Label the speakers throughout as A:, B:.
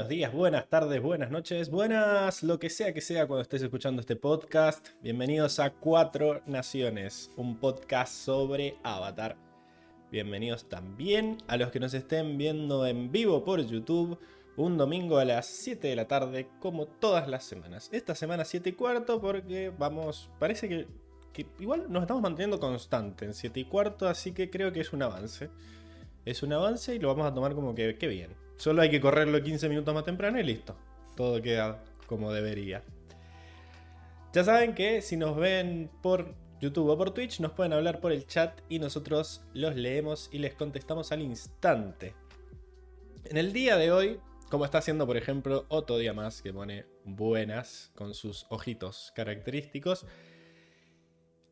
A: Buenos días, buenas tardes, buenas noches, buenas, lo que sea que sea cuando estés escuchando este podcast. Bienvenidos a Cuatro Naciones, un podcast sobre Avatar. Bienvenidos también a los que nos estén viendo en vivo por YouTube un domingo a las 7 de la tarde, como todas las semanas. Esta semana 7 y cuarto porque vamos, parece que, igual nos estamos manteniendo constante en 7 y cuarto, así que creo que es un avance. Es un avance y lo vamos a tomar como que, qué bien. Solo hay que correrlo 15 minutos más temprano y listo. Todo queda como debería. Ya saben que si nos ven por YouTube o por Twitch, nos pueden hablar por el chat y nosotros los leemos y les contestamos al instante. En el día de hoy, como está haciendo por ejemplo otro día más que pone buenas con sus ojitos característicos,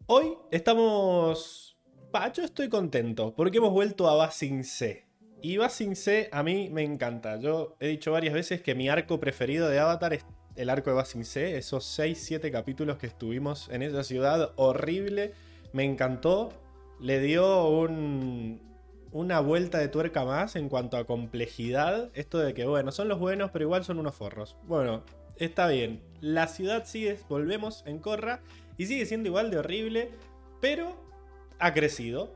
A: hoy estamos... Pa, yo estoy contento porque hemos vuelto a Basing C. Y Basing C a mí me encanta. Yo he dicho varias veces que mi arco preferido de Avatar es el arco de Basing C. Esos 6-7 capítulos que estuvimos en esa ciudad horrible. Me encantó. Le dio un, una vuelta de tuerca más en cuanto a complejidad. Esto de que, bueno, son los buenos, pero igual son unos forros. Bueno, está bien. La ciudad sigue, volvemos en Corra. Y sigue siendo igual de horrible. Pero ha crecido.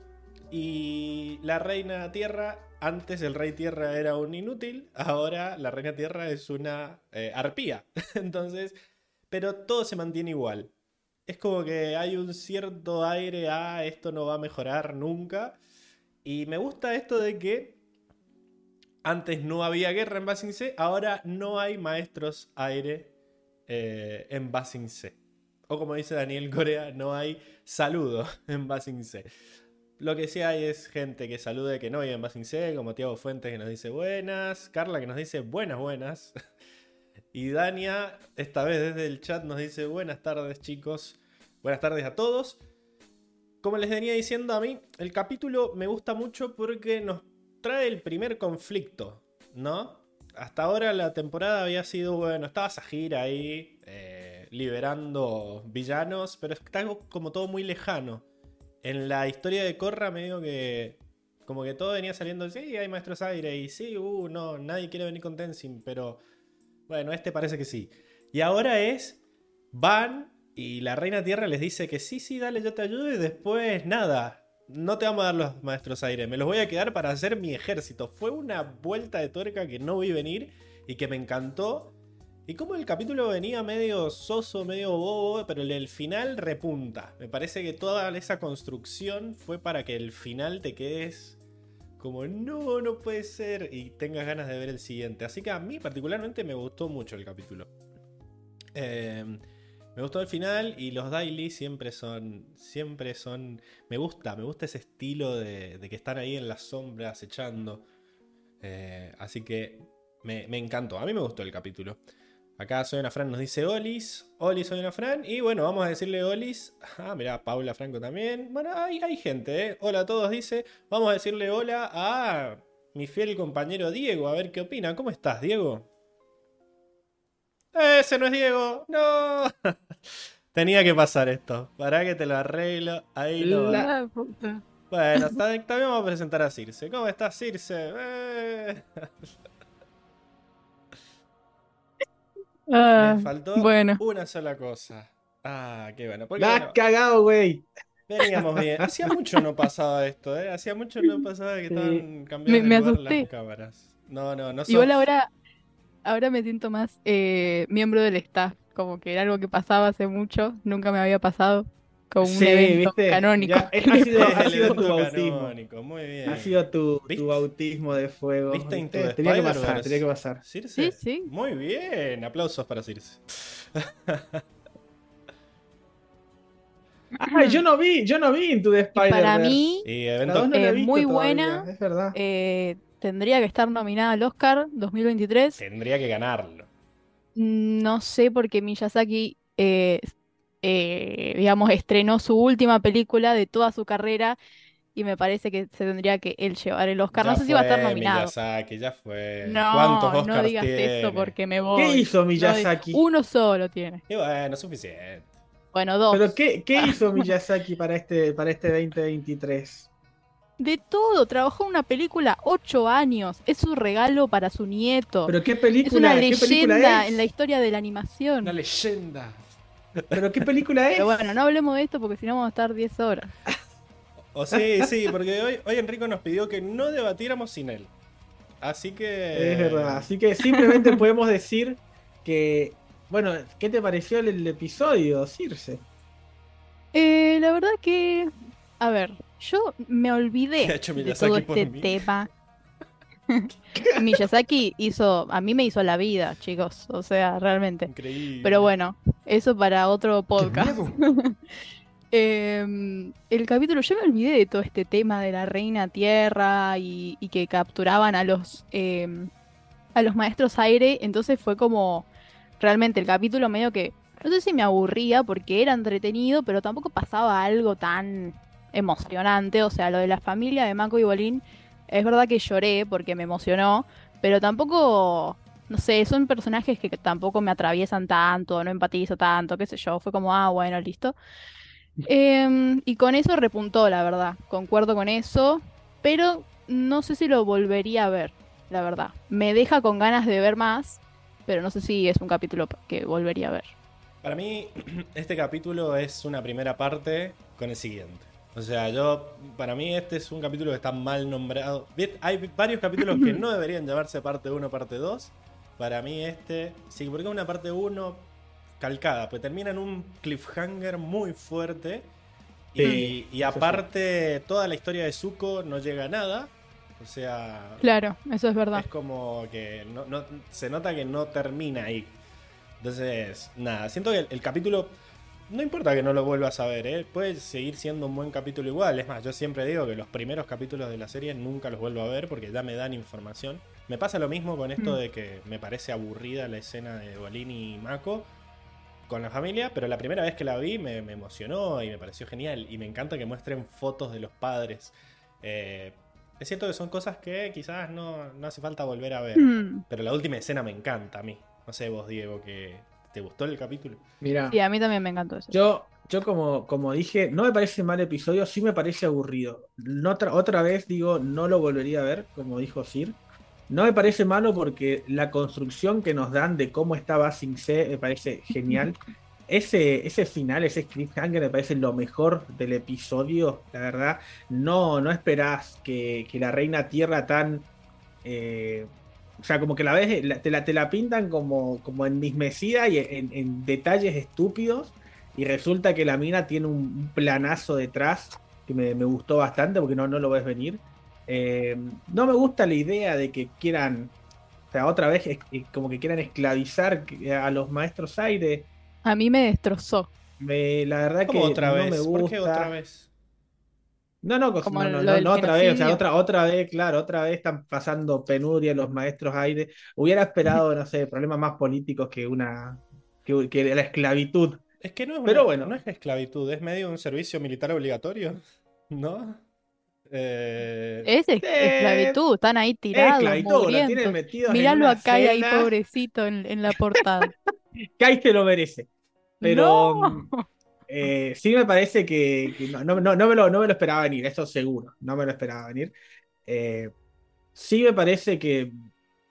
A: Y la reina tierra, antes el rey tierra era un inútil, ahora la reina tierra es una eh, arpía. Entonces, pero todo se mantiene igual. Es como que hay un cierto aire a esto no va a mejorar nunca. Y me gusta esto de que antes no había guerra en Basing C, ahora no hay maestros aire eh, en Basing C. O como dice Daniel Corea, no hay saludo en Basing C. Lo que sí hay es gente que salude que no vive en Basing C, como Tiago Fuentes que nos dice buenas, Carla que nos dice buenas, buenas. Y Dania, esta vez desde el chat, nos dice buenas tardes chicos, buenas tardes a todos. Como les venía diciendo a mí, el capítulo me gusta mucho porque nos trae el primer conflicto, ¿no? Hasta ahora la temporada había sido, bueno, estaba Sahira ahí, eh, liberando villanos, pero está como todo muy lejano. En la historia de Korra medio que como que todo venía saliendo, sí, hay maestros aire y sí, uh, no, nadie quiere venir con Tenzin, pero bueno, este parece que sí. Y ahora es, van y la reina tierra les dice que sí, sí, dale, yo te ayudo y después nada, no te vamos a dar los maestros aire, me los voy a quedar para hacer mi ejército. Fue una vuelta de tuerca que no vi venir y que me encantó. Y como el capítulo venía medio soso, medio bobo, pero el final repunta. Me parece que toda esa construcción fue para que el final te quedes como, no, no puede ser, y tengas ganas de ver el siguiente. Así que a mí particularmente me gustó mucho el capítulo. Eh, me gustó el final y los daily siempre son, siempre son, me gusta, me gusta ese estilo de, que están ahí en las sombras echando. Eh, así que me encantó, a mí me gustó el capítulo. Acá Soy una Fran nos dice Olis. Olis, Soy una Fran. Y bueno, vamos a decirle Olis. Ah, mirá, Paula Franco también. Bueno, hay, hay gente, ¿eh? Hola a todos, dice. Vamos a decirle hola a mi fiel compañero Diego. A ver qué opina. ¿Cómo estás, Diego? Ese no es Diego. No. Tenía que pasar esto. Para que te lo arreglo. Ahí lo.
B: La puta.
A: Bueno, también vamos a presentar a Circe. ¿Cómo estás, Circe? Eh.
B: Ah,
A: Me faltó
B: bueno.
A: una sola cosa. Ah, qué bueno. Porque,
C: La
A: bueno,
C: has cagado, güey.
A: veníamos bien. Hacía mucho no pasaba esto, ¿eh? Hacía mucho no pasaba que
C: Sí.
A: estaban cambiando
B: Me-
A: de
B: me
A: lugar
B: asusté.
A: las cámaras. No, no, no
B: Igual
A: sos-
B: ahora, ahora me siento más eh, miembro del staff, como que era algo que pasaba hace mucho, nunca me había pasado, como un
C: Sí,
B: evento
C: ¿viste?
B: canónico.
C: Ya, eh, ha sido- ha tu bautismo.
A: canónico, muy bien.
C: Ha sido tu, tu
A: ¿Viste?
C: bautismo de fuego.
A: ¿Viste the
C: Tenía que pasar, tenía que pasar.
A: ¿Circe?
B: Sí, sí.
A: Muy bien, aplausos para Circe.
C: Ay, yo no vi, yo no vi Into the Spider
B: Para mí,
A: evento
C: no
B: eh, muy
C: todavía,
B: buena.
C: Es verdad.
B: eh, tendría que estar nominada al Oscar 2023.
A: tendría que ganarlo.
B: No sé porque Miyazaki, eh, eh, digamos, estrenó su última película de toda su carrera y me parece que se tendría que él llevar el Oscar. No sé si va a estar nominado.
A: Miyazaki, ya fue.
B: No,
A: ¿Cuántos
B: no digas
A: tiene?
B: eso porque me voy.
C: ¿Qué hizo
B: No
C: Miyazaki?
B: Uno solo tiene.
A: Y bueno, suficiente.
B: Bueno, dos.
C: ¿Pero qué, qué hizo Miyazaki para este, para este 2023?
B: De todo, trabajó en una película ocho años. Es su regalo para su nieto.
C: Pero qué
B: es
C: película,
B: una
C: ¿qué película
B: leyenda
C: es?
B: en la historia de la animación.
A: Una leyenda.
C: Pero qué película es?
B: Pero bueno, no hablemos de esto porque si no vamos a estar 10 horas.
A: O sí, sí, porque hoy, hoy Enrico nos pidió que no debatiéramos sin él. Así que.
C: Es verdad. Así que simplemente podemos decir que. Bueno, ¿qué te pareció el, el episodio, Circe?
B: Eh, la verdad que, a ver, yo me
A: ¿Qué ha
B: olvidé de todo este
A: mí?
B: tema. Miyazaki hizo, a mí me hizo la vida, chicos, o sea, realmente.
A: Increíble.
B: Pero bueno, eso para otro podcast. Em, el capítulo, yo me olvidé de todo este tema de la reina tierra y, y que capturaban a los em, a los maestros aire, entonces fue como realmente el capítulo medio que no sé si me aburría porque era entretenido, pero tampoco pasaba algo tan emocionante, o sea, lo de la familia de Mako y Bolín, es verdad que lloré porque me emocionó, pero tampoco no sé, son personajes que tampoco me atraviesan tanto, no empatizo tanto, qué sé yo, fue como, ah, bueno, listo. Em, y con eso repuntó, la verdad. Concuerdo con eso. Pero no sé si lo volvería a ver, la verdad. Me deja con ganas de ver más. Pero no sé si es un capítulo que volvería a ver.
A: Para mí, este capítulo es una primera parte con el siguiente. O sea, yo, para mí este es un capítulo que está mal nombrado. Hay varios capítulos que no deberían llamarse parte 1, parte 2. Para mí este, sí, porque es una parte 1 calcada, pues termina en un cliffhanger muy fuerte. Y,
C: Sí,
A: y aparte, toda la historia de Zuko no llega a nada. O sea,
B: Claro, eso es verdad.
A: es como que no, no- se nota que no termina ahí. Entonces, nada, siento que el, el capítulo, no importa que no lo vuelvas a ver, ¿eh? puede seguir siendo un buen capítulo igual. Es más, yo siempre digo que los primeros capítulos de la serie nunca los vuelvo a ver porque ya me dan información. Me pasa lo mismo con esto
B: Mm.
A: de que me parece aburrida la escena de Bolín y Mako con la familia, pero la primera vez que la vi me, me emocionó y me pareció genial. Y me encanta que muestren fotos de los padres. Eh, es cierto que son cosas que quizás no, no hace falta volver a ver.
B: Mm,
A: Pero la última escena me encanta a mí. No sé vos, Diego, que ¿te gustó el capítulo?
C: Mira,
B: Sí, a mí también me encantó eso.
C: yo, yo como, como dije, no me parece mal episodio, sí me parece aburrido. No otra, otra vez digo, no lo volvería a ver, como dijo Sir. No me parece malo porque la construcción que nos dan de cómo estaba Sing Se me parece genial. Ese, ese final, ese cliffhanger me parece lo mejor del episodio, la verdad. No, no esperás que, que la reina tierra tan... eh, o sea, como que la ves, la- te la, te la pintan como, como enmismecida y en, en detalles estúpidos. Y resulta que la mina tiene un, planazo detrás que me, me gustó bastante porque no, no lo ves venir. Eh, no me gusta la idea de que quieran, o sea, otra vez como que quieran esclavizar a los maestros aire.
B: A mí me destrozó.
C: Me- la verdad
A: ¿Cómo
C: que
A: otra
C: no
A: vez?
C: me gusta.
A: ¿Por qué otra vez?
C: No, no,
B: Como
C: no, no, no, no otra vez, o sea, otra, otra vez, claro, otra vez están pasando penuria los maestros aire. Hubiera esperado, no sé, problemas más políticos que una, que, que la esclavitud.
A: Es que no es,
C: Pero
A: una-
C: bueno.
A: no es esclavitud, es medio un servicio militar obligatorio, ¿no? Eh,
B: Es es-
C: Eh,
B: esclavitud, están ahí
C: Es
B: tirados,
C: esclavitud, lo tienen
B: mugrientos.
C: metidos en
B: Míralo acá y ahí, pobrecito, en, en la portada.
C: Kai se lo merece. Pero
B: No.
C: Eh, sí me parece que, que no, no, no- me lo, no me lo esperaba venir, eso seguro. No me lo esperaba venir. Eh, sí me parece que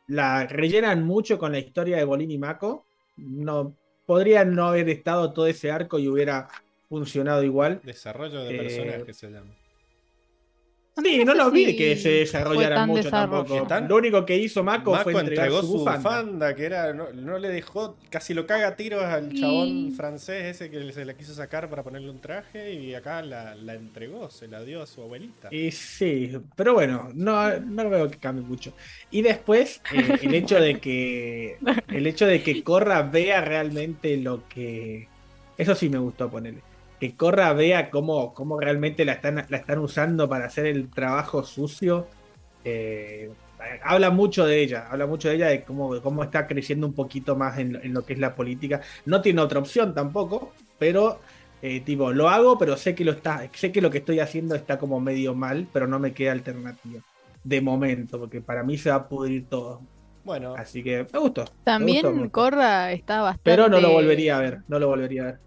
C: la rellenan mucho con la historia de Bolín y Mako. No, podrían no haber estado todo ese arco y hubiera funcionado igual.
A: desarrollo de
C: Eh,
A: personajes se llama.
C: Sí, no lo vi que se
B: tan
C: mucho
B: desarrollo.
C: tampoco. Lo único que hizo Mako,
A: Mako
C: fue entregar
A: entregó
C: su
A: su
C: bufanda.
A: bufanda, que era, no, no le dejó, casi lo caga a tiros al chabón
B: Y-
A: francés ese que se la quiso sacar para ponerle un traje y acá la, la entregó, se la dio a su abuelita.
C: Y sí, pero bueno, no, no veo que cambie mucho. Y después, eh, el hecho de que el hecho de que Corra vea realmente lo que. Eso sí me gustó ponerle. Que Corra vea cómo, cómo realmente la están, la están usando para hacer el trabajo sucio. eh, habla mucho de ella, habla mucho de ella, de cómo, cómo está creciendo un poquito más en, en lo que es la política. No tiene otra opción tampoco, pero eh, tipo, lo hago, pero sé que lo está, sé que lo que estoy haciendo está como medio mal, pero no me queda alternativa. De momento, porque para mí se va a pudrir todo.
A: Bueno,
C: Así que me gustó.
B: También
C: gustó, me gustó.
B: Corra está bastante.
C: Pero no lo volvería a ver, no lo volvería a ver.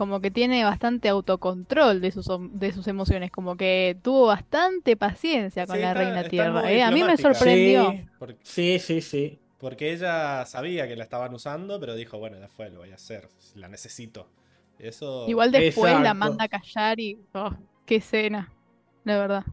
B: Como que tiene bastante autocontrol de sus, de sus emociones, como que tuvo bastante paciencia con
A: Sí,
B: la
A: está-
B: Reina
A: está
B: Tierra. ¿eh? A mí me sorprendió.
C: Sí,
A: Porque,
C: sí, sí, sí.
A: porque ella sabía que la estaban usando, pero dijo, bueno, ya fue, lo voy a hacer, la necesito. Eso...
B: Igual después la manda a callar y. oh, qué escena. La verdad.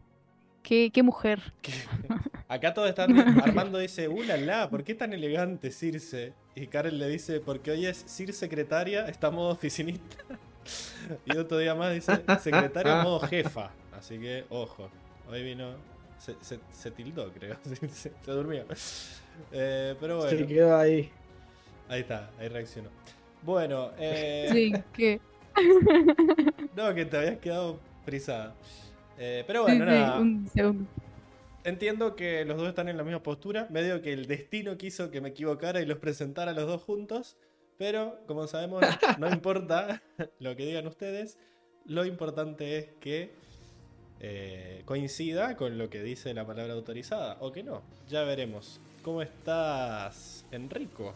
B: Qué, qué mujer.
A: Acá todos están. Armando dice, ¡Uh, la, la! ¿Por qué tan elegante Circe? Y Karen le dice, porque hoy es Cir secretaria, está modo oficinista. Y otro día más dice, secretaria modo jefa. Así que, ojo. Hoy vino. Se, se- se tildó, creo. Se, se durmió. Eh, pero bueno,
C: Se quedó ahí.
A: ahí está, ahí reaccionó. Bueno, eh,
B: Sí, que.
A: no, que te habías quedado frisada. Eh, pero
B: Sí,
A: bueno,
B: sí,
A: nada.
B: un segundo.
A: Entiendo que los dos están en la misma postura. Medio que el destino quiso que me equivocara y los presentara a los dos juntos. Pero, como sabemos, no importa lo que digan ustedes. Lo importante es que eh, coincida con lo que dice la palabra autorizada. O que no. Ya veremos. ¿Cómo estás, Enrico?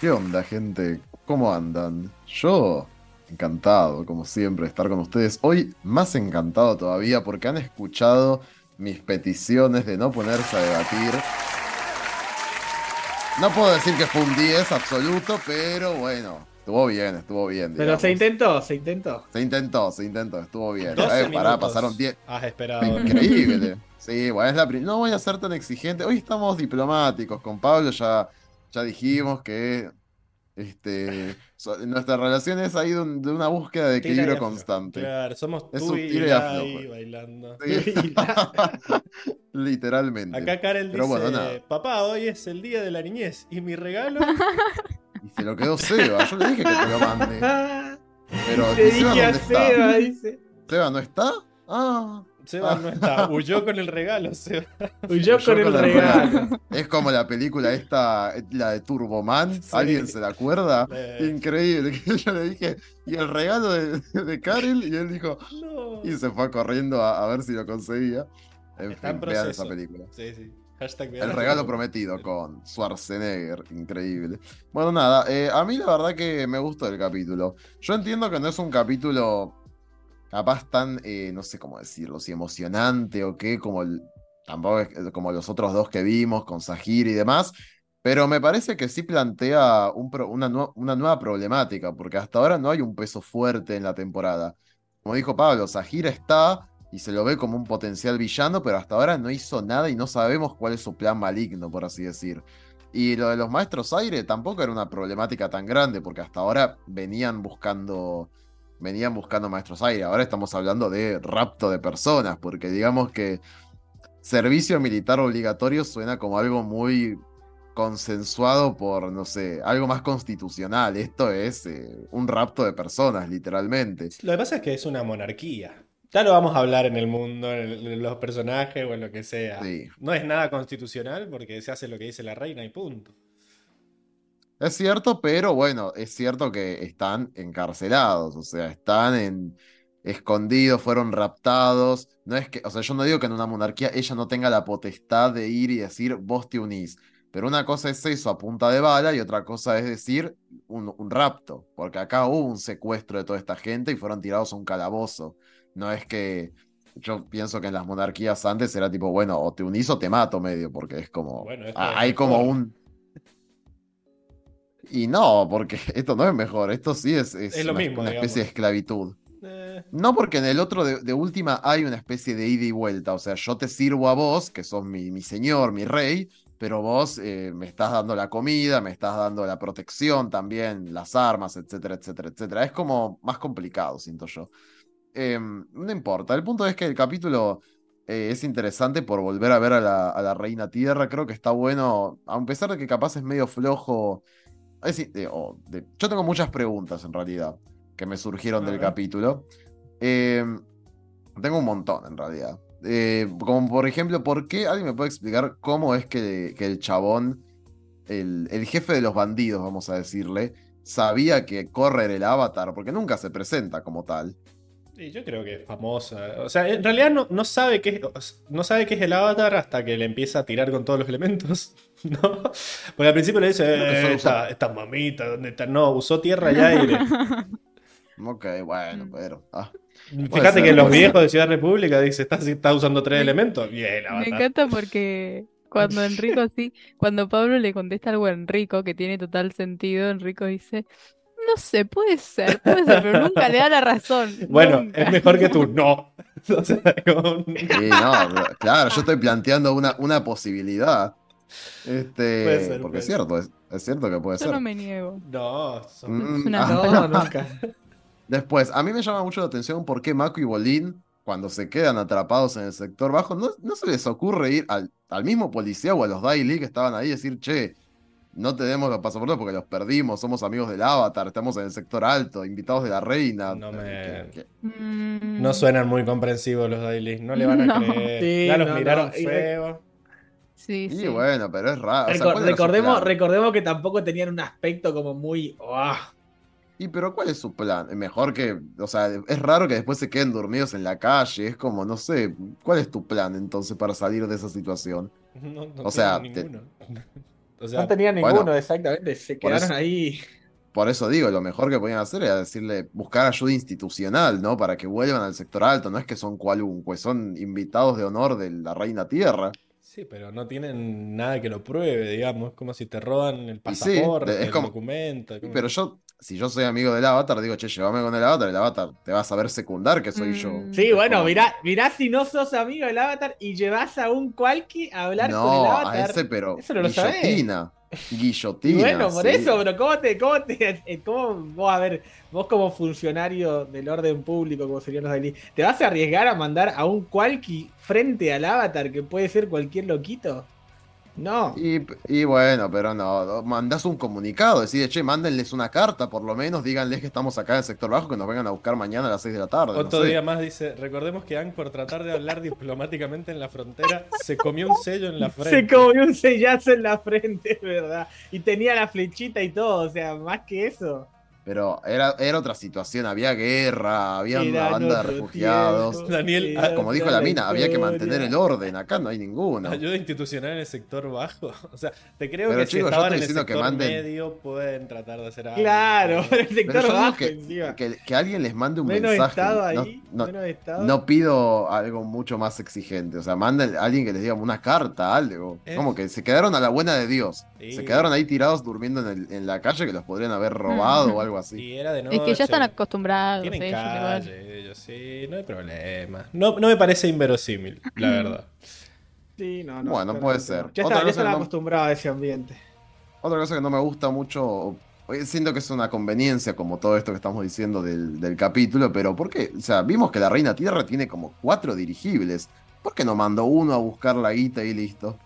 D: ¿Qué onda, gente? ¿Cómo andan? Yo, encantado, como siempre, de estar con ustedes. Hoy más encantado todavía porque han escuchado mis peticiones de no ponerse a debatir. No puedo decir que fue un 10 absoluto, pero bueno, estuvo bien, estuvo bien.
C: Pero se intentó, se intentó.
D: Se intentó, se intentó, estuvo bien.
A: 12
D: A ver, pará, pasaron 10.
A: Has esperado.
D: Increíble. Sí, bueno, es la prim- No voy a ser tan exigente. Hoy estamos diplomáticos. Con Pablo ya, ya dijimos que este, so- nuestra relación es ahí de, un- de una búsqueda de equilibrio constante.
A: Claro, somos
D: Es
A: tú y
D: afloja.
A: bailando.
D: Sí. Literalmente.
A: Acá Karen
D: Pero
A: dice,
D: bueno, nada.
A: papá, hoy es el día de la niñez y mi regalo...
D: Y se lo quedó Seba. Yo le dije que te lo mande. Pero
C: Te
D: ¿y Seba
C: dije a? Seba, dice.
D: ¿Seba no está? Ah.
A: Seba no está, huyó con el regalo, Seba.
C: Huyó con el
D: con el
C: regalo.
D: Es como la película esta, la de Turboman.
A: Sí.
D: ¿Alguien se la acuerda?
A: Eh,
D: Increíble. Que yo le dije, ¿y el regalo de, de Karel? Y él dijo,
A: no.
D: y se fue corriendo a, a ver si lo conseguía. En
A: Está en
D: fin, vean
A: proceso.
D: esa película.
A: Sí, sí. Hashtag
D: El regalo prometido con Schwarzenegger, increíble. Bueno, nada, eh, a mí la verdad que me gustó el capítulo. Yo entiendo que no es un capítulo capaz tan, eh, no sé cómo decirlo, si emocionante o qué, como el- tampoco es como los otros dos que vimos con Sahir y demás, pero me parece que sí plantea una, una nueva problemática, porque hasta ahora no hay un peso fuerte en la temporada. Como dijo Pablo, Sahir está y se lo ve como un potencial villano, pero hasta ahora no hizo nada y no sabemos cuál es su plan maligno, por así decir. Y lo de los maestros aire tampoco era una problemática tan grande, porque hasta ahora venían buscando, venían buscando maestros aire. Ahora estamos hablando de rapto de personas, porque digamos que servicio militar obligatorio suena como algo muy consensuado por, no sé, algo más constitucional. Esto es eh, un rapto de personas, literalmente.
A: Lo que pasa es que es una monarquía. Ya lo vamos a hablar en el mundo, en el- en los personajes o en lo que sea.
D: Sí.
A: No es nada constitucional porque se hace lo que dice la reina y punto.
D: Es cierto, pero bueno, es cierto que están encarcelados, o sea, están en escondidos, fueron raptados. No es que, o sea, yo no digo que en una monarquía ella no tenga la potestad de ir y decir, vos te unís. Pero una cosa es eso a punta de bala y otra cosa es decir un, un rapto, porque acá hubo un secuestro de toda esta gente y fueron tirados a un calabozo. No es que yo pienso que en las monarquías antes era tipo, bueno, o te unís o te mato medio, porque es como,
A: Bueno, es
D: hay como un... Y no, porque esto no es mejor, esto sí es, es
A: Es lo
D: una,
A: mismo,
D: una
A: digamos.
D: especie de esclavitud.
A: Eh,
D: No porque en el otro de, de última hay una especie de ida y vuelta, o sea, yo te sirvo a vos, que sos mi, mi señor, mi rey, pero vos eh, me estás dando la comida, me estás dando la protección también, las armas, etcétera, etcétera, etcétera. Es como más complicado, siento yo. Eh, no importa, el punto es que el capítulo eh, es interesante por volver a ver a la, a la Reina Tierra, creo que está bueno, a pesar de que capaz es medio flojo. Es decir, eh, de- yo tengo muchas preguntas en realidad que me surgieron del capítulo. Eh, tengo un montón en realidad. Eh, como por ejemplo, ¿por qué alguien me puede explicar cómo es que, que el chabón, el, el jefe de los bandidos, vamos a decirle, sabía que Corre era el avatar? Porque nunca se presenta como tal.
A: Sí, yo creo que es famosa. O sea, en realidad no, no sabe qué es, no sabe qué es el avatar hasta que le empieza a tirar con todos los elementos. ¿No? Porque al principio le dice, eh, esta, esta mamita, ¿dónde está? No, usó tierra y aire.
D: Ok, bueno,
B: Mm.
D: pero. ah.
A: Fíjate
D: ser,
A: que los viejos de Ciudad República dice, está, está usando tres
B: Me-
A: elementos. Bien,
B: Me
A: avatar.
B: encanta porque cuando Enrico sí, cuando Pablo le contesta algo a Enrico que tiene total sentido, Enrico dice, no sé, puede ser, puede ser, pero nunca le da la razón.
A: Bueno,
B: nunca".
A: es mejor que tú. No. O sea, como-
D: Sí, no, pero- claro, yo estoy planteando una, una posibilidad. Este,
A: Puede ser,
D: porque
A: puede
D: es cierto, es, es cierto que puede
B: Yo
D: ser.
B: no me niego.
A: No, son-
D: Mm,
B: una
D: ah,
C: No, nunca.
D: Después, a mí me llama mucho la atención por qué Mako y Bolín, cuando se quedan atrapados en el sector bajo, no, no se les ocurre ir al, al mismo policía o a los Daily que estaban ahí y decir, che, no tenemos los pasaportes porque los perdimos, somos amigos del Avatar, estamos en el sector alto, invitados de la reina.
A: No me-
B: Mm,
A: No suenan muy comprensivos los dailies, no le van a
B: No.
A: creer.
C: Sí,
A: ya los
C: no,
A: miraron
C: no, y-
A: feo.
B: Sí,
D: Y
B: sí.
D: bueno, pero es raro. o sea,
C: Recor-
D: ¿cuál era su
C: recordemos, recordemos que tampoco tenían un aspecto como muy. ¡ah!
D: Y pero ¿cuál es su plan? Mejor que, o sea, es raro que después se queden dormidos en la calle, es como, no sé, ¿cuál es tu plan entonces para salir de esa situación?
A: No, no
D: O sea, te-.
A: O sea,
C: No tenían
D: bueno,
C: ninguno, exactamente. Se quedaron
D: eso-
C: ahí.
D: Por eso digo, lo mejor que podían hacer era decirle, buscar ayuda institucional, ¿no? Para que vuelvan al sector alto, no es que son cualunques, son invitados de honor de la Reina Tierra.
A: sí, pero no tienen nada que lo pruebe, digamos. Es como si te roban el
D: sí,
A: pasaporte,
D: es
A: el
D: como-
A: documento. Como-
D: pero yo, si yo soy amigo del Avatar, digo, che, llévame con el Avatar, el Avatar te va a saber secundar que soy yo.
B: Mm.
C: Sí,
D: Es
C: bueno,
D: como-
C: mirá, mirá si no sos amigo del Avatar y llevas a un Qualky a hablar con el
D: No,
C: Avatar.
D: a ese, pero
C: Eso no lo sabés.
D: guillotina.
C: Y
D: Guillotina.
C: bueno, por
D: sí.
C: eso, pero ¿cómo te, cómo te, eh, cómo vos, a ver, vos como funcionario del orden público, como serían los daily, ¿te vas a arriesgar a mandar a un Qualky frente al avatar que puede ser cualquier loquito? No.
D: Y, y bueno, pero no, mandás un comunicado, decís, che, mándenles una carta, por lo menos, díganles que estamos acá en el sector bajo, que nos vengan a buscar mañana a las 6 de la tarde. no
A: Otro
D: sé.
A: día más dice, recordemos que Ann por tratar de hablar diplomáticamente en la frontera se comió un sello en la
C: Se
A: frente.
C: comió un sellazo en la frente, es verdad. Y tenía la flechita y todo, o sea, más que eso.
D: Pero era, era otra situación, había guerra, había una banda de refugiados.
C: tiempo,
A: Daniel,
C: era
A: ah,
D: Como dijo la mina, había que mantener el orden, acá no hay ninguno.
A: Ayuda institucional en el sector bajo. O sea, te creo
D: Pero,
A: que si
D: chicos, yo
A: estaban en el
D: diciendo que
A: sector
D: manden-
A: medio pueden tratar de hacer algo.
C: Claro, pero el
D: Pero
C: sector bajo
D: que,
C: encima.
D: que, que alguien les mande un
C: Menos
D: mensaje.
C: estado
D: no-
C: ahí,
D: no,
C: menos estado.
D: no pido algo mucho más exigente. O sea, manden a alguien que les diga una carta, algo.
A: Es-
D: Como que se quedaron a la buena de Dios.
A: Sí.
D: Se quedaron ahí tirados durmiendo en, el- en la calle que los podrían haber robado o algo así.
A: Y era de
B: Es que ya están acostumbrados.
A: Tienen
B: ellos igual.
A: calle, ellos sí, no hay problema. No, no me parece inverosímil, la verdad.
C: Sí, no, no,
D: Bueno, puede ser.
C: Ya, está, ya están
D: no-
C: acostumbrados a ese ambiente.
D: Otra cosa que no me gusta mucho, eh, siento que es una conveniencia, como todo esto que estamos diciendo del, del capítulo, pero ¿por qué? O sea, vimos que la Reina Tierra tiene como cuatro dirigibles. ¿Por qué no mandó uno a buscar la guita y listo?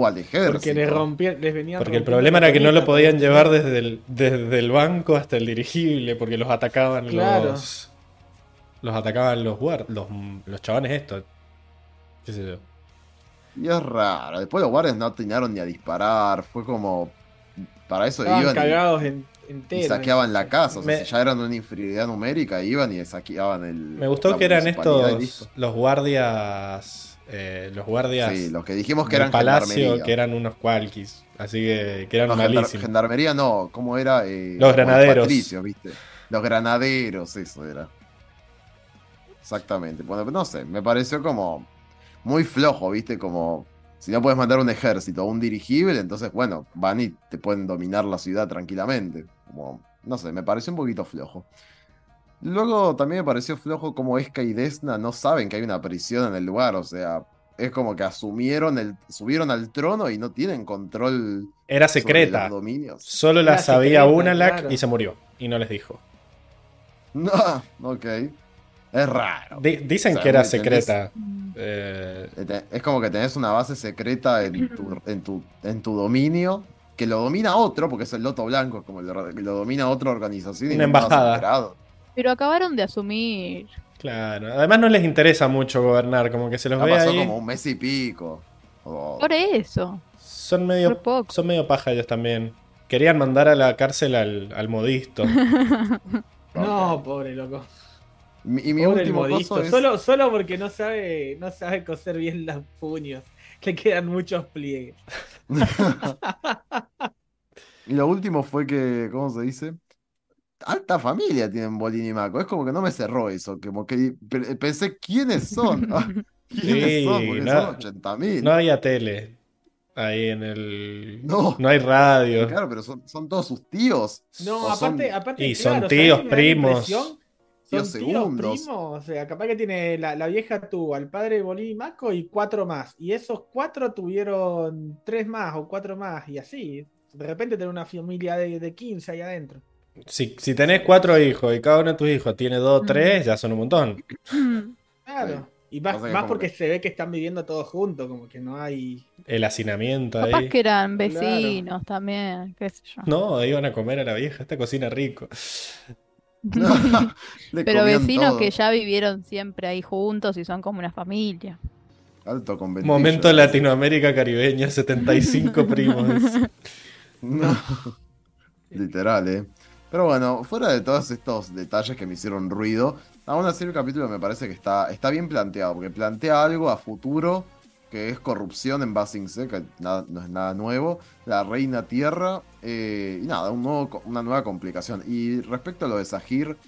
D: O al ejército.
C: Porque les rompieron, les venían
A: Porque el problema era que no lo podían llevar desde el, desde el banco hasta el dirigible, porque los atacaban
C: Claro.
A: los. Los atacaban los guard, los, los chavales estos. ¿Qué sé yo?
D: Y es raro. Después los guardias no atinaron ni a disparar. Fue como. Para eso
C: Estaban
D: iban y-
C: cagados
D: y,
C: enteros.
D: saqueaban la casa. O sea,
A: Me-
D: si ya eran una inferioridad numérica, iban y saqueaban el.
A: Me gustó que eran
D: y
A: estos. Los guardias. Eh, los guardias.
D: Sí, los que dijimos que eran
A: palacio,
D: gendarmería.
A: que eran unos cualquis. Así que, que eran
D: No,
A: malísimos.
D: gendarmería no, ¿cómo era? Eh,
A: Los granaderos.
D: patricios, ¿viste? Los granaderos, eso era. Exactamente. Bueno, no sé, me pareció como muy flojo, ¿viste? Como si no puedes mandar un ejército o un dirigible, entonces, bueno, van y te pueden dominar la ciudad tranquilamente. Como, no sé, me pareció un poquito flojo. Luego también me pareció flojo como Esca y Desna no saben que hay una prisión en el lugar, o sea, es como que asumieron el, subieron al trono y no tienen control
A: Era
D: sobre
A: secreta.
D: los dominios.
A: Solo la
C: Era
A: sabía
C: secreta,
A: Unalak
C: claro.
A: y se murió. Y no les dijo.
D: No, ok. Es raro.
A: Di- dicen
D: O sea,
A: que era secreta. Eh,
D: Es como que tenés una base secreta en tu, en tu, en tu dominio, que lo domina otro, porque es el Loto Blanco, como lo, lo domina otra organización. y
A: Una
D: no estabas
A: embajada.
D: enterado.
B: Pero acabaron de asumir.
A: claro. Además no les interesa mucho gobernar, como que se los
D: Ya
A: ve
D: pasó
A: ahí.
D: como un mes y pico.
B: Por eso.
A: Son medio,
B: poco.
A: son medio paja ellos también. Querían mandar a la cárcel al, al modisto.
C: No, pobre loco.
D: Mi- y mi
C: Pobre
D: último
C: modisto,
D: coso es.
C: solo, solo porque no sabe, no sabe coser bien los puños. Le quedan muchos pliegues.
D: Y lo último fue que, ¿cómo se dice? Alta familia tienen Bolín y Mako. Es como que no me cerró eso. Como que pe- pensé, ¿quiénes son? Ah, ¿Quiénes
A: Sí,
D: son? Porque
A: no-
D: son 80.000.
A: No había tele ahí en el.
D: No.
A: hay radio.
D: Claro, pero son, son todos sus tíos.
C: No,
D: O son-
C: aparte, aparte
A: y
C: claro,
A: son
C: ¿sabés
A: tíos, primos.
C: Son
D: Tíos
C: tíos,
D: segundos.
C: primos. O sea, capaz que tiene la, la vieja tuvo al padre Bolín y Maco y cuatro más. Y esos cuatro tuvieron tres más o cuatro más y así. De repente tener una familia de, de 15 ahí adentro.
A: Si, si tenés cuatro hijos y cada uno de tus hijos tiene dos o tres, ya son un montón.
C: Claro. Y más, porque
D: que-
C: se ve que están viviendo todos juntos, como que no hay.
A: El hacinamiento
B: Capaz
A: ahí.
B: que eran
C: Claro.
B: vecinos también, qué sé yo.
A: No, iban a comer a la vieja, esta cocina rico.
B: Pero vecinos
D: todo.
B: que ya vivieron siempre ahí juntos y son como una familia.
D: Alto.
A: Momento Latinoamérica caribeña, 75 primos.
D: No. Literal, eh. Pero bueno, fuera de todos estos detalles que me hicieron ruido, aún así el capítulo me parece que está, está bien planteado, porque plantea algo a futuro, que es corrupción en Basing C, que nada- no es nada nuevo, la reina tierra, eh, y nada, un nuevo una nueva complicación. Y respecto a lo de Sahir,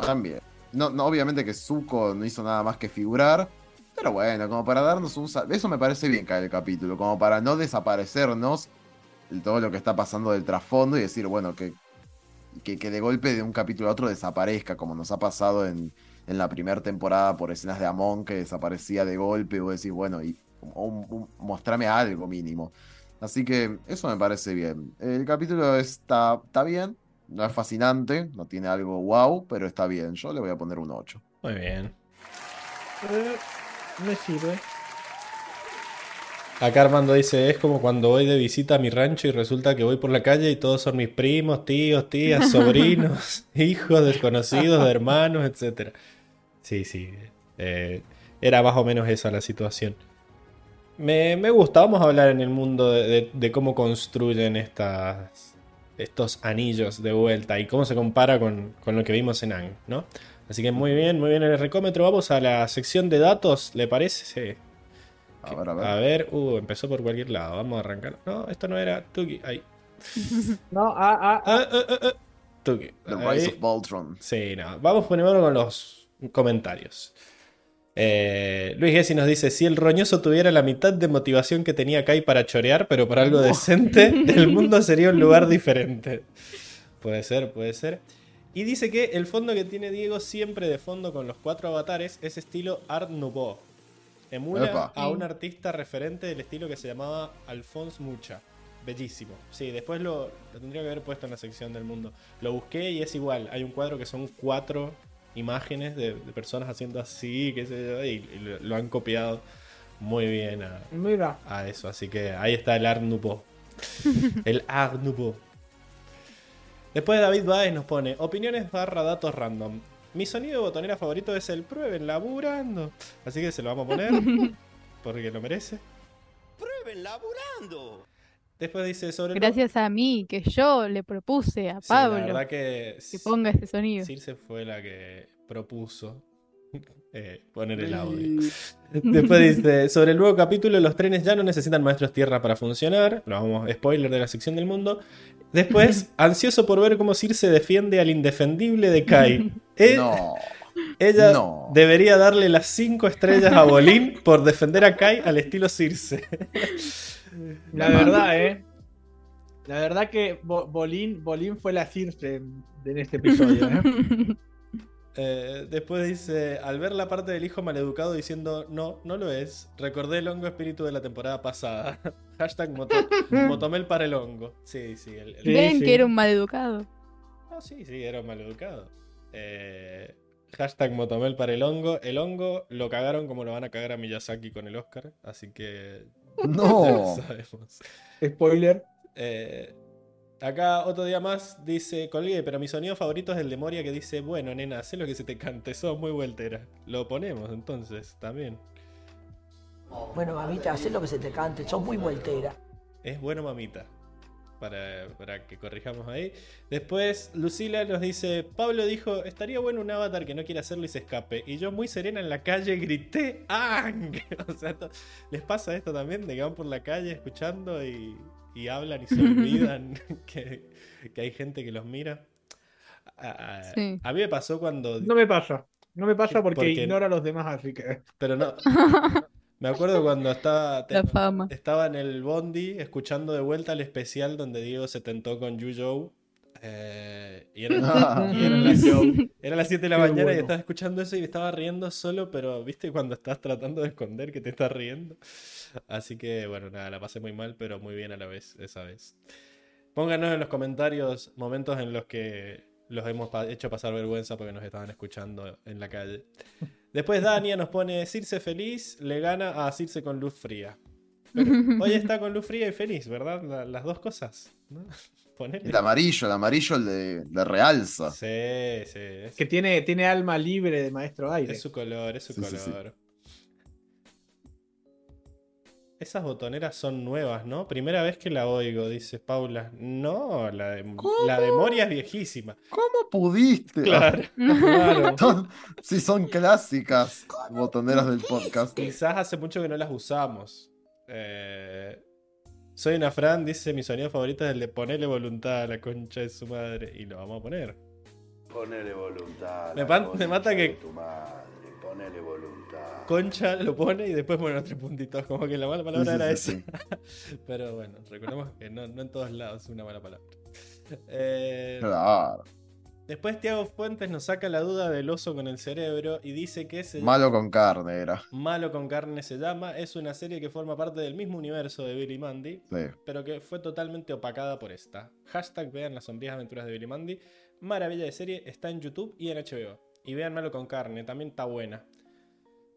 D: también. No, no, obviamente que Zuko no hizo nada más que figurar, pero bueno, como para darnos un... Eso me parece bien caer el capítulo, como para no desaparecernos de todo lo que está pasando del trasfondo y decir, bueno, que, que, que de golpe de un capítulo a otro desaparezca, como nos ha pasado en, en la primera temporada por escenas de Amon que desaparecía de golpe, y vos decís, bueno, y o un- un- mostrame algo mínimo. Así que eso me parece bien. El capítulo está, está bien, no es fascinante, no tiene algo wow, pero está bien. Yo le voy a poner un 8.
A: Muy bien.
C: Eh, me sirve.
A: Acá Armando dice, es como cuando voy de visita a mi rancho y resulta que voy por la calle y todos son mis primos, tíos, tías, sobrinos, hijos, desconocidos, hermanos, etc. Sí, sí. eh, era más o menos esa la situación. Me, me gusta, vamos a hablar en el mundo de, de- de cómo construyen estas, estos anillos de vuelta y cómo se compara con, con lo que vimos en Ang, ¿no? Así que muy bien, muy bien el recómetro. Vamos a la sección de datos, ¿le parece? Sí.
D: A ver, a ver.
A: A ver, uh, empezó por cualquier lado. Vamos a arrancar. No, esto no era Tuki. Ahí.
C: No, ah, ah,
A: Ah, ah, ah, ah. Tuki.
D: The
A: Ahí.
D: Rise of Voltron.
A: Sí, no. Vamos primero con los comentarios. Eh, Luis Gessi nos dice: Si el roñoso tuviera la mitad de motivación que tenía Kai para chorear, pero por algo decente, el mundo sería un lugar diferente. Puede ser, puede ser. Y dice que el fondo que tiene Diego siempre de fondo con los cuatro avatares es estilo Art Nouveau. Emula
D: Epa.
A: a un artista referente del estilo que se llamaba Alphonse Mucha. Bellísimo. Sí, después lo, lo tendría que haber puesto en la sección del mundo. Lo busqué y es igual. Hay un cuadro que son cuatro imágenes de, de personas haciendo así, qué sé yo, y, y lo, lo han copiado muy bien a,
C: mira.
A: a eso. Así que ahí está el Art Nouveau. el Art Nouveau. Después David Baez nos pone opiniones barra datos random. Mi sonido de botonera favorito es el prueben laburando. Así que se lo vamos a poner porque lo merece.
E: ¡Prueben laburando!
A: Después dice sobre
B: Gracias a mí, que yo le propuse a
A: Sí, la
B: Pablo
A: verdad que
B: que ponga ese sonido.
A: Circe fue la que propuso eh, poner el audio. Después dice, sobre el nuevo capítulo, los trenes ya no necesitan maestros tierra para funcionar. Lo vamos, spoiler de la sección del mundo. Después, ansioso por ver cómo Circe defiende al indefendible de Kai. Eh,
D: No.
A: Ella
D: no.
A: debería darle las 5 estrellas a Bolín por defender a Kai al estilo Circe.
C: La verdad, eh. La verdad que Bo- Bolín, Bolín fue la Circe en, en este episodio, eh.
A: Eh, después dice, al ver la parte del hijo maleducado diciendo, no, no lo es, recordé el hongo espíritu de la temporada pasada. Hashtag moto- motomel para el hongo. Sí, sí. el- el-
C: Sí,
B: Ven
C: sí.
B: que era un maleducado.
A: No, sí, sí, era un maleducado. Eh, hashtag motomel para el hongo. El hongo lo cagaron como lo van a cagar a Miyazaki con el Oscar, así que ya lo
D: No.
A: sabemos.
C: Spoiler.
A: Eh, acá otro día más dice, colgué, pero mi sonido favorito es el de Moria que dice, bueno, nena, haz lo que se te cante, sos muy vueltera. Lo ponemos entonces, también.
F: Bueno, mamita, haz lo que se te cante, sos muy voltera.
A: Es bueno, mamita. para, para que corrijamos ahí. Después, Lucila nos dice: Pablo dijo, estaría bueno un avatar que no quiera hacerlo y se escape. Y yo, muy serena en la calle, grité: ¡Ang! O sea, ¿les pasa esto también? De que van por la calle escuchando y, y hablan y se olvidan que, que hay gente que los mira. A, a-
B: Sí.
A: a mí me pasó cuando.
C: No me pasa. No me pasa porque,
A: Porque-
C: ignoro a los demás, así que.
A: Pero no. Me acuerdo cuando estaba. te-
B: La fama.
A: Estaba en el Bondi escuchando de vuelta el especial donde Diego se tentó con Yu. Eh, y eran, y eran las, eran las 7 de la
C: Qué
A: mañana y estaba escuchando eso y me estaba riendo solo, pero viste cuando estás tratando de esconder que te estás riendo. Así que bueno, nada, la pasé muy mal, pero muy bien a la vez esa vez. Pónganos en los comentarios momentos en los que los hemos pa- hecho pasar vergüenza porque nos estaban escuchando en la calle. Después Dania nos pone Circe feliz, le gana a Circe con luz fría. Pero hoy está con luz fría y feliz, ¿verdad? La- las dos cosas. ¿no? Ponele.
D: El amarillo, el amarillo le, le realza.
A: Sí, sí. Es,
C: Que tiene, tiene alma libre de maestro aire.
A: es su color, es su
D: Sí, sí, sí.
A: color. Esas botoneras son nuevas, ¿no? Primera vez que la oigo, dice Paula. No, la de,
D: ¿Cómo?
A: la de Moria es viejísima.
D: ¿Cómo pudiste?
A: Claro.
C: Claro.
D: Son- sí, son clásicas botoneras del podcast.
A: Quizás hace mucho que no las usamos. Eh, soy una Fran, dice mi sonido favorito es el de ponerle voluntad a la concha de su madre. Y lo vamos a poner.
E: Ponele voluntad. a
A: Me
E: la
A: me
E: concha
A: mata
E: de
A: que-
E: Tu madre, ponele voluntad.
A: Concha lo pone y después pone los tres puntitos. Como que la mala palabra
D: Sí,
A: era
D: sí,
A: esa. Pero bueno, recordemos que no, no en todos lados es una mala palabra. Eh,
D: Claro.
A: Después Tiago Fuentes nos saca la duda del oso con el cerebro y dice que es
D: Malo con carne era.
A: Malo con carne se llama. Es una serie que forma parte del mismo universo de Billy Mandy.
D: Sí.
A: pero que fue totalmente opacada por esta. Hashtag vean las sombrías aventuras de Billy Mandy. Maravilla de serie, está en YouTube y en HBO. Y vean Malo con carne, también está buena.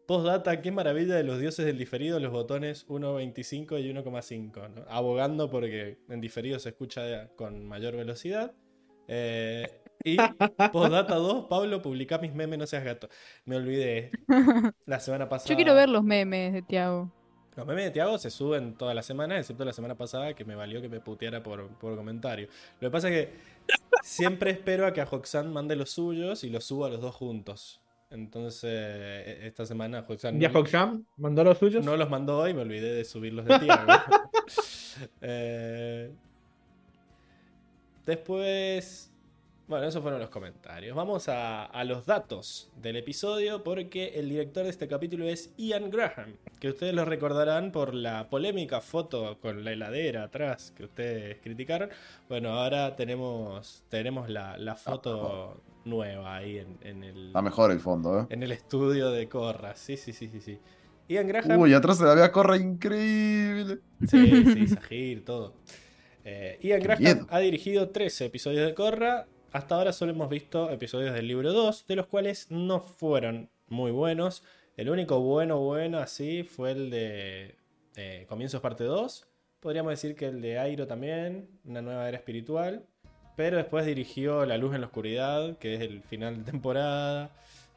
A: Postdata, qué maravilla de los dioses del diferido, los botones 1.25 y 1.5. ¿no? Abogando porque en diferido se escucha con mayor velocidad. Eh, y postdata 2, Pablo, publica mis memes, no seas gato. Me olvidé. La semana pasada.
B: Yo quiero ver los memes de Tiago.
A: Los memes de Tiago se suben toda la semana, excepto la semana pasada que me valió que me puteara por, por comentario. Lo que pasa es que siempre espero a que a Hoxan mande los suyos y los suba a los dos juntos. Entonces, e- esta semana Hoxan
C: ¿Ya Hoxham mandó los suyos?
A: no los mandó hoy, me olvidé de subirlos de Tiago. Eh, después, bueno, esos fueron los comentarios. Vamos a, a los datos del episodio porque el director de este capítulo es Ian Graham, que ustedes lo recordarán por la polémica foto con la heladera atrás que ustedes criticaron. Bueno, ahora tenemos, tenemos la, la foto nueva ahí en, en el,
D: Está mejor el fondo, ¿eh?
A: en el estudio de Corra. Sí, sí, sí, sí, sí. Ian Graham.
D: Uy, atrás se la vea corre increíble.
A: Sí, sí, Sahir, todo. Eh, Ian
D: Qué
A: Graham
D: miedo.
A: ha dirigido 13 episodios de Korra. Hasta ahora solo hemos visto episodios del libro 2, de los cuales no fueron muy buenos. El único bueno, bueno así fue el de eh, Comienzos parte 2. Podríamos decir que el de Airo también, una nueva era espiritual. Pero después dirigió La luz en la oscuridad, que es el final de temporada.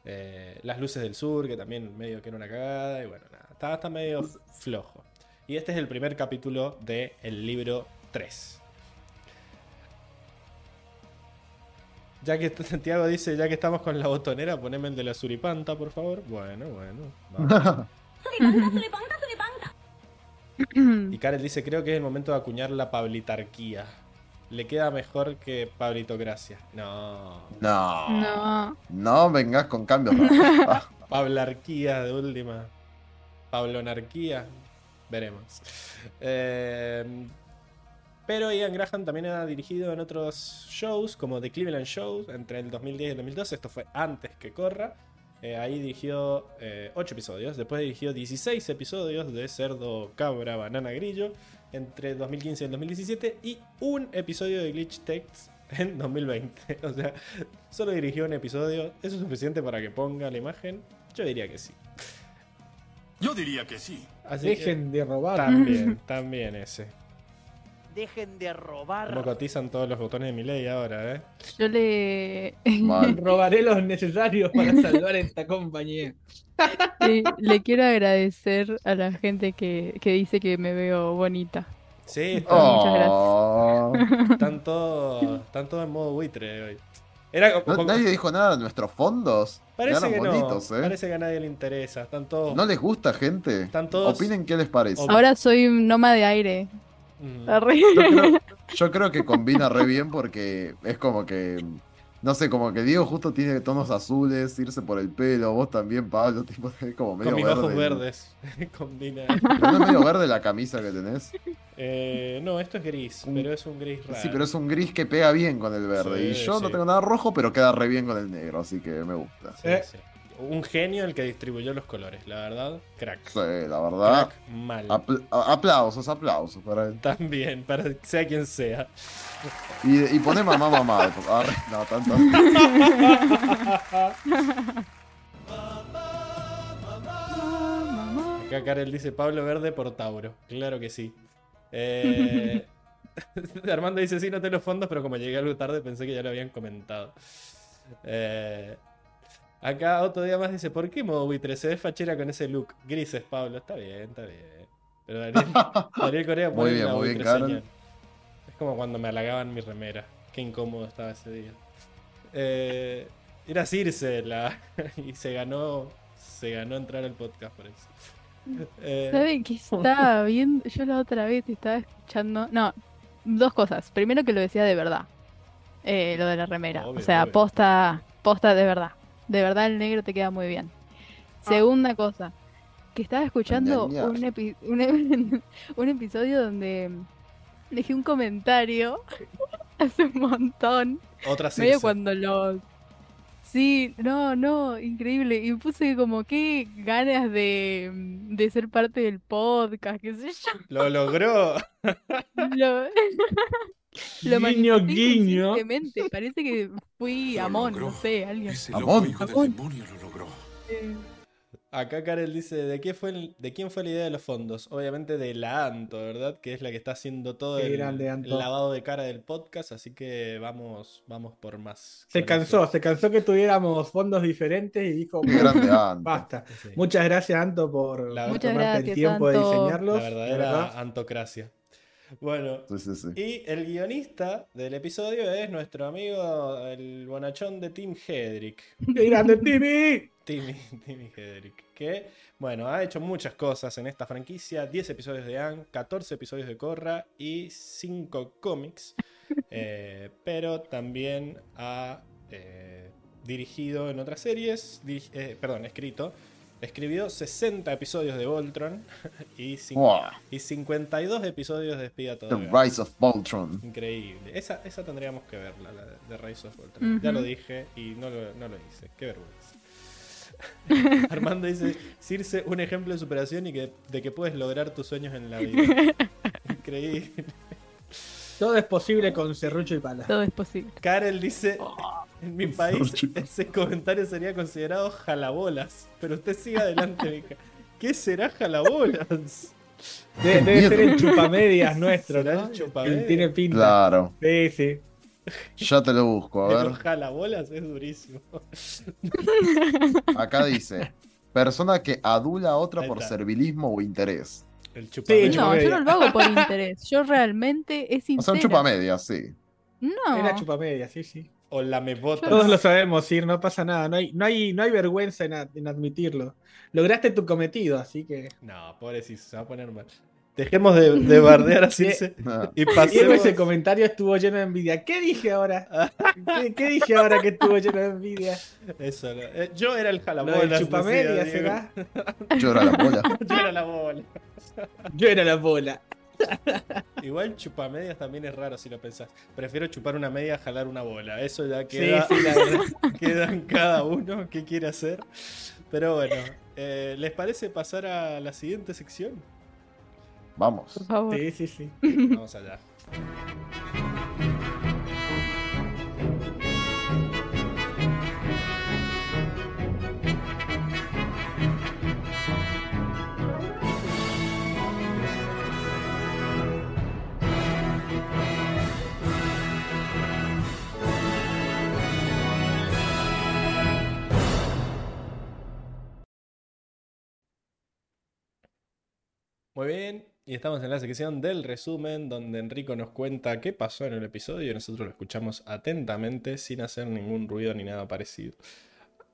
A: eh, Las luces del sur, que también medio que era una cagada. Y bueno, nada, está, está medio flojo. Y este es el primer capítulo del libro 3. Ya que Santiago dice, ya que estamos con la botonera, poneme el de la suripanta, por favor. Bueno, bueno. vamos. Y Karel dice, creo que es el momento de acuñar la pablitarquía. Le queda mejor que pablitocracia. No.
D: No.
B: No.
D: No vengas con cambios
A: Pablarquía de última. Pablonarquía. Veremos. Eh, pero Ian Graham también ha dirigido en otros shows, como The Cleveland Show, entre el 2010 y el 2012. Esto fue antes que corra. Eh, ahí dirigió 8 episodios. Después dirigió 16 episodios de Cerdo, Cabra, Banana, Grillo. Entre 2015 y el 2017. Y un episodio de Glitch Text en 2020. O sea, solo dirigió un episodio. ¿Eso es suficiente para que ponga la imagen? Yo diría que sí.
F: Yo diría que sí.
A: Así que
C: Dejen de robar.
A: también, también ese.
G: Dejen de
A: Como
G: robar.
A: cotizan todos los botones de mi ley ahora, ¿eh?
B: Yo le.
C: Robaré los necesarios para salvar esta compañía.
B: le, le quiero agradecer a la gente que, que dice que me veo bonita.
A: Sí, está-
B: Muchas gracias.
A: Están todos están todos en modo buitre hoy. Era
D: No-
A: como-
D: nadie dijo nada de nuestros fondos.
A: parece que no,
D: bonitos, ¿eh?
A: parece que a nadie le interesa. Están todos.
D: ¿No les gusta, gente?
A: Están todos-
D: Opinen qué les parece.
B: Ahora soy un nómada de aire.
A: Mm.
D: Yo creo, yo creo que combina re bien porque es como que. No sé, como que Diego justo tiene tonos azules, irse por el pelo, vos también, Pablo, tipo, como medio
A: Con mis
D: verde.
A: ojos verdes. Combina.
D: ¿No es medio verde la camisa que tenés?
A: Eh, no, esto es gris,
D: Un-
A: pero es un gris raro.
D: Sí, pero es un gris que pega bien con el verde. y
A: Sí,
D: yo no tengo nada rojo, pero queda re bien con el negro, así que me gusta.
A: Sí,
C: Eh.
A: Un genio el que distribuyó los colores, la verdad. Crack.
D: Sí, la verdad.
A: Crack mal.
D: apl- aplausos, aplausos para él.
A: También, para sea quien sea.
D: Y, y poné mamá, mamá. Arre, no, tanto.
A: Acá Karel dice Pablo Verde por Tauro. Claro que sí. Eh, Armando dice sí, noté los fondos, pero como llegué algo tarde pensé que ya lo habían comentado. Eh, acá otro día más dice, ¿por qué modo buitre? Se ve fachera con ese look. Grises, Pablo. Está bien, está bien. Pero Daniel, Daniel Corea
D: Muy
A: pone
D: bien,
A: la
D: muy bien.
A: Es como cuando me halagaban mi remera. Qué incómodo estaba ese día. Eh, era Circe la, y se ganó, se ganó entrar al podcast por eso. Eh,
B: ¿Saben qué estaba viendo? Yo la otra vez estaba escuchando. No, dos cosas. Primero que lo decía de verdad. eh, lo de la remera.
A: Obvio,
B: o sea,
A: obvio.
B: posta, posta de verdad. De verdad el negro te queda muy bien. Segunda cosa. Que estaba escuchando un, epi- un, un episodio donde dejé un comentario hace un montón.
A: otra
B: Medio
A: Circe.
B: cuando los. Sí, no, no, increíble. Y puse como qué ganas de, de ser parte del podcast, qué sé yo.
A: Lo logró.
B: Lo, lo
C: Guiño, guiño.
B: Parece que fui
F: logró.
B: no sé, alguien.
D: Amón.
F: loco hijo del
B: Amón.
F: demonio lo logró.
B: Eh,
A: Acá Karel dice, ¿de, qué fue el- ¿de quién fue la idea de los fondos? Obviamente de la Anto, ¿verdad? Que es la que está haciendo todo el,
C: grande, Anto.
A: el lavado de cara del podcast, así que vamos, vamos por más.
C: Se cansó,
A: eso.
C: se cansó que tuviéramos fondos diferentes y dijo,
D: Qué grande Anto.
C: basta.
A: Sí.
C: Muchas gracias, Anto, por
A: La-
C: tomarte el tiempo de diseñarlos.
A: La verdadera
C: verdad.
A: antocracia. Bueno,
D: Sí, sí, sí.
A: y el guionista del episodio es nuestro amigo, el bonachón de Tim Hedrick.
C: ¡Qué grande, Timmy!
A: Timmy, Timmy Hedrick, que, bueno, ha hecho muchas cosas en esta franquicia, 10 episodios de Anne, 14 episodios de Korra y 5 cómics, eh, pero también ha eh, dirigido en otras series, eh, perdón, escrito, escribió 60 episodios de Voltron y,
D: Wow.
A: y 52 episodios de Espía
D: The
A: Todo.
D: Rise of Voltron.
A: Increíble. Esa, esa tendríamos que verla, la de, de Rise of Voltron. Ya lo dije y no lo, no lo hice. Qué vergüenza. Armando dice, Circe, un ejemplo de superación y que, de que puedes lograr tus sueños en la vida. Increíble.
C: Todo es posible con serrucho y pala.
B: todo es posible.
A: Karel dice, en mi país ese comentario sería considerado jalabolas. Pero usted sigue adelante, mija. ¿Qué será jalabolas?
C: De- debe
D: Miedo.
C: ser el chupamedias nuestro,
A: ¿Será
C: ¿no?
A: el chupamedias?
C: Tiene pinta.
D: Claro.
C: Sí, sí.
D: Ya te lo busco, a
A: Pero
D: ver.
A: jalabolas es durísimo.
D: Acá dice: Persona que adula a otra por servilismo o interés.
A: El chupamedias.
C: Sí,
B: No, yo no lo hago por interés. Yo realmente es
D: O
B: sincera.
D: sea, un chupamedia, sí.
B: No.
C: Era chupamedias, sí, sí.
A: O la mebotas.
C: Todos lo sabemos, Sir, no pasa nada. No hay, no hay, no hay vergüenza en, ad- en admitirlo. Lograste tu cometido, así que.
A: No, pobrecito, se va a poner mal. Dejemos de, de bardear a Circe
D: Ah,
A: y pasemos.
C: ese comentario estuvo lleno de envidia. ¿Qué dije ahora? ¿Qué, qué dije ahora que estuvo lleno de envidia?
A: Eso, no. Eh, yo era el
C: Lo
A: jalabolas.
C: del chupamedia. ¿será?
D: Yo era la bola.
A: Yo era la bola.
C: Yo era la bola.
A: Igual chupamedias también es raro si lo pensás. Prefiero chupar una media a jalar una bola. Eso ya
C: Sí,
A: queda,
C: sí, la verdad.
A: queda en cada uno qué quiere hacer. Pero bueno, eh, ¿les parece pasar a la siguiente sección?
D: Vamos.
B: Por favor.
C: Sí, sí, sí.
A: Vamos allá. Muy bien. Y estamos en la sección del resumen, donde Enrico nos cuenta qué pasó en el episodio y nosotros lo escuchamos atentamente, sin hacer ningún ruido ni nada parecido.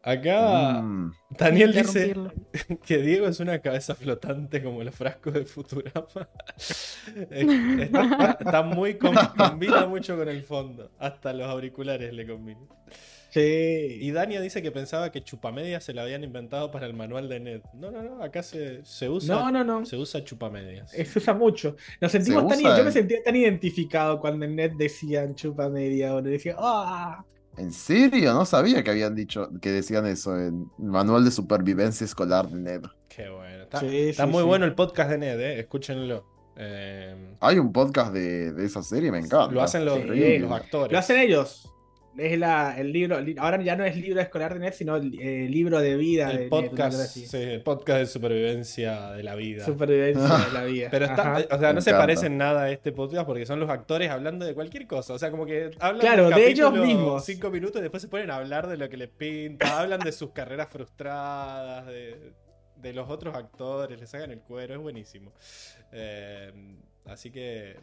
A: Acá
D: Mm,
A: Daniel dice que Diego es una cabeza flotante como los frascos de Futurama. Es- está, está muy com- combina mucho con el fondo. Hasta los auriculares le combinan.
C: Sí.
A: Y Dania dice que pensaba que Chupamedia se lo habían inventado para el manual de Ned. No, no, no, acá se, se usa.
C: No, no, no.
A: Se usa Chupamedias.
C: Se usa mucho. Nos sentimos
D: Se
C: tan,
D: usa
C: yo me
D: en-
C: sentía tan identificado cuando en net decían chupa media hora. Decía, ¡ah!
D: ¿En serio? No sabía que habían dicho, que decían eso en el manual de supervivencia escolar de Ned.
A: Qué bueno. Está,
C: Sí,
A: está
C: sí,
A: muy
C: sí.
A: bueno el podcast de Ned, eh. Escúchenlo. Eh,
D: Hay un podcast de, de esa serie, me encanta.
A: lo hacen los,
C: Sí.
A: los actores.
C: Lo hacen ellos. Es la, el libro, li- ahora ya no es libro escolar de net, sino el eh, libro de vida de
A: El podcast, sí, el podcast de supervivencia de la vida.
C: Supervivencia de la vida.
A: Pero está, o sea, no se parece en nada a este podcast porque son los actores hablando de cualquier cosa. O sea, como que hablan
C: Claro, de ellos mismos.
A: cinco minutos y después se ponen a hablar de lo que les pinta, hablan de sus carreras frustradas, de, de los otros actores, les sacan el cuero, es buenísimo. Eh, así que.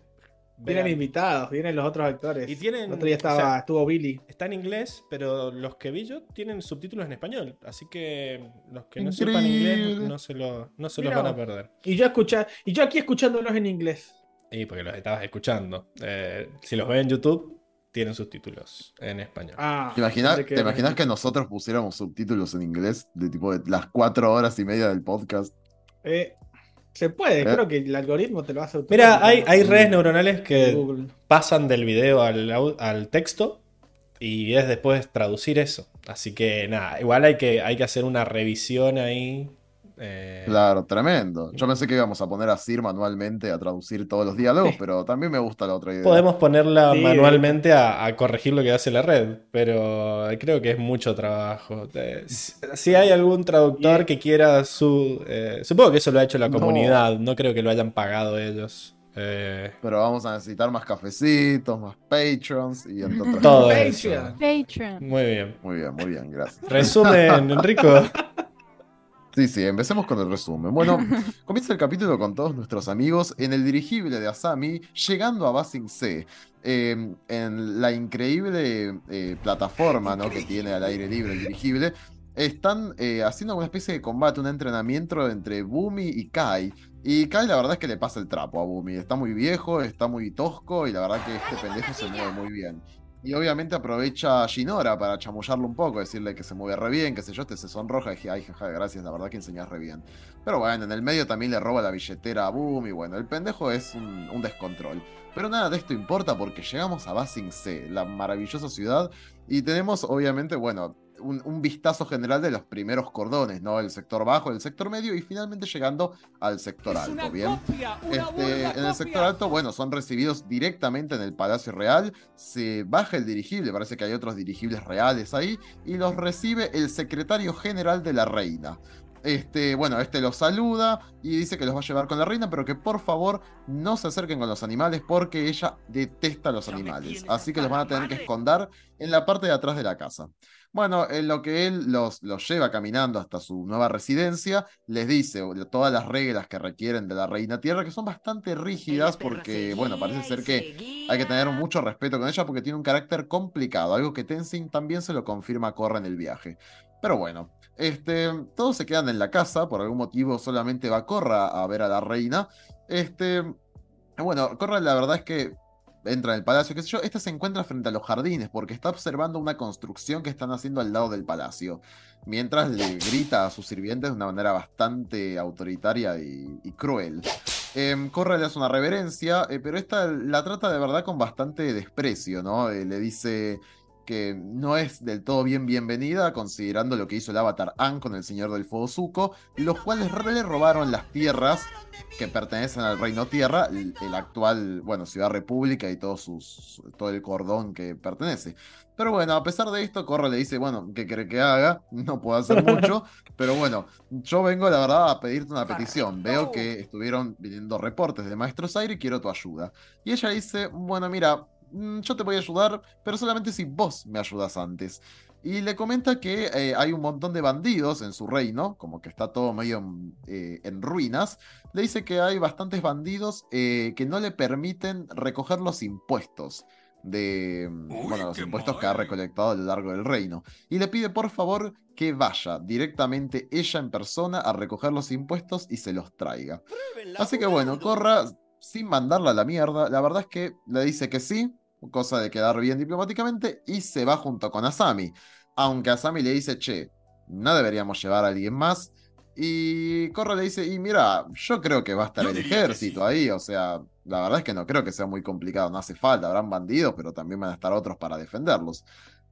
C: Vienen
A: vean.
C: invitados, vienen los otros actores.
A: Y tienen-
C: El otro día
A: o
C: estaba,
A: sea,
C: estuvo Billy.
A: Está en inglés, pero los que vi yo tienen subtítulos en español. Así que los que no sepan inglés no se, lo, no se los van a perder.
C: Y yo escucha, y yo aquí escuchándolos en inglés.
A: Y porque los estabas escuchando. Eh, si los ven en YouTube, tienen subtítulos en español.
C: Ah,
D: ¿Te imaginas,
C: tendré
D: ¿te imaginas que nosotros pusiéramos subtítulos en inglés de tipo de las cuatro horas y media del podcast?
C: Eh, se puede,
D: Eh.
C: creo que el algoritmo te lo hace
A: Mira, hay, hay redes neuronales que
C: Google.
A: pasan del video al, al texto y es después traducir eso. Así que nada, igual hay que, hay que hacer una revisión ahí. Eh,
D: Claro, tremendo. Yo pensé que íbamos a poner a Sir manualmente a traducir todos los diálogos,
C: Sí.
D: pero también me gusta la otra idea.
A: Podemos ponerla
C: Sí,
A: manualmente a, a corregir lo que hace la red, pero creo que es mucho trabajo. Eh, Si, hay algún traductor
C: Y-
A: que quiera su... eh, supongo que eso lo ha hecho la comunidad, no creo que lo hayan pagado ellos. Eh,
D: Pero vamos a necesitar más cafecitos, más patrons y entre otras
A: todo.
C: Patreon.
A: Muy bien.
D: Muy bien, muy bien, gracias.
A: Resumen, Enrico.
D: Sí, sí, empecemos con el resumen. Bueno, comienza el capítulo con todos nuestros amigos en el dirigible de Asami, llegando a Basing C, eh, en la increíble eh, plataforma ¿no? que tiene al aire libre el dirigible. Están eh, haciendo una especie de combate, un entrenamiento entre Bumi y Kai. Y Kai la verdad es que le pasa el trapo a Bumi. Está muy viejo, está muy tosco y la verdad que este pendejo se mueve muy bien. Y obviamente aprovecha a Shinora para chamullarlo un poco, decirle que se mueve re bien, qué sé yo, este se sonroja y dije, ay, jaja, gracias, la verdad que enseñás re bien. Pero bueno, en el medio también le roba la billetera a Boom y bueno, el pendejo es un, un descontrol. Pero nada de esto importa porque llegamos a Basing C, la maravillosa ciudad, y tenemos obviamente, bueno, un, un vistazo general de los primeros cordones, ¿no? El sector bajo, el sector medio y finalmente llegando al sector alto, ¿bien? Este, en el sector alto, bueno, son recibidos directamente en el Palacio Real. Se baja el dirigible, parece que hay otros dirigibles reales ahí, y los recibe el secretario general de la reina. Este, bueno, este los saluda y dice que los va a llevar con la reina, pero que por favor no se acerquen con los animales porque ella detesta los animales. Así que los van a tener que esconder en la parte de atrás de la casa. Bueno, en lo que él los, los lleva caminando hasta su nueva residencia, les dice todas las reglas que requieren de la Reina Tierra, que son bastante rígidas porque, bueno, parece ser que hay que tener mucho respeto con ella porque tiene un carácter complicado, algo que Tenzin también se lo confirma a Korra en el viaje. Pero bueno, este, todos se quedan en la casa, por algún motivo solamente va Korra a ver a la reina. Este, bueno, Korra la verdad es que entra en el palacio, qué sé yo, este se encuentra frente a los jardines porque está observando una construcción que están haciendo al lado del palacio, mientras le grita a sus sirvientes de una manera bastante autoritaria y, y cruel. Eh, Corra le hace una reverencia, eh, pero esta la trata de verdad con bastante desprecio, ¿no? Eh, le dice que no es del todo bien bienvenida, considerando lo que hizo el avatar An con el Señor del Fuego Zuko, los cuales le robaron las tierras que pertenecen al Reino Tierra, el, el actual, bueno, Ciudad República y todo, sus, todo el cordón que pertenece. Pero bueno, a pesar de esto, Corra le dice, bueno, ¿qué cree que haga? No puedo hacer mucho, pero bueno, yo vengo, la verdad, a pedirte una petición. Veo que estuvieron viniendo reportes de Maestros Aire y quiero tu ayuda. Y ella dice, bueno, mira, yo te voy a ayudar, pero solamente si vos me ayudas antes. y le comenta que eh, hay un montón de bandidos en su reino, como que está todo medio en, eh, en ruinas. Le dice que hay bastantes bandidos eh, que no le permiten recoger los impuestos de
F: Uy,
D: bueno, los impuestos que ha recolectado a lo largo del reino. Y le pide por favor que vaya directamente ella en persona a recoger los impuestos y se los traiga. Así que bueno, Corra, sin mandarla a la mierda, la verdad es que le dice que sí, cosa de quedar bien diplomáticamente, y se va junto con Asami. Aunque Asami le dice, che, no deberíamos llevar a alguien más. Y Corra le dice, y mira, yo creo que va a estar
F: Yo
D: el ejército
F: sí.
D: ahí, o sea, la verdad es que no creo que sea muy complicado, no hace falta, habrán bandidos, pero también van a estar otros para defenderlos.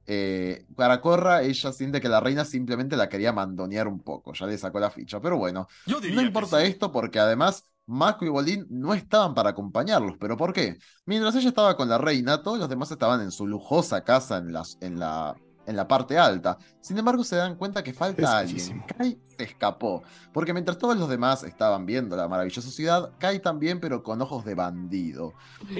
D: Eh, para Corra, ella siente que la reina simplemente la quería mandonear un poco, ya le sacó la ficha, pero bueno, no importa
F: sí.
D: esto porque además Mako y Bolín no estaban para acompañarlos. ¿Pero por qué? Mientras ella estaba con la reina, todos los demás estaban en su lujosa casa en, las- en la, en la parte alta. Sin embargo, se dan cuenta que falta
F: Es
D: alguien.
F: bellísimo.
D: Kai se escapó. Porque mientras todos los demás estaban viendo la maravillosa ciudad, Kai también, pero con ojos de bandido.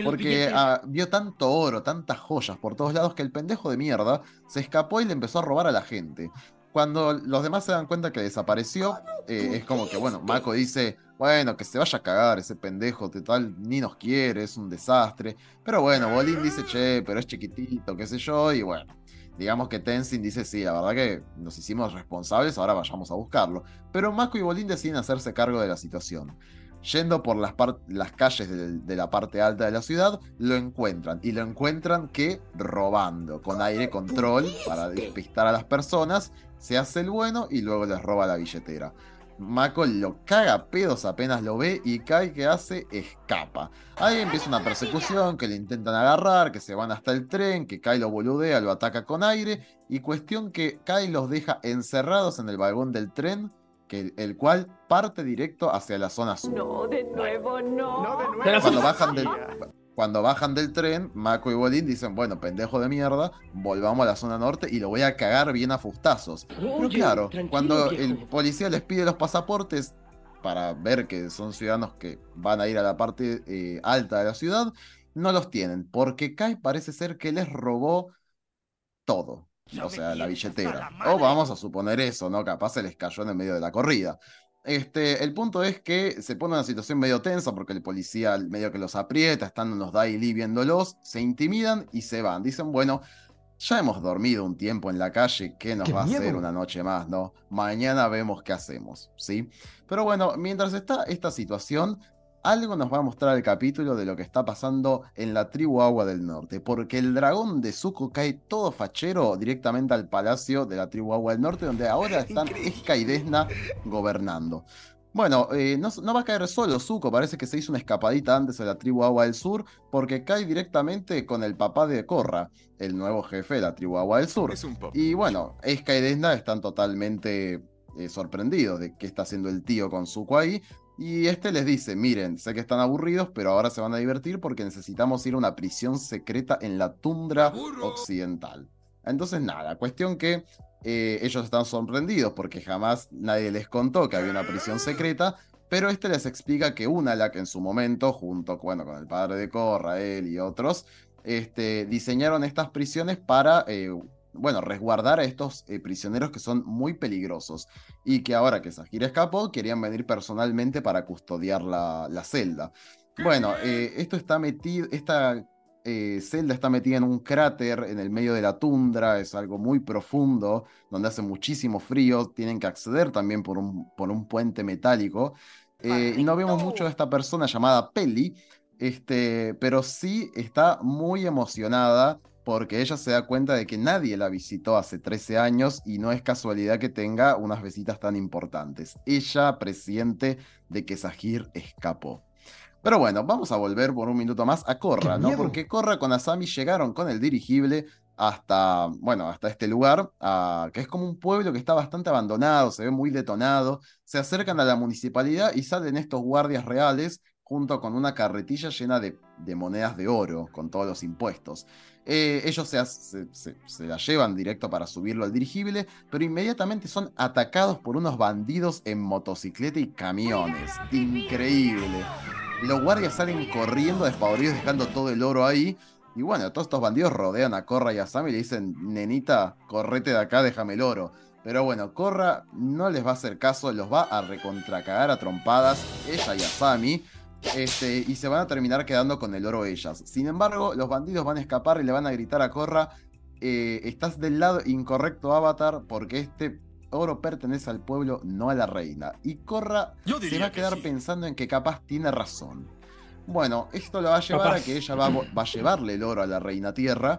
D: Porque ah, vio tanto oro, tantas joyas por todos lados que el pendejo de mierda se escapó y le empezó a robar a la gente. Cuando los demás se dan cuenta que desapareció, eh, es como que, bueno, Mako dice, bueno, que se vaya a cagar ese pendejo, total, ni nos quiere, es un desastre. Pero bueno, Bolín dice, che, pero es chiquitito, qué sé yo, y bueno, digamos que Tenzin dice, sí, la verdad que nos hicimos responsables, ahora vayamos a buscarlo. Pero Mako y Bolín deciden hacerse cargo de la situación. Yendo por las, las calles de, de la parte alta de la ciudad, lo encuentran. Y lo encuentran que robando, con aire control para despistar a las personas. Se hace el bueno y luego les roba la billetera. Mako lo caga a pedos apenas lo ve y Kai que hace escapa. Ahí empieza una persecución que le intentan agarrar, que se van hasta el tren, que Kai lo boludea, lo ataca con aire y cuestión que Kai los deja encerrados en el vagón del tren, que, el cual parte directo hacia la zona sur.
H: No, de nuevo no.
D: Cuando bajan del, cuando bajan del tren, Mako y Bolín dicen, bueno, pendejo de mierda, volvamos a la zona norte y lo voy a cagar bien a fustazos. Pero claro, cuando el policía les pide los pasaportes para ver que son ciudadanos que van a ir a la parte eh, alta de la ciudad, no los tienen, porque Kai parece ser que les robó todo. O sea, la billetera. O vamos a suponer eso, ¿no? Capaz se les cayó en el medio de la corrida. Este, el punto es que se pone una situación medio tensa porque el policía medio que los aprieta, están unos daily viéndolos, se intimidan y se van. Dicen, bueno, ya hemos dormido un tiempo en la calle, ¿qué nos
C: ¡Qué
D: va a hacer una noche más, no? Mañana vemos qué hacemos, ¿sí? Pero bueno, mientras está esta situación, algo nos va a mostrar el capítulo de lo que está pasando en la tribu Agua del Norte, porque el dragón de Zuko cae todo fachero directamente al palacio de la tribu Agua del Norte, donde ahora están Esca y Desna gobernando. Bueno, eh, no, no va a caer solo Zuko, parece que se hizo una escapadita antes a la tribu Agua del Sur, porque cae directamente con el papá de Korra, el nuevo jefe de la tribu Agua del Sur.
F: Es un poco.
D: Y bueno, Esca y Desna están totalmente eh, sorprendidos de qué está haciendo el tío con Zuko ahí. Y este les dice, miren, sé que están aburridos, pero ahora se van a divertir porque necesitamos ir a una prisión secreta en la tundra occidental. Entonces nada, cuestión que eh, ellos están sorprendidos porque jamás nadie les contó que había una prisión secreta, pero este les explica que Unalak en su momento, junto bueno, con el padre de Korra, él y otros, este, diseñaron estas prisiones para, eh, bueno, resguardar a estos eh, prisioneros que son muy peligrosos y que ahora que Sahir escapó, querían venir personalmente para custodiar la, la celda. Bueno, eh, esto está metido, esta eh, celda está metida en un cráter en el medio de la tundra, es algo muy profundo, donde hace muchísimo frío, tienen que acceder también por un, por un puente metálico. Eh, y no vemos mucho de esta persona llamada Peli, este, pero sí está muy emocionada porque ella se da cuenta de que nadie la visitó hace 13 años y no es casualidad que tenga unas visitas tan importantes. Ella presiente de que Sahir escapó. Pero bueno, vamos a volver por un minuto más a Korra,
C: ¡Qué
D: ¿no? Porque Korra con Asami llegaron con el dirigible hasta, bueno, hasta este lugar, ah, que es como un pueblo que está bastante abandonado, se ve muy detonado. Se acercan a la municipalidad y salen estos guardias reales junto con una carretilla llena de, de monedas de oro, con todos los impuestos. Eh, ellos se, se, se, se la llevan directo para subirlo al dirigible, pero inmediatamente son atacados por unos bandidos en motocicleta y camiones. Increíble. Los guardias salen corriendo despavoridos, dejando todo el oro ahí. Y bueno, todos estos bandidos rodean a Korra y a Sam y le dicen, nenita, correte de acá, déjame el oro. Pero bueno, Korra no les va a hacer caso, los va a recontracagar a trompadas, ella y a Sammy. Este, y se van a terminar quedando con el oro ellas. Sin embargo, los bandidos van a escapar y le van a gritar a Korra, eh, estás del lado incorrecto, Avatar, porque este oro pertenece al pueblo, no a la reina. Y Korra
F: Yo
D: se va a
F: que
D: quedar
F: sí.
D: pensando en que capaz tiene razón. Bueno, esto lo va a llevar
C: Capaz.
D: a que ella va, a vo- va a llevarle el oro a la reina tierra.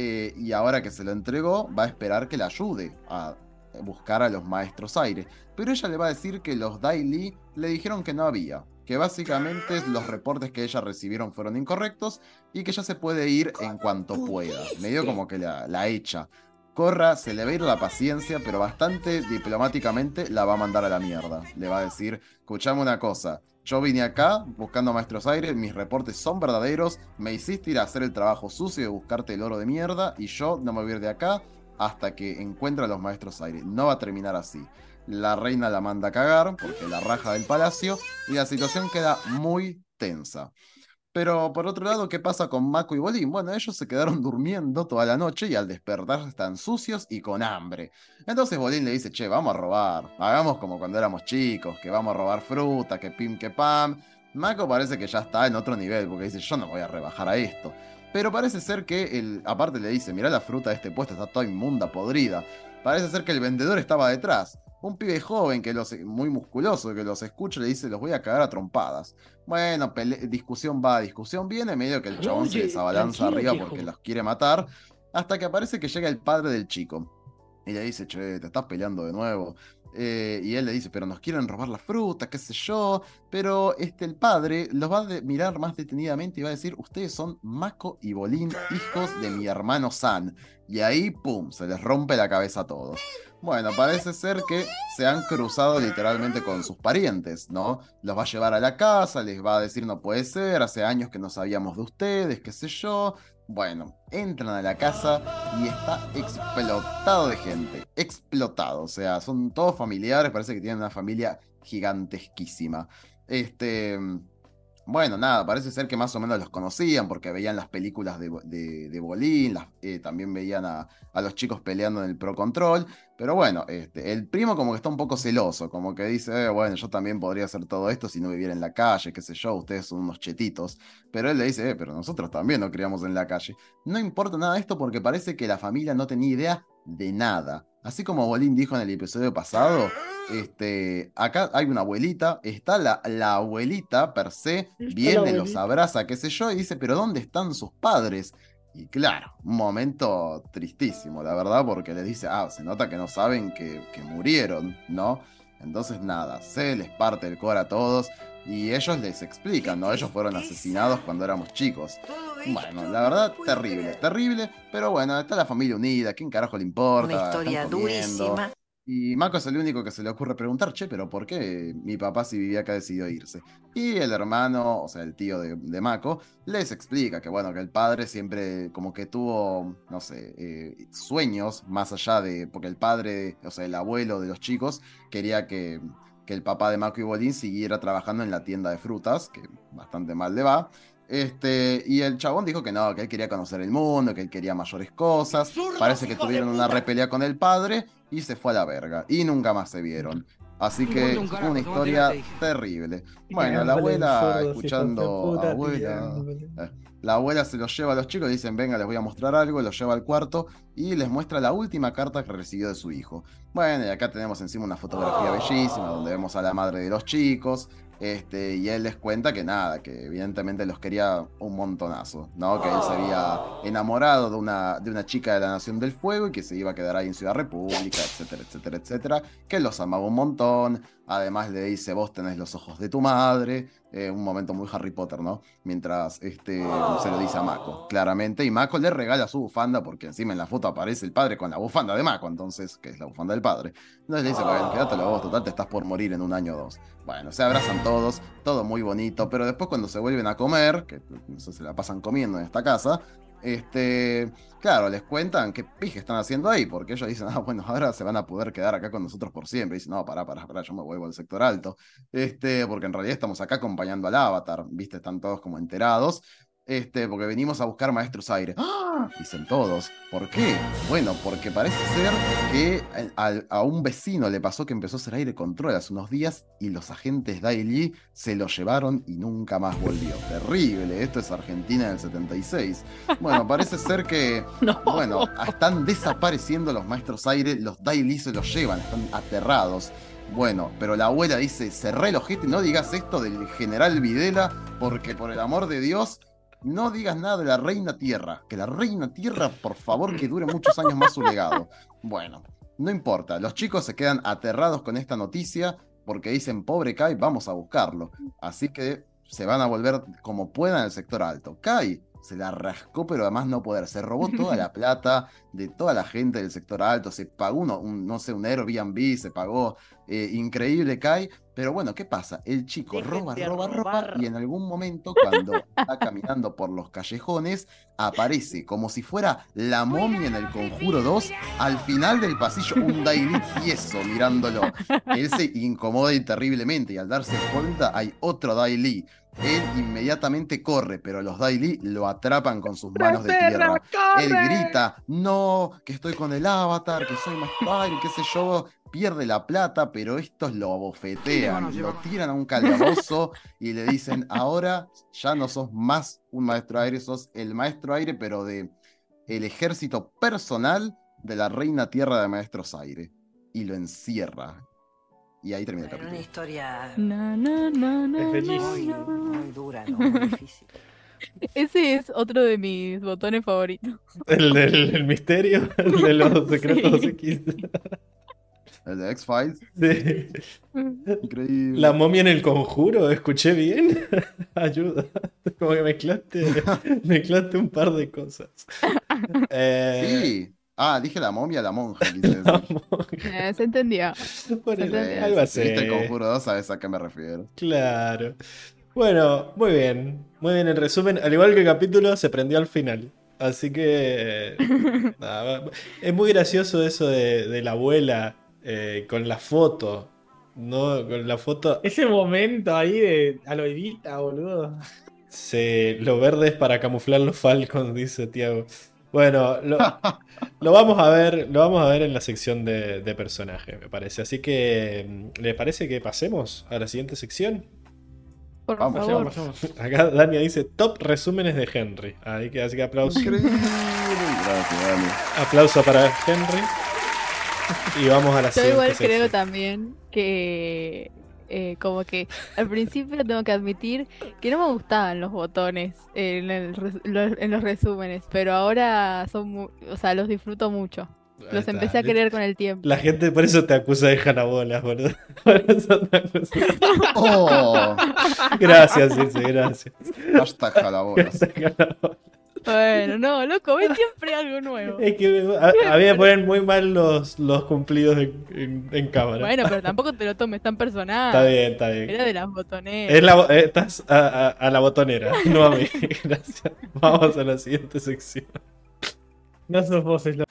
D: eh, y ahora que se lo entregó, va a esperar que la ayude a buscar a los maestros aire. Pero ella le va a decir que los Daily le dijeron que no había. Que básicamente los reportes que ella recibieron fueron incorrectos y que ya se puede ir en cuanto pueda. Medio como que la, la echa. Corra, se le va a ir la paciencia, pero bastante diplomáticamente la va a mandar a la mierda. Le va a decir, escuchame una cosa, yo vine acá buscando maestros aires, mis reportes son verdaderos, me hiciste ir a hacer el trabajo sucio de buscarte el oro de mierda y yo no me voy a ir de acá hasta que encuentre a los maestros aires. No va a terminar así. La reina la manda a cagar porque la raja del palacio y la situación queda muy tensa. Pero por otro lado, ¿qué pasa con Mako y Bolín? Bueno, ellos se quedaron durmiendo toda la noche y al despertar están sucios y con hambre. Entonces Bolín le dice, che, vamos a robar. Hagamos como cuando éramos chicos, que vamos a robar fruta, que pim, que pam. Mako parece que ya está en otro nivel, porque dice, yo no voy a rebajar a esto. Pero parece ser que, el, aparte le dice, mirá la fruta de este puesto, está toda inmunda, podrida. Parece ser que el vendedor estaba detrás. Un pibe joven, que los, muy musculoso, que los escucha, le dice, los voy a cagar a trompadas. Bueno, discusión va, discusión viene, medio que el chabón se
C: Oye,
D: les abalanza
C: tranquilo,
D: arriba
C: viejo.
D: porque los quiere matar. Hasta que aparece que llega el padre del chico. Y le dice, che, te estás peleando de nuevo. Eh, y él le dice, pero nos quieren robar la fruta, qué sé yo. Pero este, el padre los va a mirar más detenidamente y va a decir, ustedes son Mako y Bolín, hijos de mi hermano San. Y ahí, pum, se les rompe la cabeza a todos. Bueno, parece ser que se han cruzado literalmente con sus parientes, ¿no? Los va a llevar a la casa, les va a decir no puede ser, hace años que no sabíamos de ustedes, qué sé yo. Bueno, entran a la casa y está explotado de gente, explotado, o sea, son todos familiares, parece que tienen una familia gigantesquísima. Este, bueno, nada, parece ser que más o menos los conocían porque veían las películas de, de, Bolín, eh, también veían a, a los chicos peleando en el Pro Control. Pero bueno, este, el primo como que está un poco celoso, como que dice, "Eh, bueno, yo también podría hacer todo esto si no viviera en la calle, qué sé yo, ustedes son unos chetitos. Pero él le dice, "Eh, pero nosotros también nos criamos en la calle. No importa nada esto porque parece que la familia no tenía idea de nada. Así como Bolín dijo en el episodio pasado, este, acá hay una abuelita, está la, la abuelita per se, viene, los abraza, qué sé yo, y dice, pero ¿dónde están sus padres? Y claro, un momento tristísimo, la verdad, porque le dice, ah, se nota que no saben que, que murieron, ¿no? Entonces nada, se les parte el core a todos y ellos les explican, ¿no? Ellos fueron asesinados cuando éramos chicos. Bueno, la verdad, terrible, terrible, pero bueno, está la familia unida, ¿quién carajo le importa?
H: Una historia durísima.
D: Y Mako es el único que se le ocurre preguntar, che, pero ¿por qué mi papá si vivía acá decidió irse? Y el hermano, o sea, el tío de, de Mako, les explica que bueno, que el padre siempre como que tuvo, no sé, eh, sueños más allá de, porque el padre, o sea, el abuelo de los chicos, quería que, que el papá de Mako y Bolín siguiera trabajando en la tienda de frutas, que bastante mal le va. Este, y el chabón dijo que no, que él quería conocer el mundo, que él quería mayores cosas. Parece que tuvieron una repelea con el padre y se fue a la verga. Y nunca más se vieron. Así que
I: Importa un carajo,
D: una historia terrible. Bueno, la abuela escuchando abuela. La abuela se los lleva a los chicos, dicen, venga, les voy a mostrar algo, los lleva al cuarto y les muestra la última carta que recibió de su hijo. Bueno, y acá tenemos encima una fotografía bellísima donde vemos a la madre de los chicos. Este, y él les cuenta que nada, que evidentemente los quería un montonazo, ¿no? Que él se había enamorado de una, de una chica de la Nación del Fuego y que se iba a quedar ahí en Ciudad República, etcétera, etcétera, etcétera. Que los amaba un montón. Además le dice, vos tenés los ojos de tu madre. Eh, un momento muy Harry Potter, ¿no? Mientras este, se lo dice a Mako, claramente. Y Mako le regala su bufanda porque encima en la foto aparece el padre con la bufanda de Mako, entonces, que es la bufanda del padre. Entonces le dice, bueno, quédatelo vos, total, te estás por morir en un año o dos. Bueno, se abrazan todos, todo muy bonito, pero después cuando se vuelven a comer, que se la pasan comiendo en esta casa, este, claro, les cuentan qué pije están haciendo ahí, porque ellos dicen, ah, bueno, ahora se van a poder quedar acá con nosotros por siempre. Dicen, no, pará, pará, pará, yo me vuelvo al sector alto. Este, porque en realidad estamos acá acompañando al avatar, viste, están todos como enterados. Este, porque venimos a buscar maestros aire. ¡Ah! Dicen todos. ¿Por qué? Bueno, porque parece ser que a, a un vecino le pasó que empezó a hacer aire control hace unos días y los agentes Daily se lo llevaron y nunca más volvió. Terrible, esto es Argentina del 76. Bueno, parece ser que,
B: No.
D: bueno, están desapareciendo los maestros aire, los Daily se los llevan, están aterrados. Bueno, pero la abuela dice, cerré el ojete, no digas esto del general Videla, porque por el amor de Dios, no digas nada de la reina tierra. Que la reina tierra, por favor, que dure muchos años más su legado. Bueno, no importa, los chicos se quedan aterrados con esta noticia porque dicen, pobre Kai, vamos a buscarlo. Así que se van a volver como puedan al sector alto. Kai se la rascó, pero además no poder. Se robó toda la plata de toda la gente del sector alto. Se pagó un, no sé, un Airbnb, se pagó eh, increíble Kai. Pero bueno, ¿qué pasa? El chico roba, roba, roba. Y en algún momento, cuando está caminando por los callejones, aparece como si fuera la momia en el Conjuro 2. Al final del pasillo, un Daily tieso mirándolo. Él se incomoda y terriblemente. Y al darse cuenta, hay otro Daily. Él inmediatamente corre, pero los Daily lo atrapan con sus manos de tierra. Él grita, no, que estoy con el avatar, que soy más padre, qué sé yo. Pierde la plata, pero estos lo abofetean, lo tiran a un calabozo y le dicen, ahora ya no sos más un maestro aire, sos el maestro aire, pero de el ejército personal de la reina tierra de maestros aire. Y lo encierra. Y ahí termina el
H: Era una
D: capítulo.
H: historia
B: Na, na, na, na,
A: Es
B: na,
A: bellísimo.
H: muy, dura, ¿no? Muy difícil.
B: Ese es otro de mis botones favoritos.
A: El del el misterio, el de los secretos
B: Sí.
A: X.
D: El de X-Files,
A: Sí.
D: increíble.
A: La momia en el conjuro, ¿escuché bien? Ayuda. Como que mezclaste, mezclaste un par de cosas. Eh,
D: Sí. Ah, dije la momia, la monja, quise decir.
B: Eh, se entendió.
D: Sí,
A: algo
D: si
A: así.
D: viste el conjuro 2, sabes a qué me refiero.
A: Claro. Bueno, muy bien. Muy bien el resumen. Al igual que el capítulo, se prendió al final. Así que. nada, es muy gracioso eso de, de la abuela eh, con la foto. ¿No? Con la foto.
C: Ese momento ahí de Aloidita, boludo.
A: Sí, lo verde es para camuflar los Falcons, dice Tiago. Bueno, lo, lo vamos a ver, lo vamos a ver en la sección de, de personaje, me parece. Así que, ¿le parece que pasemos a la siguiente sección?
B: Por
D: Vamos,
B: favor.
C: Vayamos.
A: Acá Dania dice top resúmenes de Henry. Ahí que, así que aplauso,
D: Increíble. Gracias, dale.
A: aplauso para Henry. Y vamos a la
B: Yo igual
A: sección.
B: creo también que eh, como que al principio tengo que admitir que no me gustaban los botones en, el res- lo- en los resúmenes, pero ahora son mu- o sea, los disfruto mucho.
A: Ahí
B: Los
A: está.
B: empecé a querer con el tiempo.
A: La gente por eso te acusa de jalabolas, boludo. Por eso te acusa.
D: Oh,
A: Gracias, sí, gracias.
D: hashtag jalabolas.
B: Bueno, no, loco, ves siempre algo nuevo.
A: Es que me- a, a mí me ponen muy mal los, los cumplidos en, en- en cámara.
B: Bueno, pero tampoco te lo tomes tan personal.
A: Está bien, está bien.
B: Era de las botoneras.
A: Es la bo- eh, estás a, a- a la botonera, no a mí. Gracias. Vamos a la siguiente sección.
C: No sos vos, es lo-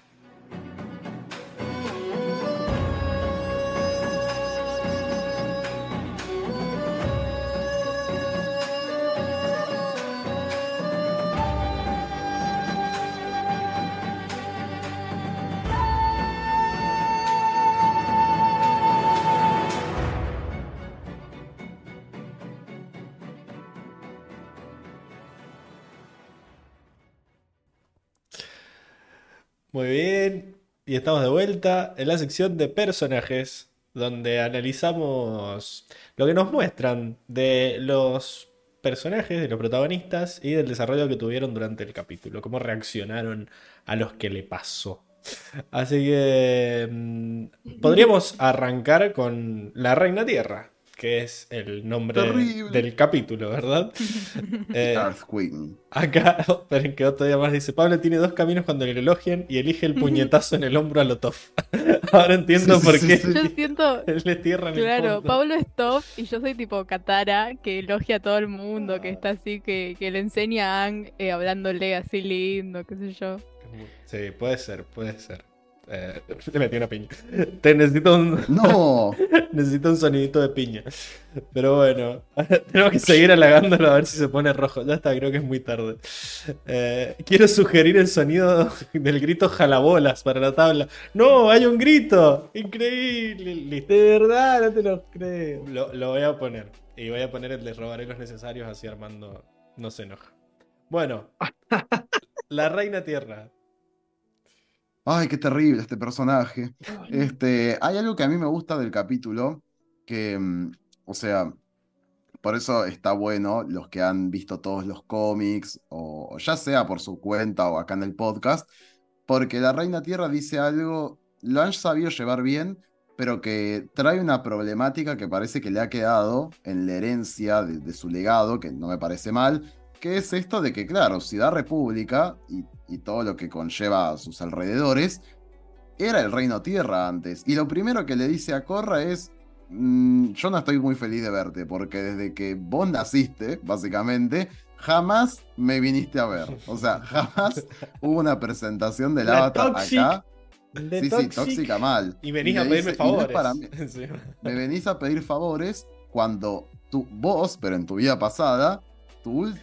A: Muy bien. Y estamos de vuelta en la sección de personajes, donde analizamos lo que nos muestran de los personajes, de los protagonistas y del desarrollo que tuvieron durante el capítulo, cómo reaccionaron a los que le pasó. Así que mm, podríamos arrancar con la Reina Tierra, que es el nombre
D: Terrible.
A: del capítulo, ¿verdad? Eh,
D: Earth Queen.
A: Acá, esperen que otro día más dice, Pablo tiene dos caminos cuando le elogian y elige el puñetazo en el hombro a Lotof. Ahora entiendo
D: Sí,
A: por
D: sí,
A: qué
D: sí,
B: Yo siento,
A: él le tierra en el
B: claro. Pablo es top y yo soy tipo Katara, que elogia a todo el mundo, que está así, que, que le enseña a Aang eh, hablándole así lindo, qué sé yo.
A: Sí, puede ser, puede ser. Eh, le metí una piña. Te necesito un,
D: No,
A: necesito un sonidito de piña. Pero bueno, tenemos que seguir halagándolo a ver si se pone rojo. Ya está, creo que es muy tarde. Eh, quiero sugerir el sonido del grito jalabolas para la tabla. ¡No! ¡Hay un grito! ¡Increíble!
C: De verdad, no te lo creo.
A: Lo, lo voy a poner. Y voy a poner el de robaré los necesarios, así Armando no se enoja. Bueno, la Reina Tierra.
D: Ay, qué terrible este personaje. Este, hay algo que a mí me gusta del capítulo, que, mm, o sea, por eso está bueno los que han visto todos los cómics, o, o ya sea por su cuenta o acá en el podcast, porque la Reina Tierra dice algo, lo han sabido llevar bien, pero que trae una problemática que parece que le ha quedado en la herencia de, de su legado, que no me parece mal, que es esto de que, claro, Ciudad República y, y todo lo que conlleva a sus alrededores, era el Reino Tierra antes. Y lo primero que le dice a Corra es, "Mm, yo no estoy muy feliz de verte, porque desde que vos naciste, básicamente, jamás me viniste a ver. O sea, jamás hubo una presentación del
C: La
D: avatar
C: toxic-
D: acá.
C: De
D: Sí, sí, tóxica mal.
A: Y venís a pedirme
D: dice, "Y no es
A: favores.
D: para mí".
A: Sí.
D: me venís a pedir favores cuando tú, vos, pero en tu vida pasada,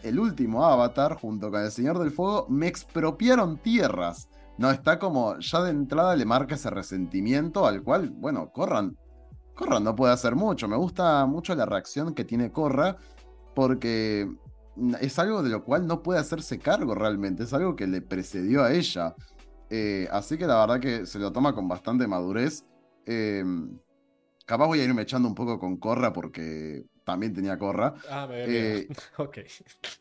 D: el último avatar, junto con el Señor del Fuego, me expropiaron tierras. No, está como, ya de entrada le marca ese resentimiento al cual, bueno, Corran, Corran no puede hacer mucho. Me gusta mucho la reacción que tiene Corra, porque es algo de lo cual no puede hacerse cargo realmente, es algo que le precedió a ella. Eh, así que la verdad que se lo toma con bastante madurez. Eh, capaz voy a irme echando un poco con Corra porque también tenía Corra.
A: Ah, me
D: Eh.
A: Ok.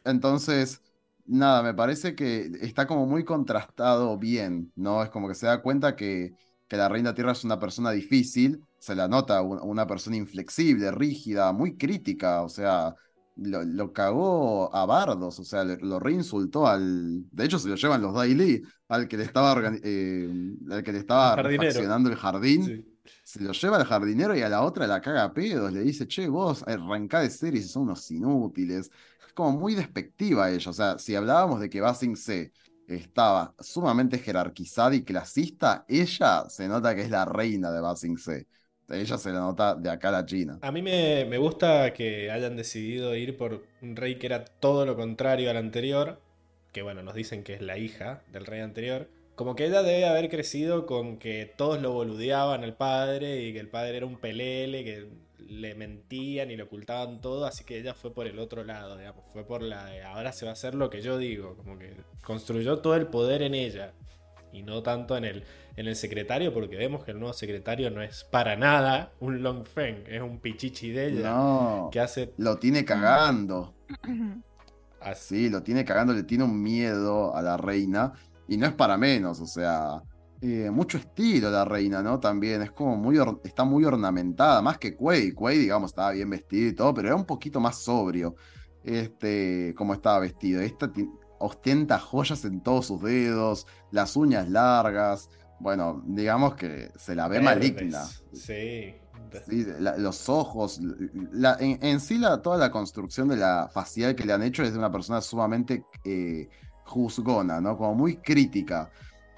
D: Entonces, nada, me parece que está como muy contrastado bien, ¿no? Es como que se da cuenta que, que la Reina Tierra es una persona difícil, se la nota un- una persona inflexible, rígida, muy crítica, o sea, lo, lo cagó a Bardos, o sea, lo reinsultó al... De hecho, se lo llevan los Daily, al que le estaba, eh, al que le estaba refaccionando el jardín.
A: Sí.
D: Se lo lleva al jardinero y a la otra la caga a pedos. Le dice, che, vos arrancá de series son unos inútiles. Es como muy despectiva ella. O sea, si hablábamos de que Basing C estaba sumamente jerarquizada y clasista, ella se nota que es la reina de Basing C. Ella se la nota de acá a la China.
A: A mí me, me gusta que hayan decidido ir por un rey que era todo lo contrario al anterior, que bueno, nos dicen que es la hija del rey anterior. Como que ella debe haber crecido con que todos lo boludeaban al padre y que el padre era un pelele, que le mentían y le ocultaban todo, así que ella fue por el otro lado, digamos, fue por la de ahora se va a hacer lo que yo digo, como que construyó todo el poder en ella y no tanto en el, en el secretario, porque vemos que el nuevo secretario no es para nada un Long Feng, es un pichichi de ella
D: No,
A: que hace
D: lo tiene cagando.
A: así.
D: Sí, lo tiene cagando, le tiene un miedo a la reina. Y no es para menos, o sea, eh, mucho estilo la reina, ¿no? También es como muy, está muy ornamentada, más que Quay. Quay, digamos, estaba bien vestido y todo, pero era un poquito más sobrio, este, como estaba vestido. Esta ostenta joyas en todos sus dedos, las uñas largas. Bueno, digamos que se la ve
A: verdes.
D: maligna.
A: Sí.
D: Sí, la- los ojos, la- en, en sí la, toda la construcción de la facial que le han hecho es de una persona sumamente eh, juzgona, ¿no? Como muy crítica.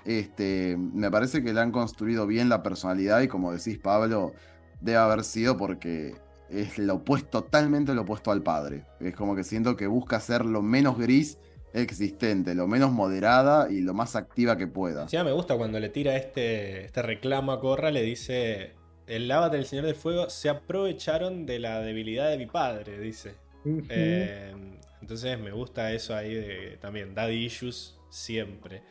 D: Este, me parece que le han construido bien la personalidad y como decís Pablo, debe haber sido porque es lo opuesto, totalmente lo opuesto al padre. Es como que siento que busca ser lo menos gris existente, lo menos moderada y lo más activa que pueda.
A: Sí, me gusta cuando le tira este, este reclamo a Corra, le dice, el avatar del Señor del Fuego se aprovecharon de la debilidad de mi padre, dice. Eh, entonces me gusta eso ahí de también, daddy issues siempre.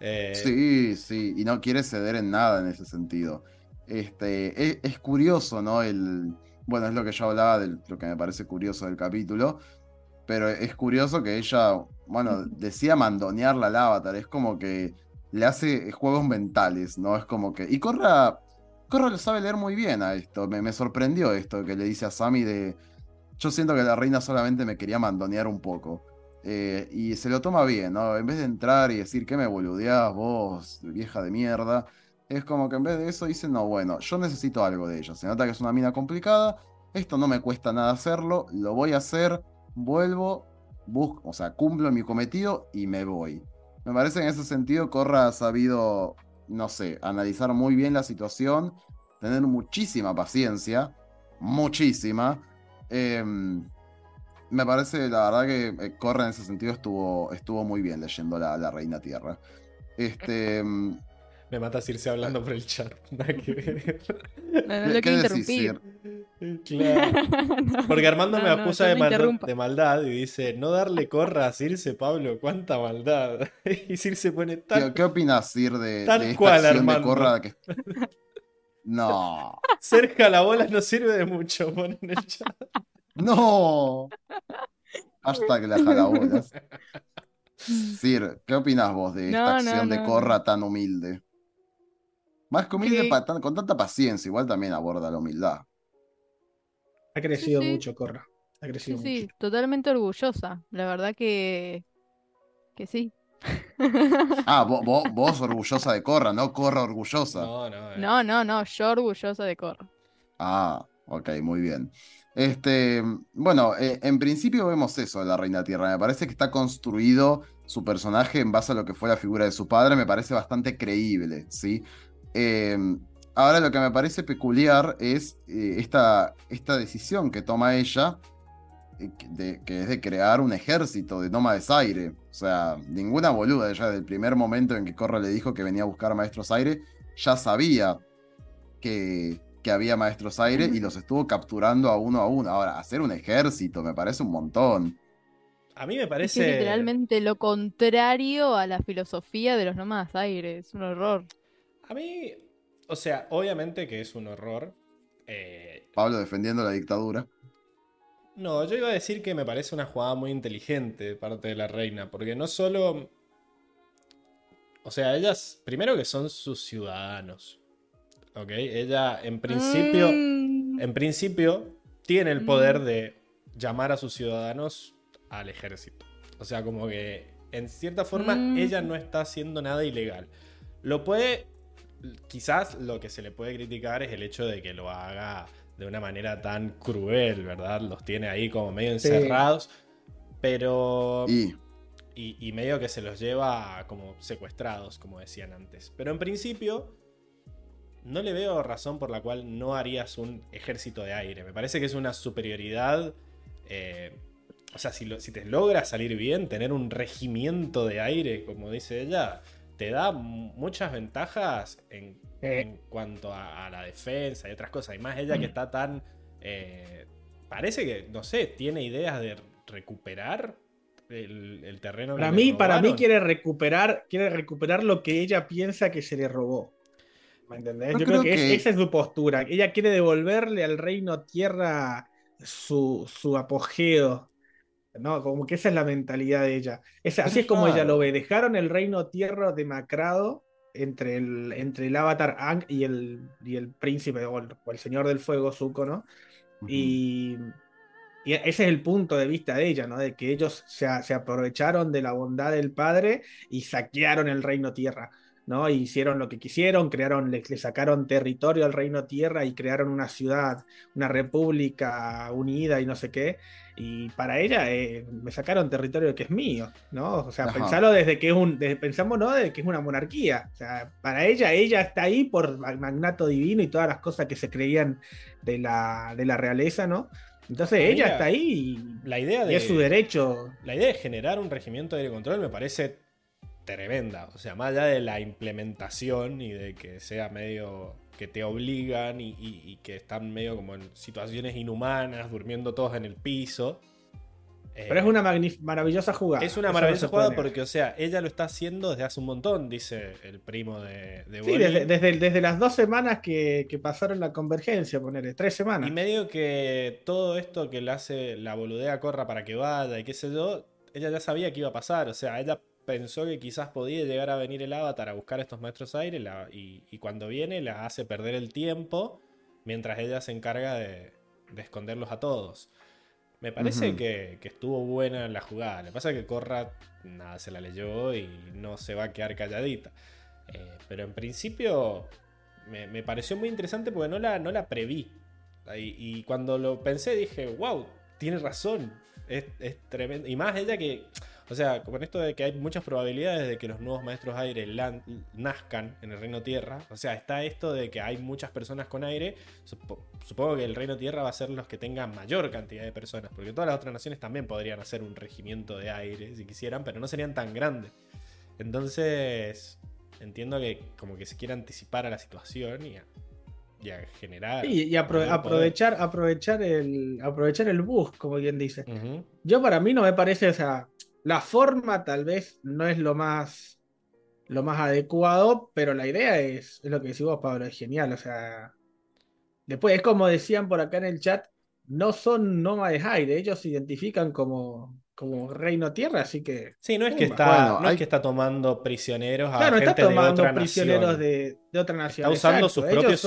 A: Eh,
D: Sí, sí, y no quiere ceder en nada en ese sentido. Este, es, es curioso, ¿no? El, bueno, es lo que yo hablaba de lo que me parece curioso del capítulo, pero es curioso que ella, bueno, decía mandonearla al avatar, es como que le hace juegos mentales, ¿no? Es como que... Y Corra, Corra lo sabe leer muy bien a esto, me, me sorprendió esto que le dice a Sammy de... Yo siento que la reina solamente me quería mandonear un poco. Eh, y se lo toma bien, ¿no? En vez de entrar y decir que me boludeás vos, vieja de mierda, es como que en vez de eso dice, no, bueno, yo necesito algo de ella. Se nota que es una mina complicada, esto no me cuesta nada hacerlo, lo voy a hacer, vuelvo, busco, o sea, cumplo mi cometido y me voy. Me parece que en ese sentido Corra ha sabido no sé, analizar muy bien la situación, tener muchísima paciencia, muchísima. Em, me parece, la verdad que eh, Corra en ese sentido estuvo, estuvo muy bien leyendo la, la Reina Tierra. Este, em,
A: Me mata irse hablando por el chat. Nada que ver.
B: No, no lo
D: ¿qué
B: quiero interrumpir.
A: Claro.
B: No,
A: Porque Armando
B: no,
A: me acusa
B: no
A: de, mal- maldad y dice, no darle corra a Circe, Pablo, cuánta maldad. y Circe pone
D: ¿Qué,
A: tal,
D: qué opinas, Sir, de,
A: tal
D: de esta
A: cual,
D: acción de. Corra? Que... No,
A: cerca la bola no sirve de mucho, pone en el chat.
D: no. Hashtag la jalabolas. Sir, ¿qué opinas vos de esta
B: No, no,
D: acción de
B: no,
D: Corra tan humilde? Más que humilde,
B: Que-
D: pa- tan- con tanta paciencia, igual también aborda la humildad.
C: Ha crecido
B: sí.
C: mucho, Corra. Ha
B: Sí,
C: crecido
B: sí,
C: mucho.
B: totalmente orgullosa. La verdad que. que sí.
D: Ah, vos, vos, vos orgullosa de Corra, no Corra orgullosa.
A: No, no. eh.
B: No, no, no, yo orgullosa de Corra.
D: Ah, ok, muy bien. Este, bueno, eh, en principio vemos eso de la Reina Tierra. Me parece que está construido su personaje en base a lo que fue la figura de su padre. Me parece bastante creíble, ¿sí? Eh, ahora lo que me parece peculiar es eh, esta, esta decisión que toma ella, eh, que, de- que es de crear un ejército de nómades aire. O sea, ninguna boluda. Ella desde el primer momento en que Corra le dijo que venía a buscar maestros aire, ya sabía que, que había maestros aire y los estuvo capturando a uno a uno. Ahora, hacer un ejército me parece un montón.
A: A mí me
B: Es que
A: parece...
B: es literalmente lo contrario a la filosofía de los nómadas aires. Es un horror.
A: A mí, o sea, obviamente que es un horror. eh,
D: Pablo defendiendo la dictadura.
A: No, yo iba a decir que me parece una jugada muy inteligente de parte de la reina, porque no solo... O sea, ellas, primero que son sus ciudadanos, ¿ok? Ella en principio,
B: Mm,
A: en principio, tiene el poder de llamar a sus ciudadanos al ejército. O sea, como que en cierta forma
B: Mm.
A: ella no está haciendo nada ilegal. Lo puede, quizás lo que se le puede criticar es el hecho de que lo haga de una manera tan cruel, ¿verdad? Los tiene ahí como medio
C: Sí.
A: encerrados, pero...
D: Y
A: Y, y medio que se los lleva como secuestrados, como decían antes. Pero en principio, no le veo razón por la cual no harías un ejército de aire. Me parece que es una superioridad. eh, o sea, si, lo- si te logra salir bien, tener un regimiento de aire, como dice ella, te da muchas ventajas en,
C: Eh.
A: en cuanto a, a la defensa y otras cosas. Y más ella que está tan. eh, parece que, no sé, tiene ideas de recuperar el, el terreno que
C: Para
A: le
C: mí, para mí quiere recuperar, quiere recuperar lo que ella piensa que se le robó. ¿Me entendés?
D: Yo
C: Yo, creo
D: creo
C: que, es-
D: que-
C: esa es su postura. Ella quiere devolverle al reino tierra su, su apogeo. ¿No? Como que esa es la mentalidad de ella. Es, así es como ella lo ve. Dejaron el reino tierra demacrado entre el, entre el avatar Ang y el, y el príncipe o el, o el señor del fuego, Zuko, ¿no? Y, y ese es el punto de vista de ella, ¿no? De que ellos se, se aprovecharon de la bondad del padre y saquearon el reino tierra, ¿no? Y hicieron lo que quisieron, crearon, le, le sacaron territorio al reino tierra y crearon una ciudad, una república unida y no sé qué. Y para ella eh, me sacaron territorio que es mío, ¿no? O sea,
D: Ajá.
C: desde que es un, desde, pensamos, ¿no? De que es una monarquía. O sea, para ella, ella está ahí por magnato divino y todas las cosas que se creían de la, de la realeza, ¿no? Entonces
A: Ella-
C: ella está ahí y,
A: La idea
C: y
A: de.
C: es su derecho.
A: La idea de generar un regimiento de aire control me parece tremenda. O sea, más allá de la implementación y de que sea medio que te obligan y, y- y que están medio como en situaciones inhumanas, durmiendo todos en el piso. Eh,
C: Pero es una maravillosa jugada.
A: es una
C: Eso
A: maravillosa jugada
C: negar.
A: porque, o sea, ella lo está haciendo desde hace un montón, dice el primo de, de
C: Sí, desde, desde, desde las dos semanas que, que pasaron la convergencia, ponerle, tres semanas.
A: Y medio que todo esto que le hace la boludea corra para que vaya y qué sé yo, ella ya sabía que iba a pasar. O sea, ella pensó que quizás podía llegar a venir el avatar a buscar a estos maestros aire la- y, y cuando viene la hace perder el tiempo mientras ella se encarga de, de esconderlos a todos. Me parece que, que estuvo buena la jugada. Le pasa que Corra nada se la leyó y no se va a quedar calladita. Eh, pero en principio me, me pareció muy interesante porque no la, no la preví. Y, y cuando lo pensé dije, wow, tiene razón. Es, es tremendo. Y más ella que, O sea, con esto de que hay muchas probabilidades de que los nuevos maestros aire nazcan en el reino tierra. O sea, está esto de que hay muchas personas con aire. Supo- Supongo que el reino tierra va a ser los que tengan mayor cantidad de personas. Porque todas las otras naciones también podrían hacer un regimiento de aire si quisieran, pero no serían tan grandes. Entonces, entiendo que como que se quiere anticipar a la situación y a, y a generar.
C: Sí, y apro-
A: mayor poder.
C: aprovechar, aprovechar el, aprovechar el bus, como quien dice. Yo para mí no me parece, o sea, la forma tal vez no es lo más, lo más adecuado, pero la idea es, es lo que decís vos, Pablo, es genial, o sea, después es como decían por acá en el chat, no son nómades aire, ellos se identifican como, como reino tierra, así que,
A: Sí, no es que está,
D: Bueno,
A: no es que está tomando prisioneros a
C: claro,
A: gente
C: está tomando
A: de otra
C: prisioneros
A: nación.
C: de, de otra nación.
A: Está usando
C: exacto,
A: sus propios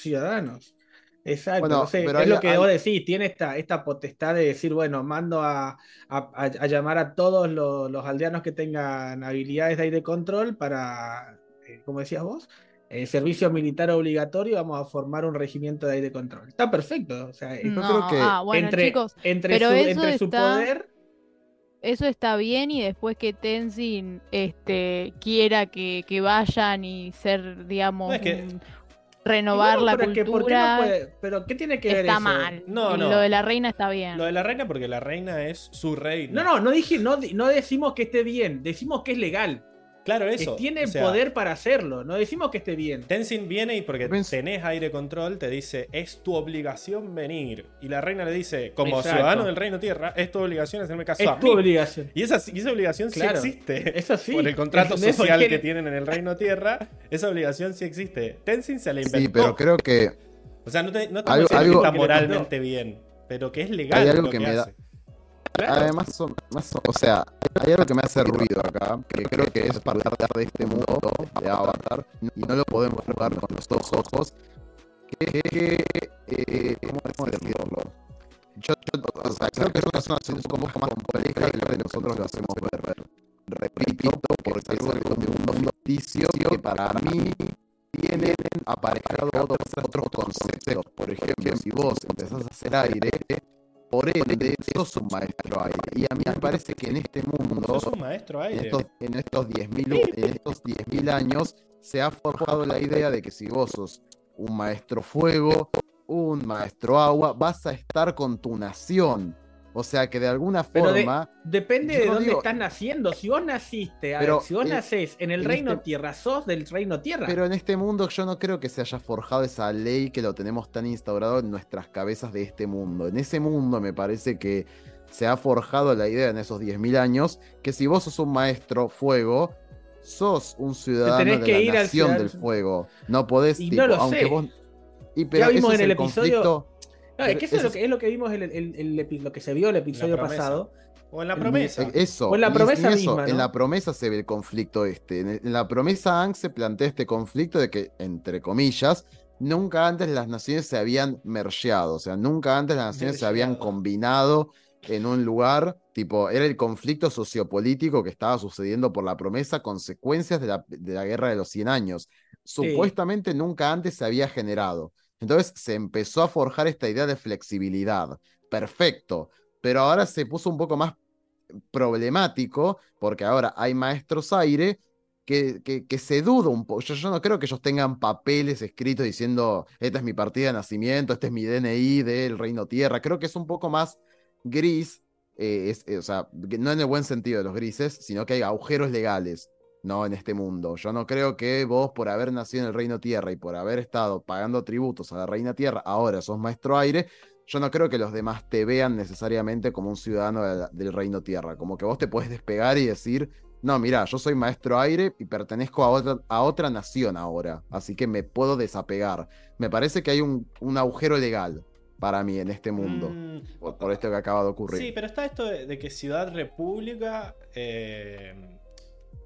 A: ciudadanos.
C: Exacto,
D: Bueno,
C: entonces,
D: pero
C: es
D: hay-
C: lo que
D: hay-
C: vos decís, tiene esta, esta potestad de decir, bueno, mando a, a- a- a llamar a todos los, los aldeanos que tengan habilidades de aire control para, eh, como decías vos, el servicio militar obligatorio, vamos a formar un regimiento de aire control. Está perfecto, o sea,
B: No,
D: creo que
B: ah, bueno,
C: entre,
B: chicos,
C: entre,
B: pero
C: su,
B: eso
C: entre su
B: está-
C: poder,
B: eso está bien y después que Tenzin este, quiera que, que vayan y ser, digamos,
A: No, es que-
B: un- renovar
C: bueno,
B: la
C: pero es que, ¿por qué no
B: cultura,
C: puede- pero ¿qué tiene que ver
B: está mal.
A: No, no.
B: Lo de la reina está bien.
A: Lo de la reina, porque la reina es su reina.
C: No, no, no dije, no, di- no decimos que esté bien, decimos que es legal.
A: Claro,
C: que
A: eso.
C: tiene
A: o
C: el
A: sea,
C: poder para hacerlo. No decimos que esté bien.
A: Tenzin viene y porque tenés aire control, te dice, es tu obligación venir. Y la reina le dice, como
C: Exacto.
A: ciudadano del reino tierra, es tu obligación hacerme caso a
C: Es tu
A: mí.
C: obligación.
A: Y esa, y esa obligación
C: Claro.
A: sí existe.
C: Eso sí.
A: Por el contrato social que tienen en el reino tierra, esa obligación sí existe. Tenzin se la inventó.
D: Sí, pero creo que
A: O sea, no, te, no
D: Algo- algo-
A: que está
C: que
A: moralmente bien, pero que es legal
D: Hay algo
A: lo
D: que
A: que,
D: me da-
A: hace.
D: Además, son- más o sea, hay algo que me hace ruido acá, que creo que es para de este mundo de Avatar, y no lo podemos jugar con los dos ojos, que, que eh, ¿cómo decirlo? Yo, yo- o sea, creo que es una situación un poco más compleja de lo que nosotros lo hacemos ver. Repito, porque es algo de un mundo que para mí tienen aparejado otros, otros conceptos. Por ejemplo, si vos empezás a hacer aire, por ende, sos un maestro aire. Y a mí me parece que en este mundo,
A: Sos un maestro
D: en
A: aire.
D: estos, en estos 10.000 en estos 10.000 años, se ha forjado la idea de que si vos sos un maestro fuego, un maestro agua, vas a estar con tu nación. O sea que de alguna
C: de-
D: forma,
C: Depende de dónde
D: digo-
C: estás naciendo. Si vos naciste, a
D: Pero,
C: ver, si vos
D: eh,
C: nacés en el
D: en
C: reino
D: este-
C: tierra, sos del reino tierra.
D: pero en este mundo yo no creo que se haya forjado esa ley que lo tenemos tan instaurado en nuestras cabezas de este mundo. En ese mundo me parece que se ha forjado la idea en esos 10.000 años que si vos sos un maestro fuego, sos un ciudadano
C: tenés
D: de
C: que
D: la
C: ir al
D: nación del fuego. No podés,
C: Y
D: tipo,
C: no lo
D: aunque
C: sé.
D: vos... Y pero
C: vimos
D: ese es
C: en el
D: el
C: episodio-
D: conflicto...
C: No, es que eso es lo que, es lo que vimos en el, el- lo que se vio el episodio pasado.
A: O en la promesa.
D: Eh, Eso,
C: O en la promesa
D: eso,
C: misma, ¿no?
D: En la promesa se ve el conflicto este. En, en la promesa Ang se plantea este conflicto de que, entre comillas, nunca antes las naciones se habían mergeado. O sea, nunca antes las naciones se habían combinado en un lugar. Tipo, era el conflicto sociopolítico que estaba sucediendo por la promesa, consecuencias de la, de la guerra de los 100 años. Supuestamente nunca antes se había generado. Entonces se empezó a forjar esta idea de flexibilidad. Perfecto. Pero ahora se puso un poco más problemático porque ahora hay maestros aire que, que, se duda un poco. Yo, no creo que ellos tengan papeles escritos diciendo, esta es mi partida de nacimiento, este es mi DNI del Reino Tierra. Creo que es un poco más gris, eh, eh, o sea, no en el buen sentido de los grises, sino que hay agujeros legales. No en este mundo. Yo no creo que vos, por haber nacido en el Reino Tierra y por haber estado pagando tributos a la Reina Tierra, ahora sos maestro aire. Yo no creo que los demás te vean necesariamente como un ciudadano del Reino Tierra. Como que vos te puedes despegar y decir, no, mira, yo soy maestro aire y pertenezco a otra, a otra nación ahora. Así que me puedo desapegar. Me parece que hay un, un agujero legal para mí en este mundo.
A: Mm,
D: Por, por esto que acaba de ocurrir.
A: Sí, pero está esto de, de que Ciudad República. eh,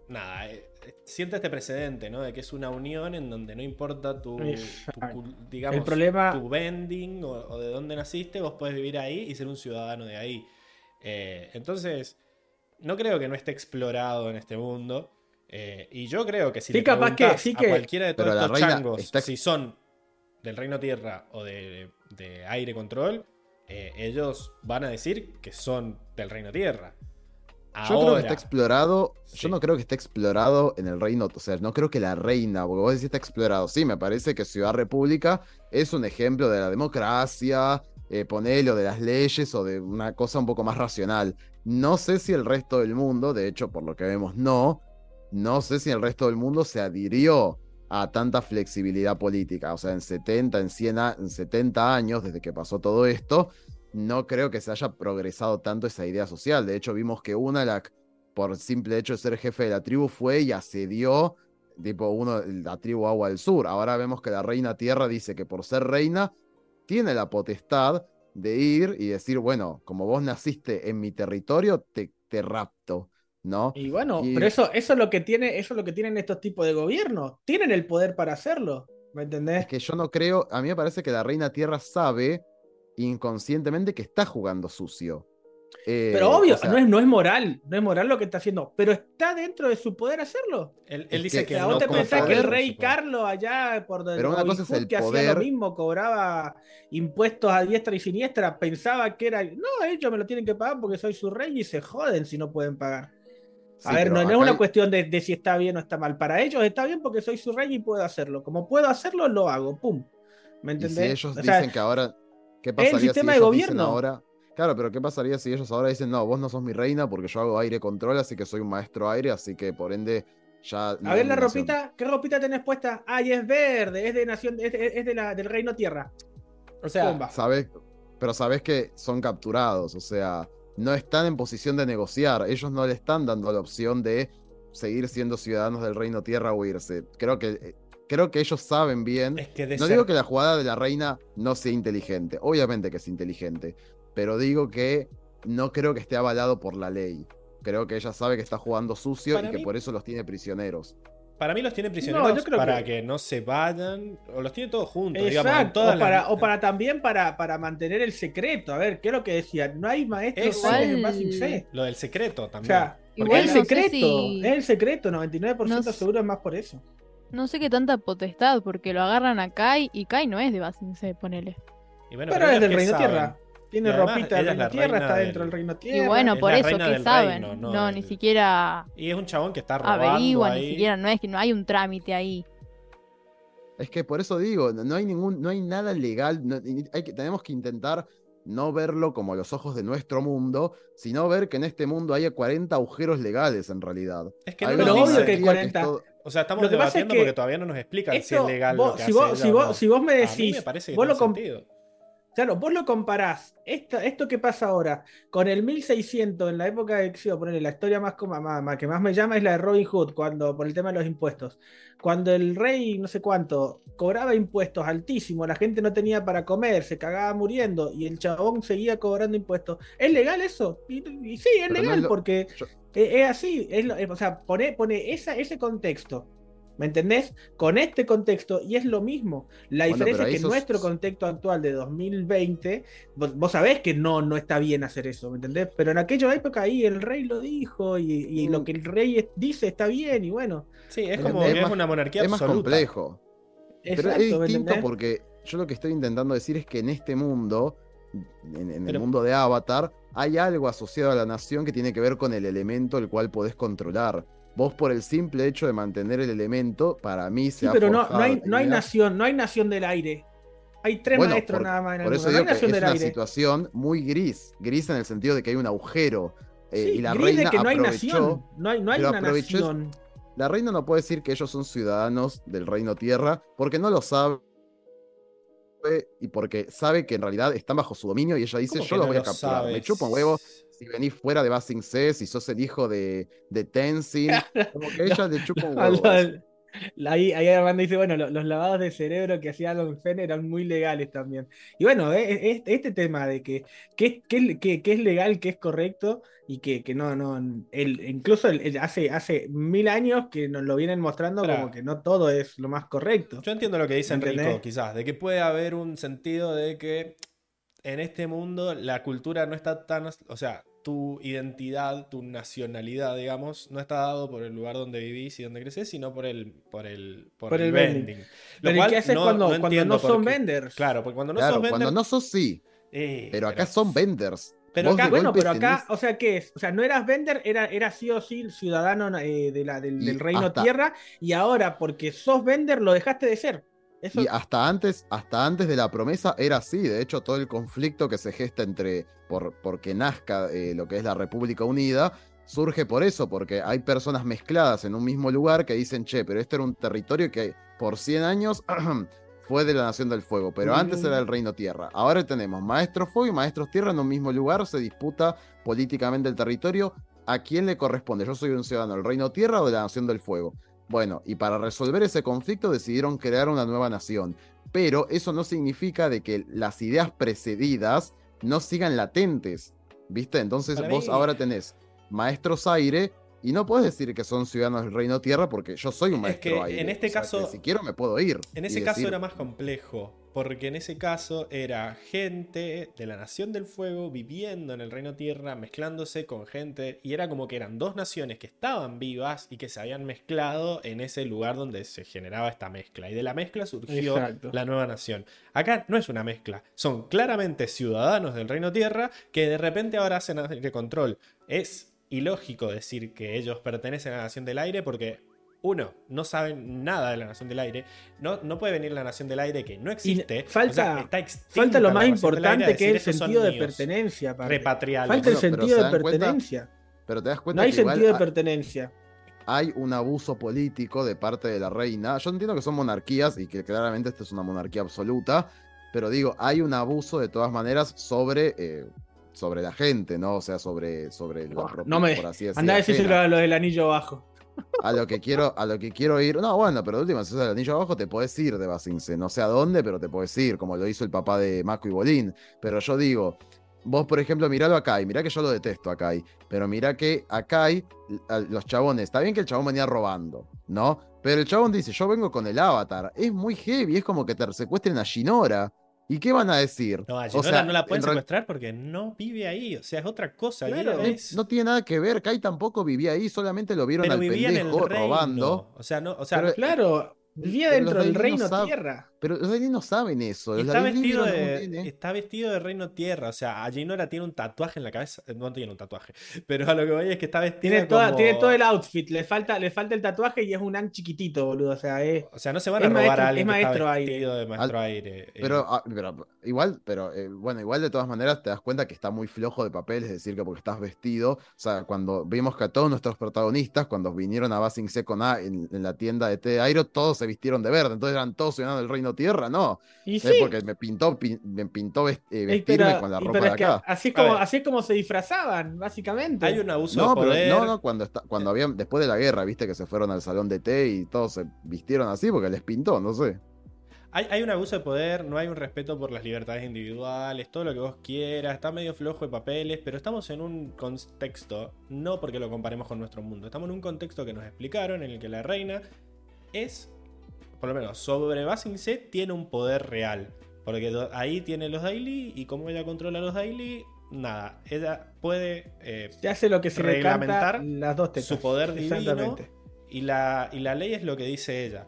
A: nada, eh, siente este precedente, ¿no? De que es una unión en donde no importa tu, tu digamos,
C: El problema-
A: tu vending o, o de dónde naciste, vos podés vivir ahí y ser un ciudadano de ahí. Eh, entonces, no creo que no esté explorado en este mundo. eh, y yo creo que si
C: Sí,
A: le
C: capaz que- sí
A: a
C: que-
A: cualquiera de todos
D: Pero
A: estos changos
D: está-
A: si son del Reino Tierra o de, de Aire Control, eh, ellos van a decir que son del Reino Tierra.
D: Yo creo que está explorado.
A: Sí.
D: Yo no creo que esté explorado en el reino. O sea, no creo que la reina, porque vos decís está explorado. Sí, me parece que Ciudad República es un ejemplo de la democracia, eh, ponele, o de las leyes, o de una cosa un poco más racional. No sé si el resto del mundo, de hecho, por lo que vemos, no. No sé si el resto del mundo se adhirió a tanta flexibilidad política. O sea, en 70, en 100, a- en 70 años, desde que pasó todo esto, no creo que se haya progresado tanto esa idea social. De hecho, vimos que Unalak, por simple hecho de ser jefe de la tribu, fue y asedió, tipo, uno, la tribu Agua del Sur. Ahora vemos que la reina Tierra dice que por ser reina, tiene la potestad de ir y decir, bueno, como vos naciste en mi territorio, te, te rapto, ¿no?
C: Y bueno,
D: Y-
C: pero eso, eso es lo que tiene, eso es lo que tienen estos tipos de gobiernos. Tienen el poder para hacerlo. ¿Me entendés?
D: Es que yo no creo, a mí me parece que la reina Tierra sabe inconscientemente que está jugando sucio. Eh,
C: pero obvio,
D: o sea,
C: no, es, no es moral, no es moral lo que está haciendo, pero está dentro de su poder hacerlo.
A: Él, dice
D: que-
A: que, no
C: vos te pensás que el rey. Carlos allá por donde
D: Pero una
C: Robin
D: cosa es
C: Hood,
D: el
C: que hacía lo mismo, cobraba impuestos a diestra y siniestra, pensaba que era, no, ellos me lo tienen que pagar porque soy su rey y se joden si no pueden pagar.
D: sí,
C: A ver, no, no es una
D: hay-
C: cuestión de, de si está bien o está mal. Para ellos está bien porque soy su rey y puedo hacerlo. Como puedo hacerlo, lo hago. Pum. ¿Me
D: Y si
C: entendés?
D: ellos
C: O sea,
D: dicen que ahora. ¿Qué pasaría
C: sistema
D: si
C: de gobierno.
D: ahora? Claro, pero ¿qué pasaría si ellos ahora dicen, no, vos no sos mi reina porque yo hago aire control, así que soy un maestro aire, así que por ende ya.
C: A ver la
D: mi nación"?
C: ropita, ¿qué ropita tenés puesta? Ay, es verde, es de nación, es, de la, del reino tierra. O sea,
A: Pumba.
D: Sabes, pero sabes que son capturados, o sea, no están en posición de negociar. Ellos no le están dando la opción de seguir siendo ciudadanos del reino tierra o irse. Creo que, eh, creo que ellos saben bien.
A: Es que de
D: No
A: ser-
D: digo que la jugada de la reina no sea inteligente, obviamente que es inteligente, pero digo que no creo que esté avalado por la ley. Creo que ella sabe que está jugando sucio
A: Para
D: y que por eso los tiene prisioneros.
A: Para mí los tiene prisioneros
C: yo creo
A: para
C: que-
A: que... no se vayan, o los tiene todos juntos, digamos. todas
C: O para,
A: las-
C: o para también para, para mantener el secreto. A ver, ¿qué es lo que decía? No hay maestros en C.
A: Lo del secreto
C: O
A: también.
C: sea,
B: Igual
C: es
A: la-
C: el
B: no sé
C: secreto.
B: si-
C: Es el secreto, 99%
B: No sé-
C: seguro es más por eso.
B: No sé qué tanta potestad, porque lo agarran a Kai y Kai no es de Basingse, ponele.
A: y bueno,
C: pero es del reino
A: saben.
C: tierra. Tiene
A: Y además,
C: ropita del reino
A: la
C: tierra, está dentro
A: del-
C: reino
B: Y
C: tierra.
B: bueno,
A: es
B: por eso, ¿qué saben?
A: reino, no
B: no,
A: del-
B: ni siquiera
A: Y es un chabón que está robando
B: averiguan,
A: ahí.
B: ni siquiera, no es que no hay un trámite ahí.
D: Es que por eso digo, no hay ningún, no hay nada legal. no- y hay que, tenemos que intentar no verlo como los ojos de nuestro mundo, sino ver que en este mundo hay 40 agujeros legales en realidad.
A: Es que
D: Hay
A: no
C: Pero obvio que
D: es
C: 40
D: todo-
A: O sea, estamos
C: Lo que pasa es
A: debatiendo
C: que
A: porque todavía no nos explican si es legal
C: vos-
A: lo que
C: si,
A: hace
C: vos,
A: ella
C: si,
A: o
C: vos,
A: no.
C: si vos me
A: A mí
C: decís,
A: me parece que
C: vos
A: tiene
C: lo, com-
A: sentido.
C: Claro, vos lo comparás, esto que pasa ahora, con el 1600, en la época de Exio, ponerle la historia más, que más me llama es la de Robin Hood, cuando, por el tema de los impuestos. Cuando el rey, no sé cuánto, cobraba impuestos altísimos, la gente no tenía para comer, se cagaba muriendo, y el chabón seguía cobrando impuestos. ¿Es legal eso? Y, y sí, es
D: Pero no
C: legal,
D: es lo-
C: porque
D: yo-
C: es, es así, es lo- es- o sea, pone, pone esa, ese contexto. ¿Me entendés? Con este contexto, y es lo mismo. La
D: Bueno,
C: diferencia es que
D: sos-
C: nuestro contexto actual de 2020, vos, vos sabés que no, no está bien hacer eso, ¿me entendés? Pero en aquella época ahí el rey lo dijo, y, y
D: Mm.
C: lo que el rey es- dice está bien, y bueno.
A: Sí, es
C: Es
A: como
C: más-
A: que es una monarquía
D: es más
A: absoluta.
D: complejo. Pero
C: Exacto,
D: es
C: ¿me
D: distinto porque yo lo que estoy intentando decir es que en este mundo, en, en el
A: Pero-
D: mundo de Avatar, hay algo asociado a la nación que tiene que ver con el elemento el cual podés controlar. Vos por el simple hecho de mantener el elemento, para mí se
C: Sí,
D: ha
C: pero no, no, hay, no hay nación, no hay nación del aire. Hay tres
D: Bueno,
C: maestros
D: por-
C: nada más en el
D: Por eso
C: mundo. No hay
D: que
C: nación
D: es
C: del
D: una
C: aire.
D: situación muy gris, gris en el sentido de que hay un agujero. eh,
C: Sí,
D: y la
C: gris de
D: reina
C: que no hay nación. No hay, no hay una nación.
D: La reina no puede decir que ellos son ciudadanos del reino tierra porque no lo sabe y porque sabe que en realidad están bajo su dominio y ella dice
A: ¿Cómo
D: yo
A: que
D: los
A: no
D: voy a capturar. Me chupa un huevo si venís fuera de Basing C, si sos el hijo de, de Tenzin. Como que ella le chupa un huevo.
C: Ahí, ahí Armando dice, bueno, lo- los, lavados de cerebro que hacía Alan Fenn eran muy legales también. Y bueno, eh, eh, este, tema de que, que, que- que- que es legal, que es correcto y que, que no, no, el, incluso el- el- hace, hace mil años que nos lo vienen mostrando como que no todo es lo más correcto.
A: Yo entiendo lo que dice Enrico, quizás, de que puede haber un sentido de que en este mundo la cultura no está tan, o sea, tu identidad, tu nacionalidad, digamos, no está dado por el lugar donde vivís y donde creces, sino por el, por el, por
C: Por
A: el
C: el
A: vending.
C: vending.
A: Lo
C: Pero ¿y
A: cual
C: qué haces
A: no-
C: cuando,
A: no
C: cuando no son
A: qué.
C: venders?
A: Claro, porque cuando no
D: claro,
A: sos
D: cuando
A: vender,
D: no sos sí,
A: eh,
D: pero acá son venders.
A: Pero acá,
C: Bueno, pero acá,
D: tenés-
C: o sea, ¿qué es? O sea, no eras vender, era, era sí o sí ciudadano eh, de la, del, reino
D: hasta-
C: tierra, y ahora porque sos vender lo dejaste de ser. Eso,
D: Y hasta antes, hasta antes de la promesa era así. De hecho, todo el conflicto que se gesta entre por porque nazca eh, lo que es la República Unida surge por eso, porque hay personas mezcladas en un mismo lugar que dicen, che, pero este era un territorio que por 100 años fue de la Nación del Fuego, pero antes era el Reino Tierra. Ahora tenemos Maestros Fuego y Maestros Tierra en un mismo lugar, se disputa políticamente el territorio. ¿A quién le corresponde? Yo soy un ciudadano del Reino Tierra o de la Nación del Fuego. Bueno, y para resolver ese conflicto decidieron crear una nueva nación. Pero eso no significa de que las ideas precedidas no sigan latentes. ¿Viste? Entonces
A: Para
D: vos
A: mí-
D: ahora tenés maestros aire y no puedes decir que son ciudadanos del Reino Tierra porque yo soy un
A: Es
D: maestro
A: que
D: aire.
A: en este
D: O sea,
A: caso-
D: si quiero me puedo ir.
A: En ese caso
D: decir,
A: era más complejo, porque en ese caso era gente de la Nación del Fuego viviendo en el Reino Tierra, mezclándose con gente, y era como que eran dos naciones que estaban vivas y que se habían mezclado en ese lugar donde se generaba esta mezcla. Y de la mezcla surgió
C: Exacto.
A: la nueva nación. Acá no es una mezcla, son claramente ciudadanos del Reino Tierra que de repente ahora hacen de control. Es ilógico decir que ellos pertenecen a la Nación del Aire porque uno, no saben nada de la Nación del Aire. No, no puede venir la Nación del Aire que no existe.
C: falta-
A: o sea, está extinta
C: falta lo más importante que es el
A: "Estos son
C: sentido de
A: míos".
C: pertenencia.
A: Repatriarlos.
C: Falta el sentido
D: ¿se
C: de pertenencia.
D: Pero te das cuenta
C: No hay
D: que igual
C: sentido de pertenencia.
D: hay un abuso político de parte de la reina. Yo entiendo que son monarquías y que claramente esta es una monarquía absoluta, pero digo, hay un abuso de todas maneras sobre, eh, sobre la gente, ¿no? O sea, sobre, sobre la propia,
C: no me-
D: por así decirlo.
C: Anda a decírselo a lo del anillo bajo.
D: A lo que quiero, a lo que quiero ir. No, bueno, pero de última, si es el anillo abajo, te podés ir de Basince. No sé a dónde, pero te podés ir, como lo hizo el papá de Mako y Bolín. Pero yo digo, vos, por ejemplo, miralo a Kai, mirá que yo lo detesto a Kai, pero mirá que a Kai, a los chabones, está bien que el chabón venía robando, ¿no? Pero el chabón dice, yo vengo con el avatar. Es muy heavy, es como que te secuestren a Shinora. ¿Y qué van a decir?
A: No, a
D: O sea,
A: no la pueden secuestrar porque no vive ahí. O sea, es otra cosa.
C: Claro.
D: No,
A: es-
D: no tiene nada que ver, Kai tampoco vivía ahí, solamente lo vieron
A: pero
D: al
A: vivía en el
D: pendejo
A: reino.
D: robando.
A: O sea, no, o sea,
D: Pero-
C: Claro, vivía dentro del
D: no
C: reino tierra.
D: Pero los Daily no saben eso.
A: Está vestido, de, está vestido de reino tierra. O sea, a Ginora tiene un tatuaje en la cabeza. No tiene un tatuaje. Pero a lo que voy es que está vestida
C: Tiene, toda-
A: como-
C: tiene todo el outfit, le falta, le falta el tatuaje y es un an chiquitito, boludo. O sea, es.
A: O sea, no se van
C: Es
A: a robar
C: maestro-
A: a alguien
C: es
A: que está
C: maestro aire.
A: vestido de maestro aire. eh.
D: Pero, ah, pero igual, pero eh, bueno, igual de todas maneras te das cuenta que está muy flojo de papel, es decir, que porque estás vestido, o sea, cuando vimos que a todos nuestros protagonistas, cuando vinieron a Basing Second A en, en la tienda de de Airo, todos se vistieron de verde, entonces eran todos ciudadanos del Reino Tierra, no,
C: Y
D: Eh,
C: sí,
D: porque me pintó, pin- me pintó vest- eh, vestirme
C: pero,
D: con la ropa
C: pero
D: de acá.
C: así es, como, así es como se disfrazaban, básicamente.
A: Hay un abuso
D: No,
A: de
D: pero
A: poder.
D: no, no, cuando está, cuando habían, después de la guerra, viste que se fueron al salón de té y todos se vistieron así porque les pintó, no sé.
A: Hay, hay un abuso de poder, no hay un respeto por las libertades individuales, todo lo que vos quieras, está medio flojo de papeles, pero estamos en un contexto, no porque lo comparemos con nuestro mundo, estamos en un contexto que nos explicaron en el que la reina es, por lo menos sobre Basingse, tiene un poder real. Porque ahí tiene los Daily y como ella controla los Daily, nada, ella puede eh,
C: Se hace lo que se
A: reglamentar
C: las dos tetas.
A: su poder divino y la, y la ley es lo que dice ella.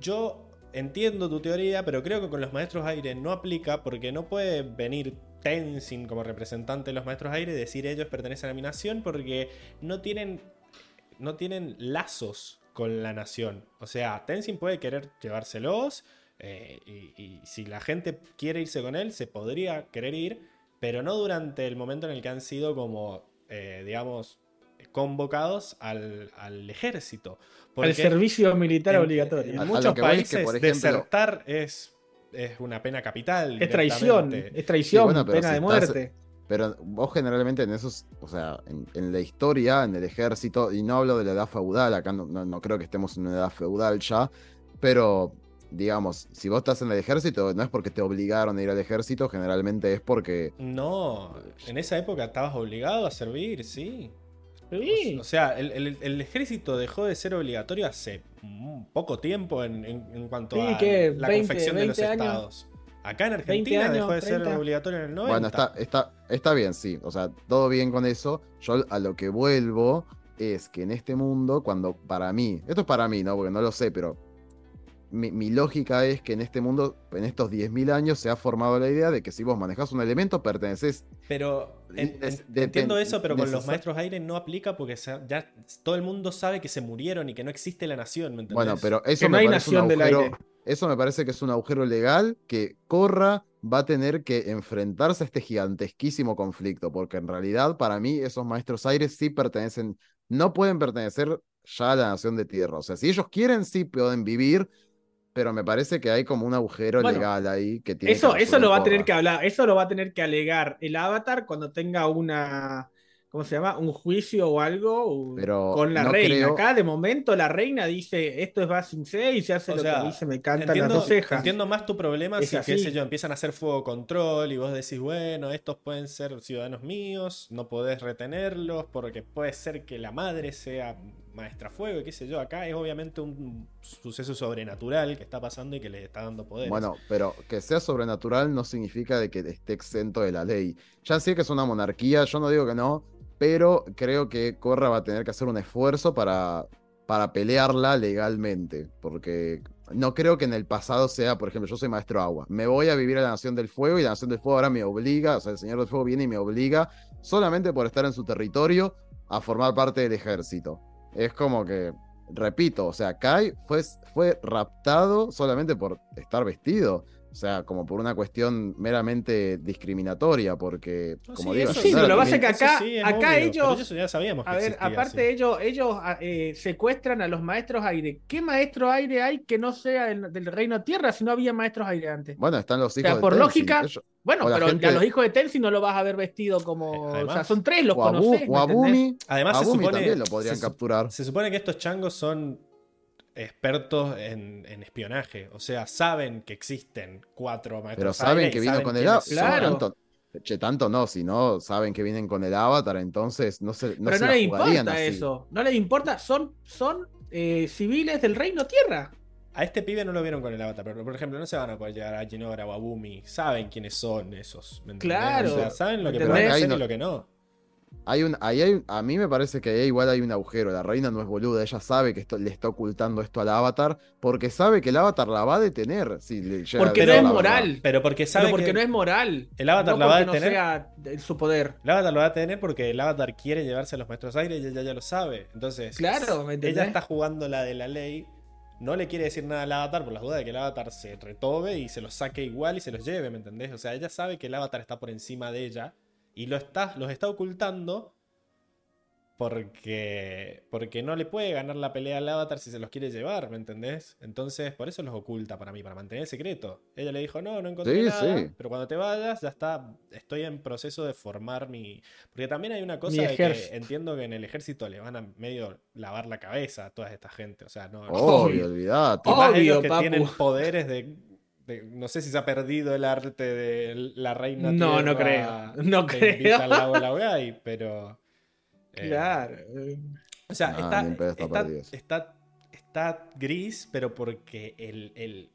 A: Yo entiendo tu teoría, pero creo que con los maestros aire no aplica porque no puede venir Tenzin como representante de los maestros aire y decir ellos pertenecen a mi nación porque no tienen, no tienen lazos con la nación. O sea, Tenzin puede querer llevárselos eh, y, y si la gente quiere irse con él, se podría querer ir, pero no durante el momento en el que han sido como, eh, digamos, convocados al, al ejército.
C: Al
A: Porque
C: servicio militar
A: en-
C: obligatorio.
A: En muchos países
D: que, por ejemplo-
A: desertar es, es una pena capital.
C: es traición, es traición,
D: Sí, bueno, pero
C: pena
D: si
C: de
D: estás-
C: muerte.
D: Pero vos generalmente en esos, o sea, en, en la historia, en el ejército, y no hablo de la edad feudal, acá no, no- no creo que estemos en una edad feudal ya, pero digamos, si vos estás en el ejército, no es porque te obligaron a ir al ejército, generalmente es porque...
A: No, en esa época estabas obligado a servir, sí.
C: Sí.
A: O sea, el, el- el ejército dejó de ser obligatorio hace un poco tiempo en, en- en cuanto
C: Sí,
A: a
C: ¿qué?
A: la
C: 20,
A: confección de los
C: 20 años.
A: estados. Acá en Argentina
C: años,
A: dejó de ser
C: 30.
A: obligatorio en el 90.
D: Bueno, está, está, está bien, sí, o sea, todo bien con eso. Yo a lo que vuelvo es que en este mundo, cuando para mí, esto es para mí, ¿no? Porque no lo sé, pero mi, mi lógica es que en este mundo, en estos 10.000 años, se ha formado la idea de que si vos manejás un elemento, perteneces.
A: Pero en- en- entiendo eso, pero con los maestros aire no aplica porque ya todo el mundo sabe que se murieron y que no existe la nación, ¿me entendés?
D: Bueno, pero eso
C: Que no hay
D: parece un
C: nación del aire.
D: Eso me parece que es un agujero legal que Corra va a tener que enfrentarse a este gigantesquísimo conflicto, porque en realidad para mí esos maestros aires sí pertenecen, no pueden pertenecer ya a la nación de tierra. O sea, si ellos quieren sí pueden vivir, pero me parece que hay como un agujero
C: Bueno,
D: legal ahí que tiene
C: Eso,
D: que
C: eso lo va a tener que hablar, eso lo va a tener que alegar el avatar cuando tenga una, ¿cómo se llama? Un juicio o algo
D: Pero
C: con la
D: no
C: reina.
D: creo-
C: Acá de momento la reina dice esto es Basing y se hace
A: O
C: lo
A: sea,
C: que se me cantan las
A: entiendo,
C: dos cejas.
A: entiendo más tu problema
C: Es
A: si, qué sé yo, empiezan a hacer fuego control y vos decís, bueno, estos pueden ser ciudadanos míos, no podés retenerlos porque puede ser que la madre sea maestra fuego y qué sé yo. Acá es obviamente un suceso sobrenatural que está pasando y que le está dando poder.
D: Bueno, pero que sea sobrenatural no significa de que esté exento de la ley. Ya sé que es una monarquía, yo no digo que no, pero creo que Corra va a tener que hacer un esfuerzo para, para pelearla legalmente, porque no creo que en el pasado sea, por ejemplo, yo soy maestro agua, me voy a vivir a la Nación del Fuego y la Nación del Fuego ahora me obliga, o sea, el Señor del Fuego viene y me obliga solamente por estar en su territorio a formar parte del ejército. Es como que, repito, o sea, Kai fue, fue raptado solamente por estar vestido. O sea, como por una cuestión meramente discriminatoria, porque,
A: No,
D: como
A: sí,
D: digo,
A: eso
C: Sí, pero lo que pasa
D: que
C: es que acá-
A: Eso sí es
C: acá
A: obvio,
C: ellos-
A: eso ya sabíamos que
C: A ver,
A: existía,
C: aparte
A: sí.
C: ellos, ellos ah, eh, secuestran a los maestros aire. ¿Qué maestro aire hay que no sea del, del reino tierra si no había maestros aire antes?
D: Bueno, están los hijos
C: sea,
D: de
C: por
D: Tenzin,
C: lógica,
D: ellos-
C: Bueno,
D: o
C: pero
D: gente-
C: a los hijos de Tensi no lo vas a ver vestido como.
A: Eh,
C: o sea, son tres, los
D: o
C: conoces.
D: o
A: Además,
D: a
A: se supone,
D: también lo podrían
A: se
D: capturar.
A: Se supone que estos changos son expertos en, en espionaje. O sea, saben que existen cuatro maestros.
D: Pero saben que vino
A: saben
D: con el avatar.
C: Claro.
D: Tanto, che, tanto no, si no saben que vienen con el avatar, entonces no se, no
C: pero
D: se
C: no les importa
D: así.
C: eso. No les importa. Son, son eh, civiles del reino tierra.
A: A este pibe no lo vieron con el avatar, pero por ejemplo, no se van a poder llegar a Jinora o a Bumi. Saben quiénes son esos. ¿me?
C: Claro.
A: O sea, saben lo que pueden hacer y lo que no.
D: Hay un, ahí hay, a mí me parece que ahí igual hay un agujero. La reina no es boluda, ella sabe que esto, le está ocultando esto al avatar, porque sabe que el avatar la va a detener. Si le llega a
C: Porque no es
D: verdad.
C: moral.
A: Pero porque sabe
C: Pero porque
A: que
C: no es moral.
A: el avatar
C: no
A: la va a
C: no
A: detener.
C: sea su poder.
A: El avatar lo va a tener porque el avatar quiere llevarse a los maestros aire y ella ya lo sabe. Entonces,
C: Claro,
A: ella está jugando la de la ley. No le quiere decir nada al avatar por las dudas de que el avatar se retobe y se los saque igual y se los lleve, ¿me entendés? O sea, ella sabe que el avatar está por encima de ella y lo está, los está ocultando porque, porque no le puede ganar la pelea al avatar si se los quiere llevar, ¿me entendés? Entonces, por eso los oculta para mí, para mantener el secreto. Ella le dijo, no, no encontré
D: Sí,
A: nada,
D: sí.
A: pero cuando te vayas ya está, estoy en proceso de formar mi... Porque también hay una cosa de que entiendo que en el ejército le van a medio lavar la cabeza a toda esta gente, o sea, no...
D: Obvio, olvidate.
A: Y más
C: Obvio,
A: ellos que
C: papu.
A: tienen poderes de, de- No sé si se ha perdido el arte de la reina.
C: No, no
A: Tierra
C: creo. No creo.
A: invita al lago Laogai, pero. eh,
C: Claro.
A: O sea,
D: No,
A: está,
D: está
A: está, gris, pero porque el, el,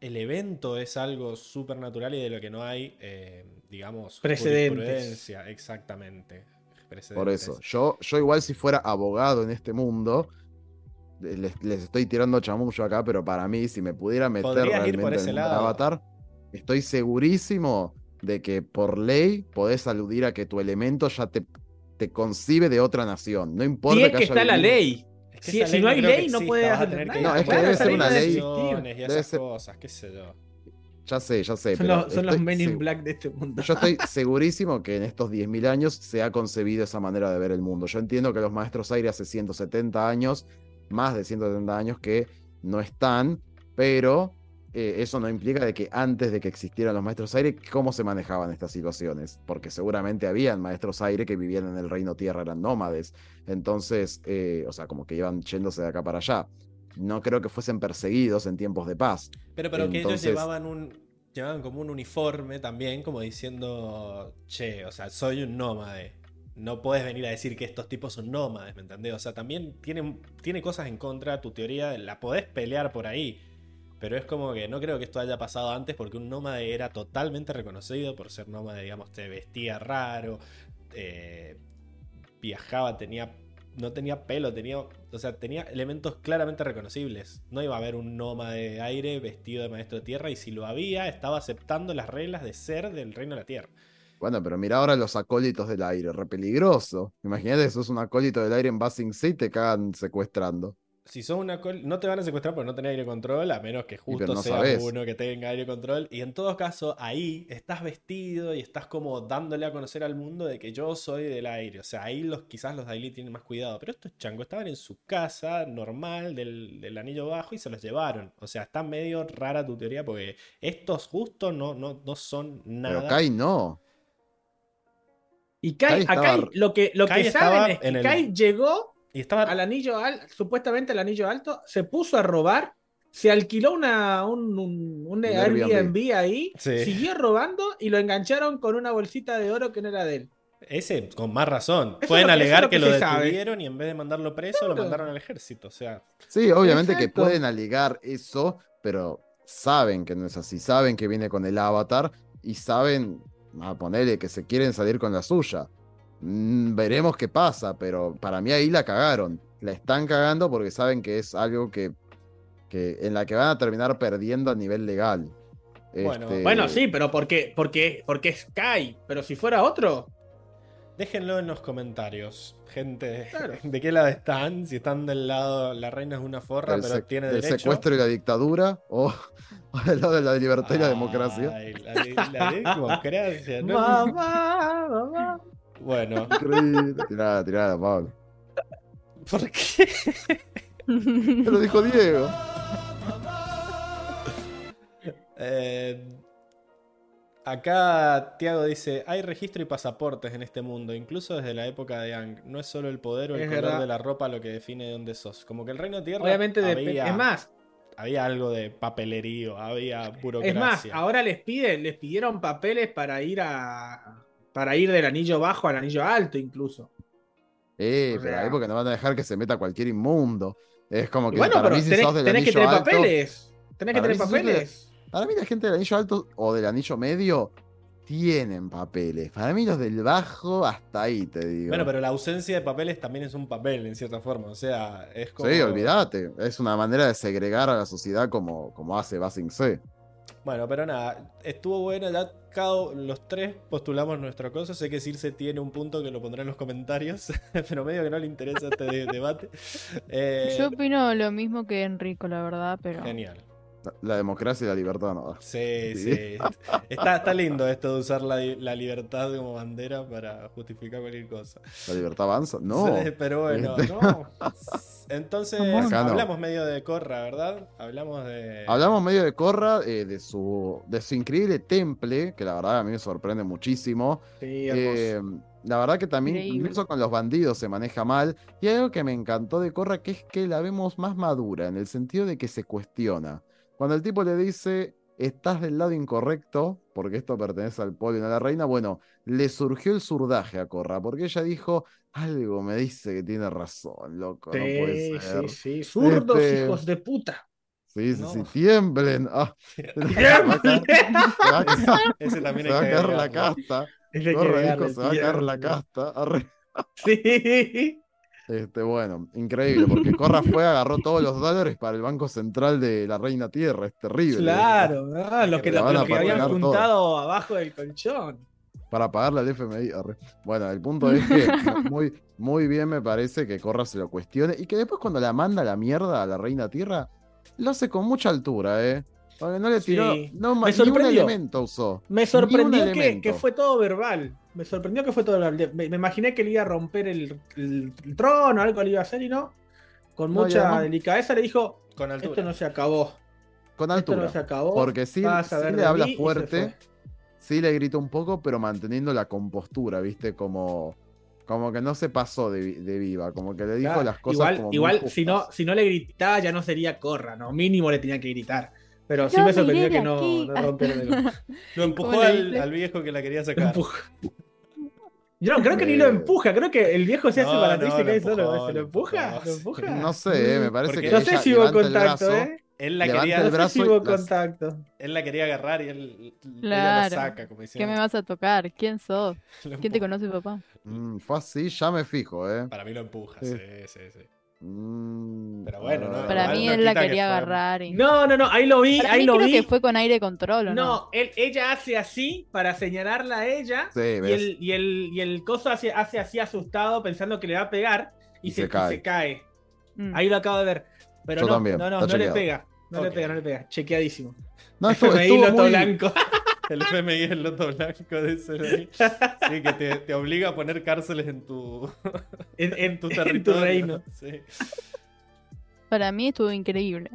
A: el evento es algo súper natural y de lo que no hay, eh, digamos,
C: Precedentes.
A: Exactamente.
D: Por eso, yo, yo igual si fuera abogado en este mundo, les, les estoy tirando chamullo acá, pero para mí, si me pudiera meter
A: por
D: realmente en
A: lado.
D: avatar, estoy segurísimo de que por ley podés aludir a que tu elemento ya te, te concibe de otra nación. No importa
C: Si es
D: que
C: que
D: haya
C: está la ley.
A: Es que
C: Si- no hay ley, no
A: exista,
C: puede
A: vas a
C: hacer
A: tener
C: nada.
D: No, es que debe ser una ley-
A: y
D: debe
A: esas
D: ser-
A: cosas, qué sé yo.
D: Ya sé, ya sé.
C: Son,
D: pero
C: los, son los men in black de este mundo.
D: Yo estoy segurísimo que en estos 10.000 años se ha concebido esa manera de ver el mundo. Yo entiendo que los maestros aire hace 170 años, más de 170 años que no están, pero eh, eso no implica de que antes de que existieran los maestros aire, cómo se manejaban estas situaciones. Porque seguramente habían maestros aire que vivían en el reino tierra, eran nómades. Entonces, eh, o sea, como que iban yéndose de acá para allá. No creo que fuesen perseguidos en tiempos de paz.
A: Pero, pero que ellos llevaban un. Llevaban como un uniforme también, como diciendo, che, o sea, soy un nómade. No puedes venir a decir que estos tipos son nómades, ¿me entendés? O sea, también tiene, tiene cosas en contra, tu teoría la podés pelear por ahí. Pero es como que no creo que esto haya pasado antes porque un nómade era totalmente reconocido por ser nómade, digamos, te vestía raro, viajaba, tenía no tenía pelo, tenía, o sea, tenía elementos claramente reconocibles. No iba a haber un nómade de aire vestido de maestro de tierra y si lo había, estaba aceptando las reglas de ser del reino de la tierra.
D: Bueno, pero mira ahora los acólitos del aire, re peligroso. Imagínate, sos un acólito del aire en Basing Sea y te cagan secuestrando.
A: Si sos una col- no te van a secuestrar porque no tenés aire control, a menos que justo
D: no
A: sea
D: sabés.
A: uno que tenga aire control. Y en todo caso, ahí estás vestido y estás como dándole a conocer al mundo de que yo soy del aire. O sea, ahí los, quizás los Daily tienen más cuidado. Pero estos changos estaban en su casa normal del, del anillo bajo y se los llevaron. O sea, está medio rara tu teoría porque estos justo no, no, no son nada.
D: Pero Kai no.
C: Y Kai,
D: Kai estaba-
C: lo que, lo
A: Kai
C: que saben es que
A: el-
C: Kai llegó
A: Y estaba
C: al anillo alto, supuestamente al anillo alto, se puso a robar, se alquiló una, un, un, un
D: Airbnb.
C: Airbnb ahí,
A: Sí.
C: siguió robando y lo engancharon con una bolsita de oro que no era de él.
A: Ese, con más razón.
C: Eso
A: Pueden
C: que-
A: alegar que,
C: que
A: lo
C: sabe.
A: detuvieron y en vez de mandarlo preso, lo mandaron al ejército. O sea,
D: Sí, obviamente que pueden alegar eso, pero saben que no es así. Saben que viene con el avatar y saben, a ponerle que se quieren salir con la suya. Mm, veremos qué pasa, pero para mí ahí la cagaron. La están cagando porque saben que es algo que, que en la que van a terminar perdiendo a nivel legal.
A: Bueno,
D: Este,
C: Bueno, sí, pero ¿por qué? Porque, porque es Kai. Pero si fuera otro,
A: déjenlo en los comentarios. Gente,
C: Claro.
A: ¿de qué lado están? Si están del lado, la reina es una forra,
D: del,
A: pero tiene
D: del
A: derecho.
D: secuestro y la dictadura o, o del lado de la libertad y la democracia.
A: Ay, la, de- la democracia, ¿no?
C: mamá, mamá.
A: Bueno,
D: Increíble. Tirada, tirada, Pablo.
A: ¿por qué?
D: Te lo dijo Diego.
A: Eh, acá Tiago dice, hay registro y pasaportes en este mundo, incluso desde la época de Ang. No es solo el poder o el
C: Es
A: color
C: verdad.
A: de la ropa lo que define de dónde sos. Como que el Reino de Tierra
C: Obviamente,
A: había,
C: es más,
A: había algo de papelerío, había burocracia.
C: es más, ahora les piden, les pidieron papeles para ir a para ir del anillo bajo al anillo alto incluso.
D: Eh,
C: O
D: pero
C: sea-
D: ahí porque no van a dejar que se meta cualquier inmundo. Es como que
C: Y bueno,
D: para
C: pero
D: mí si
C: tenés,
D: sos del
C: tenés que tener
D: alto,
C: papeles. Tenés que tener papeles.
D: Para mí la gente del anillo alto o del anillo medio tienen papeles. Para mí los del bajo hasta ahí te digo.
A: Bueno, pero la ausencia de papeles también es un papel, en cierta forma. O sea, es como.
D: Sí, olvídate. Es una manera de segregar a la sociedad como, como hace Basing C.
A: Bueno, pero nada, estuvo bueno. Ya cada, los tres postulamos nuestra cosa. Sé que Circe tiene un punto que lo pondrá en los comentarios, pero medio que no le interesa este de- debate. Eh,
B: Yo opino lo mismo que Enrico, la verdad, pero.
A: Genial.
D: La, democracia y la libertad no.
A: Sí,
D: Sí.
A: sí. Está, está lindo esto de usar la, la libertad como bandera para justificar cualquier cosa.
D: La libertad avanza. No.
A: Sí, pero bueno,
D: Este-
A: no. Entonces,
D: Acá no.
A: hablamos medio de Corra, ¿verdad? Hablamos de.
D: Hablamos medio de Corra, eh, de, su, de su increíble temple, que la verdad a mí me sorprende muchísimo.
C: Sí.
D: Eh, la verdad que también
B: Increíble.
D: incluso con los bandidos se maneja mal. Y hay algo que me encantó de Corra, que es que la vemos más madura, en el sentido de que se cuestiona. Cuando el tipo le dice, estás del lado incorrecto, porque esto pertenece al pueblo y no a la reina, bueno, le surgió el surdaje a Corra, porque ella dijo, algo me dice que tiene razón, loco, no puede
C: sí,
D: ser.
C: sí, sí. Zurdos,
D: Este-
C: hijos de puta.
D: Sí, sí,
A: No.
D: sí, tiemblen. Ah,
C: Tiemblen.
A: Ese también
D: se
A: hay
D: va a
A: que
D: caer la casta. Corra dijo, se va a caer la casta. Arre.
C: Sí.
D: Este, bueno, increíble, porque Corra fue, agarró todos los dólares para el Banco Central de la Reina Tierra, es terrible.
C: Claro, los que,
A: a
C: que habían
D: todo.
C: juntado abajo del colchón.
D: Para pagarle al FMI. Bueno, el punto es que muy, muy bien me parece que Corra se lo cuestione y que después cuando la manda a la mierda a la Reina Tierra, lo hace con mucha altura, ¿eh? Porque no le tiró,
C: Sí.
D: no,
C: Me
D: ni un elemento usó.
C: Me sorprendió que, fue todo verbal. Me sorprendió que fue todo verbal. Me, me imaginé que le iba a romper el, el- el trono, algo le iba a hacer y no. Con
D: No,
C: mucha
D: además-
C: delicadeza le dijo:
A: Con
C: Esto no se acabó.
D: Con
C: Esto
D: altura.
C: no se acabó.
D: Porque sí, sí le habla
C: mí", y se
D: fuerte,
C: fue.
D: sí le grita un poco, pero manteniendo la compostura, ¿viste? Como, como que no se pasó de, vi- de viva, como que le dijo
C: Claro,
D: las cosas
C: igual,
D: como
C: igual si, no, si no le gritaba ya no sería corra, ¿no? Mínimo le tenía que gritar. Pero sí
B: No
C: me sorprendió que no, no rompiera el-
A: Lo empujó
B: ¿Cómo le
A: al, viejo que la quería sacar.
C: Yo no creo que ni lo
D: Eh.
C: empuja, creo que el viejo se hace
A: No,
C: para
A: no,
C: y se cae solo. ¿Se lo empuja? ¿Lo empuja?
D: No sé, eh, me parece
A: Porque-
D: que
C: No sé si hubo contacto,
D: brazo,
C: ¿eh?
A: él la quería,
D: el
C: No sé
D: brazo
C: si hubo
D: las-
C: contacto.
A: él la quería agarrar y él ella la
B: Claro.
A: saca, como
B: ¿Qué me vas a tocar? ¿Quién sos? ¿Quién te conoce, papá?
D: Mm, fue así, ya me fijo, ¿eh?
A: Para mí lo empuja,
D: Sí.
A: sí, sí, sí.
D: Mm,
A: Pero bueno, no,
B: Para mí él la
A: que
B: quería agarrar y...
C: No, no, no, ahí lo vi,
B: Para
C: ahí
B: mí
C: lo
B: creo
C: vi.
B: que fue con aire control, ¿o no?
C: No, él, ella hace así para señalarla a ella
D: Sí,
C: y
D: ¿ves?
C: el, y, el, y el coso hace, hace así asustado pensando que le va a pegar y,
D: Y
C: se,
D: se
C: y
D: cae.
C: se cae.
B: Mm.
C: Ahí lo acabo de ver. Pero
D: Yo
C: no,
D: también,
C: no, no, no le pega. No le pega, no le pega. Chequeadísimo.
D: No, estuvo, estuvo muy-
C: blanco.
A: El FMI es el loto blanco de ese ahí. Sí, que te, te obliga a poner cárceles en tu,
C: en, en-
A: en tu
C: en
A: territorio.
C: tu reino.
A: Sí,
B: Para mí estuvo increíble.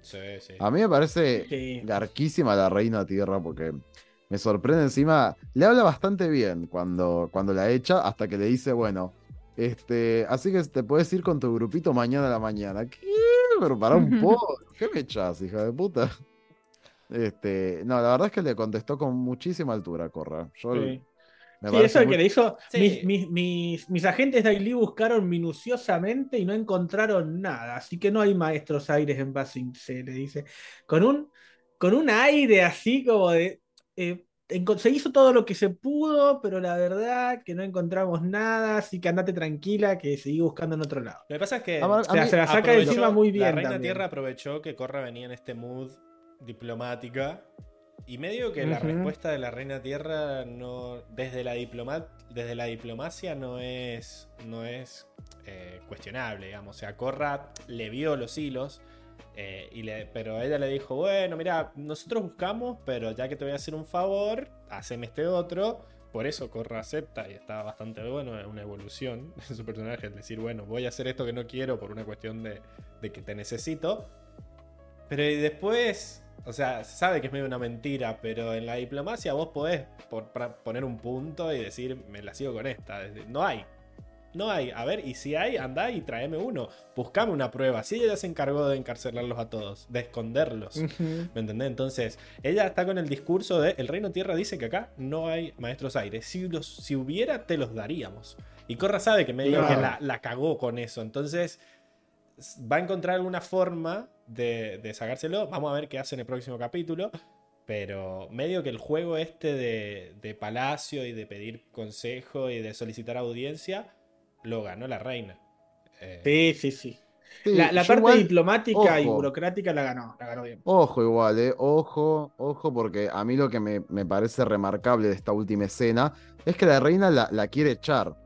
A: sí. sí.
D: A mí me parece
C: Sí.
D: garquísima la reina tierra porque me sorprende encima. Le habla bastante bien cuando, cuando la echa hasta que le dice, bueno, este, así que te puedes ir con tu grupito mañana a la mañana. ¿Qué? Pero para un poco. ¿Qué me echas, hija de puta? Este, no, la verdad es que le contestó con muchísima altura, Corra. Yo
C: Sí.
D: me
C: Sí, eso
D: muy-
C: que le hizo.
A: Sí.
C: Mis, mis, mis, mis agentes de Ailey buscaron minuciosamente y no encontraron nada. Así que no hay maestros aires en Basing C, le dice. Con un, con un aire así como de. eh, se hizo todo lo que se pudo, pero la verdad que no encontramos nada. Así que andate tranquila, que seguí buscando en otro lado.
A: Lo que pasa es que
D: A ver,
C: O sea,
D: mí-
C: se la saca de encima muy bien.
A: La Reina
C: también.
A: Tierra aprovechó que Corra venía en este mood diplomática. Y medio que la respuesta de la Reina Tierra no. Desde la, diploma, desde la diplomacia no es. no es eh, cuestionable, digamos. O sea, Corra le vio los hilos. eh, y le, pero ella le dijo, bueno, mira, nosotros buscamos, pero ya que te voy a hacer un favor, haceme este otro. Por eso Corra acepta y está bastante bueno, es una evolución en su personaje, es decir, bueno, voy a hacer esto que no quiero por una cuestión de, de que te necesito. Pero y después, o sea, se sabe que es medio una mentira, pero en la diplomacia vos podés por- poner un punto y decir, me la sigo con esta. No hay. No hay. A ver, y si hay, andá y tráeme uno. Buscame una prueba. Si ella se encargó de encarcelarlos a todos, de esconderlos. ¿Me entendés? Entonces, ella está con el discurso de el Reino Tierra dice que acá no hay maestros aires. Si, los, si hubiera, te los daríamos. Y Corra sabe que medio
C: Claro.
A: que la, la cagó con eso. Entonces, va a encontrar alguna forma de, de sacárselo. Vamos a ver qué hace en el próximo capítulo. Pero medio que el juego este de, de palacio y de pedir consejo y de solicitar audiencia, lo ganó la reina. Eh,
C: Sí, sí, sí.
D: Sí,
C: La, parte
D: igual-
C: diplomática y burocrática la ganó, la ganó bien.
D: Ojo igual, eh. Ojo, ojo, porque a mí lo que me, me parece remarcable de esta última escena es que la reina la, la quiere echar.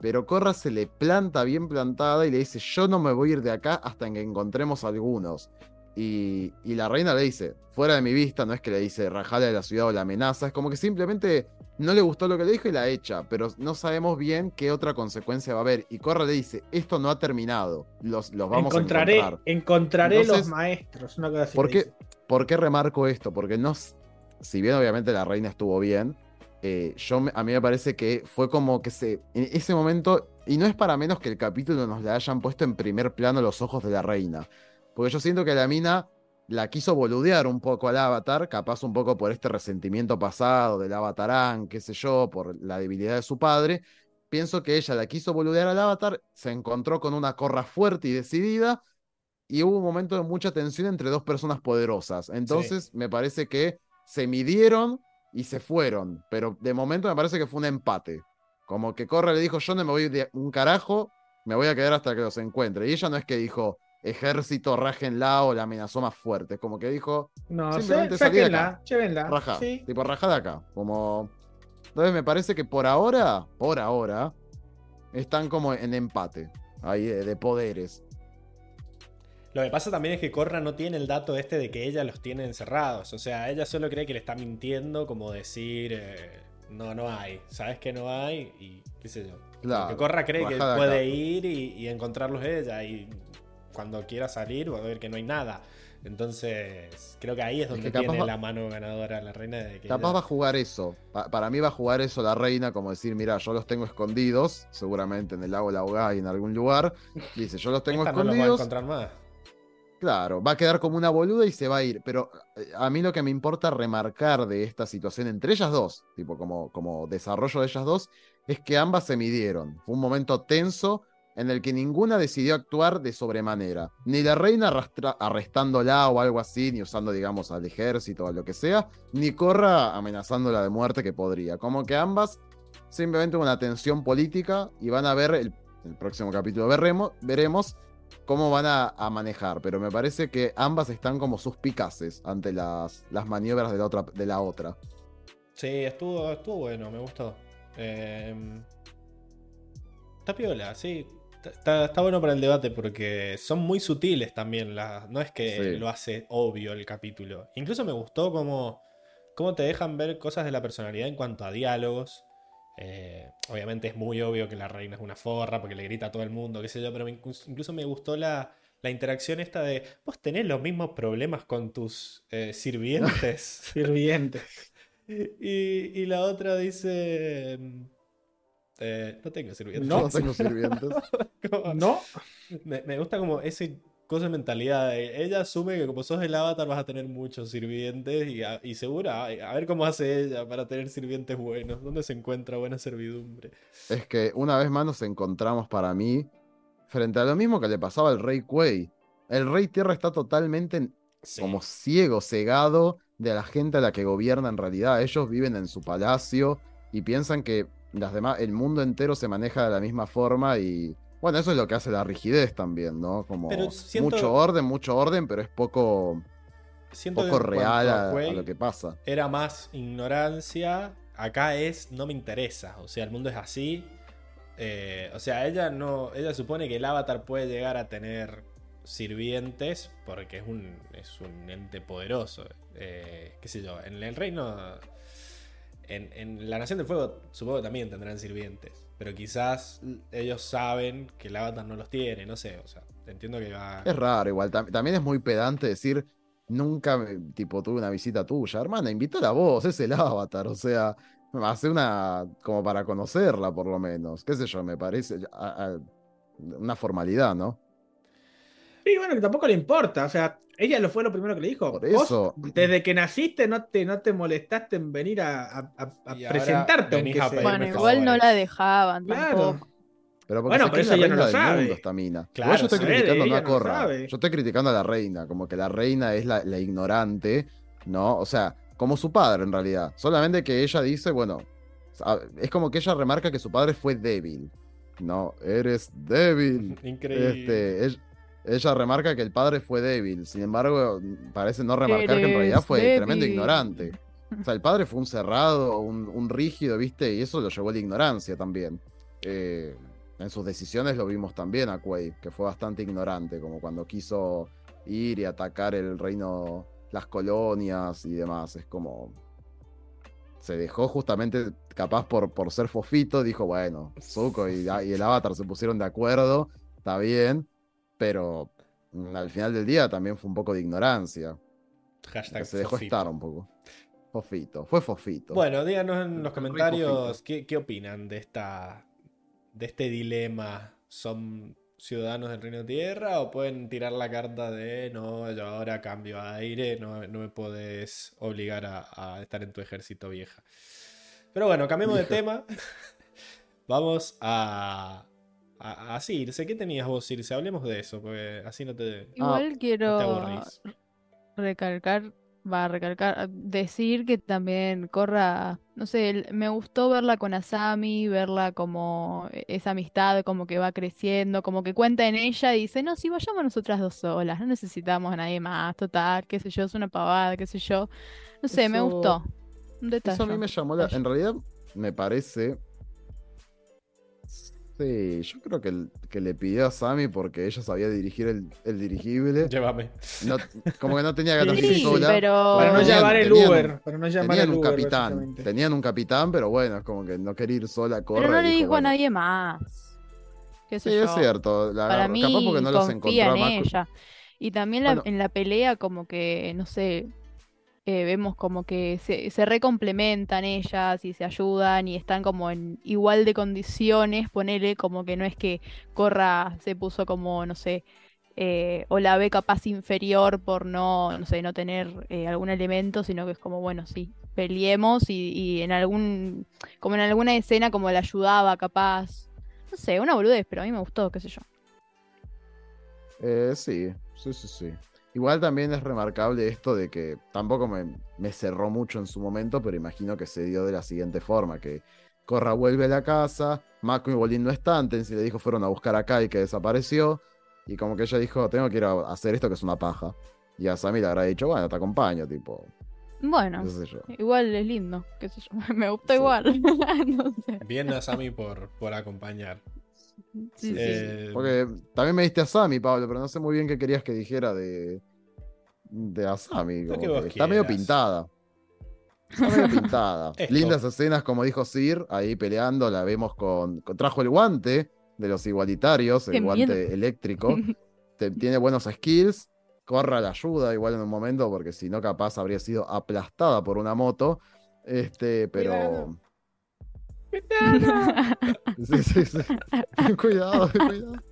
D: Pero Corra se le planta bien plantada y le dice, yo no me voy a ir de acá hasta que encontremos algunos. Y, y la reina le dice, fuera de mi vista, no es que le dice rajale de la ciudad o la amenaza, es como que simplemente no le gustó lo que le dijo y la echa, pero no sabemos bien qué otra consecuencia va a haber. Y Corra le dice, esto no ha terminado, los, los vamos
C: encontraré
D: a encontrar.
C: encontraré
D: Entonces,
C: los maestros. Una cosa así
D: ¿Por qué, por qué remarco esto? Porque no, si bien obviamente la reina estuvo bien, eh, yo a mí me parece que fue como que se, en ese momento, y no es para menos que el capítulo nos le hayan puesto en primer plano los ojos de la reina, porque yo siento que la mina la quiso boludear un poco al avatar, capaz un poco por este resentimiento pasado del avatarán, qué sé yo, por la debilidad de su padre. Pienso que ella la quiso boludear al avatar, se encontró con una corra fuerte y decidida, y hubo un momento de mucha tensión entre dos personas poderosas. Entonces, me parece que se midieron y se fueron, pero de momento me parece que fue un empate. Como que Corra le dijo, yo no me voy de un carajo, me voy a quedar hasta que los encuentre. Y ella no es que dijo, ejército, rájenla o la amenazó más fuerte. Es como que dijo,
C: No,
D: Simplemente
C: sé,
D: salí de acá.
C: llévenla.
D: raja,
C: Sí.
D: tipo raja de acá. Como... Entonces me parece que por ahora, por ahora, están como en empate ahí de, de poderes.
A: Lo que pasa también es que Corra no tiene el dato este de que ella los tiene encerrados. O sea, ella solo cree que le está mintiendo, como decir, eh, no, no hay. Sabes que no hay y qué sé yo.
D: Claro,
A: Porque Corra cree que puede ir y, y encontrarlos ella y cuando quiera salir va a ver que no hay nada. Entonces, creo que ahí es donde
D: que
A: tiene
D: va-
A: la mano ganadora la reina de que
D: Capaz
A: ella-
D: va a jugar eso. Pa- para mí va a jugar eso la reina, como decir, mira, yo los tengo escondidos, seguramente en el lago Laogay en algún lugar. Dice, yo los tengo
A: Esta no los va a
D: escondidos.
A: encontrar más.
D: Claro, va a quedar como una boluda y se va a ir. Pero eh, a mí lo que me importa remarcar de esta situación entre ellas dos, tipo como, como desarrollo de ellas dos, es que ambas se midieron. Fue un momento tenso, en el que ninguna decidió actuar de sobremanera. Ni la reina arrestándola o algo así, ni usando, digamos, al ejército o lo que sea, ni Corra amenazándola de muerte que podría. Como que ambas simplemente una tensión política y van a ver el, el próximo capítulo veremos, veremos cómo van a, a manejar, pero me parece que ambas están como suspicaces ante las, las maniobras de la otra. De la otra.
A: Sí, estuvo, estuvo bueno, me gustó. Eh, está piola, sí. Está- Está, bueno para el debate porque son muy sutiles también. las- no es que
D: Sí.
A: lo hace obvio el capítulo. Incluso me gustó cómo, cómo te dejan ver cosas de la personalidad en cuanto a diálogos. Eh, obviamente es muy obvio que la reina es una forra porque le grita a todo el mundo, qué sé yo, pero me- incluso, incluso me gustó la, la interacción esta de vos tenés los mismos problemas con tus eh, sirvientes.
C: Sirviente.
A: Y, y la otra dice. mm, eh, no tengo sirvientes.
D: No tengo sirvientes.
A: Como-
C: ¿No?
A: Me, me gusta como ese cosa de mentalidad. de- ella asume que como sos el avatar vas a tener muchos sirvientes y, a- y segura, a, a ver cómo hace ella para tener sirvientes buenos. ¿Dónde se encuentra buena servidumbre?
D: Es que una vez más nos encontramos para mí frente a lo mismo que le pasaba al rey Kuei. El rey Tierra está totalmente
A: Sí.
D: como ciego, cegado de la gente a la que gobierna en realidad. Ellos viven en su palacio y piensan que las demás, el mundo entero se maneja de la misma forma y bueno, eso es lo que hace la rigidez también, ¿no? Como
A: siento-
D: mucho orden, mucho orden, pero es poco, poco real a, lo que pasa.
A: era más ignorancia. Acá es no me interesa. O sea, el mundo es así. Eh, o sea, ella no. Ella supone que el avatar puede llegar a tener sirvientes. Porque es un. es un ente poderoso. Eh, qué sé yo. En el reino. En, en la Nación del Fuego supongo que también tendrán sirvientes. Pero quizás ellos saben que el avatar no los tiene. No sé. O sea, entiendo que va.
D: Es raro, igual. tam- también es muy pedante decir, nunca, tipo, tuve una visita tuya. Hermana, invítala a vos, es el avatar. O sea, hace una, como para conocerla, por lo menos. Qué sé yo, me parece a- a- una formalidad, ¿no?
C: Sí, bueno, que tampoco le importa. O sea, ella lo fue lo primero que le dijo.
D: Por
C: Vos,
D: eso.
C: desde que naciste no te, no te molestaste en venir a, a- a- presentarte,
B: Bueno, igual no la dejaban
C: Claro.
B: tampoco.
D: Pero porque
C: Bueno,
D: se
C: pero eso
D: la
C: ella no lo sabe.
D: mundo esta mina.
A: Claro,
D: Igual yo estoy
A: sabe,
D: criticando no a Corra. Yo estoy criticando a la reina, como que la reina es la, la ignorante, ¿no? O sea, como su padre en realidad. Solamente que ella dice, bueno, es como que ella remarca que su padre fue débil. No, eres débil.
A: Increíble.
D: Este, ella, remarca que el padre fue débil. Sin embargo, parece no remarcar que en realidad fue tremendo ignorante. O sea, el padre fue un cerrado, un, un rígido, ¿viste? Y eso lo llevó a la ignorancia también. Eh, en sus decisiones lo vimos también a Quaid, que fue bastante ignorante, como cuando quiso ir y atacar el reino, las colonias y demás. Es como. Se dejó justamente, capaz por, por ser fofito, dijo, bueno, Zuko y, y el Avatar se pusieron de acuerdo, está bien, pero mm, al final del día también fue un poco de ignorancia.
A: Hashtag
D: se dejó
A: fofito.
D: estar un poco. Fofito, fue fofito.
A: Bueno, díganos en los comentarios qué, qué opinan de esta de este dilema. ¿Son ciudadanos del Reino Tierra o pueden tirar la carta de no, yo ahora cambio a aire, no, no me puedes obligar a, a estar en tu ejército vieja? Pero bueno, cambiemos de tema. Vamos a, a, a Circe. ¿Qué tenías vos, Circe? Hablemos de eso, porque así no te,
B: Igual
A: no te
B: quiero
A: aburrís.
B: recalcar, va a recalcar, decir que también Corra, no sé, me gustó verla con Asami, verla como e, esa amistad, como que va creciendo, como que cuenta en ella y dice, no, si vayamos nosotras dos solas, no necesitamos a nadie más, total, qué sé yo, es una pavada, qué sé yo. No sé, me gustó. Un detalle.
D: Eso a mí me llamó la... En realidad, me parece... Sí, yo creo que, el- que le pidió a Sammy porque ella sabía dirigir el, el dirigible.
A: Llévame.
D: No- como que no tenía ganas de ir
B: Sí,
D: sola.
B: pero...
C: Para no
D: Tenían-
C: llamar el
D: tenían-
C: Uber. Para no llamar
D: Tenían
C: el
D: un
C: Uber,
D: capitán. Tenían un capitán, pero bueno, es como que no quería ir sola a correr.
B: Pero no le
D: dijo,
B: dijo a
D: bueno,
B: nadie más. Qué sé
D: Sí, es
B: yo.
D: cierto. La,
B: Para
D: capaz
B: mí
D: porque no los
B: confía
D: encontraba
B: en
D: más.
B: ella. Y también la-
D: Bueno.
B: en la pelea como que, no sé, eh, vemos como que se, recomplementan ellas y se ayudan y están como en igual de condiciones, ponele como que no es que Corra se puso como, no sé, eh, o la ve capaz inferior por no, no sé, no tener eh, algún elemento, sino que es como, bueno, sí, peleemos y, y en algún, como en alguna escena como la ayudaba capaz. No sé, una boludez, pero a mí me gustó, qué sé yo.
D: Sí, sí, sí, sí. Igual también es remarcable esto de que tampoco me, me cerró mucho en su momento, pero imagino que se dio de la siguiente forma, que Corra vuelve a la casa, Mako y Bolín no están, Tensi le dijo fueron a buscar a Kai que desapareció, y como que ella dijo, tengo que ir a hacer esto que es una paja. Y a Sammy le habrá dicho, bueno, te acompaño, tipo,
B: Bueno,
D: qué sé yo.
B: igual es lindo, qué sé yo. Me gustó
D: Sí.
B: igual. no sé.
A: Bien a Sammy por, por acompañar.
B: Sí, sí.
A: Eh,
D: Porque también me diste a Sammy, Pablo, pero no sé muy bien qué querías que dijera de, de a Sammy.
A: Lo
D: como
A: que vos
D: que está medio pintada. Está medio pintada.
A: Esto.
D: Lindas escenas, como dijo Sir, ahí peleando, la vemos con, con- Trajo el guante de los igualitarios, el
B: Qué
D: guante
B: miedo.
D: eléctrico. Te- tiene buenos skills. Corra la ayuda igual en un momento, porque si no, capaz habría sido aplastada por una moto. Este, pero. Sí, sí, sí. cuidado, cuidado.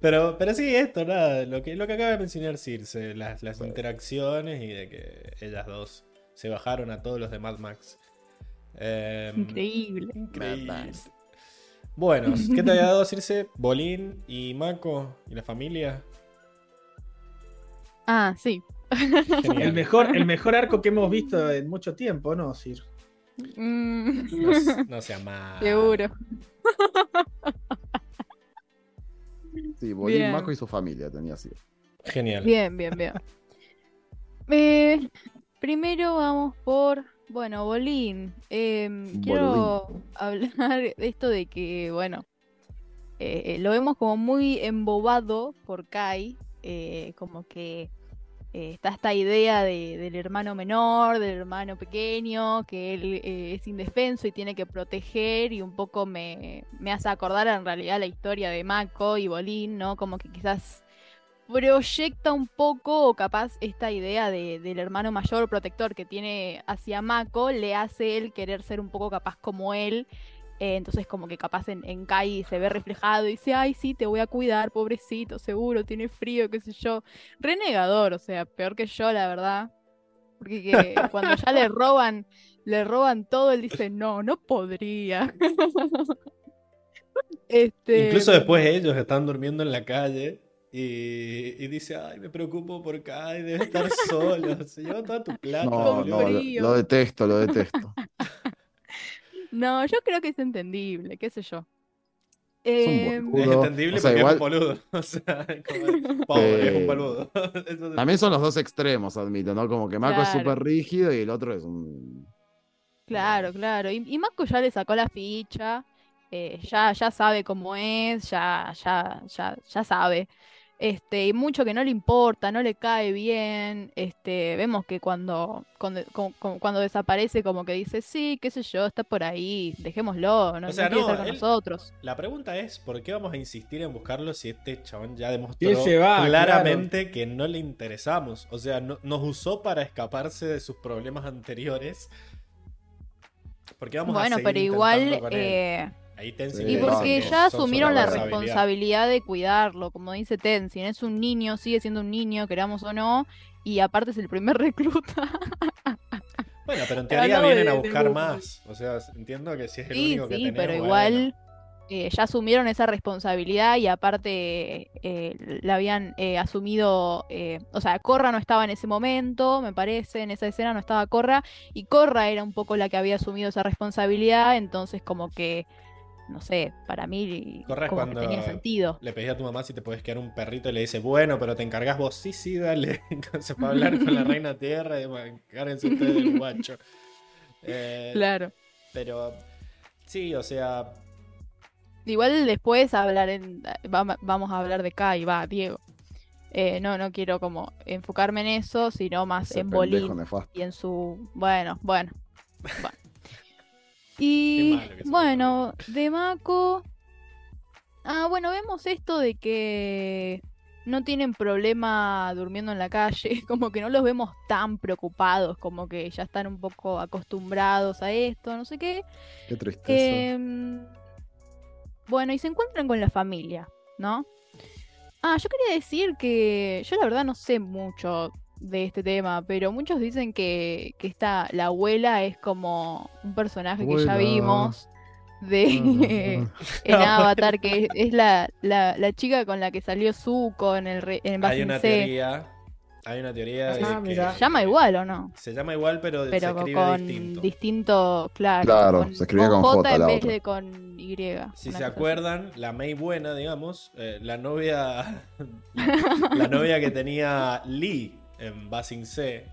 A: Pero, pero sí, esto, nada, lo que, lo que acaba de mencionar Circe, las, las interacciones y de que ellas dos se bajaron a todos los de Mad Max. Em,
B: Increíble.
A: Increíble.
D: Mad Max.
A: Bueno, ¿qué te había dado Circe? Bolín y Mako y la familia.
B: Ah, sí.
A: Genial.
C: El mejor, el mejor arco que hemos visto en mucho tiempo, ¿no, Sir?
B: Mm,
A: No, sea mal.
B: Seguro.
D: Sí, Bolín. Mako y su familia tenía así.
A: Genial.
B: Bien, bien, bien. Eh, primero vamos por, bueno, Bolín. Em, quiero hablar de esto de que, bueno, eh, lo vemos como muy embobado por Kai, eh, como que eh, está esta idea de- del hermano menor, del hermano pequeño, que él eh, es indefenso y tiene que proteger y un poco me, me hace acordar en realidad la historia de Mako y Bolín, ¿no? Como que quizás proyecta un poco, o capaz esta idea de- del hermano mayor protector que tiene hacia Mako, le hace él querer ser un poco capaz como él. Eh, entonces como que capaz en, en Kai se ve reflejado y dice, ay, sí, te voy a cuidar, pobrecito, seguro, tiene frío, qué sé yo. Renegador, o sea, peor que yo, la verdad. Porque que cuando ya le roban, le roban todo, él dice, no, no podría. este,
A: Incluso después ellos están durmiendo en la calle y, y dice, ay, me preocupo por Kai, debe estar solo. Se lleva toda tu plata.
D: No,
B: con
D: no, lo,
B: frío.
D: lo detesto, lo detesto.
B: No, yo creo que es entendible, qué sé yo.
D: Es un
B: Em.
A: Es entendible
D: O sea,
A: porque
D: igual-
A: es un boludo. O sea, como- pobre, es un
D: Eh,
A: boludo.
D: También son los dos extremos, admito, ¿no? Como que Mako es súper rígido y el otro es un.
B: Claro, claro. Y, y Mako ya le sacó la ficha, eh, ya, ya sabe cómo es, ya, ya, ya, ya sabe. Este, y mucho que no le importa, no le cae bien. Este, vemos que cuando, cuando, cu- cu- cuando desaparece, como que dice, sí, qué sé yo, está por ahí, dejémoslo, no,
A: O sea,
B: no quiere
A: no,
B: estar con
A: él-
B: nosotros.
A: La pregunta es, ¿por qué vamos a insistir en buscarlo si este chabón ya demostró
C: va,
A: claramente que no le interesamos? O sea, no- nos usó para escaparse de sus problemas anteriores. ¿Por qué vamos a
B: Bueno,
A: seguir
B: pero
A: intentando
B: igual,
A: con él?
B: eh,
A: Ahí Tenzin
D: Sí,
B: Y porque
A: que
B: ya asumieron la
A: responsabilidad.
B: de cuidarlo, como dice Tenzin, es un niño, sigue siendo un niño, queramos o no, y aparte es el primer recluta.
A: Bueno, pero en teoría vienen a buscar más. O sea, entiendo que si es el
B: Sí,
A: único que
B: sí,
A: tenemos,
B: pero
A: bueno.
B: igual eh, ya asumieron esa responsabilidad y aparte eh, la habían eh, asumido, eh, o sea, Corra no estaba en ese momento, me parece, en esa escena no estaba Corra, y Corra era un poco la que había asumido esa responsabilidad, entonces como que, no sé, para mí
A: Corra es
B: como que
A: cuando
B: tenía sentido.
A: Le pedí a tu mamá si te puedes quedar un perrito y le dice, bueno, pero te encargas vos. Sí, sí, dale. Entonces, para hablar con la reina tierra, y encárguense ustedes del guacho. Eh,
B: Claro.
A: Pero, sí, o sea,
B: Igual después hablar en, va- vamos a hablar de Kai, va, Diego. Eh, no, no quiero como enfocarme en eso, sino más
D: ese
B: en Bolín y en su... Bueno, bueno. bueno. Y bueno, de Mako... Ah, bueno, vemos esto de que no tienen problema durmiendo en la calle, como que no los vemos tan preocupados, como que ya están un poco acostumbrados a esto, no sé qué.
D: Qué tristeza.
B: Em, bueno, y se encuentran con la familia, ¿no? Ah, yo quería decir que yo la verdad no sé mucho de este tema, pero muchos dicen que, que esta, la abuela es como un personaje que ya
D: Abuela.
B: vimos de en Avatar, que es, es la, la, la chica con la que salió Zuko en el re- en
A: Hay una
B: C.
A: teoría. Hay una teoría de
C: Ah,
A: que.
B: ¿Se llama igual o no?
A: se llama igual, pero, se
B: Pero
A: escribe
B: con
A: distinto.
B: distinto, claro.
D: Claro,
B: con,
D: se escribía con J
B: en
D: la
B: vez
D: otra.
B: de con Y.
A: Si se
B: así.
A: acuerdan, la May buena, digamos, eh, la novia la novia que tenía Lee en Basing C,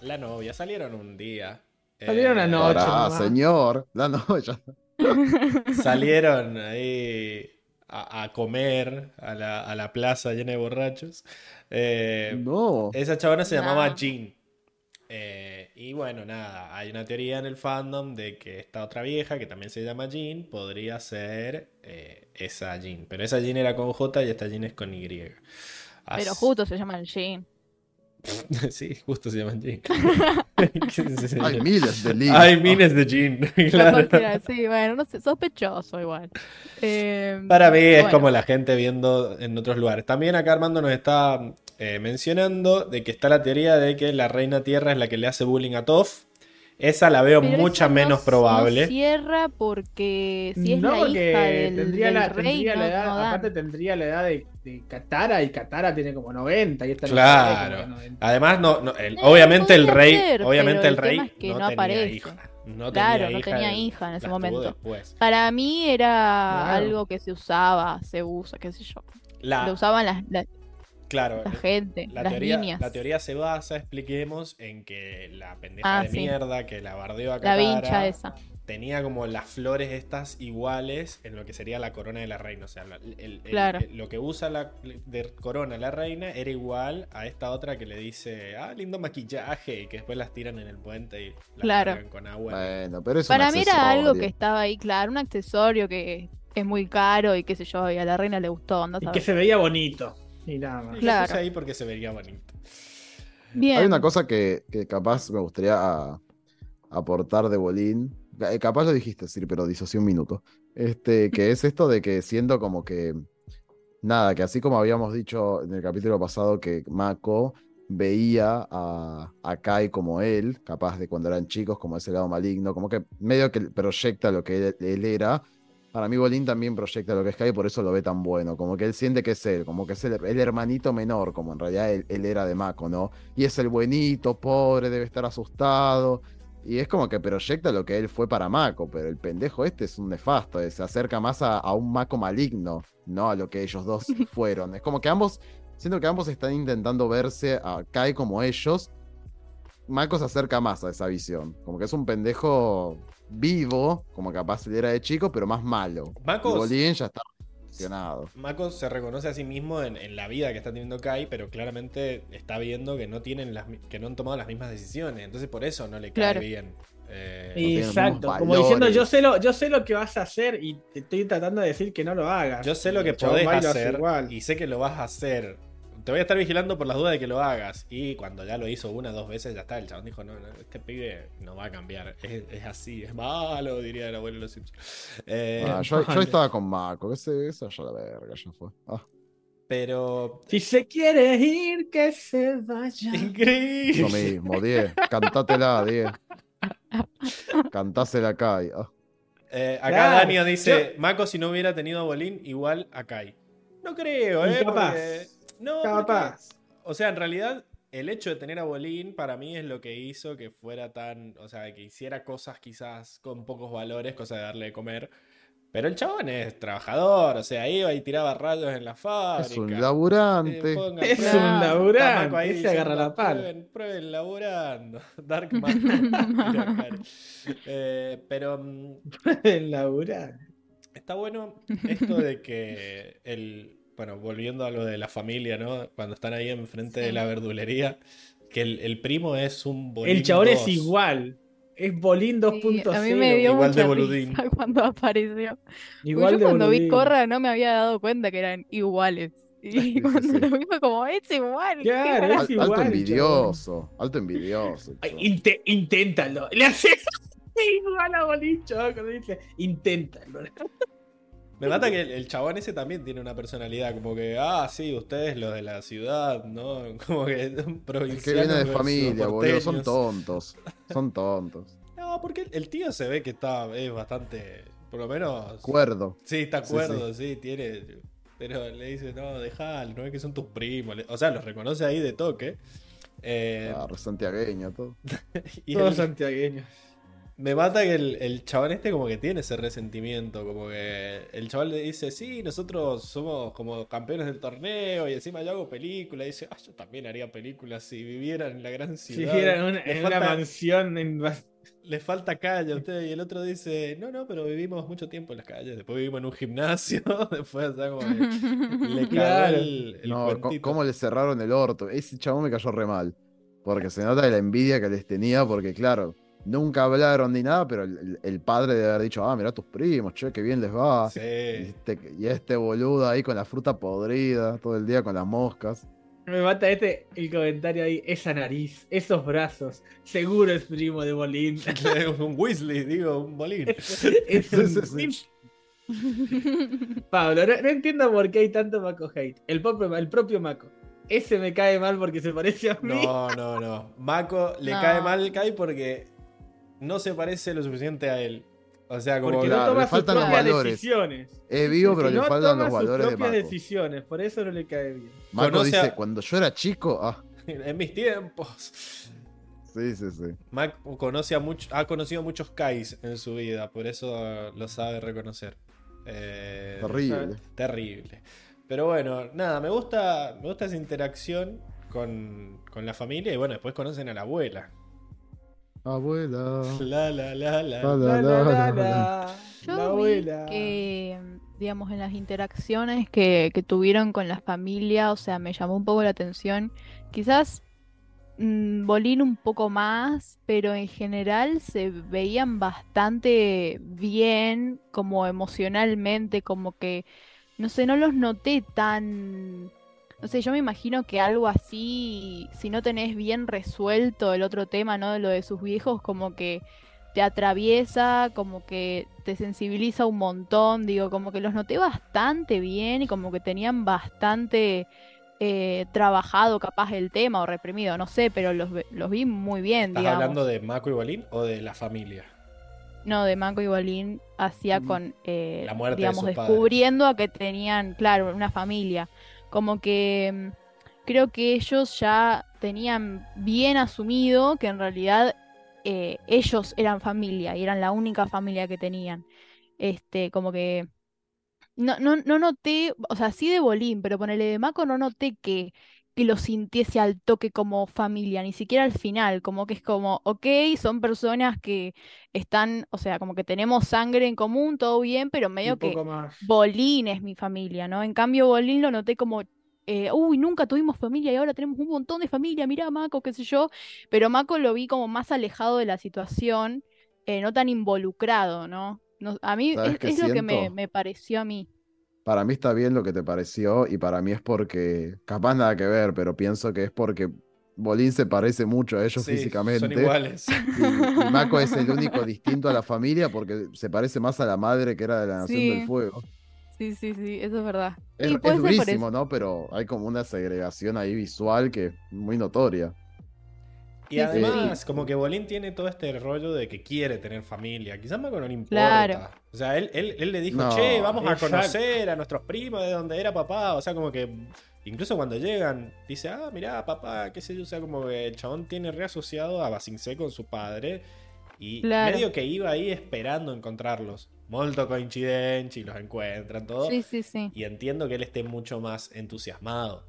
A: la novia, salieron un día. eh,
C: Salieron una noche. Nomás.
D: señor. La noche.
A: Salieron ahí a, a comer a la, a la plaza llena de borrachos. Eh,
D: No.
A: Esa chabona se llamaba. Jean. Eh, y bueno, nada, hay una teoría en el fandom de que esta otra vieja, que también se llama Jean, podría ser eh, esa Jean. Pero esa Jean era con J y esta Jean es con Y.
B: Pero
A: As-
B: justo se llaman Jean.
A: sí, justo se llaman Jean.
D: Hay miles de libros.
A: Hay miles de Jean. claro.
B: Sí, bueno, no sé, sospechoso igual. Eh,
A: Para mí es
B: bueno,
A: como la gente viendo en otros lugares. También acá Armando nos está eh, mencionando de que está la teoría de que la reina tierra es la que le hace bullying a Toph. Esa la veo
B: pero
A: mucha
B: esa no
A: menos
B: s-
A: probable.
B: No cierra porque si es
C: no,
B: la
C: porque
B: hija del,
C: tendría,
B: del
C: la,
B: rey,
C: tendría
B: no,
C: la edad,
B: no
C: aparte tendría la edad de, de Katara y Katara tiene como 90 y esta no
A: Claro.
C: tiene como 90.
A: Además, no, no, el-
B: Eh,
A: obviamente el rey,
B: ser,
A: obviamente el
B: el
A: rey
B: tema es que
A: no,
B: no
A: tenía
B: aparece.
A: hija. No
B: Claro,
A: tenía
B: no tenía hija en ese momento. Para mí era
C: Claro.
B: algo que se usaba, se usa, qué sé yo.
A: La,
B: Lo usaban las, la,
A: claro,
B: la gente,
A: La
B: las
A: teoría,
B: niñas.
A: la teoría se basa, expliquemos, en que la pendeja
B: Ah,
A: de
B: sí.
A: mierda que la bardeó a
B: La vincha esa.
A: tenía como las flores estas iguales en lo que sería la corona de la reina. O sea, la- el- el-
B: Claro.
A: el- lo que usa la de corona la reina era igual a esta otra que le dice, ah, lindo maquillaje, y que después las tiran en el puente y las
B: Claro.
A: con agua.
D: Bueno, pero es un
B: Para mí era algo que estaba ahí, claro, un accesorio que es muy caro y qué sé yo, y a la reina le gustó,
C: Y que se veía bonito. Y nada más.
B: Claro.
A: puse ahí porque se vería bonito.
B: Bien.
D: Hay una cosa que, que capaz me gustaría aportar de Bolín. Eh, Capaz lo dijiste, sí, pero disocié un minuto. Este, que es esto de que siendo como que. Nada, que así como habíamos dicho en el capítulo pasado que Mako veía a, a Kai como él, capaz de cuando eran chicos, como ese lado maligno, como que medio que proyecta lo que él, él era. Para mí Bolín también proyecta lo que es Kai por eso lo ve tan bueno, como que él siente que es él, como que es el, el hermanito menor, como en realidad él, él era de Mako, ¿no? Y es el buenito, pobre, debe estar asustado. Y es como que proyecta lo que él fue para Mako, pero el pendejo este es un nefasto, eh, se acerca más a, a un Mako maligno, no a lo que ellos dos fueron. Es como que ambos, siento que ambos están intentando verse a Kai como ellos. Mako se acerca más a esa visión, como que es un pendejo vivo, como capaz era de chico, pero más malo. Y Bolín ya está relacionado.
A: Mako se reconoce a sí mismo en, en la vida que está teniendo Kai, pero claramente está viendo que no tienen las que no han tomado las mismas decisiones. Entonces por eso no le cae
B: Claro.
A: bien. Eh,
C: Exacto, como diciendo yo sé lo, yo sé lo que vas a hacer y te estoy tratando de decir que no lo hagas.
A: yo sé lo que podés hacer
C: igual.
A: y sé que lo vas a hacer. Te voy a estar vigilando por las dudas de que lo hagas. Y cuando ya lo hizo una dos veces, ya está. El chabón dijo: No, no este pibe no va a cambiar. Es, es así, es malo, diría el abuelo de los Simpsons. Eh,
D: Ah, yo, yo estaba con Mako, ese, esa ya la verga, ya fue. Ah.
A: Pero.
C: Si se quiere ir, que se vaya.
D: Lo
A: Increíble.
D: mismo, 10. Cantátela, 10. Cantásela acá. y- ah.
A: Eh, acá
C: Claro,
A: Dania dice: Mako, si no hubiera tenido a Bolín, igual a Kai. No creo, ¿eh?
C: Capaz.
A: porque- No,
C: Capaz.
A: porque- o sea, en realidad, el hecho de tener a Bolín para mí es lo que hizo que fuera tan. O sea, que hiciera cosas quizás con pocos valores, cosa de darle de comer. Pero el chabón es trabajador, o sea, iba y tiraba rayos en la fábrica.
D: Es un
A: Eh,
D: laburante.
A: pongan
C: Es
A: prueben.
C: un laburante,
A: ahí
C: ese agarra la pala.
A: Prueben, prueben laburando. Dark Man. Eh, pero mm,
C: El laburar.
A: está bueno esto de que el. Bueno, volviendo a lo de la familia, ¿no? Cuando están ahí enfrente de
B: Sí.
A: la verdulería, que el, el primo es un bolín
C: El chabón es
A: 2.
C: igual. Es Bolín
B: Sí,
C: 2.0.
B: a mí me dio
A: Igual de boludín.
B: risa cuando apareció.
C: Igual
B: yo
C: de
B: cuando vi. Corra no me había dado cuenta que eran iguales. Y
D: sí,
B: cuando
D: sí.
B: lo vi fue como, es igual. ¿qué
C: Claro,
B: carajo?".
C: es
D: Al-
C: igual,
D: alto
C: chabón.
D: envidioso. Alto envidioso.
C: Ay, inte- inténtalo. Le hace igual a Bolín, chabón, cuando dice, inténtalo.
A: Me mata que el, el chabón ese también tiene una personalidad, como que, ah, sí, ustedes los de la ciudad, ¿no? Como que
D: Es
A: provincianos.
D: que viene de familia, boludo. Son tontos. Son tontos.
A: No, porque el, el tío se ve que está, es bastante Por lo menos.
D: Cuerdo.
A: Sí, está
D: Sí,
A: cuerdo, sí, tiene. Pero le dice, no, dejalo, no es que son tus primos. O sea, los reconoce ahí de toque. Eh,
D: Ah, re santiagueño, todo.
A: y
C: Todos
A: el-
C: santiagueños.
A: Me mata que el, el chabón este como que tiene ese resentimiento, como que el chaval le dice, sí, nosotros somos como campeones del torneo y encima yo hago películas. Y dice, ah, yo también haría películas si viviera en la gran
C: Si
A: ciudad.
C: era en una,
A: Le
C: en una
A: falta-
C: mansión en
A: Le falta calle a usted. Y el otro dice, no, no, pero vivimos mucho tiempo en las calles. Después vivimos en un gimnasio. Después, o sea, como que le cagó
C: Claro.
A: el, el
D: No,
A: cuentito.
D: cómo le cerraron el orto. Ese chabón me cayó re mal. Porque se nota de la envidia que les tenía, porque claro, nunca hablaron ni nada, pero el, padre debe haber dicho, ah, mirá tus primos, che, qué bien les va.
A: Sí.
D: Y este, y este boludo ahí con la fruta podrida, todo el día con las moscas.
C: Me mata este el comentario ahí, esa nariz, esos brazos, seguro es primo de Bolín.
A: un Weasley, digo, un bolín.
C: Es
D: Sí,
C: un-
D: sí, sí.
C: Pablo, no, no entiendo por qué hay tanto Mako hate. El propio, el propio Mako. Ese me cae mal porque se parece a mí.
A: No, no, no. Mako le
B: No.
A: cae mal Kai porque no se parece lo suficiente a él. O sea, como
C: porque
A: que-
C: no toma
D: le
C: sus
D: faltan los
C: propias
D: valores.
C: decisiones.
D: Es vivo, pero
C: Que
D: le
C: no
D: faltan
C: toma
D: los
C: sus
D: valores de
C: propias decisiones, por eso no le cae bien.
A: Conoce
D: dice,
A: a-
D: cuando yo era chico, ah,
A: en mis tiempos.
D: sí, sí, sí.
A: Mako conoce a much- ha conocido muchos Kais en su vida, por eso lo sabe reconocer. Eh,
D: Terrible.
A: Terrible. Pero bueno, nada, me gusta, me gusta esa interacción con, con la familia y bueno, después conocen a la abuela.
D: Abuela.
A: La, la, la, la.
D: La,
C: La,
D: la,
C: la,
D: la,
C: la,
D: la.
C: la.
B: Yo
C: abuela.
B: que, digamos, en las interacciones que, que tuvieron con la familia, o sea, me llamó un poco la atención. Quizás mm, Bolín un poco más, pero en general se veían bastante bien, como emocionalmente, como que, no sé, no los noté tan... No sé, yo me imagino que algo así, si no tenés bien resuelto el otro tema, ¿no? De lo de sus viejos, como que te atraviesa, como que te sensibiliza un montón, digo, como que los noté bastante bien y como que tenían bastante eh, trabajado capaz el tema o reprimido, no sé, pero los, los vi muy bien,
A: ¿Estás
B: digamos.
A: hablando de Mako y Bolín o de la familia?
B: No, de Mako y Bolín hacía
C: Mm.
B: con, eh,
A: La muerte de
B: digamos,
A: padres.
B: descubriendo a que tenían, claro, una familia. Como que mm, creo que ellos ya tenían bien asumido que en realidad eh, ellos eran familia y eran la única familia que tenían. Este, como que no, no, no noté, o sea, sí de Bolín, pero ponele de Mako no noté que, que lo sintiese al toque como familia, ni siquiera al final, como que es como, ok, son personas que están, o sea, como que tenemos sangre en común, todo bien, pero medio que
C: más.
B: Bolín es mi familia, ¿no? En cambio, Bolín lo noté como, eh, uy, nunca tuvimos familia y ahora tenemos un montón de familia, mirá, Mako, qué sé yo, pero Mako lo vi como más alejado de la situación, eh, no tan involucrado, ¿no? No- a mí
D: ¿Sabes
B: es, es lo que me, me pareció a mí.
D: Para mí está bien lo que te pareció y para mí es porque, capaz nada que ver, pero pienso que es porque Bolín se parece mucho a ellos
A: Sí,
D: físicamente.
A: Son iguales.
D: Y, y Mako es el único distinto a la familia porque se parece más a la madre que era de la Nación
B: Sí.
D: del Fuego.
B: Sí, sí, sí, eso es verdad.
D: Es,
B: Y
D: es durísimo. ¿no? Pero hay como una segregación ahí visual que es muy notoria.
A: Y
B: Sí, sí,
A: además, como que Bolín tiene todo este rollo de que quiere tener familia. Quizás Mako no le importa.
B: Claro.
A: O sea, él, él, él le dijo,
D: No,
A: che, vamos a conocer a nuestros primos de donde era papá. O sea, como que incluso cuando llegan, dice, ah, mirá, papá, qué sé yo. O sea, como que el chabón tiene reasociado a Basincé con su padre. Y
B: Claro.
A: medio que iba ahí esperando encontrarlos. Molto coincidenci, y los encuentran, todo.
B: Sí, sí, sí.
A: Y entiendo que él esté mucho más entusiasmado.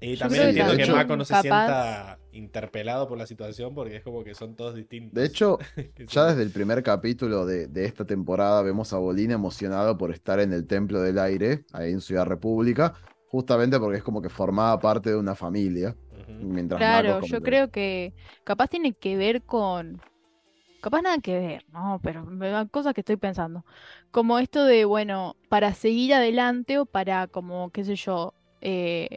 A: Y también
D: que
A: entiendo que
D: también
A: Mako no se
B: capaz-
A: sienta interpelado por la situación porque es como que son todos distintos.
D: De hecho,
A: Que
D: ya desde el primer capítulo de, de esta temporada vemos a Bolín emocionado por estar en el Templo del Aire, ahí en Ciudad República, justamente porque es como que formaba parte de una familia. Mientras
B: Claro,
D: Mako
B: yo
D: que-
B: creo que capaz tiene que ver con... Capaz nada que ver, ¿no? Pero me dan cosas que estoy pensando. Como esto de, bueno, para seguir adelante o para como, qué sé yo, eh,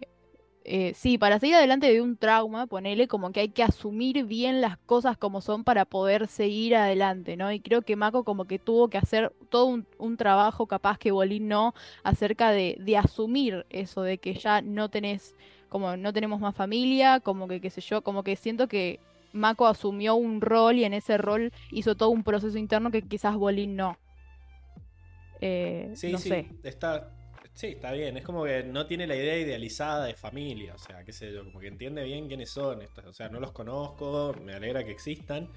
B: eh, sí, para seguir adelante de un trauma, ponele como que hay que asumir bien las cosas como son para poder seguir adelante, ¿no? Y creo que Mako como que tuvo que hacer todo un, un trabajo capaz que Bolín no, acerca de, de asumir eso, de que ya no tenés como no tenemos más familia, como que qué sé yo, como que siento que Mako asumió un rol y en ese rol hizo todo un proceso interno que quizás Bolín no. Eh,
A: Sí,
B: no
A: sí,
B: sé.
A: está, sí, está bien. Es como que no tiene la idea idealizada de familia, o sea, qué sé yo, como que entiende bien quiénes son estos. O sea, no los conozco, me alegra que existan.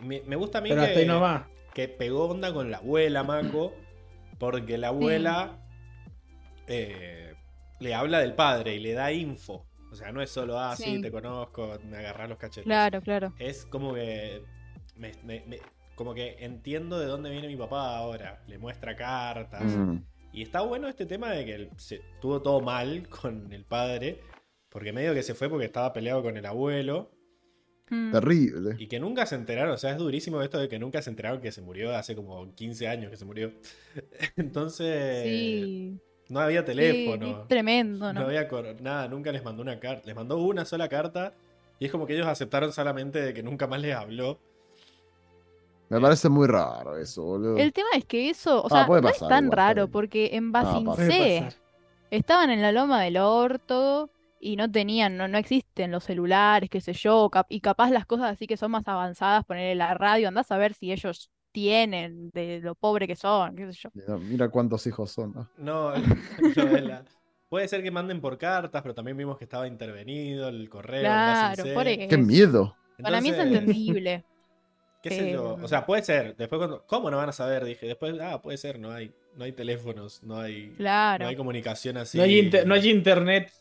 A: Me, me gusta a mí
C: Pero
A: que,
C: ahí nomás.
A: que pegó onda con la abuela, Mako, porque la abuela eh, le habla del padre y le da info. O sea, no es solo, ah, sí,
B: Sí.
A: te conozco, me agarrás los cachetes.
B: Claro, claro.
A: Es como que. me- me- me- como que entiendo de dónde viene mi papá ahora. Le muestra cartas.
D: Mm.
A: Y está bueno este tema de que se tuvo todo mal con el padre. Porque medio que se fue porque estaba peleado con el abuelo.
B: Mm.
D: Terrible.
A: Y que nunca se enteraron. O sea, es durísimo esto de que nunca se enteraron que se murió hace como 15 años que se murió. Entonces.
B: Sí.
A: No había teléfono.
B: tremendo,
A: No
B: ¿no?
A: había nada, nunca les mandó una carta. Les mandó una sola carta. Y es como que ellos aceptaron solamente de que nunca más les habló.
D: Me parece muy raro eso, boludo.
B: El tema es que eso, o
D: Ah,
B: sea, no
D: pasar
B: es tan
D: igual,
B: raro, porque en
D: Ah,
B: Basincé
C: pasar.
B: estaban en la loma del orto y no tenían, no, no existen los celulares, qué sé yo, cap- y capaz las cosas así que son más avanzadas, ponerle la radio, andás a ver si ellos tienen, de lo pobre que son, qué sé yo.
D: Mira, mira cuántos hijos son. ah.
A: No, la- Puede ser que manden por cartas, pero también vimos que estaba intervenido el correo.
B: Claro, por
D: ¡Qué miedo!
B: Para mí es entendible.
A: ¿Qué sé yo? O sea, puede ser. Después cuando. ¿Cómo no van a saber? Dije. Después, ah, puede ser, no hay, no hay teléfonos, no hay,
B: Claro.
A: no hay comunicación así.
C: No hay, inter- no hay internet.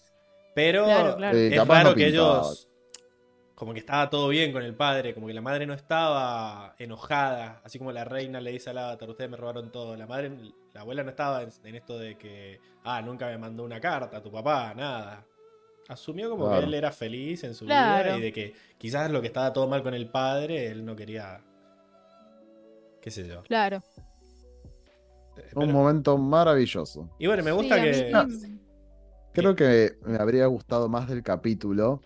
A: Pero
B: Claro, claro.
D: Eh,
A: es
D: capaz
A: raro
D: no
A: que ellos. Como que estaba todo bien con el padre, como que la madre no estaba enojada, así como la reina le dice al avatar, ustedes me robaron todo. La madre, la abuela no estaba en, en esto de que, ah, nunca me mandó una carta a tu papá, nada. Asumió como
D: Claro.
A: que él era feliz en su
B: Claro.
A: vida y de que quizás lo que estaba todo mal con el padre, él no quería, qué sé yo.
B: Claro.
A: Eh,
D: Un momento maravilloso.
A: y bueno, me
B: Sí,
A: gusta que...
B: sí.
D: Creo que me habría gustado más del capítulo,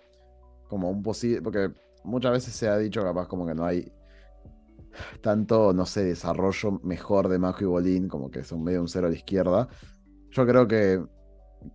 D: como un posible, porque muchas veces se ha dicho capaz como que no hay tanto, no sé, desarrollo mejor de Mako y Bolín, como que es un medio un cero a la izquierda. Yo creo que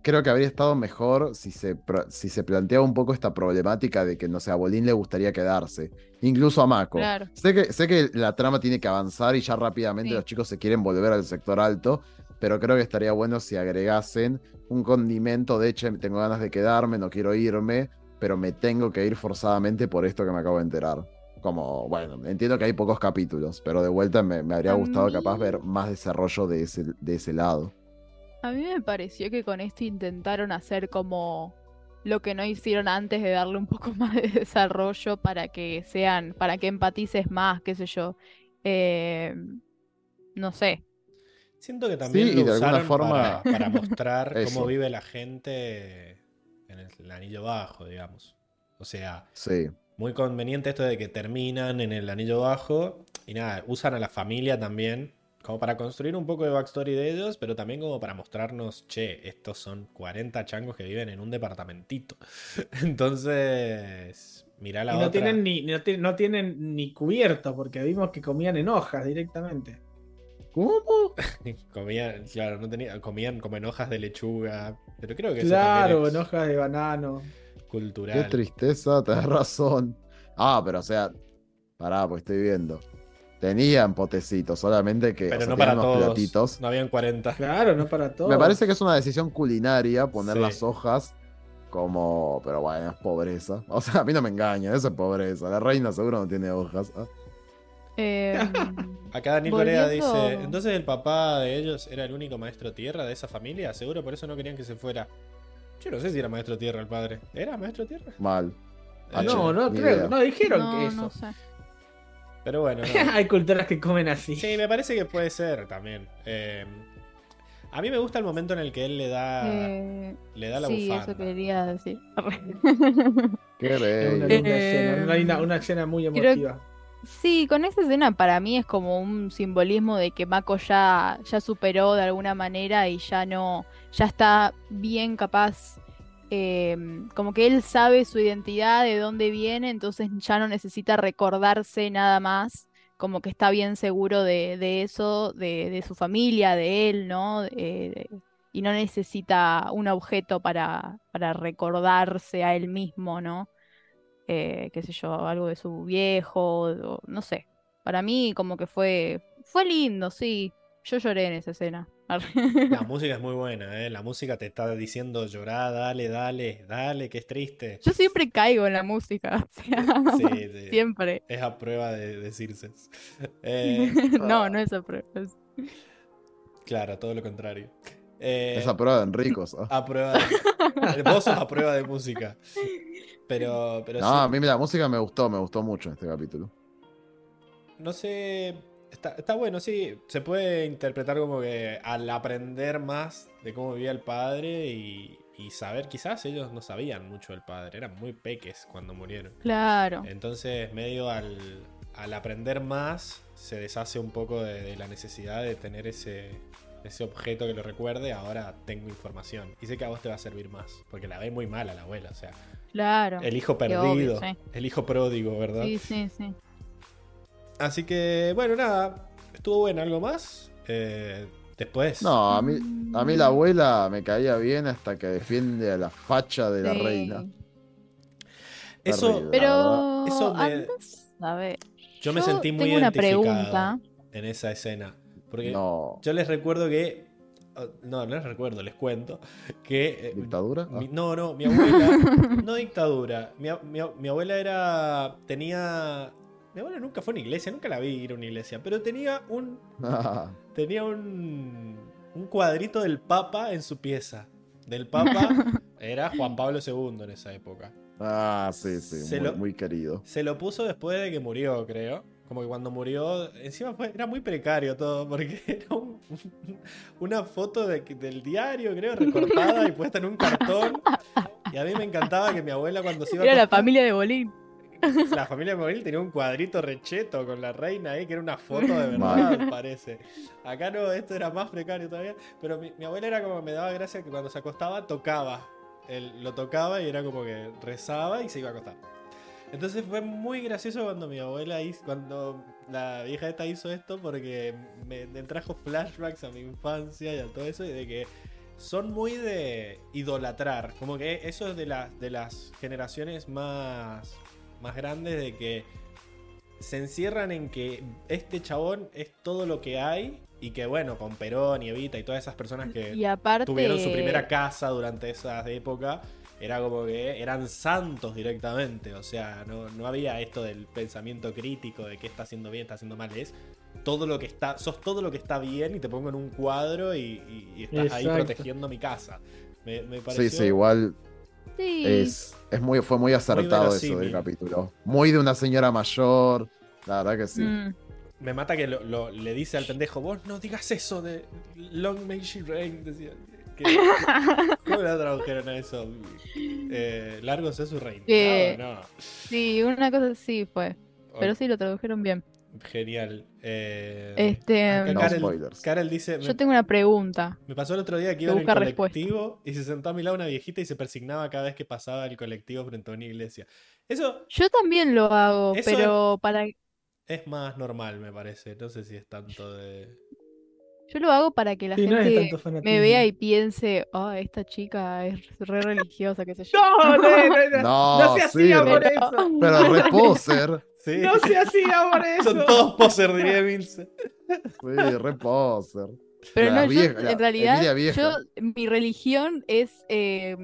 D: creo que habría estado mejor si se, si se planteaba un poco esta problemática de que, no sé, a Bolín le gustaría quedarse, incluso a Mako.
B: Claro.
D: Sé que, sé que la trama tiene que avanzar y ya rápidamente
B: Sí.
D: los chicos se quieren volver al sector alto, pero creo que estaría bueno si agregasen un condimento de, che, tengo ganas de quedarme, no quiero irme, pero me tengo que ir forzadamente por esto que me acabo de enterar. Como, bueno, entiendo que hay pocos capítulos, pero de vuelta me, me habría gustado capaz ver más desarrollo de ese, de ese lado.
B: A mí me pareció que con esto intentaron hacer como lo que no hicieron antes de darle un poco más de desarrollo para que sean, para que empatices más, qué sé yo. Eh, no sé.
A: Siento que también
D: Sí,
A: lo
D: y de alguna forma-
A: para, para mostrar cómo vive la gente en el, el anillo bajo, digamos. O sea,
D: Sí.
A: muy conveniente esto de que terminan en el anillo bajo y nada, usan a la familia también como para construir un poco de backstory de ellos, pero también como para mostrarnos, che, estos son 40 changos que viven en un departamentito. Entonces, mirá la
C: y no
A: otra.
C: tienen ni, no, no tienen ni cubierto, porque vimos que comían en hojas directamente.
D: ¿Cómo?
A: Comían, claro, no tenía, comían como en hojas de lechuga, pero creo que eso
C: Claro, en
A: es
C: hojas de banano.
A: cultural.
D: Qué tristeza, tenés razón. Ah, pero o sea, pará, pues estoy viendo. Tenían potecitos, solamente que o
A: Pero
D: sea,
A: no para
D: unos
A: todos.
D: platitos.
A: No habían 40.
C: Claro, no para todos.
D: Me parece que es una decisión culinaria poner
A: Sí.
D: las hojas como. Pero bueno, es pobreza. O sea, a mí no me engaña, eso es pobreza. La reina seguro no tiene hojas. Ah,
B: Eh,
A: Acá Daniel Corea dice, entonces el papá de ellos era el único maestro tierra de esa familia, seguro por eso no querían que se fuera. Yo no sé si era maestro tierra el padre. ¿Era maestro tierra?
D: Mal.
A: Eh,
C: No, no creo.
D: idea.
C: No dijeron
B: no,
C: que eso.
B: no sé.
A: Pero bueno, no.
C: Hay culturas que comen así.
A: sí, me parece que puede ser también. Eh, a mí me gusta el momento en el que él le da,
B: Eh,
A: le da la
B: sí,
A: bufanda.
B: eso quería decir.
D: Qué
C: Es una
B: Eh,
C: escena, una, linda- una escena muy
B: creo-
C: emotiva.
B: Sí, con esa escena para mí es como un simbolismo de que Mako ya, ya superó de alguna manera y ya no, ya está bien capaz, eh, como que él sabe su identidad, de dónde viene, entonces ya no necesita recordarse nada más, como que está bien seguro de, eso, de, su familia, de él, ¿no? Eh, y no necesita un objeto para, recordarse a él mismo, ¿no? eh, qué sé yo, algo de su viejo, no sé. Para mí como que fue, fue lindo, sí. Yo lloré en esa escena.
A: La música es muy buena, ¿eh? La música te está diciendo llorar, dale, dale, dale, que es triste.
B: Yo siempre caigo en la música. o sea,
A: Sí, sí.
B: Siempre.
A: Es a prueba de decirse. Eh,
B: no, no es a prueba. es-
A: claro, todo lo contrario. Eh,
D: Esa prueba de Enricos. ah.
A: a prueba de... Vos sos a prueba de música. Pero, pero
D: No,
A: sí,
D: a mí la música me gustó, me gustó mucho en este capítulo.
A: no sé. Está, está bueno, sí. Se puede interpretar como que al aprender más de cómo vivía el padre y, y saber, quizás ellos no sabían mucho del padre, eran muy peques cuando murieron.
B: Claro.
A: Entonces, medio al, al aprender más, se deshace un poco de, de la necesidad de tener ese, ese objeto que lo recuerde. Ahora tengo información. Y sé que a vos te va a servir más, porque la ve muy mal a la abuela. O sea,
B: Claro.
A: el hijo perdido,
B: obvio, sí.
A: el hijo pródigo, ¿verdad?
B: Sí, sí, sí.
A: Así que, bueno, nada, estuvo bueno. ¿Algo más? Eh, después.
D: No, a mí, a mí la abuela me caía bien hasta que defiende a la facha de la
B: Sí.
D: reina.
A: Eso,
D: Terrible.
B: Pero.
A: Eso me-
B: andás a ver.
A: yo me sentí muy
B: tengo una
A: identificado
B: pregunta.
A: en esa escena. Porque
D: No.
A: yo les recuerdo que. oh, No, no les recuerdo, les cuento. Que. eh,
D: ¿Dictadura?
A: Mi- no, no, mi abuela. no dictadura. Mi, a- mi a- mi abuela era. Tenía. Mi abuela nunca fue a una iglesia, nunca la vi ir a una iglesia. Pero tenía un.
D: Ah,
A: Tenía un. Un cuadrito del Papa en su pieza. Del Papa era Juan Pablo II en esa época.
D: ah, sí, sí, muy,
A: lo-
D: muy querido.
A: Se lo puso después de que murió, creo. Como que cuando murió. Encima fue, era muy precario todo, porque era un- una foto de, del diario, creo, recortada y puesta en un cartón. Y a mí me encantaba que mi abuela cuando se iba a
B: Era la
A: acostar-
B: familia de Bolín.
A: La familia de Moril tenía un cuadrito recheto con la reina ahí, que era una foto de verdad, parece. Acá no, esto era más precario todavía. Pero mi, mi abuela era como, me daba gracia que cuando se acostaba, tocaba. Él lo tocaba y era como que rezaba y se iba a acostar. Entonces fue muy gracioso cuando mi abuela hizo, cuando la vieja esta hizo esto, porque me, me trajo flashbacks a mi infancia y a todo eso, y de que son muy de idolatrar. Como que eso es de las, de las generaciones más, más grandes de que se encierran en que este chabón es todo lo que hay y que bueno, con Perón y Evita y todas esas personas que
B: Y aparte.
A: tuvieron su primera casa durante esa época, era como que eran santos directamente. O sea, no, no había esto del pensamiento crítico de qué está haciendo bien, está haciendo mal. Es todo lo que está, sos todo lo que está bien y te pongo en un cuadro y, y- y estás ahí protegiendo mi casa. Me, me pareció
D: Sí, sí, igual
B: Sí.
D: es, es muy, fue muy acertado eso del capítulo. Muy de una señora mayor. La verdad que sí.
B: Mm.
A: Me mata que lo, lo- le dice al pendejo, vos no digas eso de Long May She Reign. Decía. Que- ¿Cómo lo tradujeron a eso? Eh, largo es su reino. No.
B: Sí, una cosa sí fue. Pero sí lo tradujeron bien.
A: Genial. Eh,
B: Este.
D: No
A: Karel,
D: spoilers.
A: Karel dice, me,
B: Yo tengo una pregunta.
A: me pasó el otro día que iba en el
B: respuesta.
A: colectivo y se sentó a mi lado una viejita y se persignaba cada vez que pasaba el colectivo frente a una iglesia. Eso
B: Yo también lo hago, pero para.
A: es más normal, me parece. No sé si es tanto de...
B: Yo lo hago para que la
C: Sí,
B: gente me vea y piense, oh, esta chica es re religiosa, qué sé yo.
C: No, no, no, no,
D: No,
C: no se
D: sí,
C: hacía por eso.
D: Pero re poser.
A: Sí.
C: No se hacía por eso.
A: Son todos poser, diría Emilce.
D: Sí, re poser.
B: Pero
D: La
B: no,
D: vieja-
B: yo
D: la
B: en realidad, yo, mi religión es, eh,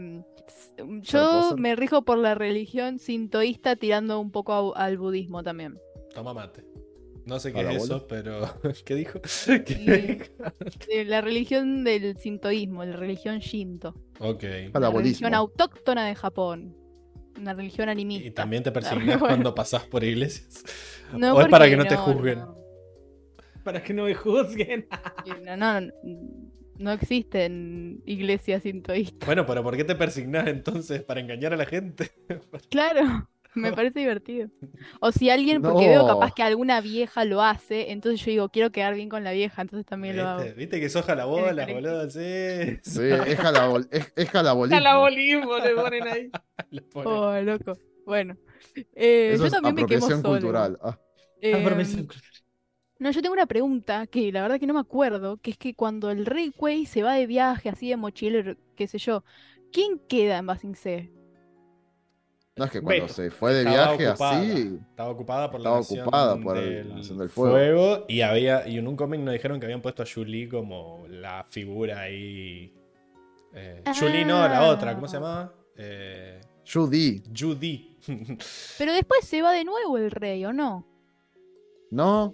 D: Ser
B: yo me rijo por la religión sintoísta tirando un poco al budismo también.
A: Toma mate. No sé qué
D: ¿A
A: es
D: la
A: eso,
D: bola?
A: pero... ¿Qué dijo?
B: La religión del sintoísmo, la religión shinto.
A: ok.
D: Al
B: La
D: abuelismo.
B: religión autóctona de Japón. Una religión animista.
A: ¿Y también te
B: Ah,
A: persignas
B: bueno.
A: cuando pasas por iglesias?
B: No,
A: ¿O es para que no te juzguen?
B: No,
C: Para que no me juzguen.
B: no, no, no existen iglesias sintoístas.
A: Bueno, pero ¿por qué te persignas entonces? ¿Para engañar a la gente?
B: Claro, me parece divertido. O si alguien, porque veo capaz que alguna vieja lo hace, entonces yo digo, quiero quedar bien con la vieja, entonces también lo hago.
A: ¿Viste? ¿Viste que sos jalabolas,
B: colegio.
A: boludo? Sí.
D: Sí, es, jalabol, es, es jalabolismo.
C: Calabolismo le ponen ahí.
B: Oh, loco. Bueno. Eh,
D: Eso
B: yo también me quemo
D: cultural. Ah,
B: Eh,
C: Apropiación
B: no, yo tengo una pregunta que la verdad que no me acuerdo, que es que cuando el rey Kuei se va de viaje así de mochilero, qué sé yo, ¿quién queda en Basing C?
D: No es que cuando
C: Beto.
D: se fue de viaje
A: ocupada,
D: así.
A: Estaba ocupada por la
D: Estaba
A: nación
D: ocupada por el-
A: del,
D: la nación del
A: fuego.
D: fuego.
A: y había y en un cómic nos dijeron que habían puesto a Julie como la figura ahí. Eh, Julie no, la
B: Ah.
A: otra, ¿cómo se llamaba? Eh,
D: Judy,
A: Judy.
B: Pero después se va de nuevo el rey, ¿o no?
D: ¿no?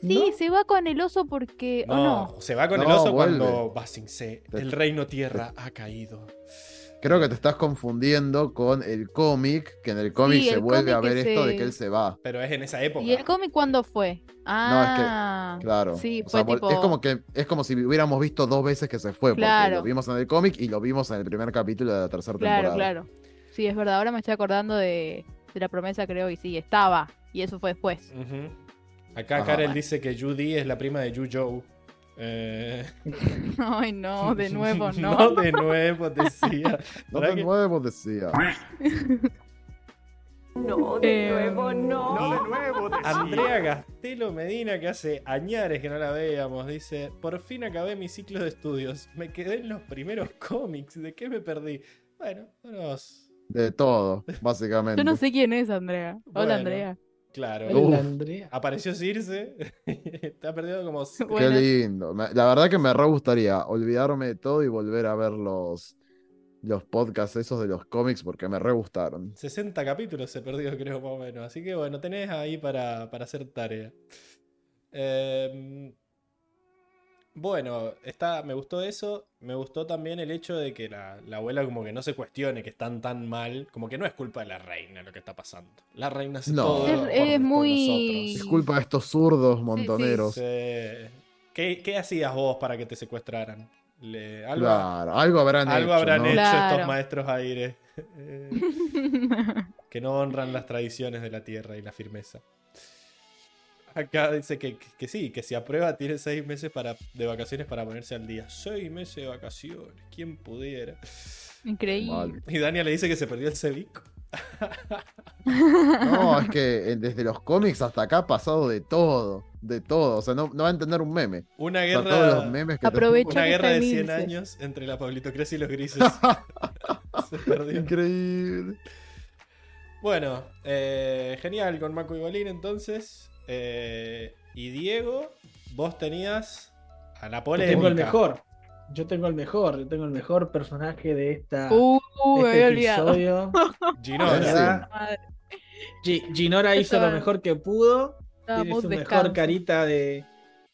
B: Sí,
C: ¿No?
B: se va con el oso porque. ¿O
A: no, se va con
D: No,
A: el oso
D: vuelve.
A: cuando Basingse,
D: Te-
A: el reino tierra ha caído.
D: Creo que te estás confundiendo con el cómic, que en el cómic
B: Sí,
D: se
B: el
D: vuelve a ver
B: que
D: esto de que él se va.
A: Pero es en esa época.
B: ¿Y el cómic cuándo fue? Ah,
D: Claro.
B: Sí,
D: O
B: fue
D: sea,
B: tipo.
D: es como que es como si hubiéramos visto dos veces que se fue, porque
B: Claro.
D: lo vimos en el cómic y lo vimos en el primer capítulo de la tercera
B: Claro,
D: temporada.
B: claro. Sí, es verdad. Ahora me estoy acordando de, de la promesa, creo, y sí, estaba. Y eso fue después.
A: Acá
D: Ajá.
A: Karel dice que Judy es la prima de Yu Joe. Eh,
B: Ay, no, de nuevo, no.
A: no, de nuevo decía.
D: No
A: ¿Verdad
D: de nuevo decía.
B: Eh,
A: Andrea Gastelo Medina, que hace añares que no la veíamos, dice: Por fin acabé mi ciclo de estudios. Me quedé en los primeros cómics. ¿De qué me perdí? Bueno, nos.
D: De todo, básicamente.
B: Yo no sé quién es Andrea. Hola,
A: Bueno.
B: Andrea.
A: Claro.
D: Uf.
C: Andrea.
A: Apareció Circe. Te ha perdido como.
D: Qué lindo. La verdad que me re gustaría olvidarme de todo y volver a ver los, los podcasts esos de los cómics porque me re gustaron.
A: 60 capítulos se perdió, creo, más o menos. Así que bueno, tenés ahí para, para hacer tarea. Em, bueno, está, me gustó eso. Me gustó también el hecho de que la, la abuela como que no se cuestione que están tan mal. Como que no es culpa de la reina lo que está pasando. La reina hace
D: No.
A: todo
D: Es-
A: por-
B: es
A: por
B: muy-
D: Es culpa de estos zurdos montoneros.
A: Sí. ¿Qué, qué hacías vos para que te secuestraran? Le- algo,
D: Claro, algo habrán
A: algo
D: hecho.
A: habrán
D: ¿no?
A: hecho
B: Claro.
A: estos maestros aire. Eh, que no honran las tradiciones de la tierra y la firmeza. Acá dice que, que sí, que si aprueba tiene seis meses para, de vacaciones para ponerse al día. Seis meses de vacaciones, ¿quién pudiera?
B: Increíble.
D: Mal.
A: Y Dania le dice que se perdió el cevico.
D: No, es que eh, desde los cómics hasta acá ha pasado de todo. De todo. O sea, no, no va a entender un meme.
A: Una
D: O sea,
A: guerra,
D: todos los memes que
B: Aprovecha
A: una guerra de 100
B: Emilce.
A: años entre la pablitocracia y los grises. se perdió.
D: Increíble.
A: Bueno, eh, genial con Mako y Bolín entonces. Eh, y Diego, vos tenías a la
C: Yo
A: polémica.
C: tengo el mejor. Yo tengo el mejor. Yo tengo el mejor personaje de esta.
B: Uh,
C: de
B: me
C: este
B: había
C: episodio.
A: Ginora.
D: Sí.
C: Ginora hizo lo mejor que pudo. Tiene su
B: descanso.
C: mejor carita de,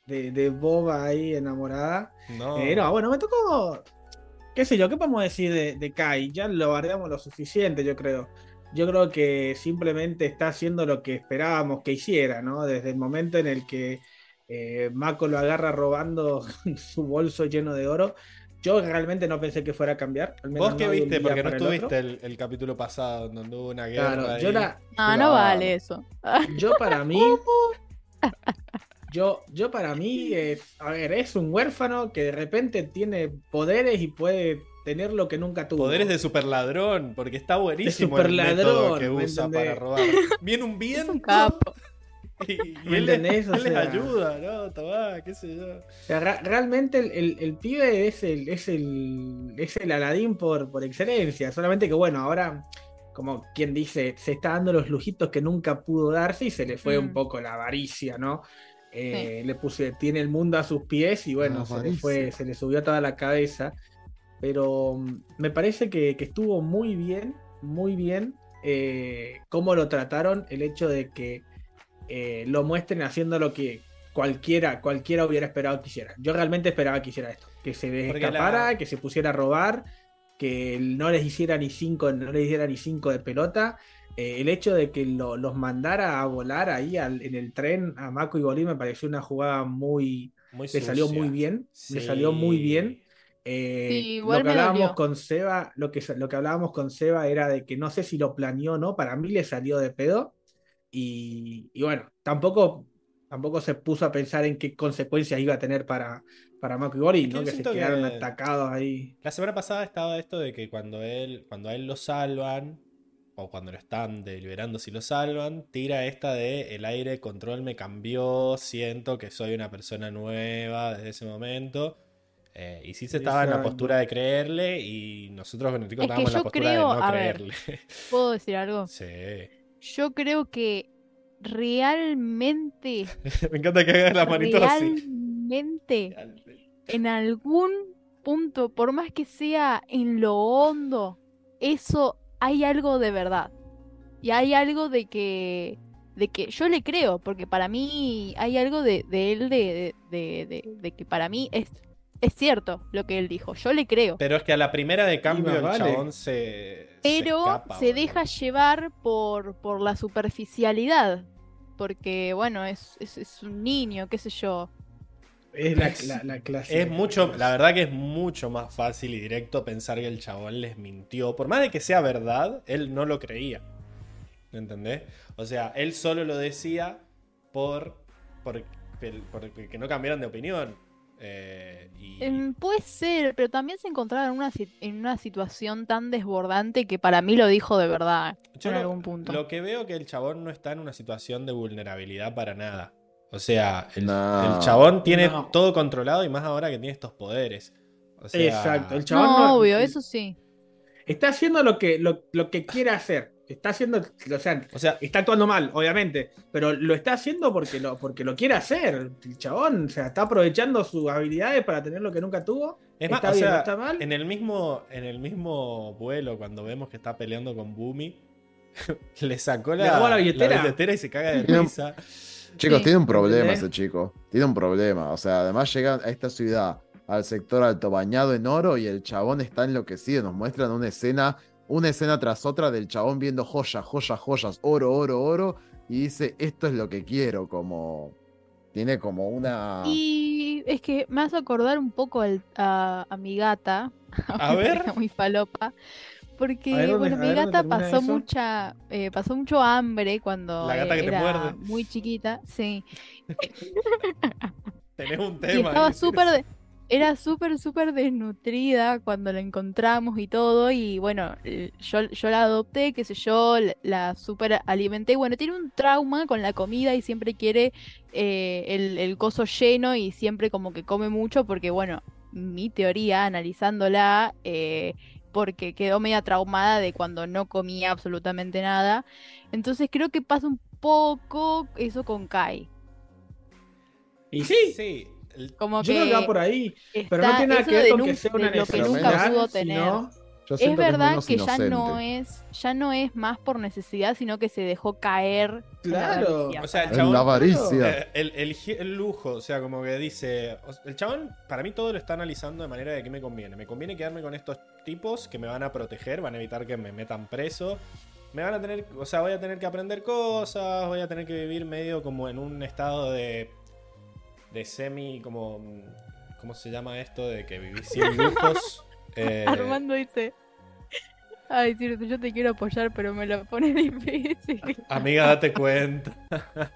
C: de, de boba ahí enamorada.
A: No.
C: Eh, no, bueno, me tocó. ¿Qué sé yo? ¿Qué podemos decir de, de Kai? Ya lo bardeamos lo suficiente, yo creo. Yo creo que simplemente está haciendo lo que esperábamos que hiciera, ¿no? Desde el momento en el que eh, Mako lo agarra robando su bolso lleno de oro. Yo realmente no pensé que fuera a cambiar. al menos
A: ¿Vos qué
C: no
A: viste? Porque no
C: el
A: estuviste el, el capítulo pasado donde hubo una guerra.
C: Claro,
A: ahí.
C: yo, la,
B: Ah, no
D: Claro.
B: vale eso.
C: yo para mí. Yo, yo para mí, eh, a ver, es un huérfano que de repente tiene poderes y puede tener lo que nunca tuvo.
A: Poderes de superladrón, porque está buenísimo
C: De
A: el método
C: superladrón,
A: que
C: ¿me
A: usa
C: entendés?
A: para robar. Viene un
B: Es
A: viento
B: un capo.
A: y, y
C: ¿Me
A: él, les ayuda, ¿no? Tomá, qué sé yo.
C: O sea, realmente el, el- el pibe es el, es el, es el Aladín por, por excelencia. Solamente que bueno, ahora, como quien dice, se está dando los lujitos que nunca pudo darse y se le fue
B: Mm.
C: un poco la avaricia, ¿no? Eh, Le puse, tiene el mundo a sus pies y bueno, se le fue, se le subió toda la cabeza. Pero mm, me parece que, que estuvo muy bien, muy bien eh, cómo lo trataron, el hecho de que eh, lo muestren haciendo lo que cualquiera, cualquiera hubiera esperado que hiciera. Yo realmente esperaba que hiciera esto, que se escapara,
A: la-
C: que se pusiera a robar, que no les hiciera ni cinco, no les hiciera ni cinco de pelota. Eh, el hecho de que lo- los mandara a volar ahí al- en el tren a Mako y Bolín me pareció una jugada muy,
A: Muy
C: le salió muy bien, le salió muy bien. Eh,
B: Sí, igual
C: lo que hablábamos con Seba, lo que, lo que hablábamos con Seba era de que no sé si lo planeó o no, para mí le salió de pedo. Y, y bueno, tampoco, tampoco se puso a pensar en qué consecuencias iba a tener para, para Mako y
A: que
C: ¿no? Que se quedaron
A: que-
C: atacados ahí.
A: La semana pasada estaba esto de que cuando él, cuando a él lo salvan, o cuando lo están deliberando si lo salvan, tira esta de el aire de control me cambió, siento que soy una persona nueva desde ese momento. Eh, y sí se estaba en la postura de creerle y nosotros con el
B: Es
A: estábamos en la postura
B: creo-
A: de no
B: ver.
A: creerle.
B: ¿Puedo decir algo?
A: sí.
B: Yo creo que realmente,
A: Me encanta que hagas las manitos así.
B: realmente, en algún punto, por más que sea en lo hondo, eso hay algo de verdad. Y hay algo de que, de que yo le creo, porque para mí hay algo de, de él, de, de, de- de que para mí es, es cierto lo que él dijo. Yo le creo.
A: Pero es que a la primera de cambio el
C: vale.
A: chabón se. se
B: pero
A: escapa,
B: se deja llevar por, por la superficialidad. Porque, bueno, es, es, es un niño, qué sé yo.
C: Es la, la, la clase.
A: Es mucho, la verdad que es mucho más fácil y directo pensar que el chabón les mintió. Por más de que sea verdad, él no lo creía. ¿Entendés? O sea, él solo lo decía por, por, por- que no cambiaran de opinión. Eh, y,
B: Em, puede ser, pero también se encontraba en una, en una situación tan desbordante que para mí lo dijo de verdad
A: Yo
B: en
A: lo,
B: algún punto.
A: lo que veo que el chabón no está en una situación de vulnerabilidad para nada. O sea, el,
D: No.
A: el chabón tiene
C: No.
A: todo controlado y más ahora que tiene estos poderes. O sea,
C: Exacto. El chabón
B: no,
C: no-
B: obvio, eso sí.
C: Está haciendo lo que, lo, lo que quiere hacer. Está haciendo, o sea,
A: O sea,
C: está actuando mal, obviamente, pero lo está haciendo porque lo, porque lo quiere hacer. El chabón, o sea, está aprovechando sus habilidades para tener lo que nunca tuvo.
A: Es más,
C: está
A: o
C: bien,
A: sea,
C: está mal.
A: En el mismo, en el mismo vuelo, cuando vemos que está peleando con Boomy, le sacó
C: Le
A: la,
C: la billetera.
A: y se caga de
D: Tiene un-
A: risa.
D: Chicos,
B: Sí.
D: tiene un problema ese chico. Tiene un problema. O sea, además llegan a esta ciudad, al sector alto, bañado en oro, y el chabón está enloquecido. Nos muestran una escena, una escena tras otra del chabón viendo joyas, joyas, joyas, oro, oro, oro. Y dice, esto es lo que quiero. Como. Tiene como una.
B: Y es que me hace acordar un poco al- a, a mi gata.
A: A ver.
B: Muy falopa. Porque,
C: A ver, ¿dónde-
B: bueno, mi gata pasó
C: eso?
B: mucha, eh, pasó mucho hambre cuando
A: La gata
B: eh,
A: que te
B: era
A: muerde.
B: muy chiquita, sí.
A: Tenés un
B: Y
A: tema.
B: estaba súper, de- era súper, súper desnutrida cuando la encontramos y todo. Y bueno, yo, yo la adopté, qué sé yo, la, súper alimenté. Bueno, tiene un trauma con la comida y siempre quiere eh, el, el coso lleno y siempre como que come mucho porque, bueno, mi teoría, analizándola, eh, porque quedó media traumada de cuando no comía absolutamente nada. Entonces creo que pasa un poco eso con Kai.
C: Y sí,
A: Sí.
B: Como
C: yo
B: que
C: creo que va por ahí. Pero no
B: está
C: tiene nada
B: eso
C: que ver
B: de
C: con que sea una
B: lo que nunca pudo tener.
C: sino-
B: Es
D: que
B: verdad que, ya no es, ya no es más por necesidad, sino que se dejó caer. la
C: Claro.
B: avaricia.
A: O sea, el chabón.
D: la avaricia.
A: eh, El, el- el lujo, o sea, como que dice. El chabón, para mí, todo lo está analizando de manera de que me conviene. Me conviene quedarme con estos tipos que me van a proteger, van a evitar que me metan preso. Me van a tener. O sea, voy a tener que aprender cosas, voy a tener que vivir medio como en un estado de. De semi. como. ¿Cómo se llama esto? De que viví sin lujos. Eh,
B: Armando dice. Ay, cierto, yo te quiero apoyar, pero me lo pone difícil.
A: Amiga, date cuenta.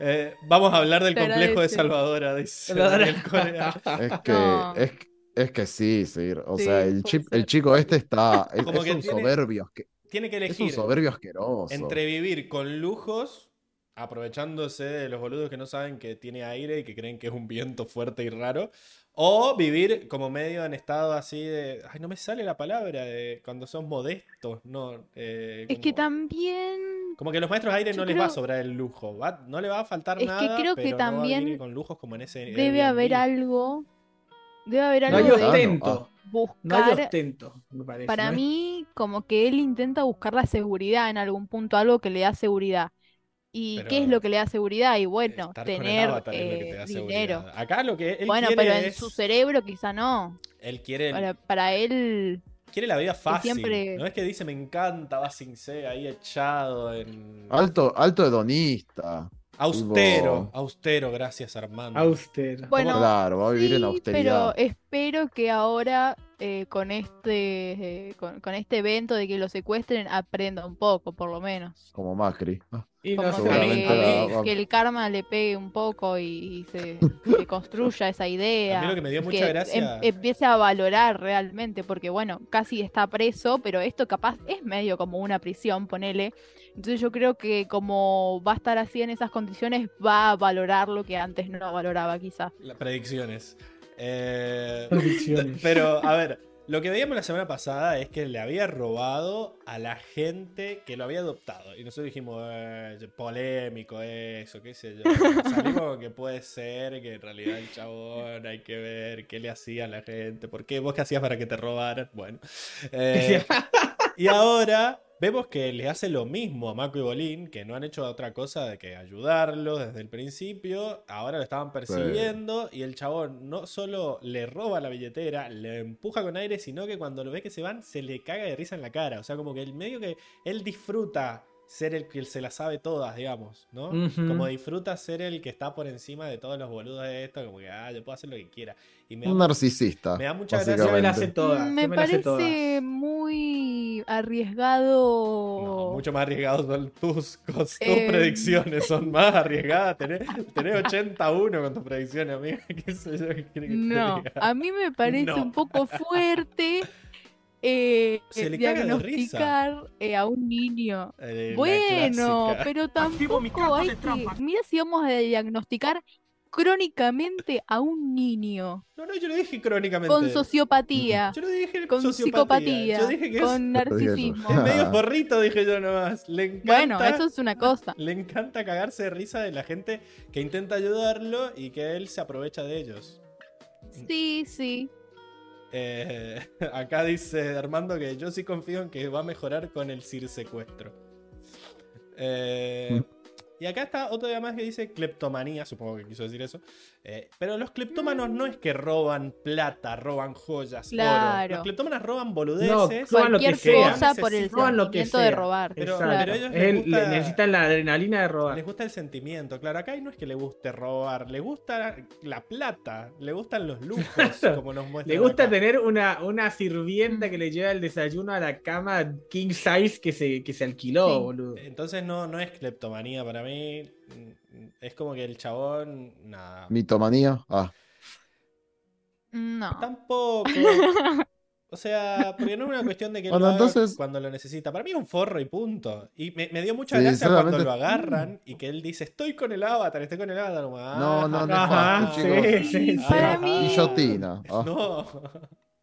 A: Eh, vamos a hablar del
B: Te
A: complejo de. Salvadora, dice
C: Salvadora.
A: Daniel Corea.
D: Es que,
B: No.
D: es, es que sí, Sir. O
B: Sí,
D: sea, el, chip, el chico este está. Es,
A: que
D: un
A: tiene-
D: soberbio.
A: Tiene que
D: Es un
A: elegir
D: soberbio asqueroso.
A: entre vivir con lujos, aprovechándose de los boludos que no saben que tiene aire y que creen que es un viento fuerte y raro, o vivir como medio en estado así de. Ay, no me sale la palabra, de cuando son modestos, no. eh,
B: Es que también.
A: Como que a los maestros de aire no les va a
B: creo-
A: sobrar el lujo, va- no le va a faltar
B: Es que
A: nada,
B: creo que
A: pero no va a
B: también
A: vivir con lujos como en ese
B: Debe haber algo. Debe haber
C: No hay
B: algo de
C: ostento.
D: Ah,
C: No hay
B: buscar.
C: ostento, me parece.
B: Para
C: ¿no?
B: mí, como que él intenta buscar la seguridad en algún punto, algo que le da seguridad. ¿Y
A: Pero
B: qué es lo que le da seguridad? Y bueno, tener
A: avatar es lo que te
B: eh, dinero.
A: seguridad. Acá lo que él
B: Bueno,
A: quiere
B: pero en
A: es-
B: su cerebro quizá no.
A: Él quiere,
B: Para, para él,
A: quiere la vida fácil.
B: siempre-
A: No es que dice me encanta, va sin C ahí echado en.
D: Alto, alto hedonista.
A: Austero, austero, gracias Armando.
C: Austero.
B: Bueno,
D: claro, va a vivir en
B: sí,
D: austeridad.
B: pero espero que ahora eh, con este eh, con, con este evento de que lo secuestren aprenda un poco, por lo menos.
D: Como Macri. Ah,
C: Y no
B: Como que,
D: la-
B: que el karma le pegue un poco y, y se, se construya esa idea.
A: A mí lo que me dio mucha
B: que
A: gracia-
B: em- empiece a valorar realmente, porque bueno, casi está preso, pero esto capaz es medio como una prisión, ponele. Entonces yo creo que como va a estar así en esas condiciones, va a valorar lo que antes no valoraba quizá.
A: Las predicciones. Eh,
C: Convicciones.
A: pero, a ver, lo que veíamos la semana pasada es que le había robado a la gente que lo había adoptado. Y nosotros dijimos, eh, polémico eso, qué sé yo. Salimos que puede ser que en realidad el chabón hay que ver qué le hacía a la gente. ¿Por qué? ¿Vos qué hacías para que te robaran? Bueno. Eh, y ahora vemos que le hace lo mismo a Mako y Bolín, que no han hecho otra cosa de que ayudarlo desde el principio. Ahora lo estaban persiguiendo y el chabón no solo le roba la billetera, le empuja con aire, sino que cuando lo ve que se van, se le caga de risa en la cara. O sea, como que el medio que él disfruta ser el que se la sabe todas, digamos, ¿no? Como disfruta ser el que está por encima de todos los boludos de esto, como que, ah, yo puedo hacer lo que quiera. Y me da
D: Un narcisista.
A: me da mucha gracia.
C: Me la
D: básicamente.
C: hace todas.
B: me
C: se me la hace todas.
B: parece muy arriesgado.
A: No, mucho más arriesgados son tus, tus
B: Eh.
A: predicciones, son más arriesgadas. Tenés, tenés 81 con tus predicciones, amiga. ¿Qué sé yo? ¿Qué quiere que te
B: No,
A: diga?
B: a mí me parece
A: No.
B: un poco fuerte eh,
A: Se le caga de risa.
B: diagnosticar eh, a un niño.
A: Eh,
B: Bueno, pero tampoco hay que... Mira si vamos a diagnosticar crónicamente a un niño
A: No, no, yo lo dije crónicamente.
B: con sociopatía,
A: Yo lo dije
B: con
A: sociopatía.
B: psicopatía,
A: Yo dije que
B: con narcisismo.
A: es, es medio forrito, dije yo nomás. Le encanta,
B: Bueno, eso es una cosa.
A: le encanta cagarse de risa de la gente que intenta ayudarlo y que él se aprovecha de ellos.
B: Sí, sí.
A: Eh, acá dice Armando que yo sí confío en que va a mejorar con el CIR secuestro. Eh, y acá está otro día más que dice cleptomanía, supongo que quiso decir eso. Eh, pero los cleptómanos no es que roban plata, roban joyas, oro.
B: Claro.
A: Los cleptómanos roban
C: No,
A: boludeces.
C: roban lo que
B: Cualquier
C: sea.
B: cosa por el sentimiento de robar.
A: Pero-
C: Exacto.
A: pero ellos
C: Es
A: les
C: el-
A: gusta-
C: necesitan la adrenalina de robar.
A: Les gusta el sentimiento, claro. Acá no es que le guste robar, le gusta la plata, le gustan los lujos, como nos muestra.
C: Le gusta tener una, una sirvienta que le lleva el desayuno a la cama king size que se, que se alquiló,
B: Sí.
C: boludo.
A: Entonces no, no es cleptomanía para mí. Es como que el chabón. Nada.
D: Mitomanía. Ah,
B: No.
A: Tampoco. O sea, porque no es una cuestión de que
D: Bueno,
A: lo haga
D: entonces-
A: cuando lo necesita. Para mí es un forro y punto. Y me, me dio mucha
D: Sí,
A: gracia cuando lo agarran y que él dice, estoy con el avatar, estoy con el avatar.
D: No, no,
A: "Ah,
C: Ajá, sí, sí, sí.
B: Para
A: ajá".
B: mí-
D: Guillotina. Ah.
A: No.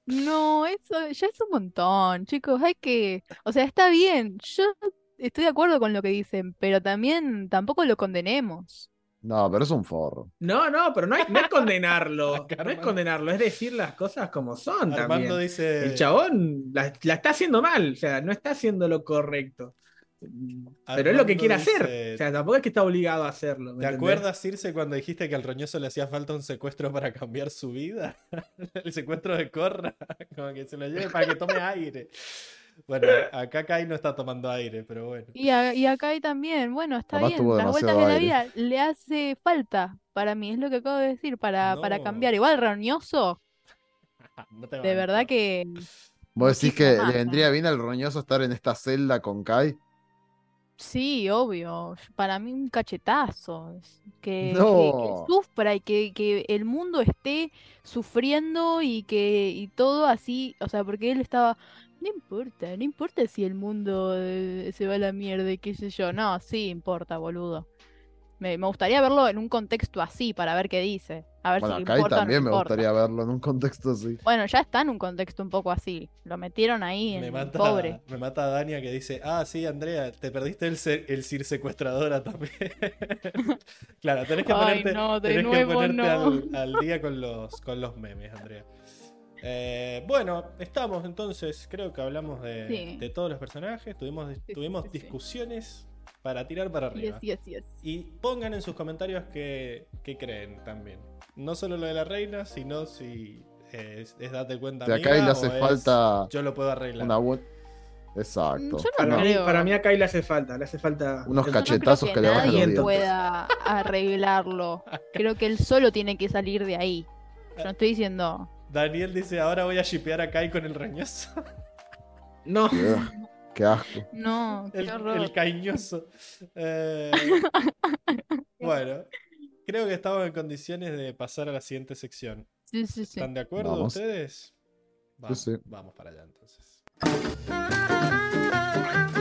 B: No, eso ya es un montón, chicos. Hay que, o sea, está bien. Yo estoy de acuerdo con lo que dicen, pero también tampoco lo condenemos.
D: No, pero es un forro.
C: No, no, pero no, hay- no es condenarlo. No es condenarlo, es decir las cosas como son
A: Armando
C: también.
A: dice.
C: El chabón la, la está haciendo mal, o sea, no está haciendo lo correcto. Pero es lo que quiere
A: dice-
C: hacer. O sea, tampoco es que está obligado a hacerlo. ¿me
A: ¿Te
C: entendés?
A: acuerdas, Circe, cuando dijiste que al roñoso le hacía falta un secuestro para cambiar su vida? El secuestro de Corra, como que se lo lleve para que tome aire. Bueno, acá Kai no está tomando aire, pero bueno.
B: Y, a- y acá también, bueno, está bien, las vueltas de la
D: aire.
B: vida le hace falta para mí, es lo que acabo de decir, para, para cambiar. Igual Roñoso,
A: No te
B: de verdad que
D: ¿Vos decís que le vendría
B: ¿no?
D: bien al roñoso estar en esta celda con Kai?
B: sí, obvio, para mí un cachetazo, que, que- que sufra y que, que el mundo esté sufriendo y que y todo así, o sea, porque él estaba, no importa, no importa si el mundo eh, se va a la mierda y qué sé yo, no, sí importa, boludo. Me, me gustaría verlo en un contexto así para ver qué dice, a ver
D: Bueno,
B: si
D: a
B: le
D: Kai
B: importa no
D: también me
B: importa.
D: gustaría verlo en un contexto así.
B: Bueno, ya está en un contexto un poco así. Lo metieron ahí
A: Me
B: en
A: mata,
B: pobre.
A: me mata Dania que dice, ah, sí, Andrea, te perdiste el, el Sir secuestradora también. claro, tenés que
B: Ay,
A: ponerte,
B: no, de
A: tenés que ponerte
B: no.
A: al, al día con los, con los memes, Andrea. Eh, bueno, estamos entonces, creo que hablamos de,
B: Sí.
A: de todos los personajes, tuvimos,
B: sí,
A: tuvimos
B: sí, sí.
A: discusiones para tirar para arriba.
B: Yes, yes, yes.
A: Y pongan en sus comentarios qué, qué creen también. No solo lo de la reina, sino si eh, es, es date cuenta.
D: Si a
A: amiga,
D: Kai le
A: o
D: hace
A: es
D: falta
A: Yo lo puedo arreglar.
D: una. Exacto.
B: No
C: Para, mí, para mí a Kai le hace falta, le hace falta.
D: Unos
B: Yo no creo
D: cachetazos
B: que
D: que le bajan los
B: nadie
C: dientes.
B: pueda arreglarlo. Creo que él solo tiene que salir de ahí. Yo no estoy diciendo.
A: Daniel dice, ahora voy a shipear a Kai con el reñoso.
C: No,
D: Qué, qué asco.
B: No, qué
A: el,
B: horror.
A: el caiñoso. Eh, bueno, creo que estamos en condiciones de pasar a la siguiente sección.
B: Sí, sí, sí.
A: ¿Están de acuerdo
D: Vamos.
A: ustedes? Vamos,
D: sí.
A: vamos para allá entonces.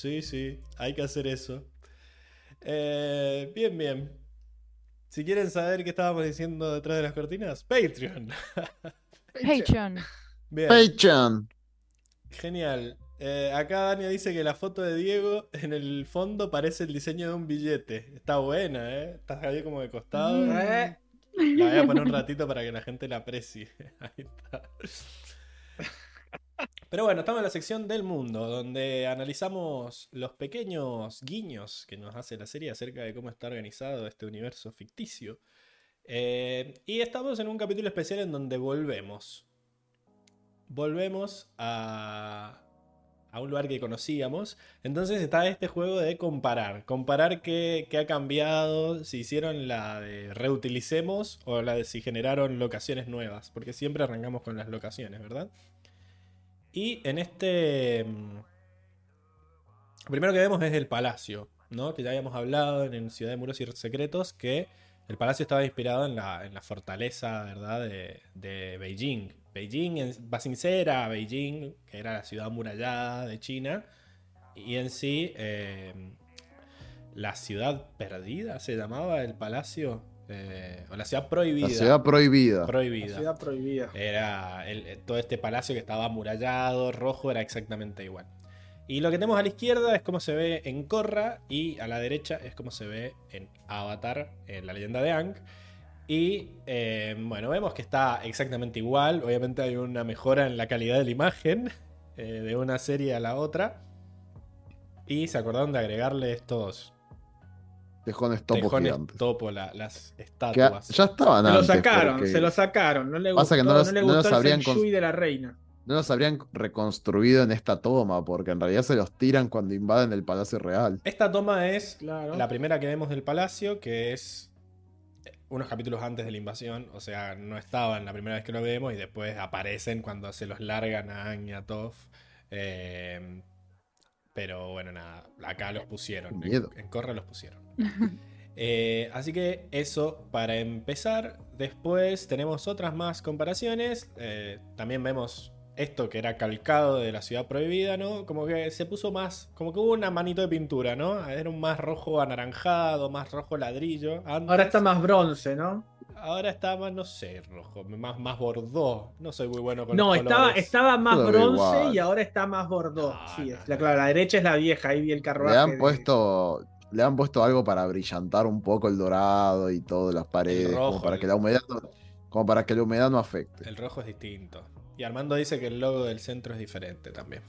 A: Sí, sí, hay que hacer eso. Eh, bien, bien. Si quieren saber qué estábamos diciendo detrás de las cortinas, Patreon.
B: Patreon.
A: Bien,
D: Patreon.
A: genial. Eh, acá Dania dice que la foto de Diego en el fondo parece el diseño de un billete. Está buena, ¿eh? Estás ahí como de costado.
B: Mm.
C: Eh,
A: La voy a poner un ratito para que la gente la aprecie. Ahí está. Pero bueno, estamos en la sección del mundo, donde analizamos los pequeños guiños que nos hace la serie acerca de cómo está organizado este universo ficticio. Eh, y estamos en un capítulo especial en donde volvemos. Volvemos a, un lugar que conocíamos. Entonces está este juego de comparar. Comparar qué, qué ha cambiado, si hicieron la de reutilicemos o la de si generaron locaciones nuevas. Porque siempre arrancamos con las locaciones, ¿verdad? Y en este... mm, Lo primero que vemos es el palacio, ¿no? Que ya habíamos hablado en Ciudad de Muros y Secretos, que el palacio estaba inspirado en la, en la fortaleza, ¿verdad? De, de Beijing. Beijing en- va sincera, Beijing, que era la ciudad amurallada de China, y en sí eh, la ciudad perdida se llamaba el palacio, eh, o la ciudad prohibida.
D: La ciudad prohibida.
A: prohibida.
C: la ciudad prohibida.
A: Era el- eh, todo este palacio que estaba amurallado, rojo, era exactamente igual. Y lo que tenemos a la izquierda es como se ve en Korra y a la derecha es como se ve en Avatar, en la leyenda de Aang. Y eh, bueno, vemos que está exactamente igual. Obviamente hay una mejora en la calidad de la imagen eh, de una serie a la otra. Y se acordaron de agregarle estos
D: Tejones topo
A: tejones
D: gigantes.
A: topo, la- las
D: Que
A: estatuas.
D: ya estaban
C: Se lo sacaron,
D: porque
C: se lo sacaron. No le
D: Pasa
C: gustó,
D: que no
C: no
D: los-
C: le
D: no
C: gustó el shui de la reina.
D: No los habrían reconstruido en esta toma, porque en realidad se los tiran cuando invaden el Palacio Real.
A: Esta toma es
C: Claro.
A: La primera que vemos del palacio, que es unos capítulos antes de la invasión, o sea, no estaban la primera vez que lo vemos y después aparecen cuando se los largan a Aang y a Toph. Eh, pero bueno, nada, acá los pusieron.
D: Miedo.
A: En, en Korra los pusieron. Eh, así que eso para empezar. Después tenemos otras más comparaciones. Eh, también vemos esto que era calcado de la ciudad prohibida, ¿no? Como que se puso más, como que hubo una manito de pintura, ¿no? Era un más rojo anaranjado, más rojo ladrillo. Antes.
C: Ahora está más bronce, ¿no?
A: Ahora está más, no sé, rojo, más, más bordó. No soy muy bueno con
C: No,
A: los
C: estaba,
A: colores.
C: estaba más
D: Todo
C: bronce
D: igual.
C: y ahora está más bordó.
A: No,
C: sí,
A: no,
C: es la,
A: no.
C: claro, la derecha es la vieja, ahí vi el carruaje.
D: Le han
C: de-
D: puesto. Le han puesto algo para brillantar un poco el dorado y todo, las paredes,
A: rojo,
D: como para
A: el-
D: que la humedad no, como para que la humedad no afecte.
A: El rojo es distinto. Y Armando dice que el logo del centro es diferente también.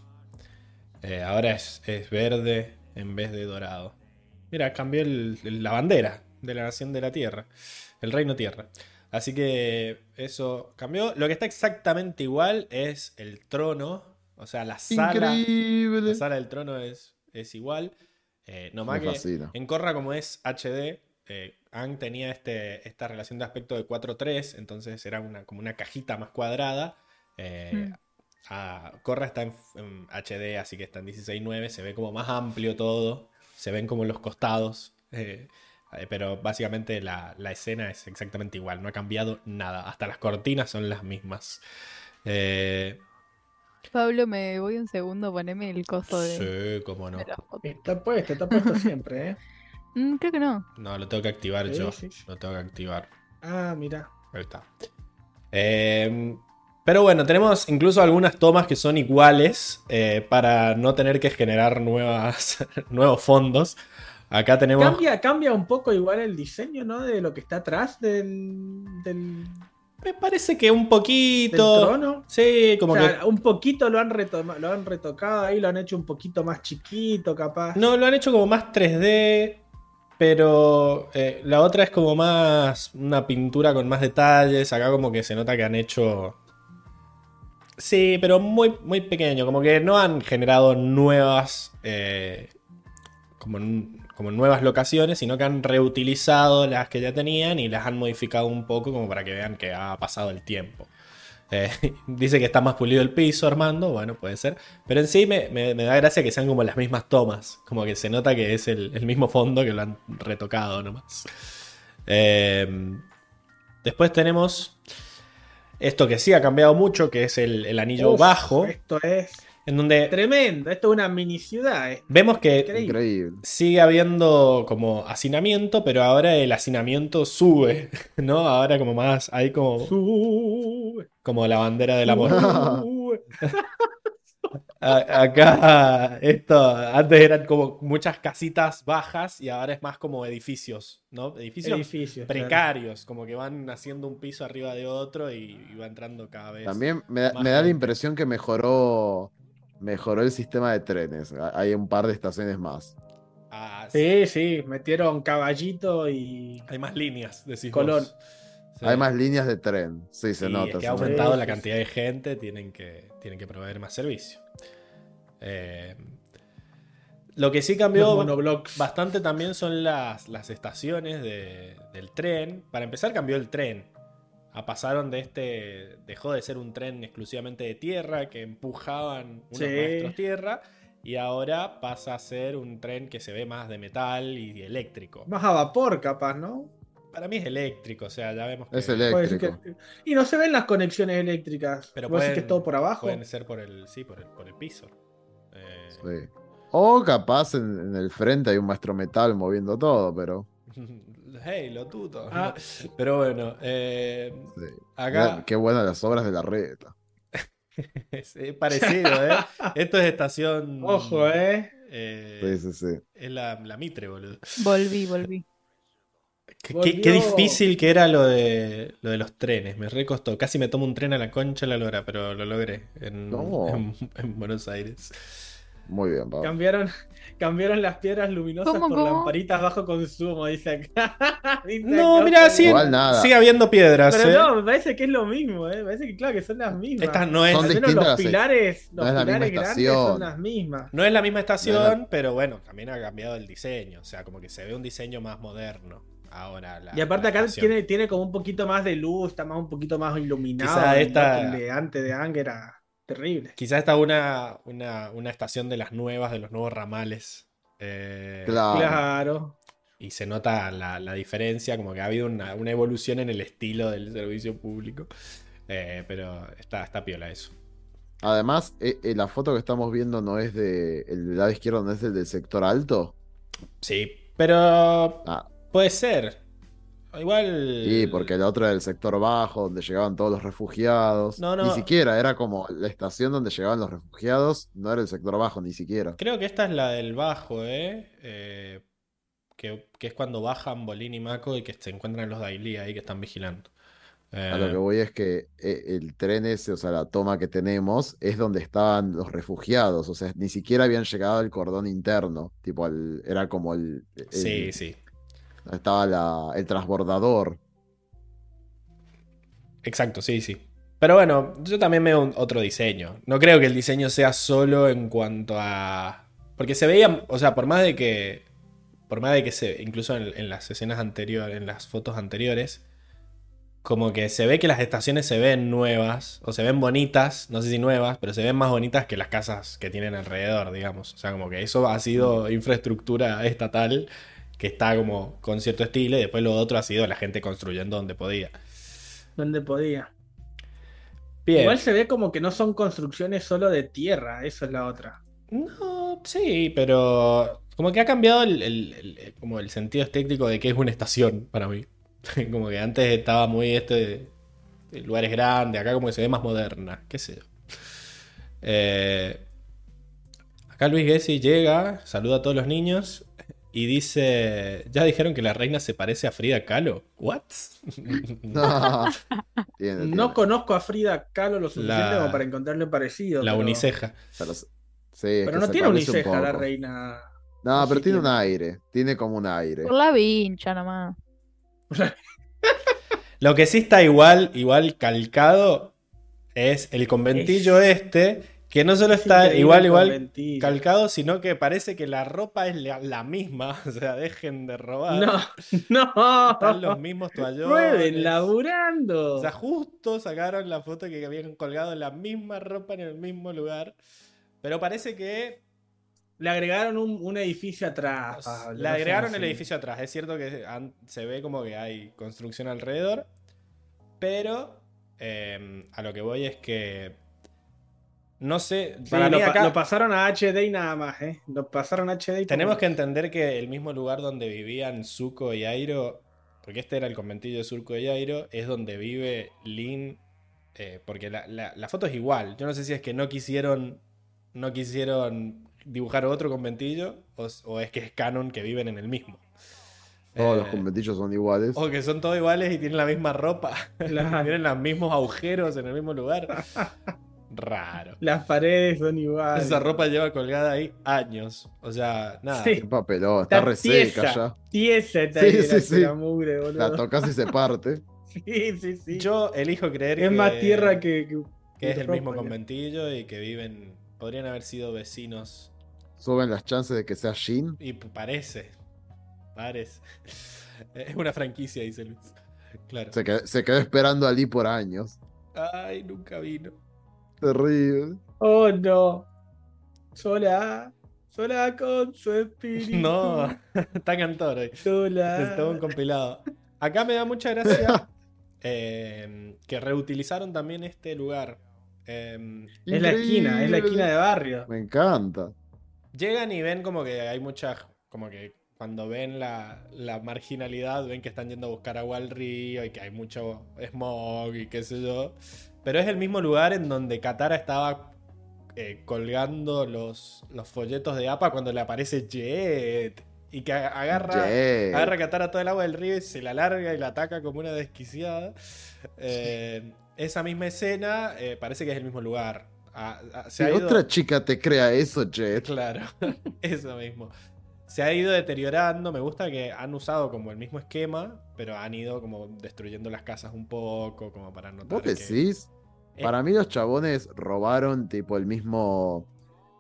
A: Eh, ahora es, es verde en vez de dorado. Mira, cambió el- el- la bandera de la nación de la Tierra. El reino Tierra. Así que eso cambió. Lo que está exactamente igual es el trono. O sea, la sala.
D: Increíble.
A: La sala del trono es, es igual. Eh, no
D: Me
A: más que
D: fascina.
A: en Korra, como es HD, eh, Aang tenía este, esta relación de aspecto de 4-3, entonces era una, como una cajita más cuadrada. Eh,
B: Mm.
A: a- Korra está en, en HD, así que está en 16.9, se ve como más amplio todo, se ven como los costados, eh, eh, pero básicamente la, la escena es exactamente igual, no ha cambiado nada, hasta las cortinas son las mismas. Eh,
B: Pablo, me voy un segundo, poneme el coso de,
A: sí, cómo no.
C: Está puesto, está puesto siempre, ¿eh?
B: Mm, creo que no.
A: No, lo tengo que activar
C: Sí,
A: yo.
C: sí, sí.
A: Lo tengo que activar.
C: Ah, mira.
A: Ahí está. Eh, pero bueno, tenemos incluso algunas tomas que son iguales eh, para no tener que generar nuevas, nuevos fondos. Acá tenemos.
C: Cambia, cambia un poco igual el diseño, ¿no? De lo que está atrás del, del,
A: Me parece que un
C: del
A: poquito.
C: trono.
A: Sí, como
C: o sea,
A: que.
C: un poquito lo han, retoma- lo han retocado ahí, lo han hecho un poquito más chiquito, capaz.
A: No, lo han hecho como más 3D. Pero eh, la otra es como más una pintura con más detalles. Acá como que se nota que han hecho... Sí, pero muy, muy pequeño. Como que no han generado nuevas... eh, como, como nuevas locaciones, sino que han reutilizado las que ya tenían y las han modificado un poco como para que vean que ha pasado el tiempo. Eh, dice que está más pulido el piso, Armando. Bueno, puede ser. Pero en sí me, me- me da gracia que sean como las mismas tomas. Como que se nota que es el, el mismo fondo que lo han retocado nomás. Eh, después tenemos esto que sí ha cambiado mucho, que es el, el anillo
C: Uf,
A: bajo.
C: Esto es.
A: En donde
C: Tremendo, esto es una mini ciudad. eh.
A: vemos que
C: Increíble.
A: Sigue habiendo como hacinamiento, pero ahora el hacinamiento sube, ¿no? Ahora como más, hay como,
C: Sube,
A: como la bandera del amor. Acá, esto, antes eran como muchas casitas bajas y ahora es más como edificios, ¿no? Edificios
C: Edificios, claro.
A: precarios, como que van haciendo un piso arriba de otro y, y va entrando cada vez.
D: También me, me da la impresión que mejoró, mejoró el sistema de trenes. Ha- Hay un par de estaciones más.
A: Ah, sí.
C: Sí, sí, metieron caballito y.
A: Hay más líneas, decís
C: Colón.
A: Sí.
D: Hay más líneas de tren. Sí, se nota.
A: es que
D: se
A: ha aumentado
C: Sí,
A: la cantidad de gente, tienen que, tienen que proveer más servicio. Eh, lo que sí cambió bastante también son las, las estaciones de- del tren. Para empezar, cambió el tren. Ah, pasaron de este. Dejó de ser un tren exclusivamente de tierra que empujaban unos
C: Sí.
A: maestros tierra. Y ahora pasa a ser un tren que se ve más de metal y eléctrico.
C: Más a vapor, capaz, ¿no?
A: Para mí es eléctrico, o sea, ya vemos que
D: Es eléctrico.
C: que- Y no se ven las conexiones eléctricas.
A: Pero
C: ¿Vos decís
A: pueden-
C: que es todo por abajo?
A: pueden ser por el. Sí, por el, por el piso. Eh,
D: Sí. O capaz en, en el frente hay un maestro metal moviendo todo, pero.
A: Hey, lo tuto.
C: Ah.
A: Pero bueno, eh,
D: sí.
A: acá
D: Mirá, Qué buenas las obras de la reta.
A: es, parecido, ¿eh? Esto es estación.
C: Ojo, ¿eh?
A: eh,
D: Sí, sí, sí.
A: Es la, la Mitre, boludo.
B: Volví, volví.
A: Qué, difícil que era lo de, lo de los trenes. Me recostó. Casi me tomo un tren a la concha la lora, pero lo logré en,
D: No.
A: en- en Buenos Aires.
D: Muy bien, Pablo.
C: Cambiaron, cambiaron las piedras luminosas
B: ¿Cómo,
C: por
B: cómo?
C: lamparitas bajo consumo, dice acá. Dice
A: No,
C: acá,
A: mira, sigue,
D: Igual nada.
A: sigue habiendo piedras.
C: Pero
A: ¿eh?
C: no, me parece que es lo mismo, ¿eh? Me parece que claro que son las mismas.
A: Esta no es,
D: Son
C: Al menos
D: distintas
C: los pilares,
D: no
C: los
D: es la misma
C: pilares grandes
D: estación.
C: son las mismas.
A: No es la misma estación,
D: No es la-
A: pero bueno, también ha cambiado el diseño. O sea, como que se ve un diseño más moderno ahora. la-
C: Y aparte
A: la
C: acá tiene, tiene como un poquito más de luz, está más un poquito más iluminado.
A: Esta-
C: de antes de Ang era terrible.
A: Quizás esta una, una, una estación de las nuevas, de los nuevos ramales. eh,
D: Claro.
C: Claro.
A: Y se nota la, la diferencia, como que ha habido una, una evolución en el estilo del servicio público. Eh, pero está, está piola eso.
D: Además, eh, eh, la foto que estamos viendo no es de. El del lado izquierdo no es el del sector alto.
A: Sí, pero
D: Ah,
A: puede ser. Igual.
D: sí, porque el otro era el sector bajo, donde llegaban todos los refugiados.
A: No, no.
D: Ni siquiera, era como la estación donde llegaban los refugiados, no era el sector bajo, ni siquiera.
A: Creo que esta es la del bajo, ¿eh? Eh, que, que es cuando bajan Bolín y Mako y que se encuentran los Daily ahí que están vigilando.
D: A lo
A: Eh,
D: que voy es que eh, el tren ese, o sea, la toma que tenemos, es donde estaban los refugiados. O sea, ni siquiera habían llegado al cordón interno. Tipo, era como el. el-
A: sí, sí.
D: Estaba el transbordador.
A: Exacto, sí, sí. Pero bueno, yo también veo otro diseño. No creo que el diseño sea solo en cuanto a. Porque se veía, o sea, por más de que. Por más de que se. Incluso en, en las escenas anteriores, en las fotos anteriores. Como que se ve que las estaciones se ven nuevas. O se ven bonitas. No sé si nuevas, pero se ven más bonitas que las casas que tienen alrededor, digamos. O sea, como que eso ha sido infraestructura estatal. Que está como con cierto estilo. Y después lo otro ha sido la gente construyendo donde podía.
C: Donde podía.
A: Bien.
C: Igual se ve como que no son construcciones solo de tierra, eso es la otra.
A: No, sí, pero como que ha cambiado el, el- el- como el sentido estético de que es una estación para mí. Como que antes estaba muy este el lugar es grande, acá como que se ve más moderna, qué sé yo. Eh, acá Luis Gessi llega, saluda a todos los niños y dice, ya dijeron que la reina se parece a Frida Kahlo. ¿What?
D: No, Tiene,
C: No
D: tiene.
C: conozco a Frida Kahlo lo suficiente
A: La-
C: como para encontrarle parecido.
A: La
C: pero-
A: uniceja.
D: Pero, sí,
C: Pero no tiene
D: un
C: uniceja la reina.
D: No,
C: ¿O
D: pero
C: sí
D: tiene un aire. Tiene como un aire.
B: Por la vincha nomás.
A: Lo que sí está igual, igual calcado es el conventillo este, que no solo
C: Es
A: está igual, igual calcado, sino que parece que la ropa es la, la misma. O sea, dejen de robar.
C: No, no.
A: Están los mismos toallones.
C: Prueben, laburando.
A: O sea, justo sacaron la foto que habían colgado la misma ropa en el mismo lugar. Pero parece que
C: Le agregaron un, un edificio atrás.
A: Le
C: no
A: agregaron el
C: así.
A: edificio atrás. Es cierto que se ve como que hay construcción alrededor. Pero eh, a lo que voy es que No sé,
C: Sí,
A: para
C: lo,
A: mí
C: pa-
A: acá
C: lo pasaron a HD y nada más, ¿eh? Lo pasaron a HD y
A: tenemos que entender que el mismo lugar donde vivían Zuko y Airo, porque este era el conventillo de Zuko y Airo, es donde vive Lin, eh, porque la, la- la foto es igual. Yo no sé si es que no quisieron, no quisieron dibujar otro conventillo o, o es que es canon que viven en el mismo.
D: Todos
A: Eh,
D: los conventillos son iguales.
A: O que son todos iguales y tienen la misma ropa.
C: Claro.
A: tienen los mismos agujeros en el mismo lugar. Raro.
C: Las paredes son iguales.
A: Esa ropa lleva colgada ahí años. O sea, nada.
C: Sí.
D: Qué papelón, está re seca
C: tiesa,
D: ya.
C: Tiesa está
D: Sí,
C: ahí
D: sí,
C: la,
D: sí.
C: la mugre, boludo.
D: La tocas y se parte.
C: Sí, sí, sí.
A: Yo elijo creer
C: es
A: que,
C: más tierra que, que,
A: que es el mismo
C: ya.
A: conventillo y que viven. Podrían haber sido vecinos.
D: Suben las chances de que sea Jin.
A: Y parece. Parece. Es una franquicia, dice Luis. Claro.
D: Se quedó, se quedó esperando a Lee por años.
A: Ay, nunca vino.
D: Terrible.
C: Oh no. Sola. Sola con su espíritu.
A: No, está cantor hoy.
C: Sola.
A: Necesitaba un compilado. Acá me da mucha gracia eh, que reutilizaron también este lugar. Eh,
C: Es la esquina, es la esquina de barrio.
D: Me encanta.
A: llegan y ven como que hay muchas. Como que cuando ven la, la marginalidad, ven que están yendo a buscar agua al río y que hay mucho smog y qué sé yo. Pero es el mismo lugar en donde Katara estaba eh, colgando los, los folletos de APA cuando le aparece Jet. Y que agarra.
D: Jet.
A: Agarra a Katara todo el agua del río y se la larga y la ataca como una desquiciada. Eh, esa misma escena eh, parece que es el mismo lugar. Ah, ah, se
D: Si
A: ha ido-
D: otra chica te crea eso, Jet.
A: Claro, eso mismo. Se ha ido deteriorando. Me gusta que han usado como el mismo esquema, pero han ido como destruyendo las casas un poco, como para notar
D: ¿Vos
A: que-
D: decís?
A: Eh,
D: Para mí los chabones robaron tipo el mismo...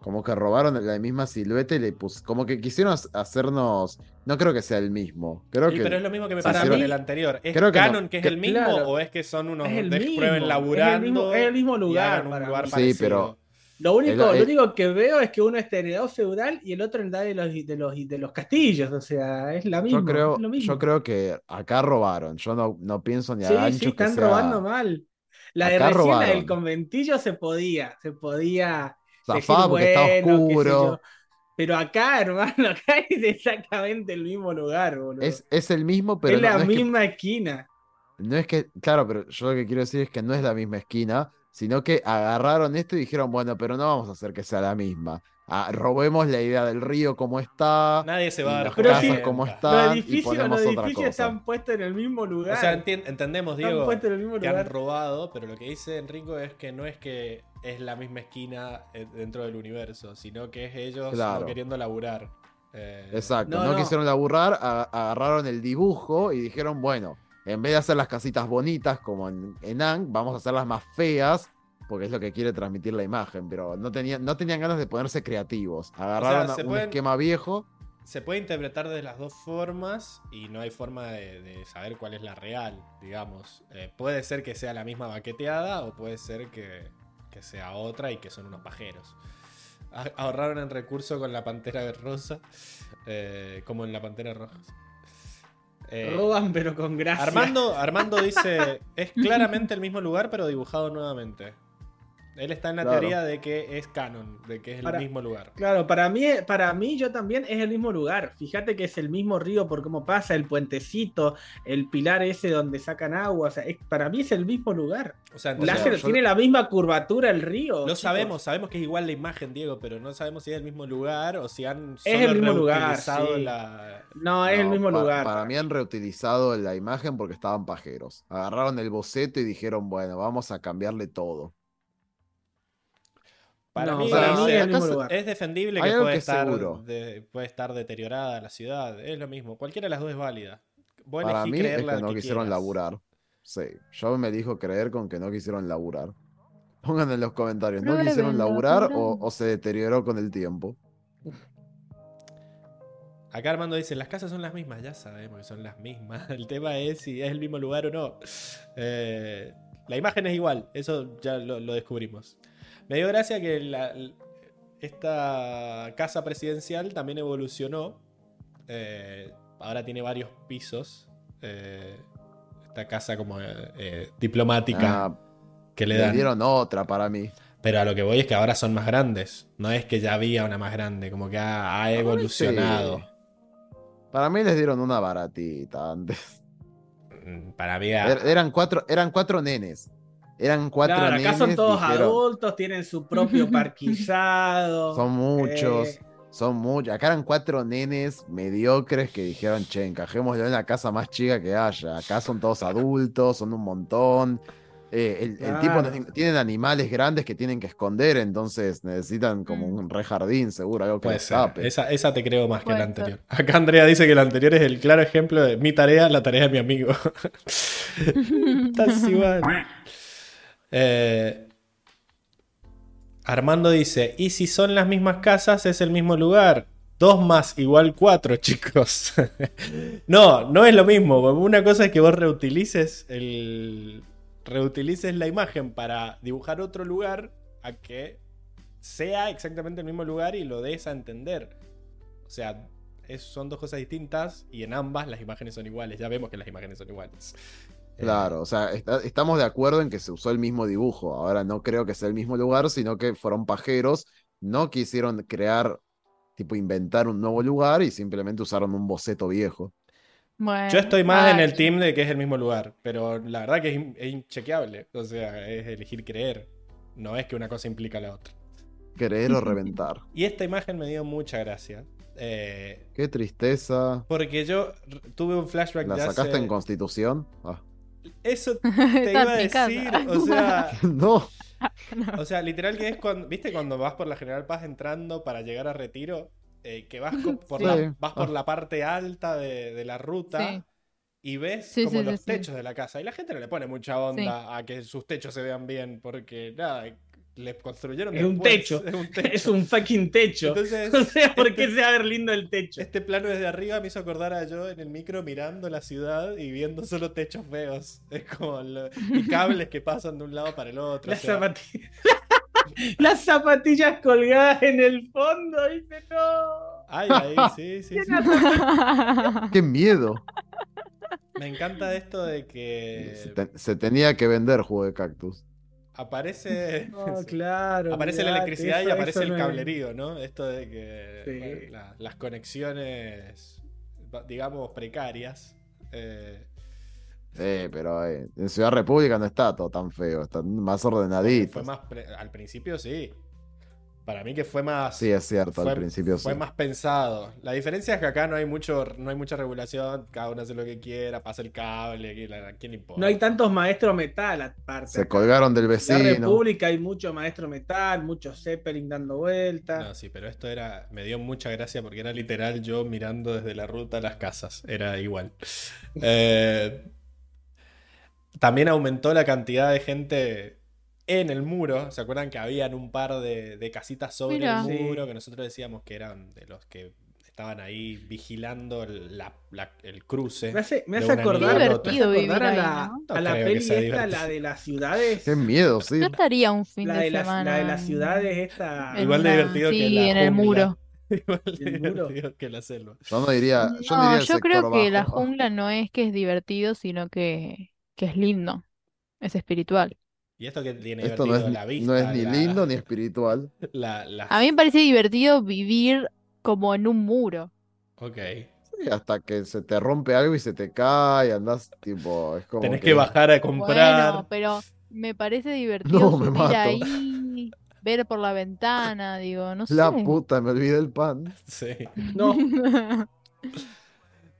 D: Como que robaron la misma silueta y le pus... Como que quisieron ha- hacernos... No creo que sea el mismo. Creo
A: y-
D: que...
A: pero es lo mismo que me pasó con el anterior. ¿Es
D: creo que no.
A: canon que es
D: Que-
A: el mismo
C: claro.
A: o es que son unos prueben
C: es el
A: laburando?
C: mismo- es el mismo lugar
A: un.
D: Sí,
A: parecido?
D: pero-
C: Lo único,
D: El-
C: lo
D: el-
C: único que veo es que uno es heredado feudal y el otro en de los, de los, de los castillos. O sea, es la misma.
D: Yo creo,
C: es lo mismo.
D: yo creo que acá robaron. Yo no, no pienso ni a
C: Sí,
D: gancho
C: sí,
D: que
C: están
D: sea-
C: robando mal. La de
D: Acá
C: recién, la del
D: robaron.
C: conventillo, se podía. Se podía.
D: Zafá porque está
C: bueno, sé
D: oscuro.
C: Pero acá, hermano, acá es exactamente el mismo lugar, boludo.
D: Es, es el mismo, pero
C: es
D: no,
C: la
D: no es que-
C: misma esquina.
D: no es que, claro, pero yo lo que quiero decir es que no es la misma esquina, sino que agarraron esto y dijeron, bueno, pero no vamos a hacer que sea la misma. Ah, robemos la idea del río como está,
A: Nadie se va a dar cuenta.
D: como
C: Los
D: están, y
C: edificios,
D: ponemos
C: los edificios
D: cosa.
C: están puestos en el mismo lugar.
A: O sea, enti- entendemos,
C: están
A: Diego,
C: puestos en el mismo
A: que han
C: lugar.
A: robado, pero lo que dice Enrico es que no es que es la misma esquina eh, dentro del universo, sino que es ellos
D: Claro.
A: no queriendo laburar. Eh,
D: Exacto,
C: No,
D: no,
C: no.
D: quisieron laburar, agarraron el dibujo y dijeron, bueno, en vez de hacer las casitas bonitas como en, en Ang, vamos a hacerlas más feas, porque es lo que quiere transmitir la imagen, pero no tenían, no tenían ganas de ponerse creativos. Agarraron un
A: pueden-
D: esquema viejo.
A: Se puede interpretar de las dos formas y no hay forma de, de saber cuál es la real, digamos. Eh, puede ser que sea la misma baqueteada o puede ser que, que sea otra y que son unos pajeros. Ah- Ahorraron en recurso con la pantera rosa, eh, como en la pantera roja. Eh,
C: Roban, pero con gracia.
A: Armando, Armando dice, es claramente el mismo lugar pero dibujado nuevamente. Él está en la
D: Claro.
A: teoría de que es canon, de que es el
C: Para-
A: mismo lugar.
C: Claro, para mí, para mí yo también es el mismo lugar. Fíjate que es el mismo río por cómo pasa, el puentecito, el pilar ese donde sacan agua. O sea, es- para mí es el mismo lugar.
A: O sea, entonces-
D: sea,
C: Láser
D: yo-
C: tiene la misma curvatura el río.
A: Lo
C: chicos.
A: sabemos, sabemos que es igual la imagen, Diego, pero no sabemos si es el mismo lugar o si han
C: Es
A: solo
C: el mismo lugar, sí.
A: la.
C: No, es el
D: No,
C: mismo lugar.
D: Para mí han reutilizado la imagen porque estaban pajeros. Agarraron el boceto y dijeron, bueno, vamos a cambiarle todo.
A: Para
C: No,
A: mí,
C: para es el mismo
D: acá
C: lugar.
A: es defendible que puede,
D: que
A: estar de- puede estar deteriorada la ciudad. Es lo mismo. Cualquiera de las dos es válida. Vos
D: Para mí es que no
A: que
D: quisieron
A: quieras.
D: laburar. Sí, yo me dijo creer con que no quisieron laburar. Pongan en los comentarios, ¿no
B: Prueben
D: quisieron laburar o, se deterioró con el tiempo?
A: Acá Armando dice, las casas son las mismas, ya sabemos que son las mismas. El tema es si es el mismo lugar o no. Eh, la imagen es igual, eso ya lo, lo descubrimos. Me dio gracia que la- esta casa presidencial también evolucionó. Eh, ahora tiene varios pisos. Eh, esta casa como eh, diplomática
D: Ah,
A: que le
D: le
A: dan.
D: dieron otra para mí.
A: Pero a lo que voy es que ahora son más grandes. No es que ya había una más grande, como que ha, ha evolucionado.
D: Sí. Para mí les dieron una baratita antes.
A: Mm, Para mí, a-
D: Er- eran, cuatro, eran cuatro nenes. Eran cuatro
C: Claro,
D: nenes.
C: acá son todos
D: dijeron,
C: adultos, tienen su propio parquizado.
D: Son muchos.
C: Eh,
D: Son muchos. Acá eran cuatro nenes mediocres que dijeron, che, encajémoslo en la casa más chica que haya. Acá son todos adultos, son un montón. Eh, el, el tipo tienen animales grandes que tienen que esconder, entonces necesitan como
B: Mm.
D: un re jardín, seguro, algo que
A: puede
D: tape.
A: Esa, esa te creo más que la anterior. Acá Andrea dice que la anterior es el claro ejemplo de mi tarea, la tarea de mi amigo. Estás igual. Eh, Armando dice, ¿y si son las mismas casas es el mismo lugar? Dos más igual cuatro, chicos. no, no es lo mismo. Una cosa es que vos reutilices el. Reutilices la imagen para dibujar otro lugar a que sea exactamente el mismo lugar y lo des a entender. O sea, son dos cosas distintas y en ambas las imágenes son iguales. Ya vemos que las imágenes son iguales. Eh,
D: Claro, o sea, está- estamos de acuerdo en que se usó el mismo dibujo. Ahora no creo que sea el mismo lugar, sino que fueron pajeros, no quisieron crear, tipo, inventar un nuevo lugar y simplemente usaron un boceto viejo.
B: Bueno,
A: Yo estoy más en el team de que es el mismo lugar, pero la verdad que es, in- es inchequeable. O sea, es elegir creer. No es que una cosa implica la otra.
D: Querer o reventar.
A: Y esta imagen me dio mucha gracia. eh,
D: Qué tristeza.
A: porque yo tuve un flashback
D: ¿La
A: de
D: sacaste
A: hace-
D: en Constitución? Ah.
A: Eso te iba a decir. O sea,
D: No.
A: o sea, literal que es cuando, ¿viste cuando vas por la General Paz entrando para llegar a Retiro? Eh, que vas por,
B: Sí.
A: la, vas por
D: Ah.
A: la parte alta de, de la ruta
B: Sí.
A: y ves
B: Sí,
A: como
B: sí,
A: los
B: sí, sí.
A: techos de la casa. Y la gente no le pone mucha onda a que sus techos se vean bien porque, nada, le construyeron
C: Es un techo.
A: Es un techo.
C: Es un fucking techo.
A: Entonces,
C: o sea, ¿por qué
A: este-
C: se va a ver lindo el techo?
A: Este plano desde arriba me hizo acordar a yo en el micro mirando la ciudad y viendo solo techos feos. Es como lo- y cables que pasan de un lado para el otro. o
C: Las,
A: sea,
C: zapati- Las zapatillas colgadas en el fondo, dice no.
A: ay, ahí, sí, sí, sí.
D: Qué miedo.
A: Me encanta esto de
D: Se,
A: que
D: te- se tenía que vender jugo de cactus.
A: Aparece.
C: No,
A: sí,
C: claro.
A: Aparece la electricidad y aparece el cablerío, ¿no? Esto de que
C: Sí.
A: bueno, la- las conexiones, digamos, precarias. eh,
D: Sí, pero eh, en Ciudad República no está todo tan feo, está más ordenadito.
A: fue más pre- al principio sí. Para mí que fue más.
D: Sí, es cierto,
A: fue,
D: al principio
A: fue
D: sí.
A: más pensado. La diferencia es que acá no hay mucho, no hay mucha regulación, cada uno hace lo que quiera, pasa el cable, ¿quién, importa?
C: No hay tantos maestros metal aparte.
D: Se
C: acá.
D: colgaron del
C: En la
D: vecino.
C: República hay mucho maestro metal, mucho Zeppelin dando vueltas.
A: No, sí, pero esto era. Me dio mucha gracia porque era literal yo mirando desde la ruta a las casas. Era igual. Eh, también aumentó la cantidad de gente en el muro. ¿Se acuerdan que habían un par de, de casitas sobre
B: Mira.
A: el
C: Sí.
A: muro? Que nosotros decíamos que eran de los que estaban ahí vigilando el, la- la- el cruce.
C: Me hace, me hace acordar, me hace acordar a la,
B: ahí, ¿no?
C: a
A: No
C: la peli esta, la de las ciudades.
D: Qué miedo, sí.
B: Yo estaría un fin
C: La
B: de
C: de, las,
B: semana.
C: la de las ciudades esta.
B: en
A: Igual de divertido que
B: sí,
A: la
B: en el muro.
A: Igual de
C: ¿El muro?
A: divertido que la selva.
D: Yo no diría, yo no diría
B: yo creo que la
D: bajo.
B: Jungla no es que es divertido, sino que, que es lindo. Es espiritual.
A: Y esto que tiene
D: Esto no es,
A: divertido la vista.
D: no es ni
A: la-
D: lindo ni espiritual.
A: la-
B: A mí me parece divertido vivir como en un muro.
A: Ok.
D: Sí, hasta que se te rompe algo y se te cae, andás tipo, es como
A: Tenés que bajar a comprar.
B: Bueno, pero me parece divertido
D: No, me mato.
B: ahí, ver por la ventana, digo, no
D: La
B: sé.
D: puta, me olvidé el pan.
A: Sí.
C: No,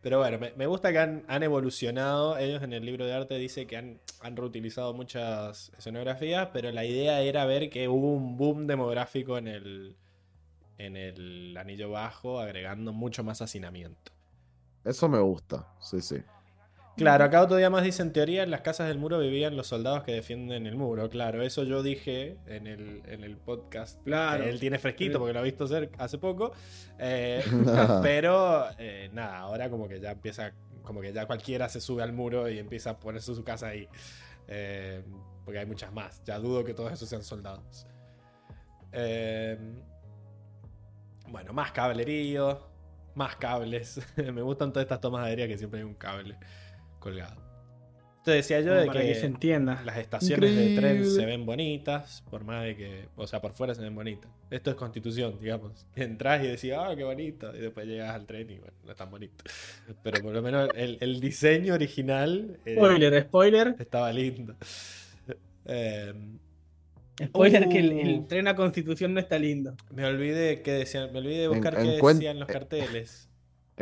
A: Pero bueno, me, me gusta que han, han evolucionado. Ellos en el libro de arte dice que han, han reutilizado muchas escenografías, pero la idea era ver que hubo un boom demográfico en el, en el anillo bajo, agregando mucho más hacinamiento.
D: Eso me gusta, sí, sí.
A: Claro, acá otro día más dice, en teoría en las casas del muro vivían los soldados que defienden el muro. Claro, eso yo dije en el, en el podcast.
C: Claro.
A: Él tiene fresquito porque lo ha visto hacer hace poco. Eh, pero eh, nada, ahora como que ya empieza, como que ya cualquiera se sube al muro y empieza a ponerse su casa ahí. Eh, porque hay muchas más. Ya dudo que todos esos sean soldados. Eh, bueno, más cablerío, más cables. Me gustan todas estas tomas aéreas que siempre hay un cable colgado. Te decía yo
C: como
A: de
C: para que,
A: que,
C: se entienda.
A: las estaciones de tren se ven bonitas, por más de que, o sea, por fuera se ven bonitas. Esto es constitución, digamos. Entrás y decís, ah, qué bonito. Y después llegas al tren y bueno, no es tan bonito. Pero por lo menos el, el diseño original eh,
C: Spoiler, spoiler.
A: estaba lindo. Eh,
C: Spoiler que el, el
A: Uh.
C: tren a Constitución no está lindo.
A: me olvidé que decían, me olvidé de buscar
D: En-
A: qué decían los carteles.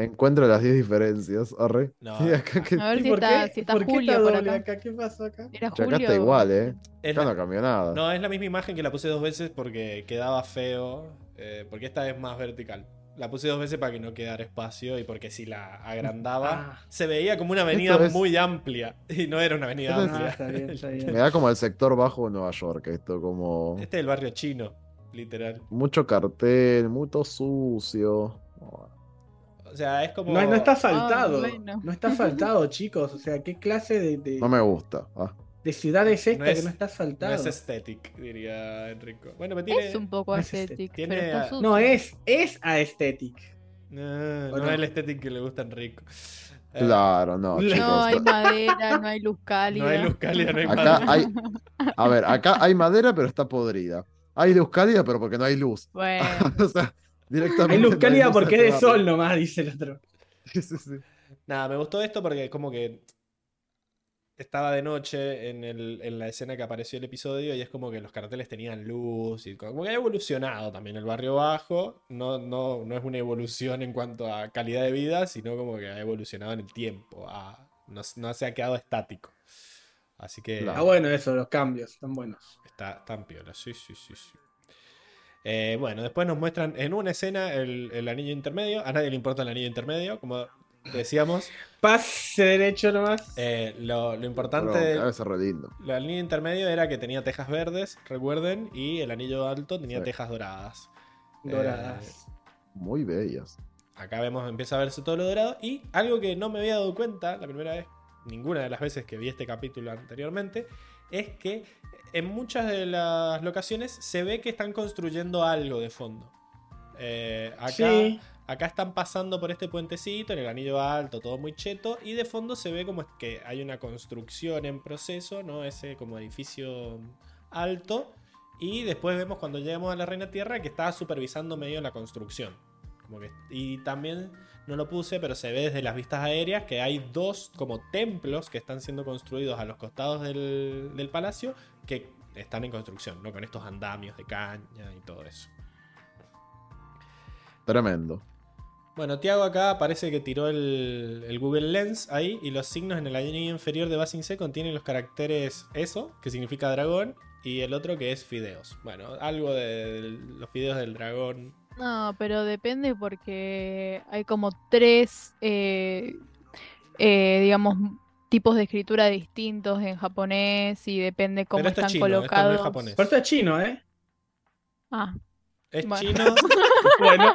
D: Encuentro las 10 diferencias. Arre.
A: No.
D: Sí, acá, que,
B: A ver
C: ¿Y
B: si
C: por
B: está,
C: qué?
B: si está
C: ¿Por qué
B: Julio
C: está
B: por acá.
C: acá? ¿Qué pasó acá?
B: Era Julio.
D: acá está igual, ¿eh?
A: Es
D: Acá
A: la-
D: no cambió nada.
A: No, es la misma imagen que la puse dos veces porque quedaba feo. eh, porque esta es más vertical. La puse dos veces para que no quedara espacio y porque si la agrandaba
C: Ah.
A: se veía como una avenida
D: es-
A: muy amplia. Y no era una avenida
D: Esto es-
C: Ah,
A: amplia.
C: está bien, está bien.
D: Me da como el sector bajo de Nueva York, esto como
A: Este es el barrio chino, literal.
D: mucho cartel, mucho sucio.
A: O sea, es como.
C: No, no está asfaltado.
B: Ah.
C: No está asfaltado, chicos. O sea, ¿qué clase de, de,
D: No me gusta. Ah.
C: de ciudad es esta
A: No es-
C: que no está
A: No
C: asfaltado?
A: es aesthetic, diría Enrico. Bueno, pero tiene.
B: Es un poco
C: no es
B: aesthetic,
A: tiene
B: pero está
A: a-
B: sucio.
C: No, es, es aesthetic.
A: No,
C: ¿O
A: no
C: no?
A: es el aesthetic que le gusta a Enrico. Eh,
D: Claro, no,
C: No,
D: chicos.
B: No hay madera, no hay luz cálida.
A: No hay luz cálida, no hay
D: Acá
A: madera.
D: hay. A ver, acá hay madera, pero está podrida. Hay luz cálida, pero porque no hay luz.
B: Bueno,
D: o sea, directamente.
C: Hay luz cálida porque es de sol nomás, dice el otro.
D: Sí, sí, sí.
A: Nada, me gustó esto porque como que estaba de noche en, el- en la escena que apareció el episodio y es como que los carteles tenían luz y como que ha evolucionado también el barrio bajo. No, no, no es una evolución en cuanto a calidad de vida, sino como que ha evolucionado en el tiempo. no, no se ha quedado estático. Así que
D: Claro.
C: Ah, bueno, eso, los cambios, están buenos.
A: está tan piola, sí, sí, sí, sí. Eh, bueno, después nos muestran en una escena el, el anillo intermedio. A nadie le importa el anillo intermedio, como decíamos.
C: Pase derecho nomás.
A: Eh, lo, lo importante
D: lindo.
A: El anillo intermedio era que tenía tejas verdes, recuerden, y el anillo alto tenía
D: Sí.
A: tejas doradas.
C: Doradas.
D: Muy bellas.
A: Acá vemos, empieza a verse todo lo dorado. Y algo que no me había dado cuenta la primera vez, ninguna de las veces que vi este capítulo anteriormente, es que en muchas de las locaciones se ve que están construyendo algo de fondo. Eh, acá,
C: Sí.
A: acá están pasando por este puentecito, en el anillo alto, todo muy cheto, y de fondo se ve como que hay una construcción en proceso, ¿no? Ese como edificio alto. Y después vemos cuando llegamos a la Reina Tierra que está supervisando medio la construcción. Como que, y también no lo puse, pero se ve desde las vistas aéreas que hay dos como templos que están siendo construidos a los costados del, del palacio que están en construcción, ¿no? Con estos andamios de caña y todo eso.
D: Tremendo.
A: Bueno, Tiago acá parece que tiró el, el Google Lens ahí y los signos en el anillo inferior de Basing C contienen los caracteres eso, que significa dragón, y el otro que es fideos. Bueno, algo de, de los fideos del dragón.
B: No, pero depende porque hay como tres, eh, eh, digamos, tipos de escritura distintos en japonés y depende cómo
A: Pero esto es
B: están
A: chino, esto no es
B: colocados.
A: japonés.
C: Pero esto es chino, ¿eh?
B: Ah,
A: Es
B: Bueno.
A: chino,
C: Bueno,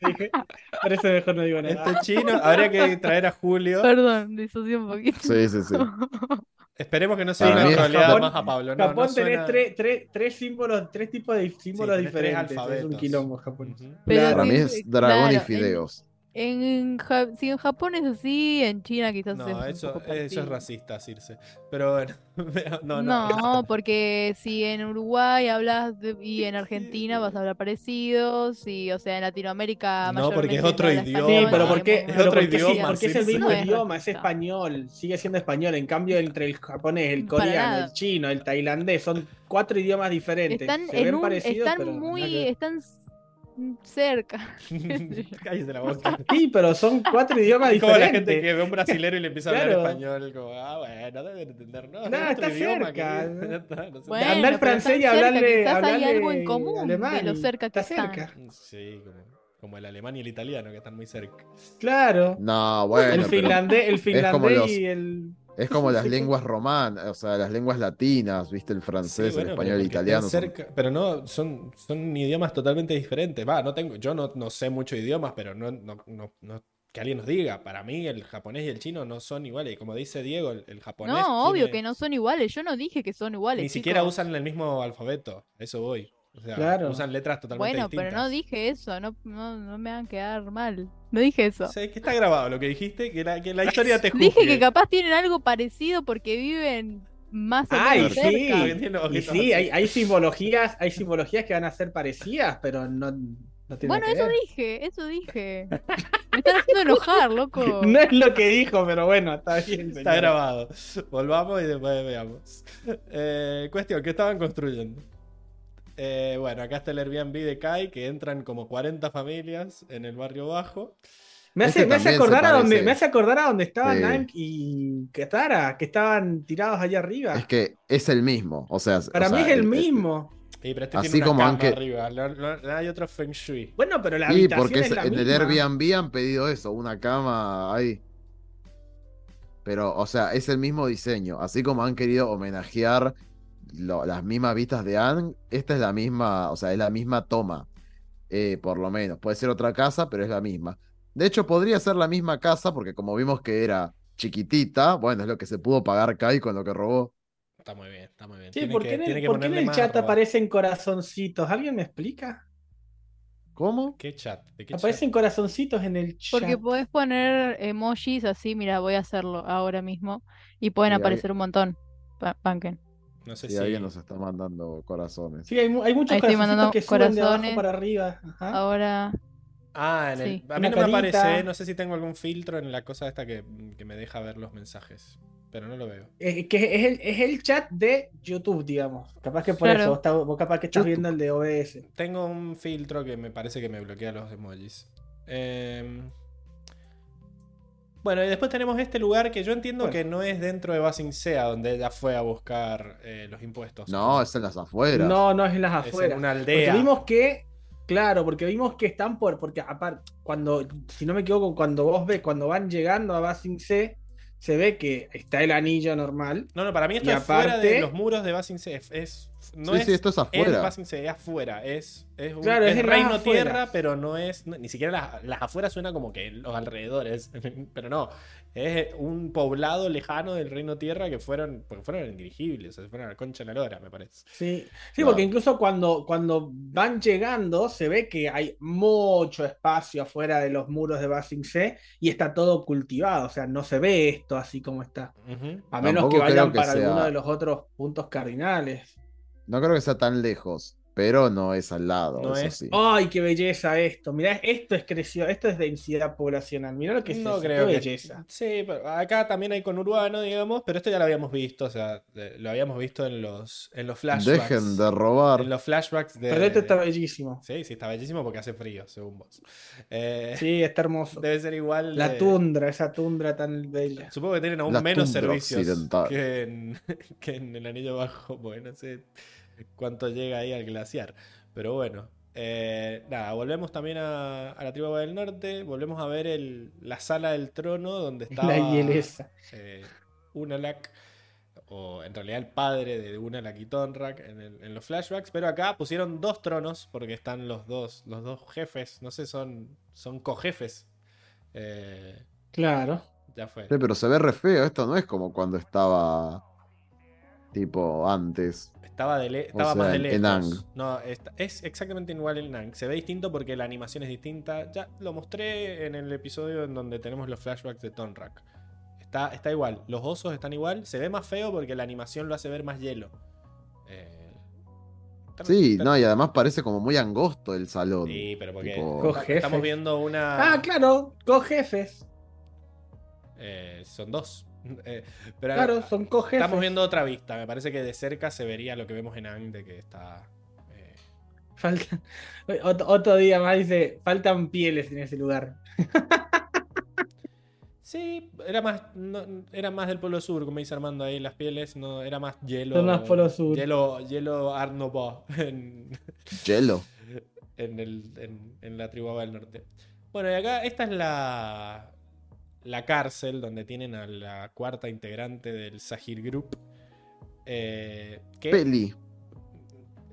C: dije. Por eso mejor no digo nada.
A: esto es chino. Habría que traer a Julio.
B: perdón, disocié un poquito.
D: Sí, sí, sí.
A: Esperemos que no sea una
C: Japón-
A: más a Pablo. No,
C: Japón
A: no
C: tenés tres, tres, tres símbolos, tres tipos de símbolos
A: tres
C: diferentes. es un quilombo Japón.
A: Ujú.
B: Pero
C: Claro.
D: Para
B: sí,
D: mí
B: sí,
D: es dragón
B: claro,
D: y
B: en-
D: fideos.
B: En, Ja- si en Japón es así, en China quizás es
A: No,
B: un
A: eso, eso es
B: parecido.
A: racista, Circe. Pero bueno, no, no.
B: No, porque si en Uruguay hablas de- y en Argentina vas a hablar parecidos, y o sea, en Latinoamérica
A: No, porque es otro idioma.
C: Sí,
B: español,
C: pero
B: y
C: ¿por qué?
B: muy-
A: Es
C: pero
A: otro
C: ¿por qué sí?
A: idioma,
C: Porque es
A: sí,
C: el
A: sí.
C: mismo
B: No es
C: idioma, es español, sigue siendo español. En cambio, entre el japonés, el coreano, el chino, el tailandés, son cuatro idiomas diferentes.
B: Están
C: Se ven
B: un,
C: parecidos,
B: están
C: pero nada
B: muy, están cerca.
A: Cállese la boca.
C: Sí, pero son cuatro idiomas
A: Es como la
C: diferentes.
A: gente que ve a un brasilero y le empieza a hablar
C: Claro.
A: español, como, ah, bueno, deben entender, ¿no?
C: No,
A: Es
C: está cerca,
B: pero
C: francés y hablarle,
B: quizás hay
C: hablarle
B: algo en común de
C: alemán,
B: lo cerca que
C: está
B: están.
C: cerca.
A: Sí, como, como el alemán y el italiano, que están muy cerca.
C: Claro.
D: No, bueno,
C: el finlandés, el finlandés
D: los-
C: y el.
D: Es como las lenguas romanas, o sea, las lenguas latinas, viste, el francés,
A: Sí, bueno,
D: el español, el italiano. son-
A: cerca- pero no, son, son idiomas totalmente diferentes. Va, no tengo, yo no, no sé mucho idiomas, pero no, no, no, no- que alguien nos diga. Para mí, el japonés y el chino no son iguales. Y como dice Diego, el, el japonés.
B: No, obvio
A: tiene-
B: que no son iguales. Yo no dije que son iguales.
A: Ni siquiera
B: chicos.
A: usan el mismo alfabeto. A eso voy. O sea,
C: Claro.
A: usan letras totalmente
B: Bueno,
A: distintas.
B: pero no dije eso, no, no, no me hagan quedar mal. No dije eso.
A: O sea, es que está grabado lo que dijiste, que la, que la historia te juzgue.
B: Dije que capaz tienen algo parecido porque viven más o
C: Ay,
B: menos
C: sí.
B: cerca.
C: Y sí, hay, hay simbologías, hay simbologías que van a ser parecidas, pero no, no tiene
B: Bueno,
C: que
B: eso
C: ver.
B: dije, eso dije. Me están haciendo enojar, loco.
C: No es lo que dijo, pero bueno, está bien.
A: Está grabado. Volvamos y después veamos. Eh, cuestión, ¿qué estaban construyendo? Eh, bueno, acá está el Airbnb de Kai, que entran como 40 familias en el barrio bajo.
C: Me hace,
D: Este
C: me hace acordar a donde, me hace acordar a donde estaban
D: Sí.
C: Nank y Katara, que estaban tirados allá arriba.
D: Es que es el mismo. O sea,
C: Para
D: o
C: mí
D: sea,
C: es el mismo.
A: Y pero este
D: Así
A: tiene una
D: como
A: cama
D: han que-
A: arriba. No, no- no hay otro Feng Shui.
C: Bueno, pero la
D: Sí,
C: habitación
D: porque
C: es
D: es-
C: la
D: en el. Airbnb han pedido eso, una cama ahí. Pero, o sea, es el mismo diseño. Así como han querido homenajear lo- las mismas vistas de Anne, esta es la misma, o sea, es la misma toma. eh, por lo menos. Puede ser otra casa, pero es la misma. De hecho, podría ser la misma casa, porque como vimos que era chiquitita, bueno, es lo que se pudo pagar Kai con lo que robó.
A: Está muy bien, está muy bien.
C: Sí, ¿por
A: que-
C: qué en
A: tiene
C: el,
A: que
C: por qué en el chat aparecen corazoncitos? ¿Alguien me explica?
D: ¿Cómo?
A: ¿Qué chat? ¿De qué
C: Aparecen corazoncitos en el chat.
B: Porque podés poner emojis así, mira, voy a hacerlo ahora mismo. Y pueden
D: ahí-
B: aparecer un montón. Pa- Banquen.
A: No sé
D: Si
A: si.
D: alguien nos está mandando corazones.
C: Sí, hay, hay muchos
B: Ahí estoy
C: corazoncitos
B: mandando
C: que suben de abajo
B: corazones.
C: para arriba. Ajá.
B: Ahora.
A: Ah, en el...
B: Sí.
A: a mí
C: Una
A: no me
C: carita.
A: aparece. No sé si tengo algún filtro en la cosa esta que, que me deja ver los mensajes. Pero no lo veo.
C: Eh, que es el, es el chat de YouTube, digamos. Capaz que por
B: Claro.
C: eso, vos, está- vos capaz que estás
D: YouTube.
C: viendo el de OBS.
A: Tengo un filtro que me parece que me bloquea los emojis. Em, Bueno, y después tenemos este lugar que yo entiendo
C: Bueno.
A: que no es dentro de Basing Sea, donde ella fue a buscar eh, los impuestos.
D: No, es en las afueras.
C: No, no es en las
A: Es en
C: afueras.
A: una
C: Porque
A: aldea.
C: vimos que, claro, porque vimos que están por, porque aparte, cuando, si no me equivoco, cuando vos ves, cuando van llegando a Basing C, se ve que está el anillo normal.
A: No, no, para mí esto es fuera de
C: aparte-
A: los muros de Basing Sea. Es, es- no
D: sí,
A: es
D: sí, esto es afuera.
A: Basing Sea, es afuera. Es, es, un-
C: Claro,
A: es
C: las
A: reino tierra, pero no es. no- ni siquiera las, las afueras suena como que los alrededores. pero no. Es un poblado lejano del reino tierra que fueron. Porque fueron indirigibles. O sea, fueron a la concha de la lora, me parece.
C: Sí, sí, porque incluso cuando, cuando van llegando, se ve que hay mucho espacio afuera de los muros de Basing C y está todo cultivado. O sea, no se ve esto así como está. A menos
D: Tampoco
C: que vayan
D: que
C: para
D: sea-
C: alguno de los otros puntos cardinales.
D: No creo que sea tan lejos, pero no es al lado,
A: No es-
D: sí.
C: ¡Ay, qué belleza esto! Mirá, esto es creció, esto es densidad poblacional. Mirá lo que es
A: no creo
C: qué
A: que.
C: belleza.
A: Sí, pero acá también hay conurbano, digamos, pero esto ya lo habíamos visto, o sea, lo habíamos visto en los, en los flashbacks.
D: Dejen de robar.
A: En los flashbacks de.
C: Pero este está bellísimo.
A: Sí, sí, está bellísimo porque hace frío, según vos. Eh,
C: Sí, está hermoso.
A: Debe ser igual.
C: La
A: de-
C: tundra, esa tundra tan bella.
A: Supongo que tienen aún
D: La
A: menos servicios
D: occidental.
A: que en, que en el anillo bajo, porque no sé cuánto llega ahí al glaciar. Pero bueno, eh, nada, volvemos también a, a la tribu del norte, volvemos a ver el, la sala del trono donde estaba
C: La hielesa.
A: eh, Unalak, o en realidad el padre de Unalak y Tonrak en, el- en los flashbacks, pero acá pusieron dos tronos porque están los dos, los dos jefes, no sé, son, son cojefes. Eh,
C: Claro.
A: ya fue.
D: Sí, pero se ve re feo. Esto no es como cuando estaba. Tipo antes.
A: Estaba, de le- estaba
D: sea,
A: más de lejos.
D: en Ang.
A: No, es exactamente igual en Nang. Se ve distinto porque la animación es distinta. Ya lo mostré en el episodio en donde tenemos los flashbacks de Tonrak. Está, está igual. Los osos están igual. Se ve más feo porque la animación lo hace ver más hielo. Eh,
D: Sí, no, y además parece como muy angosto el salón.
A: Sí, pero porque
D: Tipo-
A: estamos viendo una.
C: Ah, claro, cojefes.
A: Eh, son dos. Eh, pero
C: Claro, son cojefes.
A: estamos viendo otra vista. Me parece que de cerca se vería lo que vemos en Ang de que está. eh,
C: Falta... Otro, otro día más dice, faltan pieles en ese lugar.
A: Sí, era más, no, era más del Polo Sur, como dice Armando ahí, las pieles, no, era más hielo.
C: Son más Polo Sur.
A: Hielo, hielo Art en,
D: Hielo.
A: en, el, en, en la tribu del norte. Bueno, y acá esta es la, la cárcel donde tienen a la cuarta integrante del Sahir Group. eh, que
D: Peli.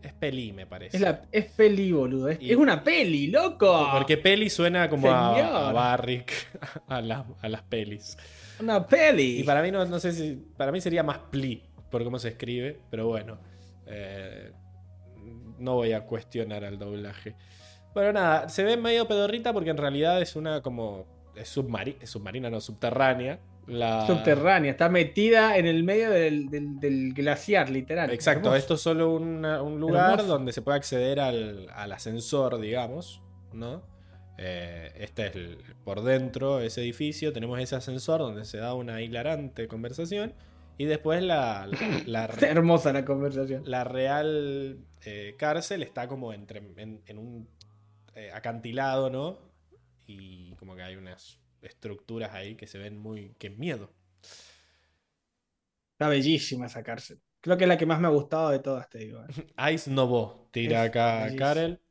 A: es Peli, me parece.
C: Es, la, es peli, boludo. Es,
A: Y-
C: es una peli, loco.
A: Porque Peli suena como a Barrick, a, la- a las pelis.
C: Una peli.
A: Y para mí no, no sé si. Para mí sería más pli por cómo se escribe, pero bueno. eh, no voy a cuestionar al doblaje. Bueno, nada, se ve medio pedorrita porque en realidad es una como. Es, submari- es submarina, no, subterránea. La...
C: Subterránea, está metida en el medio del, del- del glaciar, literal.
A: Exacto,
C: Hermoso.
A: esto es solo una- un lugar
C: Hermoso.
A: donde se puede acceder al, al ascensor, digamos, ¿no? Eh, este es el- por dentro, ese edificio, tenemos ese ascensor donde se da una hilarante conversación y después la, la, la
C: Está
A: re-
C: hermosa la conversación.
A: la real eh, cárcel está como entre, en, en un eh, acantilado, ¿no? Y como que hay unas estructuras ahí que se ven muy... ¡Qué miedo!
C: Está bellísima esa cárcel. Creo que es la que más me ha gustado de todas, te digo. eh.
A: Ice Novo, tira
C: Es
A: acá
C: bellísimo.
A: Karel.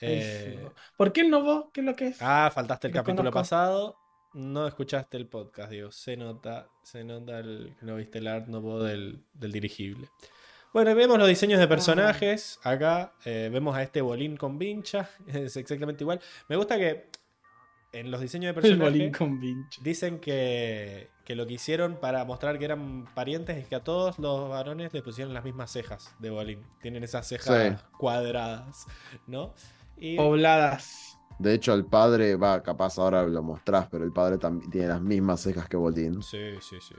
A: Eh.
C: ¿Por qué no vos? ¿Qué es lo que es?
A: ah, faltaste el
C: Lo
A: capítulo
C: conozco.
A: pasado. No escuchaste el podcast, digo. Se nota, se nota el, que no viste el Art Novo del, del dirigible. Bueno, y vemos los diseños de personajes. Acá eh, vemos a este bolín con vincha. Es exactamente igual. Me gusta que en los diseños de
C: el
A: personajes
C: bolín con vincho.
A: dicen que, que lo que hicieron para mostrar que eran parientes es que a todos los varones le pusieron las mismas cejas de bolín. Tienen esas cejas
D: Sí.
A: cuadradas, ¿no? Y,
C: Pobladas.
D: De hecho, el padre, va, capaz ahora lo mostrás, pero el padre también tiene las mismas cejas que Bolín.
A: Sí, sí, sí.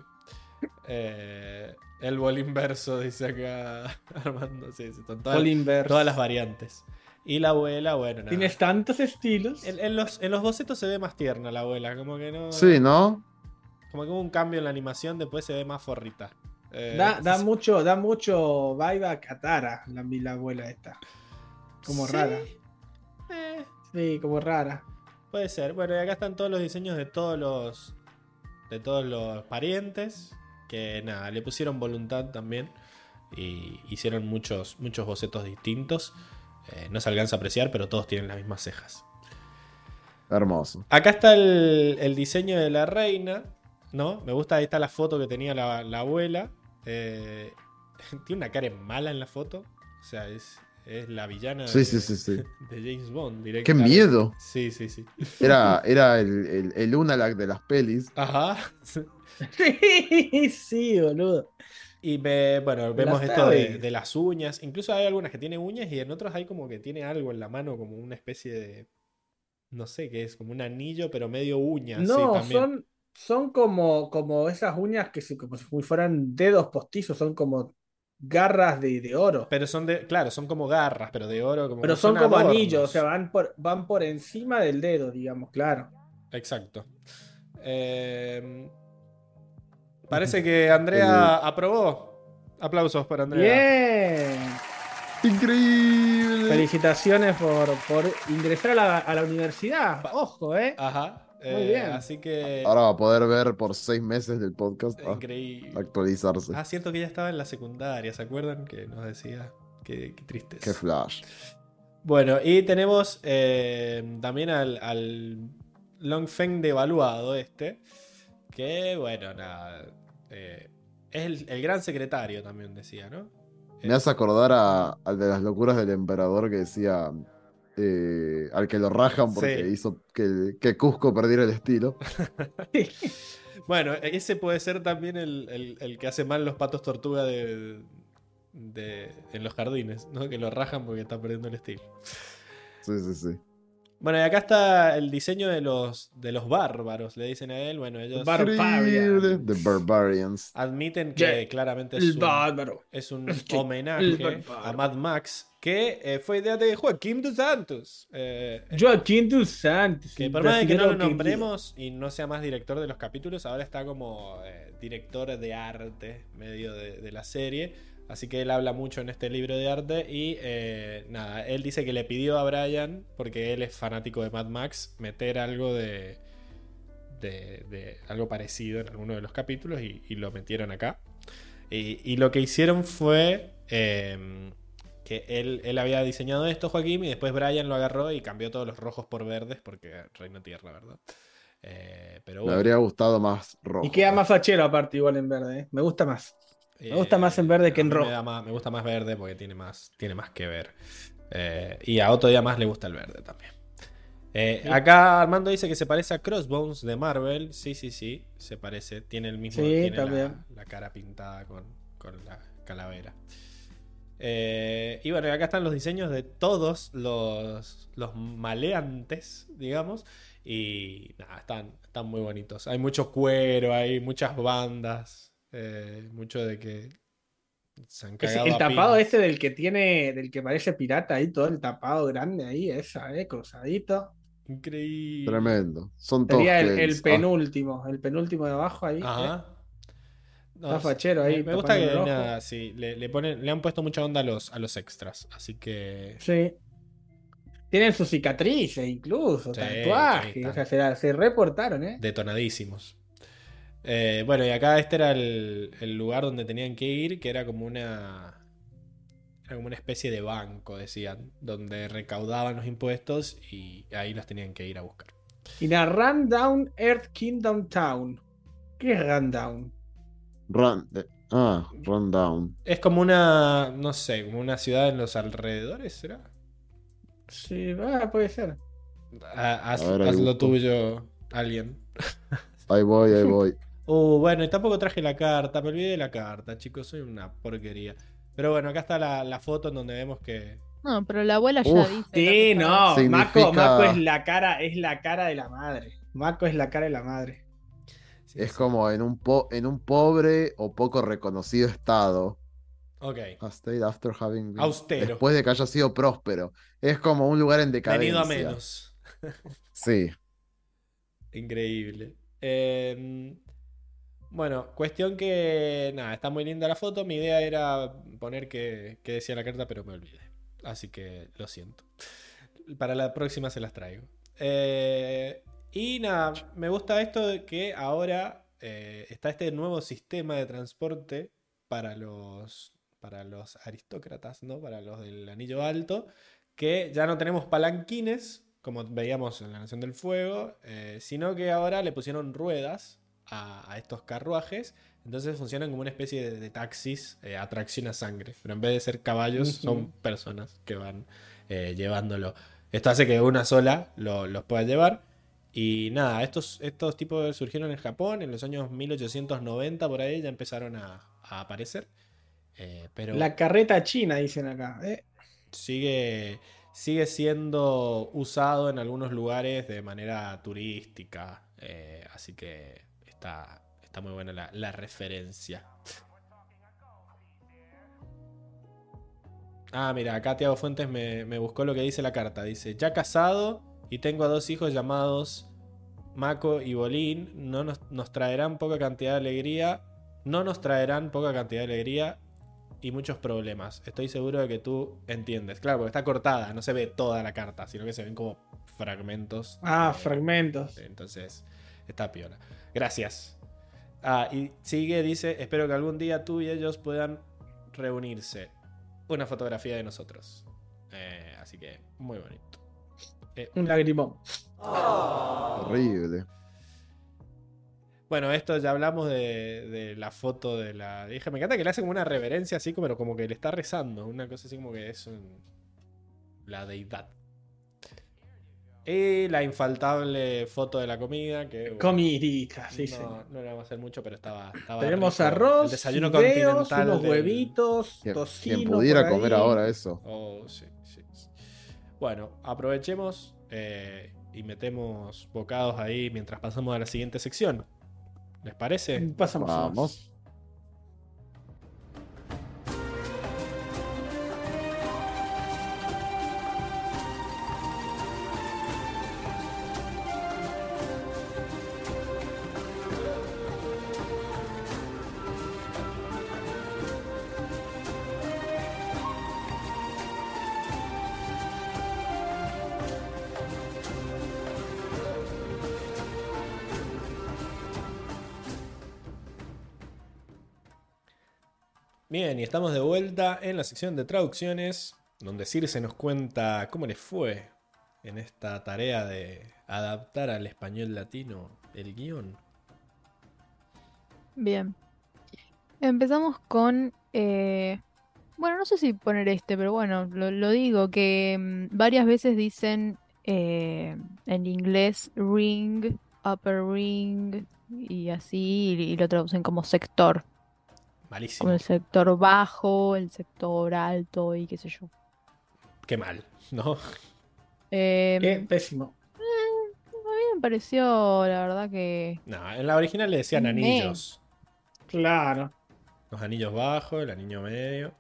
A: Eh, el bolín verso, dice acá Armando. Sí, sí, son todas, todas las variantes. Y la abuela, bueno, nada.
C: Tienes tantos estilos.
A: En, en los, en los bocetos se ve más tierna la abuela, como que no.
D: Sí, ¿no?
A: Como que hubo un cambio en la animación, después se ve más forrita. Eh,
C: Da, da
A: sí-
C: mucho, da mucho vibe a Katara, la, la abuela esta. Como
A: sí,
C: rara.
A: eh,
C: Sí, como rara.
A: puede ser. Bueno, y acá están todos los diseños de todos los. de todos los parientes. Que nada, le pusieron voluntad también. Y hicieron muchos, muchos bocetos distintos. Eh, no se alcanza a apreciar, pero todos tienen las mismas cejas.
D: Hermoso.
A: Acá está el, el diseño de la reina, ¿no? Me gusta, ahí está la foto que tenía la, la abuela. Eh, tiene una cara mala en la foto. O sea, es, es la villana
D: Sí,
A: de,
D: sí, sí, sí.
A: de James Bond
D: ¡Qué
A: directamente.
D: miedo!
A: Sí, sí, sí.
D: Era, era el, el, el Unalak de las pelis.
A: Ajá.
C: Sí, sí, boludo.
A: Y bueno, vemos esto de, las uñas. Incluso hay algunas que tienen uñas y en otros hay como que tiene algo en la mano, como una especie de. No sé qué es, como un anillo, pero medio uña.
C: No, son, son como, como esas uñas que se- como si fueran dedos postizos, son como garras de, de oro.
A: Pero son de. Claro, son como garras, pero de oro. Como
C: Pero son como
A: adornos.
C: anillos, o sea, van por, van por encima del dedo, digamos, claro.
A: Exacto. Eh, parece que Andrea aprobó. Aplausos para Andrea.
C: Bien.
D: ¡Increíble!
C: Felicitaciones por, por ingresar a la, a la universidad. Ojo, ¿eh?
A: Ajá.
C: Muy
A: eh,
C: bien.
A: Así que.
D: Ahora va a poder ver por seis meses del podcast. ah,
A: Increíble.
D: actualizarse.
A: Ah, cierto que ya estaba en la secundaria, ¿se acuerdan? Que nos decía. Qué, qué tristeza.
D: Qué flash.
A: Bueno, y tenemos eh, también al, al Longfeng devaluado este. Que, bueno, nada. eh, es el, el gran secretario también decía, ¿no?
D: Me hace acordar a- al de las locuras del emperador que decía eh, al que lo rajan porque
A: Sí.
D: hizo que, que Cusco perdiera el estilo.
A: Bueno, ese puede ser también el, el- el que hace mal los patos tortuga de, de- en los jardines, ¿no? Que lo rajan porque está perdiendo el estilo.
D: Sí, sí, sí.
A: Bueno, y acá está el diseño de los, de los bárbaros, le dicen a él. Bueno, ellos.
D: The Barbarians.
A: admiten que
C: Yeah.
A: claramente es
C: El
A: un,
C: bárbaro.
A: es un
C: El que-
A: homenaje a Mad Max, que eh, fue idea de Joaquín dos Santos. Eh,
C: Joaquín dos Santos.
A: Que por más de que no lo nombremos y no sea más director de los capítulos, ahora está como eh, director de arte medio de, de la serie. Así que él habla mucho en este libro de arte y eh, nada, él dice que le pidió a Brian, porque él es fanático de Mad Max, meter algo de, de, de algo parecido en alguno de los capítulos y, y lo metieron acá. Y, y lo que hicieron fue eh, que él, él había diseñado esto, Joaquín, y después Brian lo agarró y cambió todos los rojos por verdes porque Reino Tierra, ¿verdad? Eh, pero
D: Me habría gustado más rojo.
C: Y queda más fachero aparte igual en verde, ¿eh? Me gusta más. Me gusta más en verde que en rojo.
A: Me, da más- me gusta más verde porque tiene más, tiene más que ver. Eh, y a Otto ya más le gusta el verde también. Eh,
C: Sí.
A: Acá Armando dice que se parece a Crossbones de Marvel. Sí, sí, sí, se parece. Tiene el mismo.
C: Sí,
A: tiene la,
C: también.
A: la cara pintada con, con la calavera. Eh, y bueno, acá están los diseños de todos los, los maleantes, digamos. Y nada, están, están muy bonitos. Hay mucho cuero, hay muchas bandas. Eh, mucho de que se han
C: Es
A: cagado
C: el
A: a
C: tapado
A: piñas.
C: este del que tiene, del que parece pirata ahí, todo el tapado grande ahí, esa, eh, cruzadito.
A: Increíble.
D: Tremendo. Son todos
C: Sería el.
D: Ah,
C: penúltimo, el penúltimo de abajo ahí. eh.
A: Ajá. No,
C: Está fachero ahí,
A: Me, me gusta que nada, sí, le, le ponen, le han puesto mucha onda a los, a los extras. Así que.
C: Sí. Tienen sus cicatrices incluso,
A: Sí,
C: tatuajes.
A: sí,
C: o sea, se, se reportaron, ¿eh?
A: detonadísimos. Eh, bueno, y acá este era el, el lugar donde tenían que ir, que era como una. Era como una especie de banco, decían, donde recaudaban los impuestos y ahí los tenían que ir a buscar.
C: Y la Rundown Earth Kingdom Town. ¿Qué es Rundown?
D: Run, eh, ah, Rundown.
A: Es como una. No sé, como una ciudad en los alrededores, ¿será?
C: Sí, ah, puede ser.
A: Ah, Haz,
D: A ver,
A: haz lo tuyo, alguien.
D: Ahí voy, ahí voy.
A: Uh, bueno, y tampoco traje la carta, me olvidé de la carta, chicos, soy una porquería. Pero bueno, acá está la, la foto en donde vemos que.
B: No, pero la abuela ya
D: Uf.
B: dice.
C: Sí, no,
D: Significa-
C: Mako, Mako es la cara, es la cara de la madre. Mako es la cara de la madre.
A: Sí,
D: Es
A: sí.
D: como en un, po- en un pobre o poco reconocido estado.
A: Ok.
D: After having been-
A: Austero.
D: Después de que haya sido próspero. Es como un lugar en
A: Venido
D: decadencia.
A: a menos.
D: Sí.
A: Increíble. Eh, bueno, cuestión que. Nada, está muy linda la foto. Mi idea era poner que, decía la carta, pero me olvidé. Así que lo siento. Para la próxima se las traigo. Eh, y nada, me gusta esto de que ahora eh, está este nuevo sistema de transporte para los, para los aristócratas, ¿no? Para los del anillo alto, que ya no tenemos palanquines, como veíamos en la Nación del Fuego, eh, sino que ahora le pusieron ruedas a, a estos carruajes, entonces funcionan como una especie de, de taxis eh, a tracción a sangre, pero en vez de ser caballos son personas que van eh, llevándolo. Esto hace que una sola lo- los pueda llevar. Y nada, estos, estos tipos surgieron en Japón en los años 1890, por ahí ya empezaron a, a aparecer. Eh, pero
C: La carreta china, dicen acá.
A: sigue, sigue siendo usado en algunos lugares de manera turística. así que está, está muy buena la, la referencia. Ah, mira, acá Tiago Fuentes me, me buscó lo que dice la carta. Dice, ya casado y tengo a dos hijos llamados Mako y Bolín. No nos, nos traerán poca cantidad de alegría. No nos traerán poca cantidad de alegría y muchos problemas. Estoy seguro de que tú entiendes. Claro, porque está cortada, no se ve toda la carta, sino que se ven como fragmentos.
C: Ah, fragmentos.
A: Entonces, está piola. Gracias. Ah, y sigue, dice, espero que algún día tú y ellos puedan reunirse. Una fotografía de nosotros. Eh, así que, muy bonito. Eh,
C: Un lagrimón.
D: Horrible.
A: Bueno, esto ya hablamos de, de la foto de la hija. Me encanta que le hace como una reverencia así, como, como que le está rezando. Una cosa así como que es un- la deidad. Y la infaltable foto de la comida. Que, bueno,
C: Comidita, sí,
A: no, no le vamos a hacer mucho, pero estaba. estaba
C: Tenemos
A: rico.
C: arroz,
A: El desayuno
C: fideos,
A: continental.
C: unos
A: del-
C: huevitos,
D: Quien,
C: tocino
D: quien pudiera
C: por
D: comer ahora eso.
A: Oh, sí, sí, sí. Bueno, aprovechemos eh, y metemos bocados ahí mientras pasamos a la siguiente sección. ¿Les parece?
C: Pasamos.
D: Vamos.
A: Y estamos de vuelta en la sección de traducciones, donde Circe nos cuenta cómo le fue en esta tarea de adaptar al español latino el guion.
B: Bien. Empezamos con. eh, bueno, no sé si poner este, pero bueno, lo, digo, que mm, varias veces dicen eh, en inglés ring, upper ring y así, y lo traducen como sector.
A: Malísimo.
B: Como el sector bajo, el sector alto y qué sé yo.
A: Qué mal, ¿no?
B: Eh,
C: Qué pésimo.
B: a mí me pareció, la verdad que...
A: No, en la original le decían
B: Me.
A: anillos.
C: Claro.
A: Los anillos bajos, el anillo medio.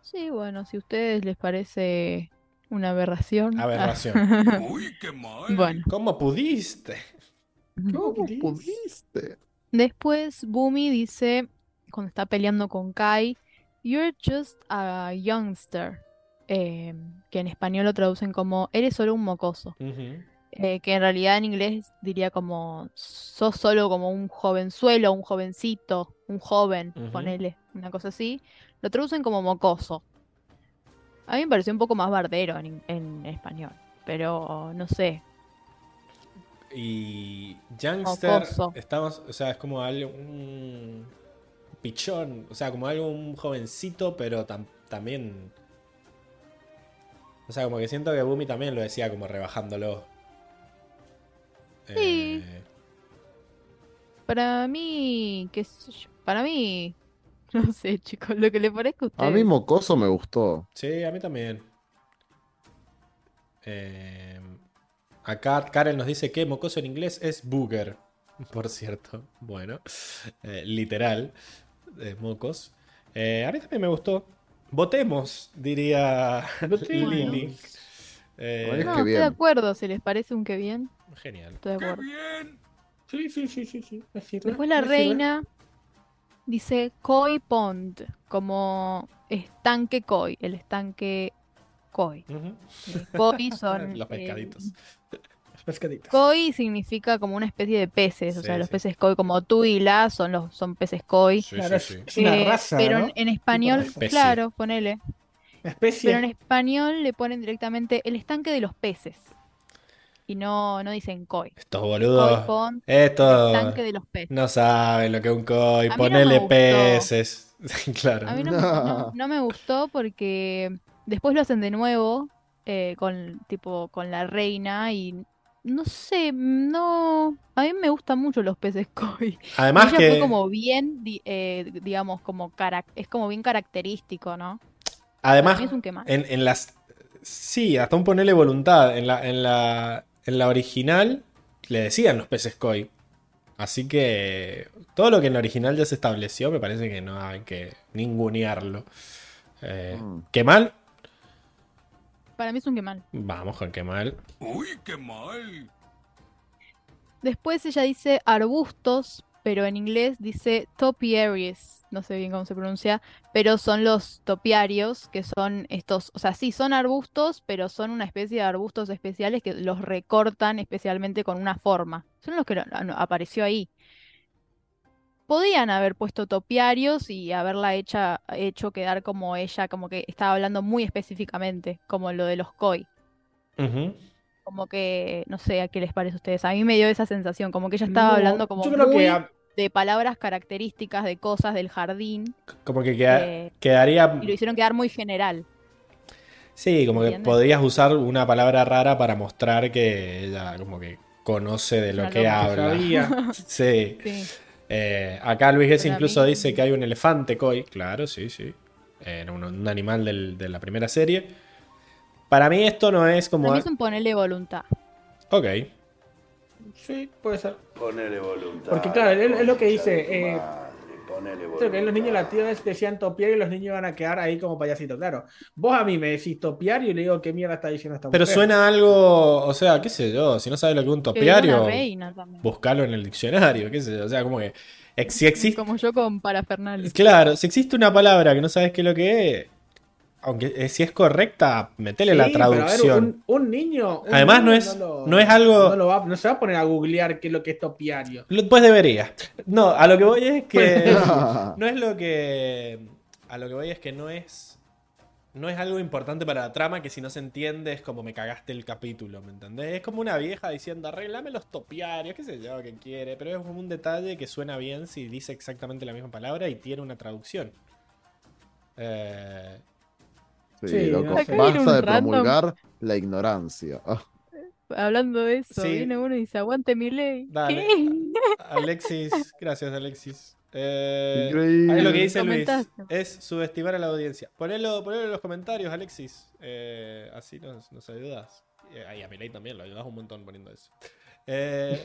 B: Sí, bueno, si a ustedes les parece una aberración.
A: Aberración.
F: Uy, qué mal.
B: Bueno,
A: ¿Cómo pudiste?
D: ¿Cómo pudiste?
B: después Bumi dice, cuando está peleando con Kai, You're just a youngster. eh, que en español lo traducen como Eres solo un mocoso. Eh, que en realidad en inglés diría como sos solo como un jovenzuelo, un jovencito, un joven, ponele, una cosa así. Lo traducen como mocoso. A mí me pareció un poco más bardero en, en español, pero no sé.
A: Y Youngster, estamos, o sea, es como algo, un pichón, o sea, como algo, un jovencito, pero tam- también... O sea, como que siento que Bumi también lo decía como rebajándolo.
B: Sí.
A: Eh,
B: Para mí, qué sé yo, para mí, no sé, chicos, lo que le parezca a
D: A mí. Mocoso me gustó.
A: sí, a mí también. Eh, acá Karen nos dice que mocoso en inglés es booger, por cierto. Bueno, eh, literal, eh, mocos. Eh, a mí también me gustó. Votemos, diría. Lili. Eh,
B: No,
D: que
B: estoy de acuerdo, si les parece un que bien,
A: genial.
B: estoy de
F: ¡Qué
B: acuerdo.
F: bien!
C: Sí, sí, sí, sí, sí.
B: Después la reina dice Koi Pond, como estanque Koi, el estanque Koi. Eh, Koi son...
A: Los
B: eh,
A: pescaditos.
C: Pescaditos.
B: koi significa como una especie de peces, o
A: Sí,
B: sea, los peces koi como tú y la son los son peces koi.
A: Sí,
C: Claro,
A: sí, sí.
C: es, es una
B: Eh,
C: raza,
B: pero
C: ¿no?
B: en, español, claro, ponele.
C: Especie.
B: Pero en español le ponen directamente el estanque de los peces. Y no, no dicen koi.
A: Estos
B: Koi
A: boludos.
B: pond,
A: Esto
B: estanque de los peces.
A: no saben lo que es un koi.
B: A mí no
A: Ponele peces. claro.
B: A mí no, me- no- no me gustó porque después lo hacen de nuevo eh, con tipo con la reina y no sé, no, a mí me gustan mucho los peces koi.
A: Además
B: Ella
A: que.
B: fue como bien, eh, digamos, como carac- es como bien característico, ¿no?
A: Además,
B: es un
A: en, en las. Sí, hasta un ponerle voluntad. En la, en la, en la original le decían los peces koi. Así que todo lo que en la original ya se estableció, me parece que no hay que ningunearlo. Eh,
D: Mm.
A: ¿Qué mal?
B: Para mí es un quemar.
A: Vamos con qué mal.
F: ¡Uy, qué mal!
B: Después ella dice arbustos, pero en inglés dice topiaries. No sé bien cómo se pronuncia, pero son los topiarios, que son estos, o sea, sí, son arbustos, pero son una especie de arbustos especiales que los recortan especialmente con una forma. Son los que no- no- apareció ahí. Podían haber puesto topiarios y haberla hecha, hecho quedar como ella, como que estaba hablando muy específicamente, como lo de los koi. Como que, no sé a qué les parece a ustedes. A mí me dio esa sensación, como que ella estaba
C: No,
B: hablando como
C: yo creo
B: muy
C: que a-
B: de palabras características de cosas del jardín
A: Como que queda-
B: Eh,
A: quedaría.
B: y lo hicieron quedar muy general.
A: Sí, como que podrías usar una palabra rara para mostrar que ella como que conoce de lo que
B: loca.
A: habla.
C: sabía.
A: Sí.
B: Sí.
A: Eh, acá Luis
B: Para
A: incluso
B: mí-
A: dice que hay un elefante koi. Claro, sí, sí. Era un, un animal del- de la primera serie. Para mí esto no es como...
B: A mí es un ponerle voluntad.
A: Ok.
C: Sí, puede ser.
E: Ponele voluntad.
C: Porque, claro, es- lo que dice, eh, Creo que los niños
E: voluntad.
C: latinos decían topiar y los niños iban a quedar ahí como payasitos. Claro, vos a mí me decís topiar y yo le digo qué mierda está diciendo esta
A: Pero
C: mujer.
A: suena algo... O sea, qué sé yo. Si no sabes lo que es un topiario, buscalo en el diccionario. Qué sé yo. O sea, como que... Si existe...
B: Como yo con parafernalia.
A: Claro, si existe una palabra que no sabes qué es lo que es... Aunque eh, si es correcta, metele la
C: Sí, pero a ver,
A: traducción.
C: un, un niño. un
A: Además,
C: niño
A: no es-
C: lo-
A: no es algo-
C: No, lo va, no se va a poner a googlear qué es lo que es topiario.
A: Pues debería. No, a lo que voy es que...
C: Pues,
A: No es lo que. A lo que voy es que no es. No es algo importante para la trama que si no se entiende es como me cagaste el capítulo, ¿me entendés? Es como una vieja diciendo arreglame los topiarios, qué sé yo, que quiere, pero es como un detalle que suena bien si dice exactamente la misma palabra y tiene una traducción. Eh,
D: Sí,
C: Sí,
D: loco. Basta de
B: random.
D: promulgar la ignorancia. Ah,
B: Hablando de eso,
A: Sí.
B: viene uno y dice, aguante mi ley.
A: Dale. Alexis, gracias Alexis. Eh,
D: Increíble.
A: ahí lo que dice Luis es subestimar a la audiencia. Ponelo, ponelo en los comentarios, Alexis. Eh, así nos, nos ayudas. Y a- y a Milei también, lo ayudas un montón poniendo eso. Eh,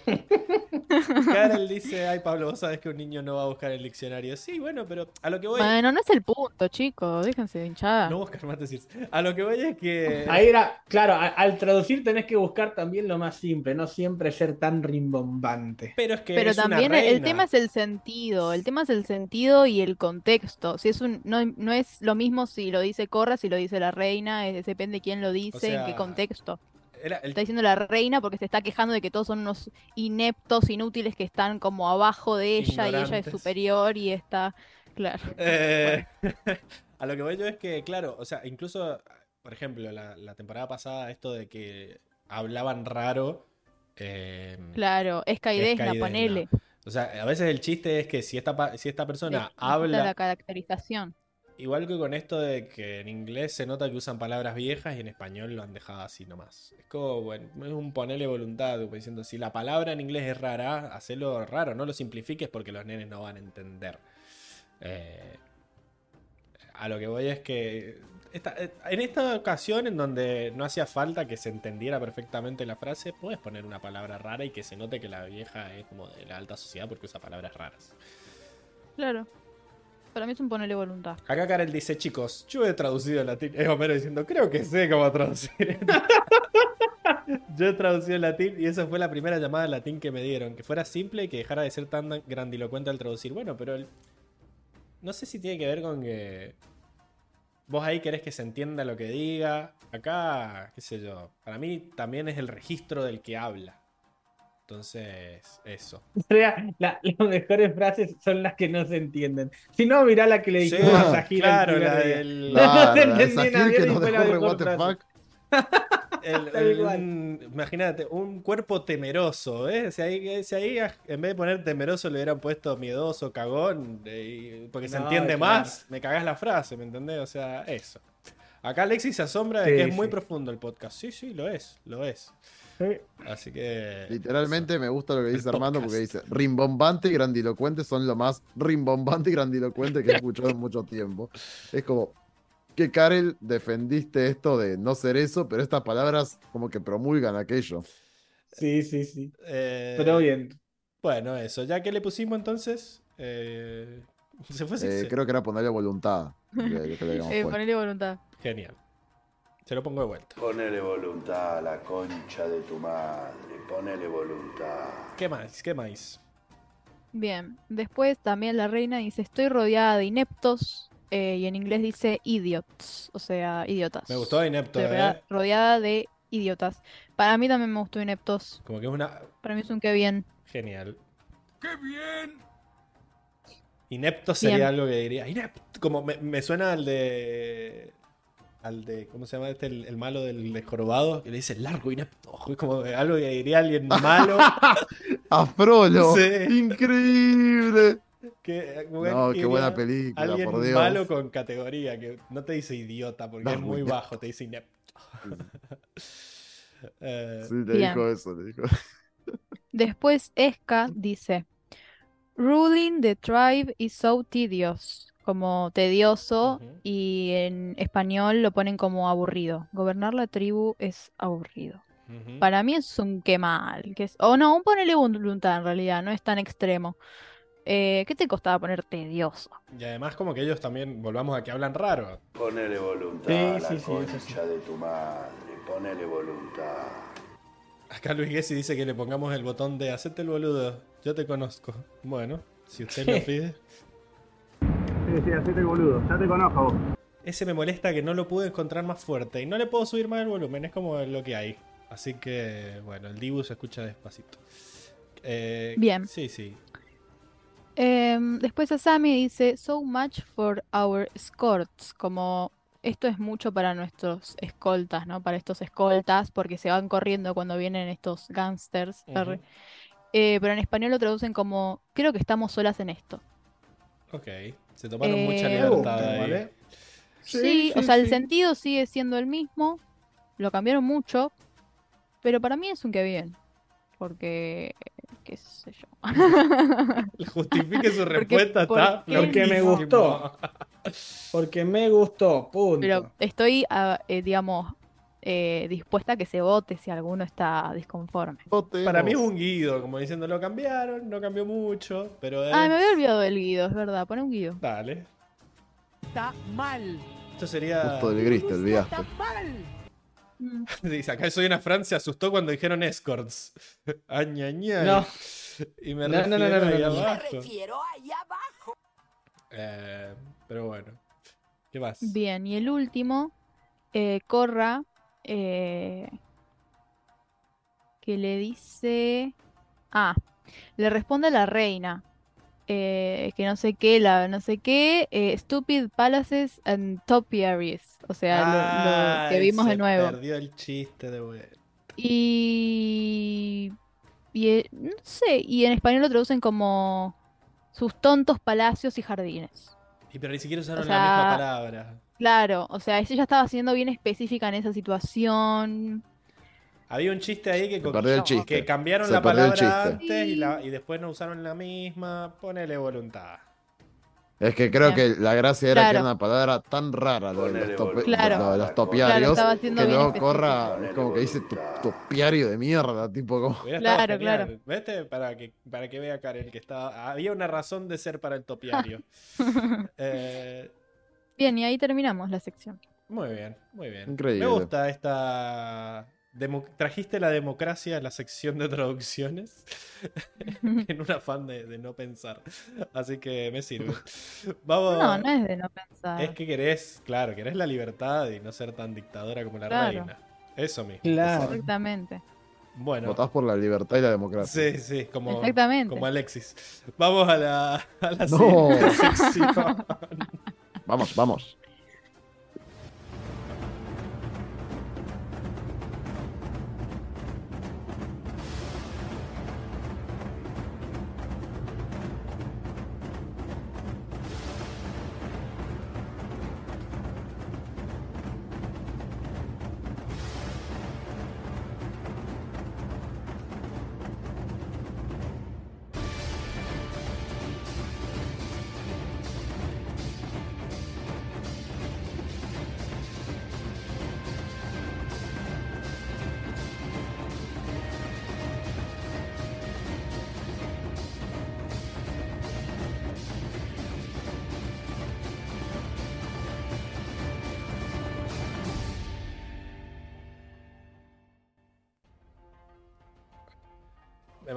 A: Karel dice, ay Pablo, vos sabés que un niño no va a buscar el diccionario. Sí, bueno, pero a lo que voy...
B: Bueno, no es el punto, chicos. Déjense de hinchada.
A: No buscar más decir. A lo que voy es que...
C: Ahí era, claro, a- al traducir tenés que buscar también lo más simple, no siempre ser tan rimbombante.
A: Pero es que
B: Pero
A: es una
B: también el-
A: reina.
B: tema es el sentido, el tema es el sentido y el contexto. Si es un, no, no es lo mismo si lo dice Corra, si lo dice la reina, es- depende de quién lo dice, en qué contexto.
A: Era el-
B: Está diciendo la reina porque se está quejando de que todos son unos ineptos, inútiles que están como abajo de ella y ella es superior y está, claro.
A: Eh, a lo que voy yo es que, claro, o sea, incluso, por ejemplo, la, la temporada pasada, esto de que hablaban raro. eh,
B: Claro, es
A: es
B: Caidesna, ponele.
A: O sea, a veces el chiste es que si esta, si esta persona habla,
B: la caracterización.
A: Igual que con esto de que en inglés se nota que usan palabras viejas y en español lo han dejado así nomás. Es como, bueno, es un ponerle voluntad, diciendo, si la palabra en inglés es rara, hacelo raro, no lo simplifiques porque los nenes no van a entender. Eh, a lo que voy es que eh, en esta ocasión en donde no hacía falta que se entendiera perfectamente la frase, puedes poner una palabra rara y que se note que la vieja es como de la alta sociedad porque usa palabras raras.
B: Claro. Para mí es un ponerle voluntad.
A: Acá Karel dice, chicos, yo he traducido en latín. Es Homero diciendo, creo que sé cómo traducir. yo he traducido en latín y esa fue la primera llamada en latín que me dieron. Que fuera simple y que dejara de ser tan grandilocuente al traducir. Bueno, pero el- no sé si tiene que ver con que vos ahí querés que se entienda lo que diga. Acá, qué sé yo. Para mí también es el registro del que habla. Entonces, eso.
C: La- la- las mejores frases son las que no se entienden. Si no, mirá la que le
A: Sí,
C: dijimos a Sahira
A: claro, la del...
C: No, se entendía
D: Sahir que nos dejó
C: cual.
A: un- imagínate, un cuerpo temeroso, ¿eh? Si ahí, si ahí en vez de poner temeroso le hubieran puesto miedoso, cagón, eh, porque se
C: No,
A: entiende
C: claro.
A: más, me cagás la frase, ¿me entendés? O sea, eso. Acá Alexis se asombra de
C: Sí,
A: que es muy profundo el podcast. Sí, sí, lo es, lo es.
C: Sí.
A: Así que...
D: Literalmente me gusta lo que
A: El
D: dice Armando
A: podcast.
D: porque dice rimbombante y grandilocuente son lo más rimbombante y grandilocuente que he escuchado en mucho tiempo. Es como que Karel defendiste esto de no ser eso, pero estas palabras como que promulgan aquello.
C: Sí, sí, sí.
A: eh,
C: Pero bien.
A: Bueno, eso. Ya que le pusimos entonces... eh, se fue
D: Eh, creo que era ponerle voluntad. que-
B: Eh, ponerle voluntad.
A: Genial. Se lo pongo de vuelta.
E: Ponele voluntad a la concha de tu madre. Ponele voluntad.
A: ¿Qué más? ¿Qué más?
B: Bien. Después también la reina dice, estoy rodeada de ineptos. eh, y en inglés dice idiots, o sea, idiotas.
A: Me gustó Inepto,
B: Estoy
A: ¿eh?
B: rodeada de idiotas. Para mí también me gustó ineptos.
A: Como que es una...
B: Para mí es un que bien.
A: Genial.
F: ¡Qué bien!
A: Inepto sería
B: Bien.
A: algo que diría. Inepto. Como me, me suena al de. Al de. ¿Cómo se llama este? El, el malo del de jorobado. Que le dice largo, inepto. Es como algo que diría alguien malo.
D: ¡A Frollo!
A: Sí.
D: ¡Increíble!
A: que, como
D: No,
A: que
D: qué buena película,
A: Alguien
D: por Dios.
A: malo con categoría. Que no te dice idiota porque es muy
D: inepto.
A: bajo. Te dice inepto. Eh,
D: Sí, le
B: Bien.
D: dijo eso, le dijo.
B: Después Esca dice, Ruling the tribe is so tedious, como tedioso, y en español lo ponen como aburrido. Gobernar la tribu es aburrido. Para mí es un que mal, que es, o no, un ponele voluntad en realidad, no es tan extremo. Eh, ¿qué te costaba poner tedioso?
A: Y además, como que ellos también, volvamos a que hablan raro.
E: Ponele voluntad
C: Sí,
E: a la
C: sí, sí.
E: de tu madre. Ponele voluntad.
A: Acá Luis Gessi dice que le pongamos el botón de hacete el boludo. Yo te conozco. Bueno, si usted lo pide.
I: Sí, sí, hacete el boludo. Ya te conozco vos.
A: Ese me molesta que no lo pude encontrar más fuerte y no le puedo subir más el volumen, es como lo que hay. Así que, bueno, el Dibu se escucha despacito. Eh,
B: Bien.
A: Sí, sí.
B: Em, después Asami dice, so much for our escorts, como esto es mucho para nuestros escoltas, ¿no? Para estos escoltas, porque se van corriendo cuando vienen estos gangsters. Eh, pero en español lo traducen como, creo que estamos solas en esto.
A: Ok. Se tomaron
B: Eh,
A: mucha
B: Me
A: libertad
C: gusta,
A: ahí.
C: ¿vale?
B: Sí,
C: Sí,
B: o
C: sí,
B: sea, el sentido sigue siendo el mismo, lo cambiaron mucho, pero para mí es un que bien, porque qué sé yo.
A: Justifique su respuesta, está
B: porque-
C: Porque me gustó. Porque me gustó, punto.
B: Pero estoy, eh, digamos, eh, dispuesta a que se vote si alguno está disconforme.
A: Para mí es un guido, como diciendo, lo cambiaron, no cambió mucho, pero...
B: Ah, me había olvidado del Guido, es verdad, pone un Guido.
A: Dale.
G: Está mal.
A: Esto sería...
D: Justo del gris, te olvidaste.
G: Está mal.
A: Dice, acá soy una Fran se asustó cuando dijeron escorts. Añaña.
C: No.
A: Y me
C: No, no, no,
A: refiero
C: no, no,
A: ahí
C: no, no.
A: abajo.
G: refiero ahí abajo.
A: Eh, pero bueno. ¿Qué más?
B: Bien, y el último, eh, Corra, eh, que le dice... Ah, le responde a la reina. eh, que no sé qué, la no sé qué, eh, Stupid Palaces and Topiaries. O sea, lo- lo, que
A: Ay,
B: vimos de nuevo.
A: Perdió el chiste de vuelta.
B: Y, y no sé, y en español lo traducen como sus tontos palacios y jardines.
A: Y pero ni siquiera usaron
B: O
A: la misma palabra.
B: Claro, o sea, ella estaba siendo bien específica en esa situación.
A: Había un chiste ahí que,
D: chiste.
A: que cambiaron
D: Se
A: la palabra
D: chiste.
A: antes y, la- y después no usaron la misma. Ponele voluntad.
D: Es que creo
B: Bien.
D: que la gracia era que
B: Claro.
D: era una palabra tan rara lo de los, tope-
B: Claro.
D: lo de los
B: Claro,
D: topiarios
B: siendo
D: que luego
B: específico.
D: corra
E: Ponele
D: como que dice topiario de mierda, tipo como.
B: Claro,
A: genial.
B: claro.
A: ¿Vete? Para que, para que vea Karen que estaba. Había una razón de ser para el topiario. Eh,
B: Bien, y ahí terminamos la sección.
A: muy bien, muy bien.
D: Increíble.
A: Me gusta esta. demo- Trajiste la democracia a la sección de traducciones en un afán de, de no pensar. Así que me sirve. Vamos.
B: No, no es de no pensar.
A: Es que querés, claro, querés la libertad y no ser tan dictadora como la
B: Claro.
A: reina. Eso mismo.
C: Claro.
B: Exactamente.
A: Bueno.
D: Votás por la libertad y la democracia.
A: Sí, sí, como,
B: Exactamente.
A: como Alexis. Vamos a la, a la
D: No.
A: sección.
D: Vamos, vamos.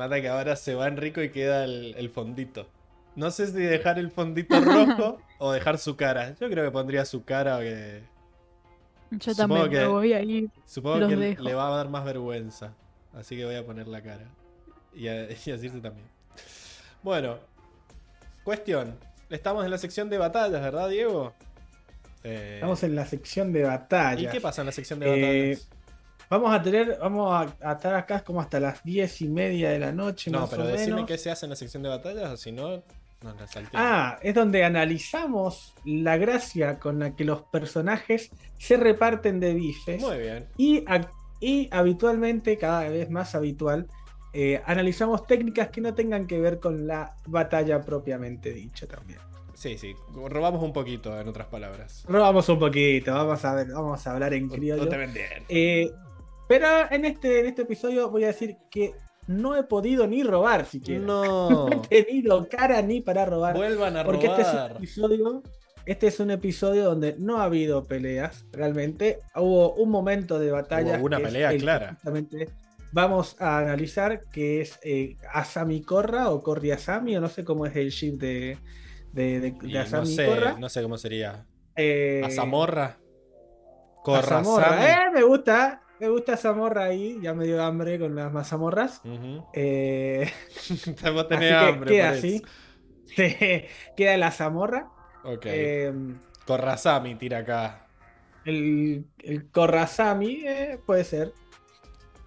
A: Mata que ahora se va Enrico y queda el, el fondito. No sé si dejar el fondito rojo o dejar su cara. Yo creo que pondría su cara que.
B: Yo
A: Supongo
B: también
A: que-
B: me voy a ir.
A: Supongo
B: Los
A: que
B: dejo.
A: le va a dar más vergüenza. Así que voy a poner la cara. Y a, y a Circe también. Bueno. Cuestión. Estamos en la sección de batallas, ¿verdad, Diego? Eh,
C: Estamos en la sección de batalla.
A: ¿Y qué pasa en la sección de
C: Eh,
A: batallas?
C: Vamos a tener, vamos a, a estar acá como hasta las diez y media de la noche,
A: no,
C: más
A: pero
C: o
A: decime
C: menos.
A: qué se hace en la sección de batallas, o si no, nos la salteamos.
C: Ah, es donde analizamos la gracia con la que los personajes se reparten de bifes.
A: Muy bien.
C: Y, y habitualmente, cada vez más habitual, eh, analizamos técnicas que no tengan que ver con la batalla propiamente dicha también.
A: Sí, sí. Robamos un poquito, en otras palabras.
C: Robamos un poquito, vamos a ver, vamos a hablar en
A: No
C: criollo.
A: te vendieron.
C: Eh, pero en este, en este episodio voy a decir que no he podido ni robar siquiera.
A: No.
C: No he tenido cara ni para robar.
A: Vuelvan a
C: Porque este es un
A: robar.
C: episodio. Este es un episodio donde no ha habido peleas, realmente. Hubo un momento de batalla.
A: Hubo una pelea
C: el
A: clara.
C: vamos a analizar, que es eh, Asami Korra o Corri Asami, o no sé cómo es el ship de, de, de- de
A: Y no
C: Asami
A: sé,
C: Korra.
A: no sé cómo sería.
C: Eh,
A: A Zamorra.
C: a
A: Corra
C: Zamorra. Eh, me gusta, me gusta Zamorra ahí, ya me dio hambre con las mazamorras. Eh,
A: Vos tenés
C: así que
A: hambre.
C: queda así. queda la Zamorra.
A: Ok.
C: Eh,
A: Corrazami tira acá.
C: el, el eh, puede ser.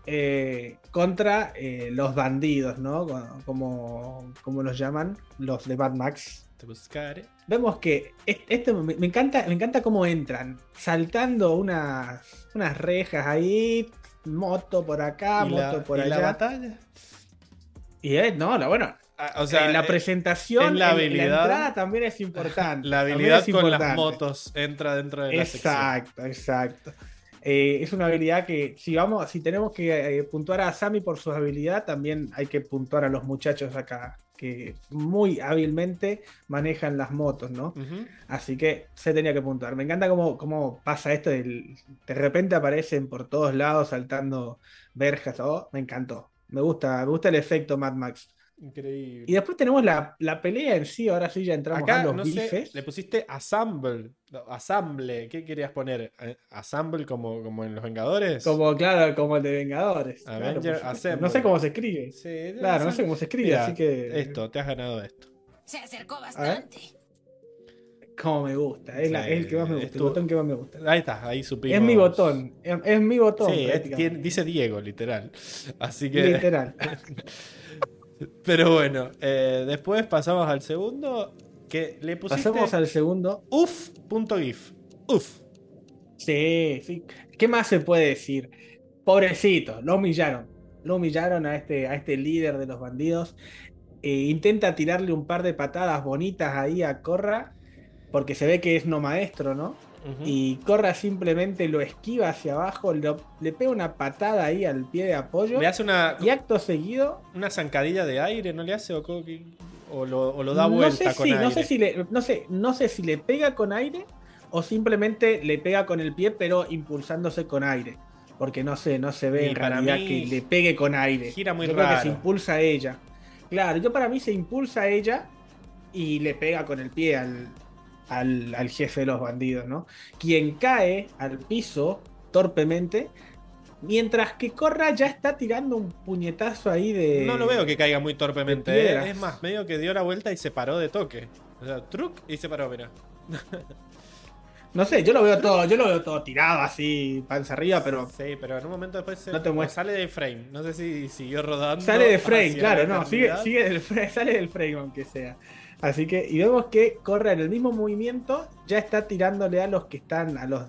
C: eh, contra eh, los bandidos, ¿no? Como, como los llaman, los de Mad Max.
A: Te buscaré.
C: Vemos que es- este me, me encanta, me encanta cómo entran, saltando unas, unas rejas ahí, moto por acá,
A: ¿Y
C: moto
A: la,
C: por
A: y la
C: allá.
A: batalla?
C: Y es, no, la, bueno,
A: Ah, O sea,
C: en la
A: eh,
C: presentación,
A: es la
C: en-
A: habilidad-
C: la entrada también es importante.
A: la habilidad con las motos entra dentro de la sección.
C: Exacto, exacto. Eh, es una habilidad que si vamos, si tenemos que eh, puntuar a Sammy por su habilidad, también hay que puntuar a los muchachos acá, que muy hábilmente manejan las motos, ¿no? Así que se tenía que puntuar. Me encanta cómo, cómo pasa esto, del- de repente aparecen por todos lados saltando verjas, oh, me encantó. Me gusta, me gusta el efecto Mad Max.
A: Increíble.
C: Y después tenemos la, la pelea en sí, ahora sí ya entramos
A: Acá,
C: a los
A: no sé,
C: bifes.
A: le pusiste assemble. no, Assemble. ¿Qué querías poner? Eh, ¿Assemble como, como en Los Vengadores?
C: Como, claro, como el de Vengadores.
A: Avenger
C: no sé cómo se escribe.
A: Sí,
C: Claro, no sé cómo se escribe,
A: Mira,
C: así que.
A: Esto, te has ganado esto.
J: Se acercó bastante.
C: Como me gusta. Es, la-
A: Sí,
C: es el que más me
A: es
C: gusta,
A: tu-
C: el botón que más me gusta.
A: Ahí está, ahí supimos.
C: Es mi botón. Es, es mi botón.
A: Sí, es-
C: prácticamente.
A: tiene- dice Diego, literal. Así que.
C: Literal.
A: Pero bueno, eh, después pasamos al segundo. Que le pusiste.
C: Pasamos al segundo.
A: Uf.gif. Uf.
C: Sí, sí. ¿Qué más se puede decir? Pobrecito, lo humillaron. Lo humillaron a este, a este líder de los bandidos. Eh, intenta tirarle un par de patadas bonitas ahí a Corra. Porque se ve que es no maestro, ¿no? Y Corra simplemente lo esquiva hacia abajo, lo- le pega una patada ahí al pie de apoyo.
A: Le hace una,
C: Y acto seguido.
A: una zancadilla de aire, ¿no le hace? ¿O, lo, o lo da
C: no
A: vuelta
C: sé
A: con
C: si,
A: aire?
C: no sé si le, no sé, no sé si le pega con aire o simplemente le pega con el pie, pero impulsándose con aire. Porque no sé, no se ve
A: Y
C: en
A: para
C: realidad
A: mí
C: que le pegue con aire.
A: gira muy
C: yo creo que
A: raro.
C: se impulsa a ella. Claro, yo para mí se impulsa a ella y le pega con el pie al, al, al jefe de los bandidos, ¿no? Quien cae al piso torpemente, mientras que Corra ya está tirando un puñetazo ahí de.
A: No lo veo que caiga muy torpemente. ¿eh? Es más, medio que dio la vuelta y se paró de toque. O sea, truc y se paró, mira.
C: No sé, yo lo veo todo, yo lo veo todo tirado así, panza arriba, pero
A: Sí, pero en un momento después se,
C: No te muestra.
A: sale de frame. No sé si siguió rodando.
C: sale de frame, claro,
A: la
C: no, sigue, sigue del frame, sale del frame aunque sea. Así que, y vemos que corre en el mismo movimiento, ya está tirándole a los que están, a los,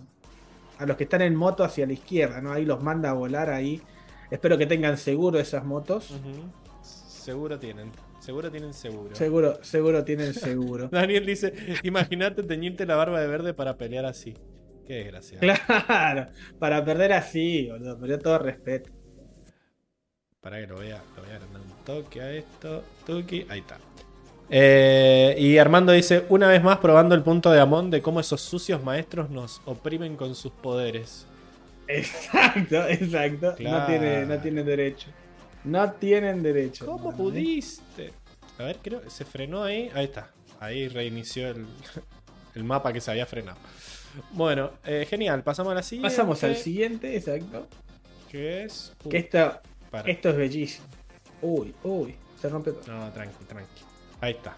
C: a los que están en moto hacia la izquierda, ¿no? Ahí los manda a volar ahí. Espero que tengan seguro esas motos.
A: Seguro tienen. Seguro tienen seguro.
C: Seguro, seguro tienen seguro.
A: Daniel dice: Imagínate teñirte la barba de verde para pelear así. Qué desgracia.
C: Claro, para perder así, boludo, pero todo respeto.
A: Para que lo vea, lo voy a agrandar un toque a esto. Tuki, ahí está. Eh, y Armando dice: Una vez más probando el punto de Amon de cómo esos sucios maestros nos oprimen con sus poderes.
C: Exacto, exacto.
A: Claro.
C: No, tiene, no tienen derecho. No tienen derecho.
A: ¿Cómo
C: ¿eh?
A: pudiste? A ver, creo que se frenó ahí. Ahí está. Ahí reinició el, el mapa que se había frenado. Bueno, eh, genial. Pasamos a la siguiente.
C: Pasamos al siguiente, exacto.
A: Que es.
C: Que esto,
A: para.
C: esto es bellísimo. Uy, uy, se rompe todo.
A: No, tranqui, tranqui. Ahí está.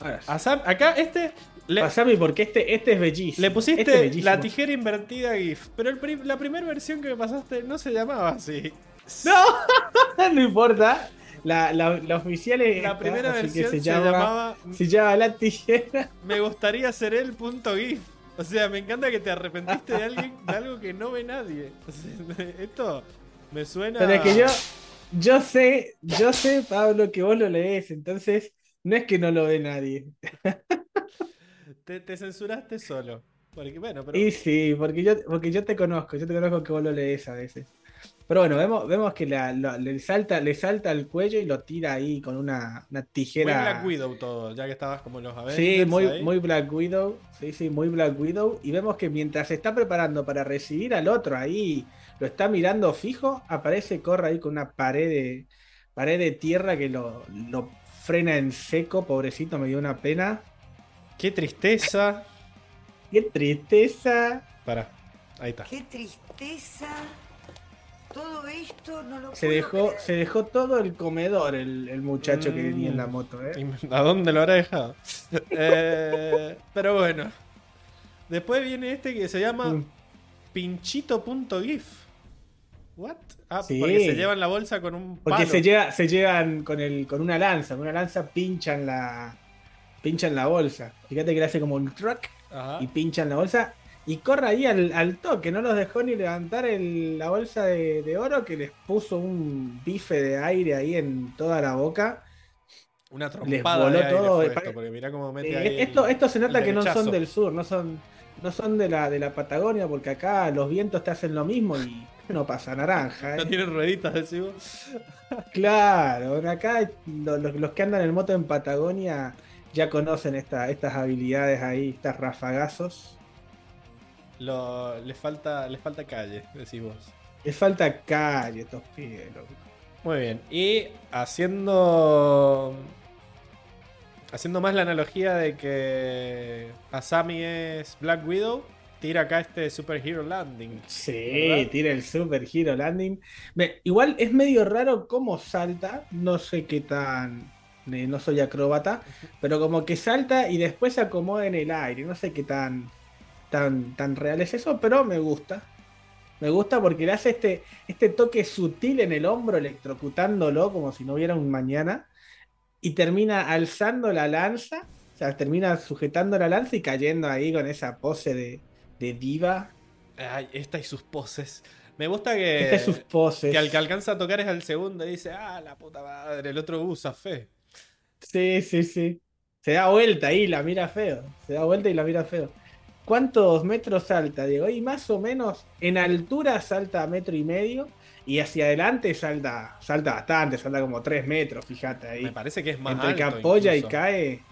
C: Ahora sí.
A: Acá este. Le,
C: Pasame porque este, este es bellísimo.
A: le pusiste
C: Este es
A: la tijera invertida GIF. Pero el la primera versión que me pasaste no se llamaba así.
C: No, no importa. La, la, la oficial es.
A: La
C: esta,
A: primera versión se,
C: se llama,
A: llamaba.
C: Se llama la tijera.
A: Me gustaría ser el punto GIF. O sea, me encanta que te arrepentiste de, alguien, de algo que no ve nadie. O sea, esto me suena.
C: Pero es que yo, yo sé, yo sé, Pablo, que vos lo lees, entonces no es que no lo ve nadie.
A: Te, te censuraste solo. Porque, bueno, pero.
C: Y sí, porque yo, porque yo te conozco, yo te conozco que vos lo lees a veces. Pero bueno, vemos, vemos que la- la- le, salta, le salta al cuello y lo tira ahí con una, una
A: Muy
C: tijera.
A: Black Widow todo, ya que estabas como los Avengers.
C: Sí, muy,
A: ahí.
C: muy Black Widow. Sí, sí, muy Black Widow. Y vemos que mientras se está preparando para recibir al otro ahí, lo está mirando fijo, aparece, corre ahí con una pared de, pared de tierra que lo, lo frena en seco. Pobrecito, me dio una pena.
A: Qué tristeza.
C: Qué tristeza.
A: Para, ahí está.
H: Qué tristeza. Todo esto no lo
C: Se
H: puedo
C: dejó,
H: creer.
C: se dejó todo el comedor el, el muchacho que venía en la
A: Mm.
C: moto, ¿eh?
A: ¿Y ¿A dónde lo habrá dejado? Eh, pero bueno. Después viene este que se llama
C: Mm.
A: pinchito.gif. ¿What? Ah,
C: Sí.
A: porque se llevan la bolsa con un
C: Porque
A: palo.
C: se, lleva, se llevan con, el, con una lanza, con una lanza pinchan la, pinchan la bolsa. Fíjate que le hace como un truck
A: Ajá.
C: y pinchan la bolsa. Y Corra ahí al, al toque, no los dejó ni levantar el- la bolsa de, de oro que les puso un bife de aire ahí en toda la boca.
A: Una
C: Les
A: trompada
C: voló
A: de aire
C: todo, eh,
A: esto, porque mirá cómo mete
C: Eh,
A: ahí
C: esto,
A: el-
C: esto se nota que no son del sur, no son, no son de la, de la Patagonia, porque acá los vientos te hacen lo mismo y no pasa naranja.
A: No
C: ¿eh?
A: tienen rueditas, decimos.
C: Claro, acá lo- lo- los que andan en moto en Patagonia ya conocen esta- estas habilidades ahí, estas rafagazos.
A: Lo, les, falta, les falta calle, decís vos.
C: Les falta calle estos pibes, loco.
A: Muy bien. Y haciendo. Haciendo más la analogía de que Asami es Black Widow, tira acá este Super Hero Landing.
C: Sí,
A: ¿Verdad?
C: tira el Super Hero Landing. Me- igual es medio raro cómo salta, no sé qué tan... eh, no soy acróbata, pero como que salta y después se acomoda en el aire. No sé qué tan, tan, tan real es eso, pero me gusta. Me gusta porque le hace este, este toque sutil en el hombro, electrocutándolo como si no hubiera un mañana. Y termina alzando la lanza, o sea, termina sujetando la lanza y cayendo ahí con esa pose de, de diva.
A: Ay, esta y sus poses. Me gusta que.
C: Estas sus poses.
A: Que al que alcanza a tocar es al segundo y dice, ah, la puta madre, el otro usa fe.
C: Sí, sí, sí. Se da vuelta ahí, la mira feo. Se da vuelta y la mira feo. ¿Cuántos metros salta, Diego? Y más o menos en altura salta a metro y medio. Y hacia adelante salta, salta bastante, salta como tres metros, fíjate
A: Me
C: ahí.
A: parece que es más
C: Entre que apoya y cae.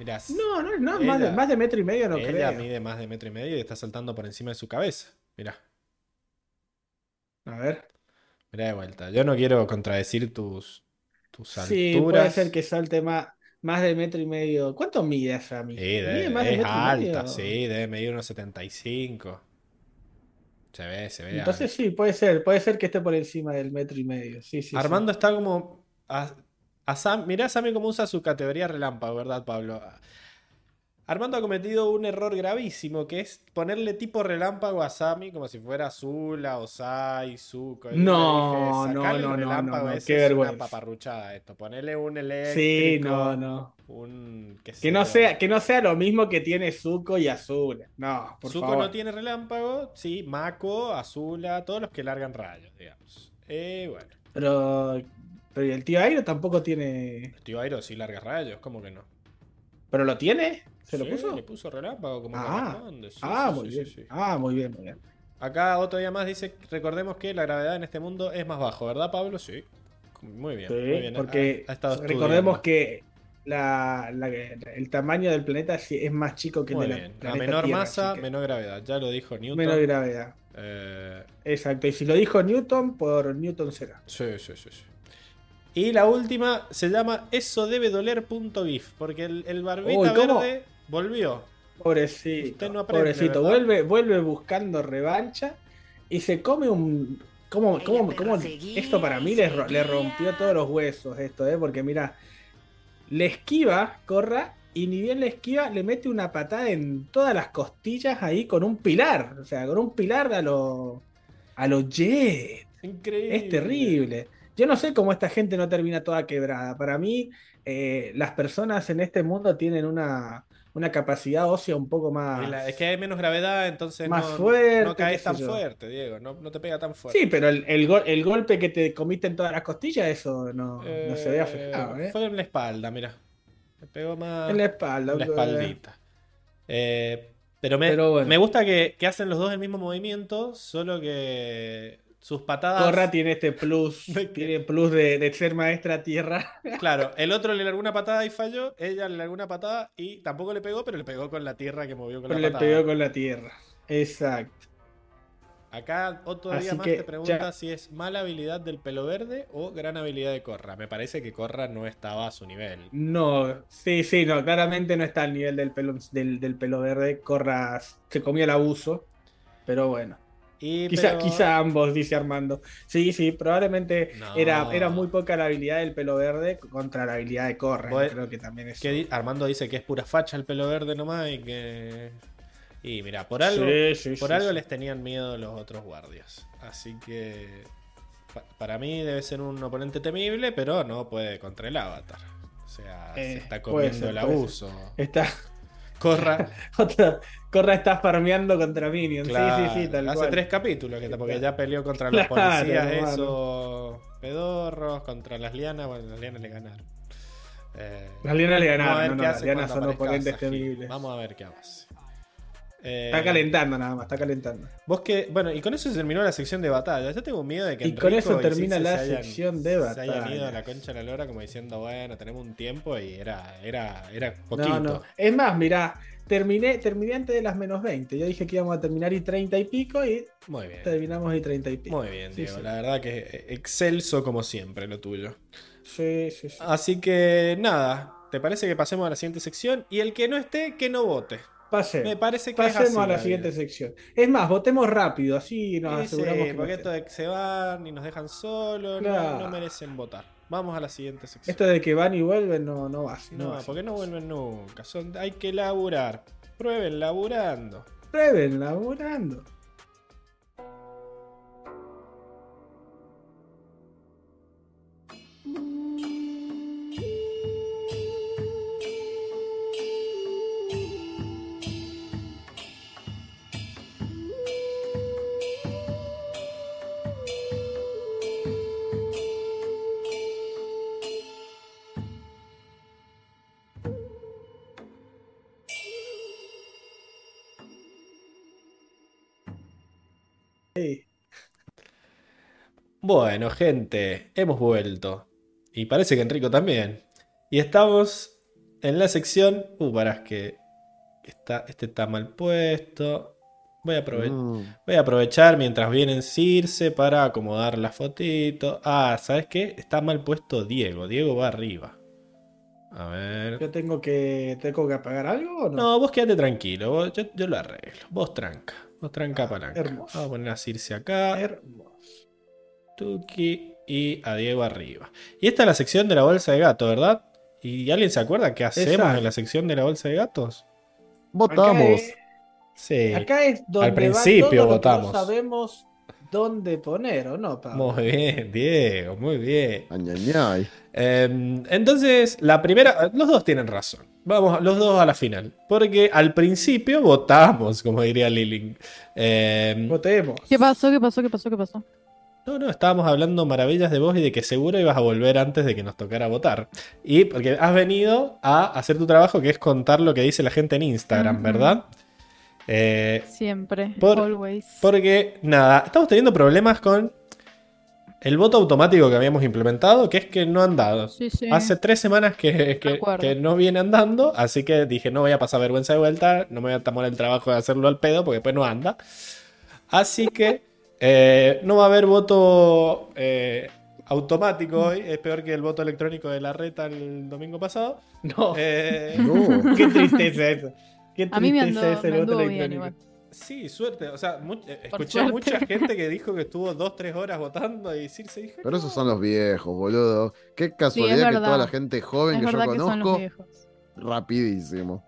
A: Mirá,
C: No, no, no, más, de,
A: Ella-
C: más de metro y medio no
A: ella
C: creo.
A: mide más de metro y medio y está saltando por encima de su cabeza. Mirá,
C: A ver.
A: mirá de vuelta. Yo no quiero contradecir tus, tus
C: Sí,
A: alturas.
C: puede ser que salte más, más de metro y medio. ¿Cuánto mide esa mí?
A: Sí, de-
C: ¿Mide más de
A: es
C: metro y
A: alta,
C: medio?
A: sí, debe medir unos 75. Se ve, se ve.
C: Entonces sí, puede ser, puede ser que esté por encima del metro y medio. Sí, sí, sí.
A: Armando está como. A, a Sam, mirá a Sammy cómo usa su categoría relámpago, ¿verdad, Pablo? Armando ha cometido un error gravísimo, que es ponerle tipo relámpago a Sammy como si fuera Azula, Osai, Zuko. Yo
C: No, no,
A: "Sacale el
C: no, no,
A: relámpago
C: no, no, qué
A: es una
C: vergüenza.
A: paparruchada esto. Ponele un eléctrico.
C: Sí, no, no.
A: Un.
C: Que no, sea, que no sea lo mismo que tiene Zuko y Azul. No, por
A: Zuko
C: favor.
A: no tiene relámpago, sí, Mako, Azula, todos los que largan rayos, digamos. Eh, bueno.
C: Pero, pero ¿y el tío Airo tampoco tiene.
A: El tío Airo sí larga rayos, ¿cómo que no?
C: ¿Pero lo tiene? ¿Se lo puso?
A: Le puso relámpago como
C: Ah.
A: Sí,
C: ah,
A: sí,
C: muy bien. Ah, muy bien, muy bien.
A: Acá otro día más dice, recordemos que la gravedad en este mundo es más bajo, ¿verdad, Pablo? Sí. Muy bien, muy bien.
C: porque
A: Ha- ha
C: recordemos
A: estudiando.
C: que la, la- el tamaño del planeta es más chico que el de la
A: bien. A
C: planeta
A: menor
C: Tierra,
A: masa,
C: que-
A: menor gravedad. Ya lo dijo Newton.
C: menor gravedad.
A: Eh,
C: Exacto. Y si lo dijo Newton, por Newton será.
A: sí, sí, sí, sí. Y la última se llama eso debe doler.gif, porque el, el barbita verde volvió.
C: Pobrecito.
A: Usted no aprende,
C: pobrecito.
A: ¿verdad?
C: Vuelve, vuelve buscando revancha y se come un. ¿Cómo, cómo, cómo- esto para mí le, le rompió todos los huesos, esto, ¿eh? Porque mira, le esquiva, corra, y ni bien le esquiva, le mete una patada en todas las costillas ahí con un pilar. O sea, con un pilar a lo. a lo Jet.
A: Increíble.
C: Es terrible. Yo no sé cómo esta gente no termina toda quebrada. Para mí, eh, las personas en este mundo tienen una, una capacidad ósea un poco más.
A: La- es que hay menos gravedad, entonces
C: Más
A: no,
C: fuerte,
A: no caes tan
C: yo.
A: fuerte, Diego. No, no te pega tan fuerte.
C: Sí, pero el, el gol- el golpe que te comiste en todas las costillas, eso no, no se ve
A: Eh,
C: afectado, ¿eh?
A: Fue en la espalda, mira. Me pegó más
C: En la espalda.
A: en la espaldita. Eh, pero me,
C: Pero bueno.
A: me gusta que, que hacen los dos el mismo movimiento, solo que sus patadas.
C: Corra tiene este plus, tiene plus de, de ser maestra tierra.
A: Claro, el otro le largó una patada y falló. Ella le largó una patada y tampoco le pegó, pero le pegó con la tierra que movió con
C: Pero
A: la
C: le
A: patada.
C: pegó con la tierra. Exacto.
A: Acá otro día
C: Así
A: más te pregunta
C: ya-
A: si es mala habilidad del pelo verde o gran habilidad de Corra. Me parece que Corra no estaba a su nivel.
C: No, sí, sí, no, claramente no está al nivel del pelo, del, del pelo verde. Corra se comió el abuso. Pero bueno.
A: Y,
C: Quizá,
A: pero-
C: quizá ambos, dice Armando. Sí, sí, probablemente
A: No.
C: era, era muy poca la habilidad del pelo verde contra la habilidad de Corra.
A: Vos-
C: Creo que también es.
A: que Armando dice que es pura facha el pelo verde nomás y que. Y mira, por algo,
C: Sí, sí,
A: por
C: sí,
A: algo
C: sí.
A: les tenían miedo los otros guardias. Así que. pa- para mí debe ser un oponente temible, pero no puede contra el avatar. O sea, se
C: Eh,
A: está comiendo
C: ser,
A: el abuso.
C: Está,
A: Corra.
C: Otra, Corra está farmeando contra Minions.
A: Claro,
C: sí, sí, sí, tal
A: hace
C: cual.
A: tres capítulos que porque ya peleó contra los
C: Claro,
A: policías, esos pedorros, contra las lianas. Bueno, las lianas le ganaron. Eh,
C: Las lianas le ganaron, no, no, las lianas son oponentes temibles.
A: Vamos a ver qué hace. Eh,
C: Está calentando nada más, está calentando.
A: Vos que, bueno, y con eso se terminó la sección de batalla. Yo tengo miedo de que
C: Y con
A: Enrico
C: eso termina la
A: se hayan-
C: sección de
A: Se hayan
C: batalla.
A: ido a la concha de la lora como diciendo, bueno, tenemos un tiempo y era, era, era poquito.
C: No, no. Es más, mirá, terminé, terminé antes de las menos 20. Yo dije que íbamos a terminar y 30 y pico y
A: Muy bien.
C: terminamos y 30 y pico.
A: Muy bien, Diego.
C: sí.
A: La verdad que excelso como siempre lo tuyo.
C: Sí, sí, sí.
A: Así que nada, ¿te parece que pasemos a la siguiente sección? Y el que no esté, que no vote.
C: Pase.
A: Me parece que es
C: Pasemos
A: así
C: a la
A: la
C: siguiente
A: vida.
C: sección. Es más, votemos rápido, así nos aseguramos que no
A: porque
C: esté.
A: esto de que se van y nos dejan solos, no- no, merecen votar. Vamos a la siguiente sección.
C: Esto de que van y vuelven no, no va así. No,
A: No,
C: va así.
A: porque no vuelven nunca. Son, hay que laburar. Prueben laburando.
C: Prueben laburando.
A: Bueno, gente, hemos vuelto. Y parece que Enrico también. Y estamos en la sección. Uh, pará, es que está, este está mal puesto. Voy a,
D: Mm.
A: voy a aprovechar mientras vienen Circe para acomodar la fotito. Ah, ¿sabes qué? Está mal puesto Diego. Diego va arriba. A ver.
C: ¿Yo tengo que, tengo que apagar algo o no?
A: No, vos quédate tranquilo. vos- yo, yo lo arreglo. Vos tranca. Vos tranca palanca.
C: hermoso.
A: Vamos a poner a Circe acá.
C: Hermoso.
A: Tuki y a Diego arriba. Y esta es la sección de la bolsa de gato, ¿verdad? ¿Y alguien se acuerda qué hacemos
C: Exacto.
A: en la sección de la bolsa de gatos?
D: Votamos.
C: Acá es,
A: Sí.
C: acá es donde
A: Al principio
C: va todo lo que
A: votamos.
C: no sabemos dónde poner, ¿o no, Pablo?
A: Muy bien, Diego, muy bien. Eh, entonces, la primera, los dos tienen razón. Vamos, los dos a la final. Porque al principio votamos, como diría Lilling. Eh,
C: Votemos.
B: ¿Qué pasó? ¿Qué pasó? ¿Qué pasó? ¿Qué pasó?
A: No, no, estábamos hablando maravillas de vos y de que seguro ibas a volver antes de que nos tocara votar. Y porque has venido a hacer tu trabajo, que es contar lo que dice la gente en Instagram. ¿verdad? Eh,
B: Siempre.
A: Por-
B: Always.
A: porque, nada, estamos teniendo problemas con el voto automático que habíamos implementado, que es que no han dado.
B: Sí, sí.
A: Hace tres semanas que, que no viene andando, así que dije, no voy a pasar vergüenza de vuelta, no me voy a tomar el trabajo de hacerlo al pedo, porque después no anda. Así que eh, no va a haber voto eh, automático hoy, es peor que el voto electrónico de la reta el domingo pasado.
C: No,
A: Eh,
D: No.
C: qué tristeza eso. Qué
B: A mí me
C: tristeza
B: andó,
C: ese
B: me
C: voto
B: bien
C: electrónico.
A: sí, suerte, o sea, eh,
B: Por
A: escuché
B: suerte.
A: mucha gente que dijo que estuvo dos, tres horas votando y sí, se dijo,
D: Pero esos son los viejos, boludo. Qué casualidad que toda la gente joven
B: Es
D: que yo
B: verdad que son los
D: conozco,
B: viejos.
D: rapidísimo.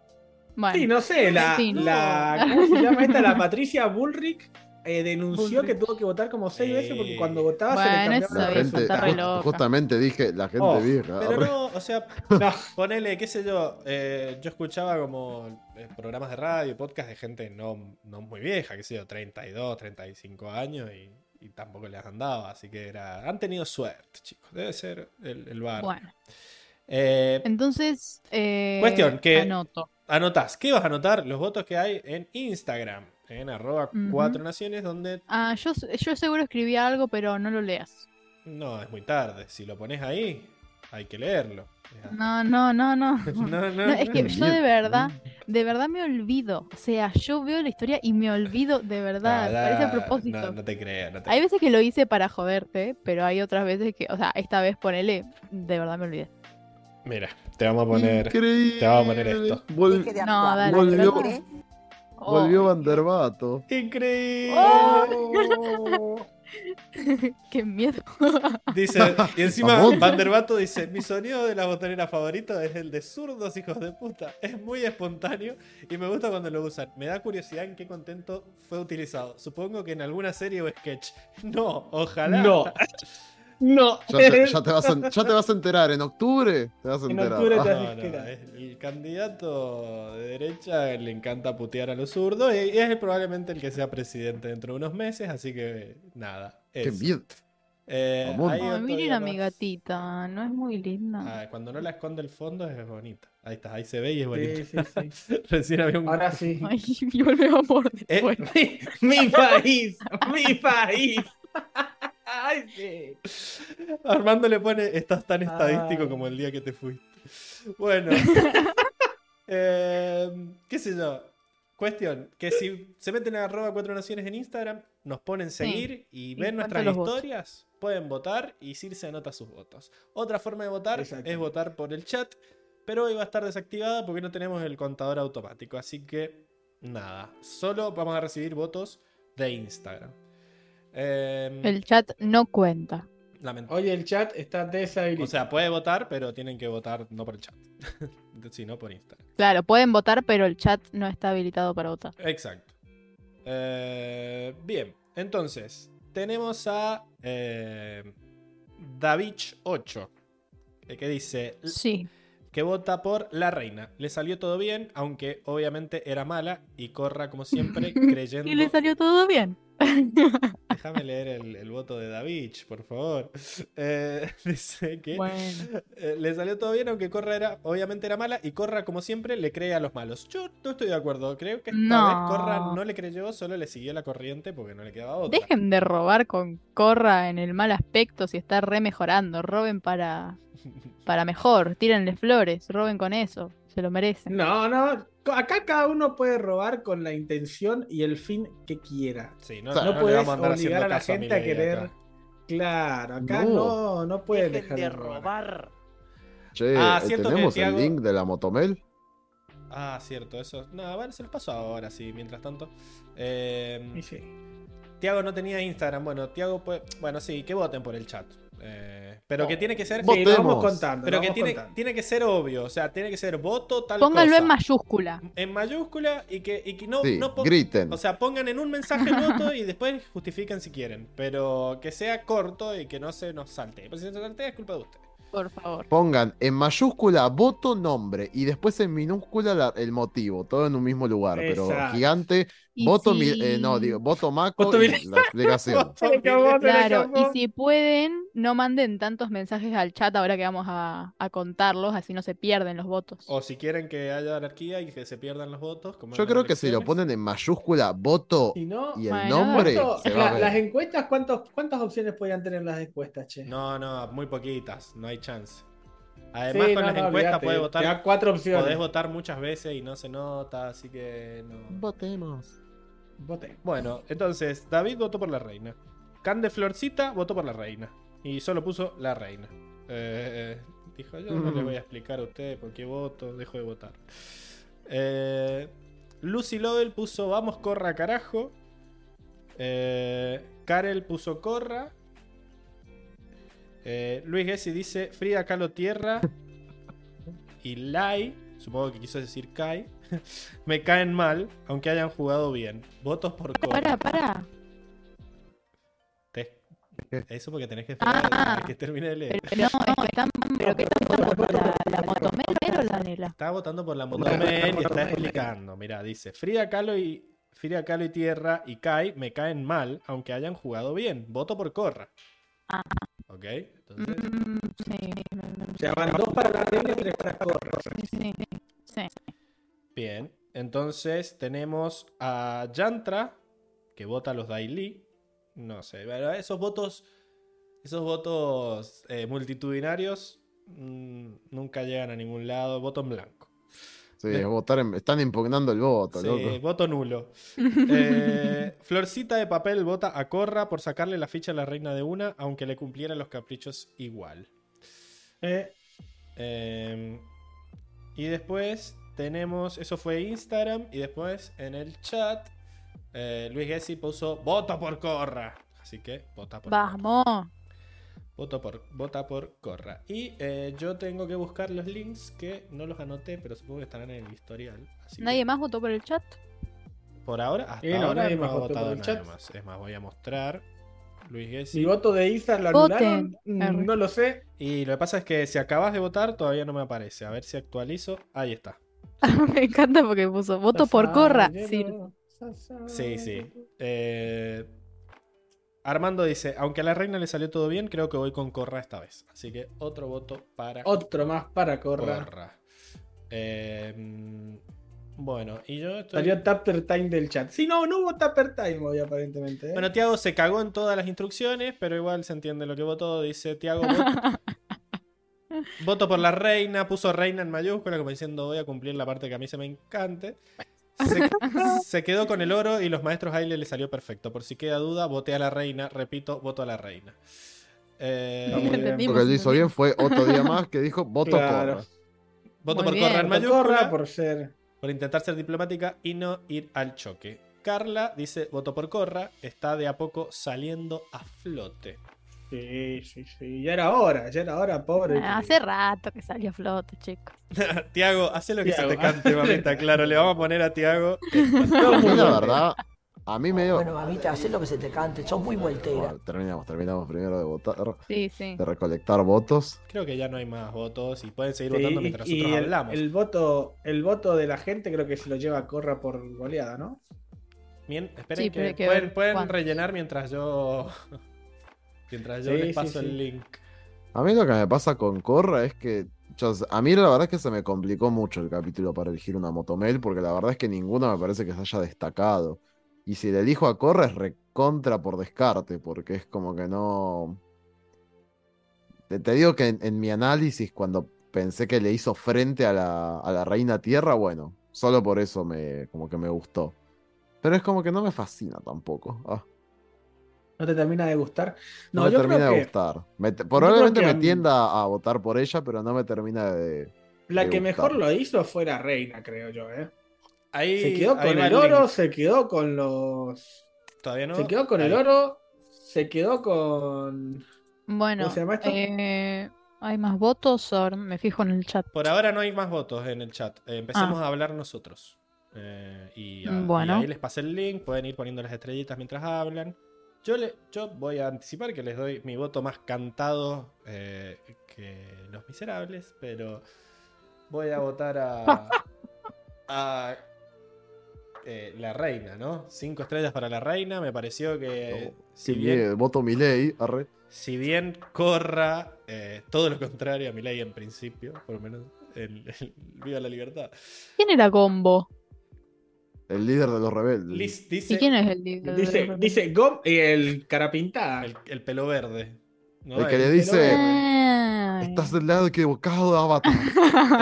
B: Bueno,
C: Sí, no sé, la,
B: Sí, no.
C: la ¿cómo se llama esta? La Patricia Bullrich eh, denunció
B: Bullrich.
C: que tuvo que votar como seis veces porque cuando votaba
B: Bueno,
C: se le cambiaba
D: La gente,
B: está re
D: just-
B: loca.
D: justamente dije la gente
C: Oh,
D: vieja.
A: Pero
D: Re-
A: no, o sea,
C: No.
A: ponele, qué sé yo, eh, yo escuchaba como eh, programas de radio, podcast de gente no, no muy vieja, qué sé yo, 32, 35 años y, y tampoco les han dado, así que era, han tenido suerte, chicos, debe ser el, el bar.
B: bueno.
A: Eh,
B: Entonces, eh,
A: Cuestión, que-
B: anoto.
A: Anotás, ¿qué vas a anotar? Los votos que hay en Instagram, en arroba cuatro naciones, donde
B: Ah, yo, yo seguro escribí algo, pero no lo leas.
A: no, es muy tarde, si lo pones ahí, hay que leerlo.
B: No, no, no, no.
A: No, no,
B: No, es que yo de verdad, de verdad me olvido. O sea, yo veo la historia y me olvido de verdad.
A: No,
B: Parece a propósito.
A: No, te creas, no te
B: Hay veces que lo hice para joderte, pero hay otras veces que, o sea, esta vez ponele, de verdad me olvidé.
A: Mira, te vamos a poner.
D: Increíble.
A: te vamos a poner esto.
D: Vol-
H: Deje de
B: No, dale,
D: Volvió-
B: pero- Oh,
D: Volvió Vanderbato.
A: Increíble.
C: Oh.
B: qué miedo.
A: Dice, y encima. Vanderbato dice, mi sonido de la botonera favorito es el de zurdos hijos de puta. Es muy espontáneo y me gusta cuando lo usan. Me da curiosidad en qué contento fue utilizado. Supongo que en alguna serie o sketch. No, ojalá.
C: No. No.
D: Ya te, ya te vas a, ya te vas a enterar, en octubre te vas a
C: En
D: enterar.
C: octubre
D: Ah,
C: te-
A: No, no,
C: Espera.
A: es- el candidato de derecha le encanta putear a los zurdos y es probablemente el que sea presidente dentro de unos meses, así que nada.
D: Qué
A: eso. Eh, hay
B: Ay,
A: otro
B: miren a mi
A: más.
B: gatita, no es muy linda.
A: Ah, cuando no la esconde el fondo es bonita. Ahí está, ahí se ve y es bonita.
C: Sí, sí, sí.
A: Recién había un.
C: Ahora sí.
B: Ay, y volvemos a morder.
A: Eh,
C: mi, mi país, mi país. Ay, sí.
A: Armando le pone, estás tan estadístico
C: Ay.
A: como el día que te fuiste. Bueno. Eh, ¿Qué sé yo? Cuestión, que si se meten a arroba cuatro naciones en Instagram, nos ponen seguir y ven nuestras
B: votos.
A: historias, pueden votar y Circe anota sus votos. Otra forma de votar
C: Exacto.
A: es votar por el chat, pero hoy va a estar desactivada porque no tenemos el contador automático. Así que nada, solo vamos a recibir votos de Instagram. Eh,
B: el chat no cuenta.
A: lamento-
C: Oye, el chat está deshabilitado.
A: O sea, puede votar, pero tienen que votar no por el chat, sino por Instagram.
B: Claro, pueden votar, pero el chat no está habilitado para votar.
A: Exacto. Eh, bien, entonces, tenemos a eh, Davich8, eh, que dice
B: Sí.
A: que vota por la reina. Le salió todo bien, aunque obviamente era mala y corra como siempre creyendo...
B: Y le salió todo bien.
A: Déjame leer el, el voto de Davich, por favor. Eh, dice que
B: Bueno.
A: eh, le salió todo bien, aunque Corra era, obviamente era mala, y Corra, como siempre, le cree a los malos. Yo no estoy de acuerdo. Creo que esta
B: No.
A: vez Corra no le creyó, solo le siguió la corriente porque no le quedaba otra.
B: Dejen de robar con Corra en el mal aspecto si está re mejorando. Roben para, para mejor. Tírenle flores. Roben con eso. Se lo merecen.
C: No, no. Acá cada uno puede robar con la intención y el fin que quiera.
A: Sí, no,
D: O sea,
A: no
C: puedes obligar a la gente a querer.
A: acá.
C: Claro, acá
D: No.
C: no, no, puedes
G: Dejen
C: dejar
G: de
C: robar.
G: robar.
D: Che,
A: Ah,
D: eh,
A: que
D: tenemos el link de la Motomel.
A: Ah, cierto, eso. No, bueno, se los paso ahora, sí, mientras tanto. Eh,
C: Y sí.
A: Tiago no tenía Instagram. Bueno, Tiago puede. Bueno, sí, que voten por el chat. Eh, pero que tiene que ser.
C: Sí, lo vamos contando.
A: Pero
C: lo
A: que
C: vamos
A: tiene,
C: contando.
A: tiene que ser obvio. O sea, tiene que ser voto tal
B: Pónganlo
A: cosa.
B: en mayúscula.
A: en mayúscula y que, y que no,
D: Sí,
A: no
D: griten.
A: O sea, pongan en un mensaje el voto y después justifiquen si quieren. Pero que sea corto y que no se nos salte. Pues si se nos saltea es culpa de usted.
B: Por favor.
D: Pongan en mayúscula voto, nombre y después en minúscula la- el motivo, todo en un mismo lugar, pero gigante,
B: Y
D: voto,
B: si-
D: mi- eh, no, digo, voto maco
C: Voto
D: y
C: mi-
D: la explicación.
B: Claro, y si pueden, no manden tantos mensajes al chat ahora que vamos a, a contarlos, así no se pierden los votos.
A: O si quieren que haya anarquía y que se pierdan los votos. Como
D: Yo creo que si lo ponen en mayúscula voto
C: Si no,
D: y el
B: Bueno,
D: nombre,
C: ¿cuánto-
D: se va
C: la-
D: a ver.
C: las encuestas, ¿cuántos, ¿cuántas opciones podían tener las encuestas, che?
A: No, no, muy poquitas. No hay chance. Además,
C: Sí,
A: con
C: no,
A: las
C: no,
A: encuestas votar.
C: cuatro opciones.
A: Podés votar muchas veces y no se nota, así que no.
D: Votemos.
C: Voté.
A: Bueno, entonces, David votó por la reina. Can de Florcita votó por la reina. Y solo puso la reina. Eh, dijo, yo no
C: Mm.
A: le voy a explicar a usted por qué voto, dejo de votar. Eh, Lucy Lovell puso vamos, corra, carajo. Eh, Karel puso corra. Luis Gessi dice Frida Kahlo Tierra. Y Lai, supongo que quiso decir Kai, me caen mal, aunque hayan jugado bien. Votos por corra.
B: Para, para.
A: Te-. Eso porque tenés que esperar
B: Ah.
A: a que termine de leer.
B: Pero no, están, pero ¿qué están votando? ¿La, la motomel o la nela?
A: Está votando por la
C: Motomel,
A: Motomel y está explicando. Mira, dice Frida Kahlo y Frida Kahlo y Tierra y Kai me caen mal, aunque hayan jugado bien. Voto por Corra.
B: Ah.
A: ¿Ok? Entonces,
B: Mm, sí.
C: O sea, van dos para la reina y tres para Corra.
B: Sí, sí.
A: Bien. Entonces tenemos a Yantra, que vota a los Daily. No sé, pero esos votos, esos votos eh, multitudinarios mm, nunca llegan a ningún lado. Voto en blanco.
D: Sí, votar en- están impugnando el voto,
A: Sí,
D: loco.
A: voto nulo. Eh, Florcita de papel vota a Corra por sacarle la ficha a la reina de una, aunque le cumpliera los caprichos igual.
C: Eh,
A: Eh, y después tenemos, eso fue Instagram, y después en el chat, eh, Luis Gessi puso voto por Corra. Así que vota por Corra.
B: Vamos.
A: Voto por, vota por Corra. Y eh, yo tengo que buscar los links que no los anoté, pero supongo que estarán en el historial. Así que-
B: ¿Nadie más votó por el chat?
A: Por ahora, hasta
C: Eh, no,
A: ahora
C: nadie
A: no
C: más
A: ha votado
C: por el
A: nadie
C: chat.
A: más. Es más, voy a mostrar Luis Gessi.
C: Mi voto de Isa lo anularon. Mm. No lo sé.
A: Y lo que pasa es que si acabas de votar, todavía no me aparece. A ver si actualizo. Ahí está.
B: Me encanta porque puso voto por Corra. Sí.
A: Sí, sí. Eh, Armando dice, aunque a la reina le salió todo bien, creo que voy con Corra esta vez. Así que otro voto para
C: Otro más para Corra.
A: Corra. Eh, mm, bueno, y yo estoy...
C: Salió Tapper Time del chat. Sí, no, no hubo Tapper Time hoy aparentemente. ¿eh?
A: Bueno, Tiago se cagó en todas las instrucciones, pero igual se entiende lo que votó. Dice Tiago, voto, por la reina, puso reina en mayúscula, como diciendo voy a cumplir la parte que a mí se me encante. Se, se quedó con el oro y los maestros Aile le salió perfecto. Por si queda duda, voté a la reina. Repito, voto a la reina. Eh.
D: Lo que le hizo bien fue otro día más que dijo voto
C: Claro.
D: Corra.
A: voto
B: Muy
A: por
B: bien.
A: Corra en
C: Por
A: mayúscula.
C: Corra por ser.
A: por intentar ser diplomática y no ir al choque. Carla dice, voto por Corra, está de a poco saliendo a flote.
C: Sí, sí, sí. Ya era hora, ya era hora, pobre.
B: Ah, Hace rato que salió a flote, chicos.
A: Tiago, hace lo que
C: Tiago.
A: se te cante, mamita, claro, le vamos a poner a Tiago.
D: La
C: bueno.
D: verdad, a mí medio...
G: Bueno, mamita, haz lo que se te cante, sos muy voltera.
D: Bueno, terminamos, terminamos primero de votar,
B: Sí, sí.
D: de recolectar votos.
A: Creo que ya no hay más votos y pueden seguir
C: Sí,
A: votando mientras
C: y
A: nosotros
C: el,
A: hablamos.
C: el voto, el voto de la gente creo que se lo lleva Corra por goleada, ¿no?
A: Bien, esperen
B: Sí,
A: que, pueden, rellenar mientras yo mientras yo
C: Sí,
A: les
C: sí,
A: paso
C: sí.
A: el link.
D: A mí lo que me pasa con Corra es que yo- a mí la verdad es que se me complicó mucho el capítulo para elegir una motomel, porque la verdad es que ninguno me parece que se haya destacado. Y si le elijo a Corra es recontra por descarte, porque es como que no... Te, te digo que en, en mi análisis, cuando pensé que le hizo frente a la, a la Reina Tierra, bueno, solo por eso me, como que me gustó. Pero es como que no me fascina tampoco. Ah,
C: ¿No te termina de gustar?
D: no,
C: No,
D: me
C: yo
D: termina
C: creo
D: de
C: que
D: gustar. Me te- probablemente
C: que
D: me tienda a votar por ella, pero no me termina de...
C: la
D: de
C: que
D: gustar.
C: mejor lo hizo fue la reina, creo yo, ¿eh?
A: Ahí,
C: Se quedó con el
A: link.
C: oro, se quedó con los.
A: Todavía no.
C: Se quedó con el oro, se quedó con.
B: Bueno,
C: ¿Cómo se llama esto?
B: eh, ¿hay más votos? Ahora me fijo en el chat.
A: Por ahora no hay más votos en el chat. Eh, empecemos
B: Ah.
A: a hablar nosotros. Eh, y, a-
B: Mm,
A: y
B: bueno.
A: ahí les pasé el link, pueden ir poniendo las estrellitas mientras hablan. Yo, le, yo voy a anticipar que les doy mi voto más cantado eh, que los miserables, pero voy a votar a, a eh, la reina, ¿no? Cinco estrellas para la reina. Me pareció que si bien,
D: bien, voto Milei, arre.
A: si bien corra eh, todo lo contrario a mi ley en principio, por lo menos el, el- viva la libertad.
B: ¿Quién era Gombo?
D: El líder de los rebeldes.
A: Liz
B: ¿Y quién es el líder?
C: Dice,
B: de-
C: dice Gom y el cara pintada.
A: el, el pelo verde. ¿no?
D: El que le dice,
B: Ay.
D: estás del lado equivocado, Avatar.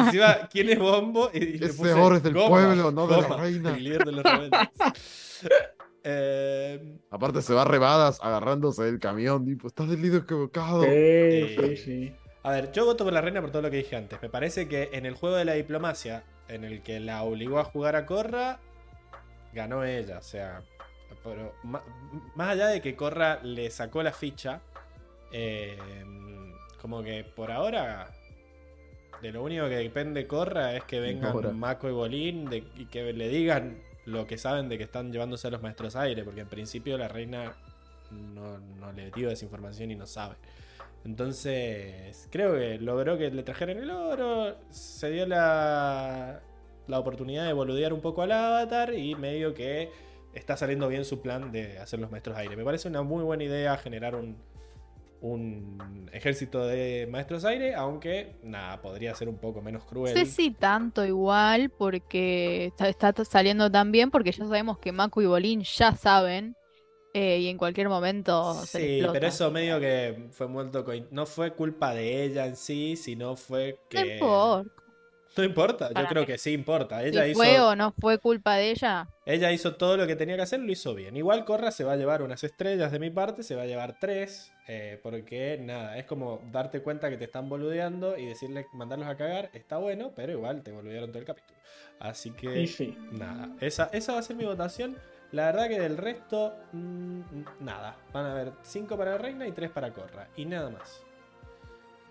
A: Encima, ¿quién es Bombo? Y, y
D: Ese es del
A: Goma,
D: pueblo, no de la reina.
A: El líder de los rebeldes. Eh,
D: Aparte se va rebadas agarrándose del camión, tipo, estás del líder equivocado.
C: Sí,
A: Eh,
C: sí, sí.
A: a ver, yo voto por la reina por todo lo que dije antes. Me parece que en el juego de la diplomacia, en el que la obligó a jugar a Corra, ganó ella. O sea, pero más allá de que Corra le sacó la ficha, eh, como que por ahora, de lo único que depende Corra es que vengan. Mako y Bolín de- y que le digan lo que saben de que están llevándose a los maestros aire, porque en principio la reina no, no le dio esa información y no sabe. Entonces, creo que logró que le trajeran el oro, se dio la, la oportunidad de boludear un poco al avatar y medio que está saliendo bien su plan de hacer los maestros aire. Me parece una muy buena idea generar un, un ejército de maestros aire, aunque nada, podría ser un poco menos
B: No
A: cruel.
B: sé si tanto igual, porque está, saliendo tan bien, porque ya sabemos que Mako y Bolín ya saben, eh, y en cualquier momento se
A: Sí,
B: explota.
A: pero eso medio que fue muerto No fue culpa de ella en sí, sino fue que.
B: No.
A: No importa, yo
B: Para
A: creo que sí importa.
B: Si
A: Ella hizo,
B: fue o no fue culpa de ella.
A: ella hizo todo lo que tenía que hacer, lo hizo bien. Igual Corra se va a llevar unas estrellas de mi parte, se va a llevar tres, eh, porque nada, es como darte cuenta que te están boludeando y decirle, mandarlos a cagar, está bueno, pero igual te boludearon todo el capítulo. Así que
C: Sí, sí.
A: nada, esa, esa va a ser mi votación. La verdad que del resto, mm, nada. Van a haber 5 para la reina y 3 para Corra. Y nada más.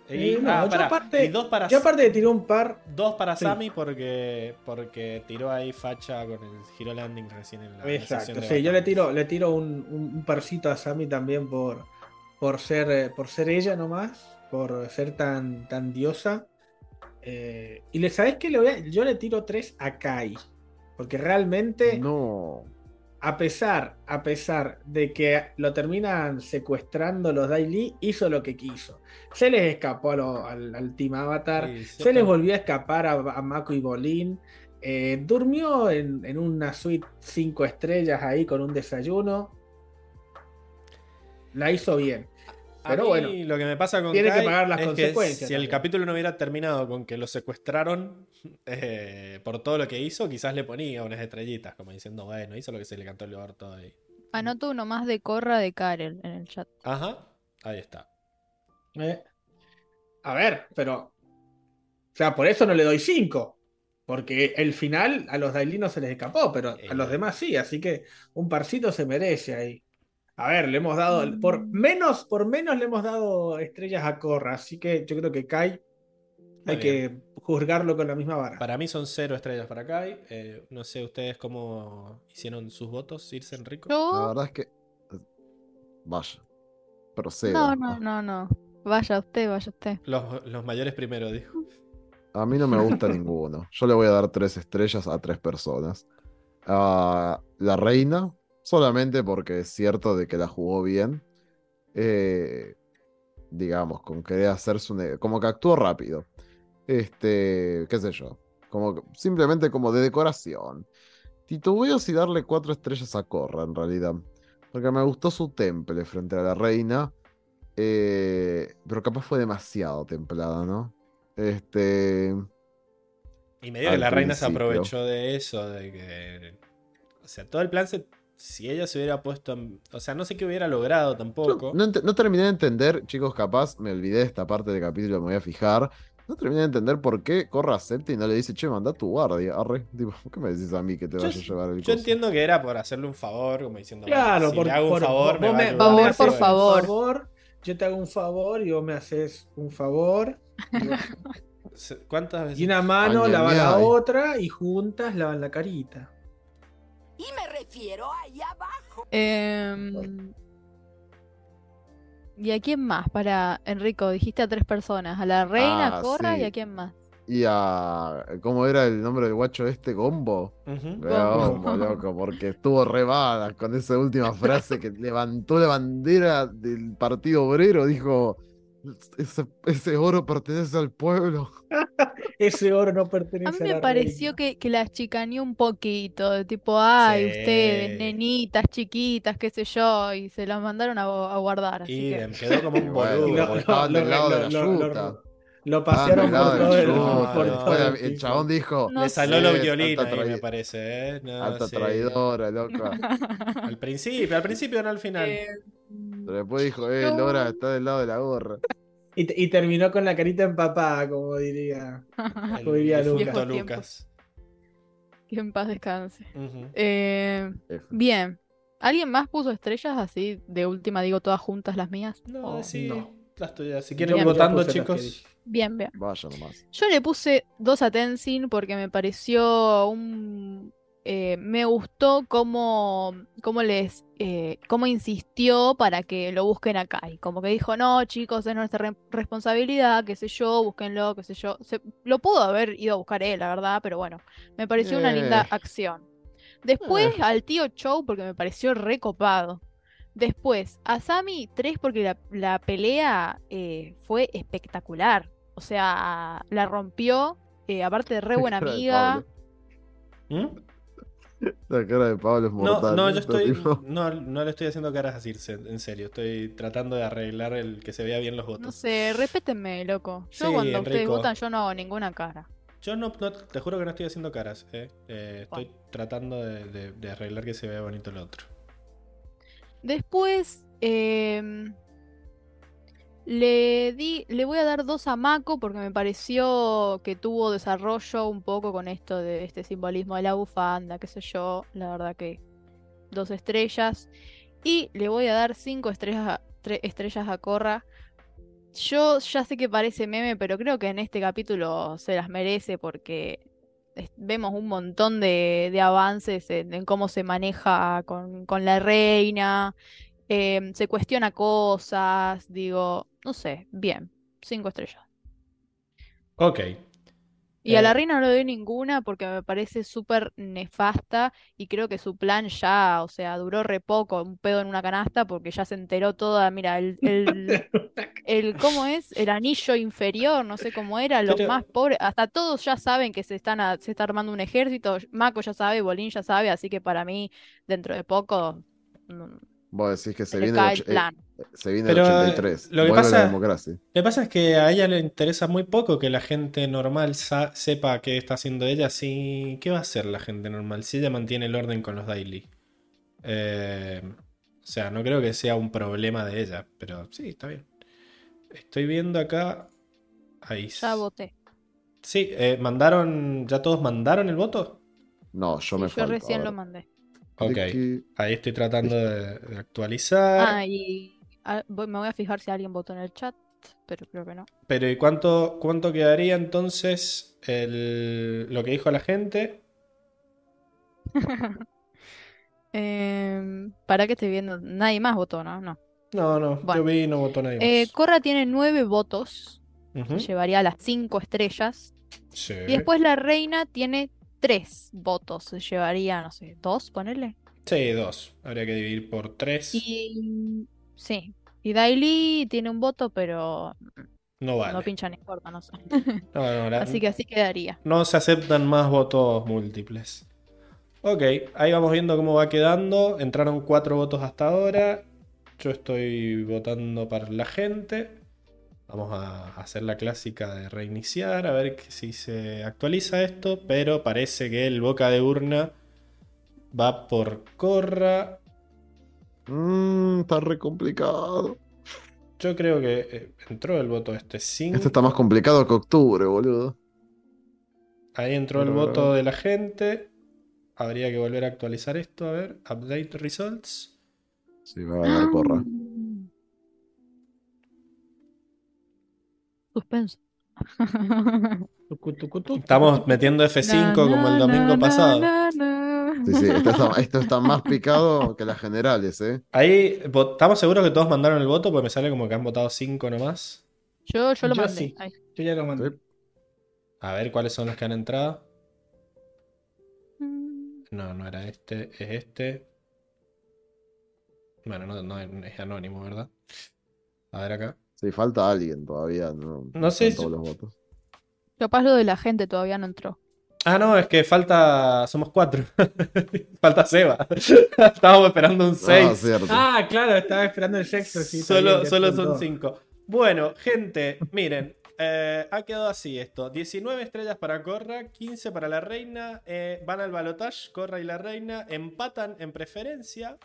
A: Y,
C: Eh, no,
A: ah,
C: yo
A: pará,
C: aparte-
A: y dos para,
C: Yo aparte de tiró un par.
A: dos para
C: Sí.
A: Sammy porque, porque tiró ahí facha con el Hero Landing recién en la,
C: Exacto,
A: de
C: sí, yo le tiro, le tiro un, un, un parcito a Sammy también por, por ser eh, por ser ella nomás, por ser tan, tan diosa. Eh, y le sabes que le voy a- yo le tiro tres a Kai. Porque realmente,
D: No.
C: A pesar, a pesar de que lo terminan secuestrando los Daily, hizo lo que quiso. Se les escapó lo- al, al Team Avatar.
A: Sí,
C: Se les volvió a escapar a, a Mako y Bolín. Eh, durmió en, en una suite 5 estrellas ahí con un desayuno. La hizo bien.
A: A
C: Pero
A: mí
C: bueno,
A: lo que me pasa con
C: tiene que pagar las
A: es que
C: consecuencias
A: si el capítulo no hubiera terminado con que lo secuestraron eh, por todo lo que hizo, quizás le ponía unas estrellitas, como diciendo, bueno, hizo lo que se le cantó el orto ahí.
B: Anoto uno más de Corra de Karel en el chat.
A: Ajá, ahí está.
C: Eh, a ver, pero. O sea, por eso no le doy 5. Porque el final a los Daily no se les escapó, pero a los
A: Eh.
C: demás sí. Así que un parcito se merece ahí. A ver, le hemos dado. Por menos, por menos le hemos dado estrellas a Corra. Así que yo creo que Kai hay que juzgarlo con la misma vara.
A: Para mí son cero estrellas para Kai. Eh, no sé ustedes cómo hicieron sus votos, Irse Enrico.
D: La
B: Yo.
D: verdad es que. Vaya. Procedo.
B: No, no, no, no. Vaya usted, vaya usted.
A: Los, los mayores primero, dijo.
D: A mí no me gusta ninguno. Yo le voy a dar tres estrellas a tres personas. A la reina, solamente porque es cierto de que la jugó bien. Eh, digamos, con querer hacerse un... Como que actuó rápido. Este, qué sé yo. Como simplemente como de decoración. Titubeo si darle cuatro estrellas a Corra, en realidad. Porque me gustó su temple frente a la reina. eh, pero capaz fue demasiado templada, ¿no? Este.
A: Y medio que la reina se aprovechó de eso, de que. O sea, todo el plan se. Si ella se hubiera puesto. en- O sea, no sé qué hubiera logrado tampoco.
D: no, terminé de entender, chicos, capaz me olvidé de esta parte del capítulo, me voy a fijar. No terminé de entender por qué Corra acepta y no le dice, che, manda a tu guardia. Arre, tipo, ¿por qué me decís a mí que te
A: Yo-
D: vaya a llevar el
A: Yo
D: coso?
A: entiendo que era por hacerle un favor, como diciendo,
C: Claro,
A: si
C: por,
A: le hago un
C: por-
A: favor,
C: vos
A: me va a
B: por favor.
C: favor, Yo te hago un favor y vos me haces un favor. y
A: ¿Cuántas veces?
C: Y una mano
D: Ay,
C: lava
D: ay,
C: la otra y juntas lavan la carita.
H: Y me refiero ahí abajo.
B: Em, ¿Y a quién más? Para Enrico, dijiste a tres personas. A la reina,
D: Ah,
B: a Corra
D: sí.
B: y a quién más.
D: Y a. ¿Cómo era el nombre del guacho este? ¿Gombo?
A: Ujú.
D: Gombo, loco, porque estuvo re mala con esa última frase que levantó la bandera del Partido Obrero. Dijo: Ese, ese oro pertenece al pueblo.
C: Ese oro no
B: A
C: pertenece
B: mí
C: a
B: me
C: la
B: pareció que, que la chicaneó un poquito, de tipo, ay,
A: Sí.
B: ustedes, nenitas, chiquitas, qué sé yo, y se las mandaron a, a guardar. Así
A: Y
B: que...
A: quedó como un boludo.
C: lo-
D: porque estaban del lado de la
C: lo- lo-
D: yuta.
C: Lo
D: Ah,
C: pasearon por todo el, por
A: No,
C: todo
A: no,
C: el
D: chabón dijo:
B: No
A: Le salió los
D: "Sí,
A: violines ahí, me parece, ¿eh? No,
D: Alta
A: sí.
D: traidora, loca.
A: Al principio, al principio, no al final.
B: Eh,
D: Pero después dijo: Eh, Lora está del lado de la gorra.
C: Y, te- y terminó con la carita empapada, como diría. Como diría
B: Lucas.
A: Lucas.
B: que en paz descanse. Eh, bien. ¿Alguien más puso estrellas así de última, digo, todas juntas las mías?
A: No,
B: Oh,
A: sí.
C: no.
A: las tuyas. Si quieren votando, chicos.
B: Bien, bien.
D: Vaya nomás.
B: Yo le puse dos a Tenzin porque me pareció un... eh, me gustó cómo, cómo les... eh, cómo insistió para que lo busquen acá. Y como que dijo, no, chicos, es nuestra re- responsabilidad, qué sé yo, búsquenlo, qué sé yo. Se- lo pudo haber ido a buscar él, la verdad, pero bueno, me pareció una linda
D: Eh.
B: acción. Después al tío Chow porque me pareció recopado. Después a Sammy 3 porque la, la pelea fue espectacular. O sea, la rompió. aparte de re buena amiga.
A: ¿Mm?
D: La cara de Pablo es
A: No,
D: mortal.
A: no, yo
D: Está
A: estoy.
D: tipo-
A: No, no le estoy haciendo caras a Circe, en serio. Estoy tratando de arreglar el que se vea bien los votos.
B: No sé, respétenme, loco. Yo
A: Sí,
B: cuando ustedes votan, yo no hago ninguna cara.
A: Yo no, no- te juro que no estoy haciendo caras, eh. Eh, estoy
B: Bueno.
A: tratando de, de- de arreglar que se vea bonito el otro.
B: Después, em, le di, le voy a dar dos a Mako porque me pareció que tuvo desarrollo un poco con esto de este simbolismo de la bufanda, qué sé yo. La verdad que dos estrellas. Y le voy a dar cinco estrellas a, tre- estrellas a Korra Yo ya sé que parece meme, pero creo que en este capítulo se las merece porque vemos un montón de, de avances en, en cómo se maneja con, con la reina, em, se cuestiona cosas, digo, no sé, bien, cinco estrellas.
A: Ok.
B: Y a la
A: Eh,
B: reina no le doy ninguna porque me parece súper nefasta y creo que su plan ya, o sea, duró re poco, un pedo en una canasta porque ya se enteró toda, mira, el, el, el ¿cómo es? El anillo inferior, no sé cómo era, los
A: Pero-
B: más pobres, hasta todos ya saben que se están a- se está armando un ejército, Mako ya sabe, Bolín ya sabe, así que para mí, dentro de poco, mm,
D: Vos decís que se viene el,
B: el
D: eh,
B: plan.
D: se viene
A: Pero,
D: el
A: eh,
D: 83.
A: lo que
D: Vuelve
A: pasa-
D: la democracia.
A: Lo que pasa es que a ella le interesa muy poco que la gente normal sepa qué está haciendo ella. Si, ¿qué va a hacer la gente normal si ella mantiene el orden con los daily? Eh, o sea, no creo que sea un problema de ella, pero sí, está bien. Estoy viendo acá. Ahí.
B: Ya voté.
A: Sí, eh, mandaron. ¿Ya todos mandaron el voto?
D: No, yo
B: Sí,
D: me
B: yo recién lo mandé.
A: Ok. Ahí estoy tratando de, de actualizar.
B: Ah, y ah, voy- me voy a fijar si alguien votó en el chat, pero creo que no.
A: Pero ¿y cuánto, cuánto quedaría entonces el, lo que dijo la gente?
B: Em, para que estoy viendo, nadie más votó, ¿no? No.
A: No, no,
B: Bueno.
A: yo vi y no votó nadie
B: Eh,
A: más.
B: Corra tiene nueve votos, llevaría las cinco estrellas.
A: Sí.
B: Y después la reina tiene tres votos, se llevaría, no sé, dos, ponerle.
A: Sí, dos. Habría que dividir por tres.
B: Y sí. Y Daily tiene un voto, pero
A: No vale.
B: no pincha ni importa, no sé.
A: No, no, la-
B: Así que así quedaría.
A: no se aceptan más votos múltiples. Ok, ahí vamos viendo cómo va quedando. Entraron cuatro votos hasta ahora. Yo estoy votando para la gente. Vamos a hacer la clásica de reiniciar, a ver si se actualiza esto. Pero parece que el boca de urna va por Corra.
D: Mmm, está re complicado.
A: Yo creo que eh, entró el voto este 5.
D: Este está más complicado que octubre, boludo.
A: Ahí entró el voto de la gente. Habría que volver a actualizar esto. A ver, update results.
D: Sí, va a ganar Corra.
B: Suspenso.
A: Estamos metiendo F5
B: Na,
A: como el domingo
B: na,
A: pasado.
B: na, na.
D: Sí, sí, esto está, esto está más picado que las generales, ¿eh?
A: Ahí, ¿estamos seguros que todos mandaron el voto? Porque me sale como que han votado 5 nomás.
B: Yo, yo lo
C: Yo
B: mandé.
C: sí. Yo ya lo mandé.
A: A ver cuáles son los que han entrado.
B: Mm,
A: No, no era este, es este. Bueno, no, no es anónimo, ¿verdad? A ver acá.
D: Sí, falta alguien todavía. No,
A: No sé
D: todos los votos.
B: Capaz lo de la gente todavía no entró.
A: Ah, no, es que falta. Somos cuatro. falta Seba. Estábamos esperando un
D: Ah,
A: 6.
D: cierto.
C: Ah, claro, estaba esperando el. Sí, está
A: solo solo son 5. Bueno, gente, miren. eh, ha quedado así esto: 19 estrellas para Corra, 15 para la reina. eh, van al balotage, Corra y la reina empatan en preferencia.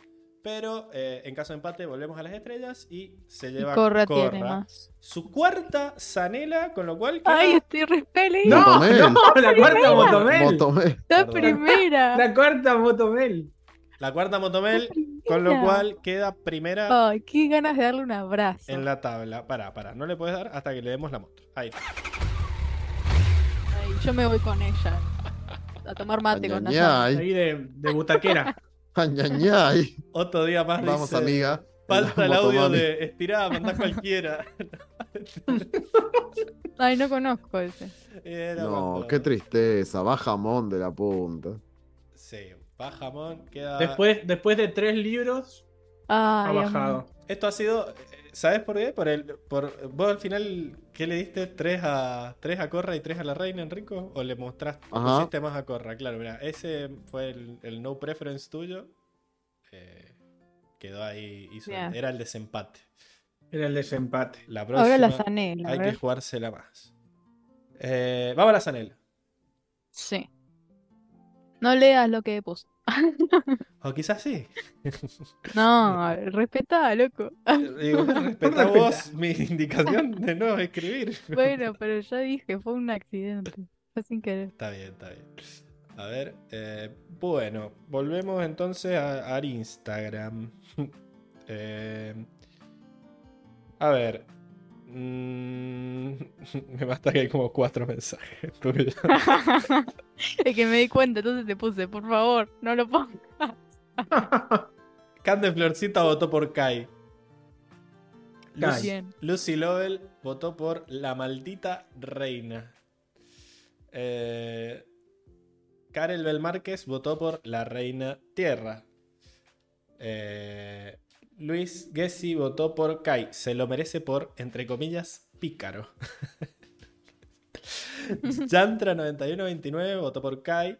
A: Pero eh, en caso de empate, volvemos a las estrellas y se
B: Y
A: lleva
B: Corra
A: Corra.
B: tiene más.
A: Su cuarta Zanela, con lo cual queda-
B: Ay, estoy re feliz.
C: No,
D: Motomel.
C: no, la cuarta Motomel.
D: Motomel.
B: La
A: Perdón.
B: primera.
C: La cuarta Motomel.
A: la cuarta Motomel, con lo cual queda primera
B: Ay, qué ganas de darle un abrazo.
A: en la tabla. Pará, pará, no le puedes dar hasta que le demos la moto. Ahí.
B: Ay, yo me voy con ella. A tomar mate con.
D: Añañay.
C: Ahí de, de butaquera.
D: Añañay.
A: Otro día más
D: Vamos,
A: dice,
D: amiga.
A: Falta el audio de estirada, mandá cualquiera.
B: Ay, no conozco ese.
A: Era
D: No, qué tristeza. Va jamón de la punta.
A: Sí, va jamón, queda.
C: Después, después de tres libros, ha bajado.
A: Esto ha sido. ¿Sabes por qué? Por el. Por... ¿Vos al final qué le diste? ¿Tres a, tres a Corra y tres a la reina, Enrico? ¿O le mostraste? pusiste más a Corra? Claro, mira, ese fue el, el no preference tuyo. Eh, quedó ahí. hizo-. Era el desempate.
C: Era el desempate.
A: La próxima.
B: Ahora la zanela.
A: Hay que jugársela más. Eh, vamos a la Zanela.
B: Sí. No leas lo que puse.
A: O quizás sí.
B: No, respetá, loco.
A: Digo, respeta vos mi indicación de no escribir.
B: Bueno, pero ya dije, fue un accidente. Fue sin querer.
A: Está bien, está bien. A ver, eh, bueno, volvemos entonces a, a Instagram. Eh, a ver, Mm, me basta que hay como cuatro mensajes tuyos.
B: es que me di cuenta, entonces te puse, por favor, no lo pongas.
A: Cande Florcita votó por Kai. Lucy. Lucy Lovell votó por la maldita reina. Eh, Karel Belmárquez votó por la reina tierra. Eh, Luis Gessi votó por Kai. Se lo merece por, entre comillas, pícaro. Yantra9129 votó por Kai.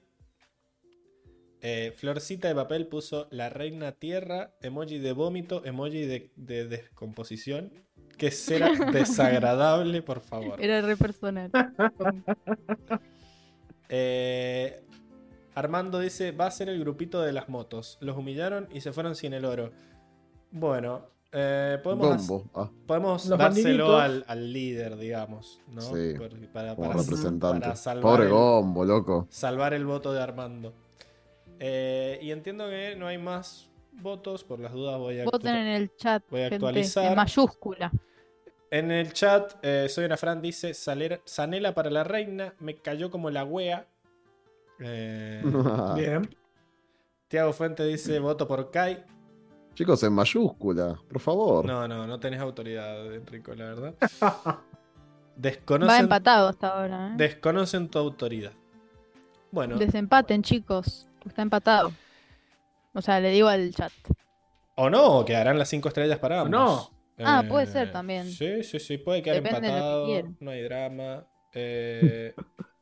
A: Eh, Florcita de papel puso la reina tierra, emoji de vómito, emoji de, de descomposición. Que será desagradable, por favor.
B: Era re personal.
A: Eh, Armando dice, va a ser el grupito de las motos. Los humillaron y se fueron sin el oro. Bueno, eh, podemos.
D: Ah,
A: podemos
C: Los
A: dárselo al, al líder, digamos. ¿no?
D: Sí,
A: Por- para,
D: como
A: para-
D: representante.
A: para salvar
D: Pobre
A: el-
D: Gombo, loco.
A: salvar el voto de Armando. Eh, y entiendo que no hay más votos, por las dudas voy a...
B: Voten en el chat,
A: Voy a
B: gente,
A: actualizar.
B: en mayúscula.
A: En el chat, eh, Soy una Fran dice, "Salera- Sanela para la reina, me cayó como la wea. Eh,
C: Bien.
A: Tiago Fuente dice, voto por Kai.
D: Chicos, en mayúscula, por favor.
A: No, no, no tenés autoridad, Enrico, la verdad.
B: Va
A: Desconocen,
B: empatado hasta ahora. ¿eh?
A: desconocen tu autoridad. Bueno,
B: Desempaten, chicos. Está empatado. O sea, le digo al chat.
A: o no, quedarán las cinco estrellas para ambos. Eh,
B: Ah, puede ser también.
A: Sí, sí, sí, puede quedar
B: Depende de lo que
A: empatado. No hay drama. Eh,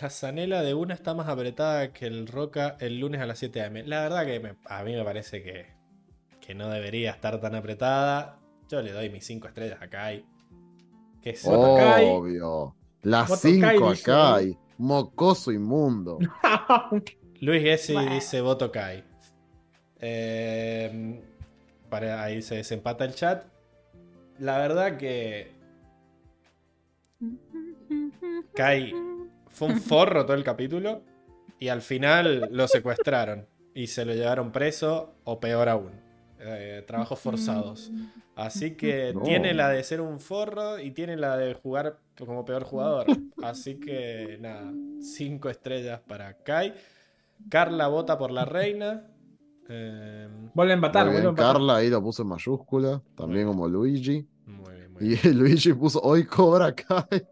A: la zanela de una está más apretada que el Roca el lunes a las 7 am. La verdad que me- a mí me parece que, que no debería estar tan apretada. Yo le doy mis 5 estrellas a Kai. Que es
C: Kai.
D: Obvio. Las
C: Voto Kai,
D: 5
C: dice
D: acá.
C: ahí.
D: hay. Mocoso inmundo.
A: Luis Gessi
B: Bueno.
A: dice voto Kai. Eh, para, ahí se desempata el chat. La verdad que Kai fue un forro todo el capítulo y al final lo secuestraron y se lo llevaron preso o peor aún. eh, trabajos forzados. Así que
D: No.
A: tiene la de ser un forro y tiene la de jugar como peor jugador. Así que nada, cinco estrellas para Kai. Carla vota por la reina. Eh,
C: Vuelve a empatar, vuelve a empatar.
D: Carla ahí lo puso en mayúscula. También como Luigi.
A: muy bien, muy
D: Y
A: bien.
D: Luigi puso hoy cobra Kai.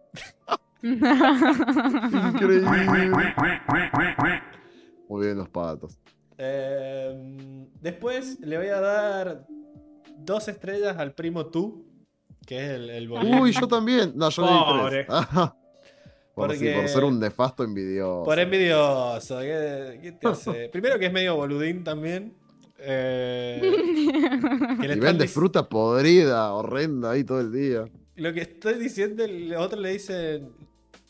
D: Increíble. Muy bien los patos.
A: Eh, después le voy a dar dos estrellas al primo tú, que es el, el bolín.
D: Uy, yo también. No, yo le di
C: Pobre.
D: tres. Por, sí,
A: Porque-
D: por ser un nefasto envidioso.
A: Por envidioso. ¿Qué, qué te hace? Primero que es medio boludín también. Eh, que le
D: Y
A: están
D: vende fruta podrida, horrenda ahí todo el día.
A: Lo que estoy diciendo, el otro le dice.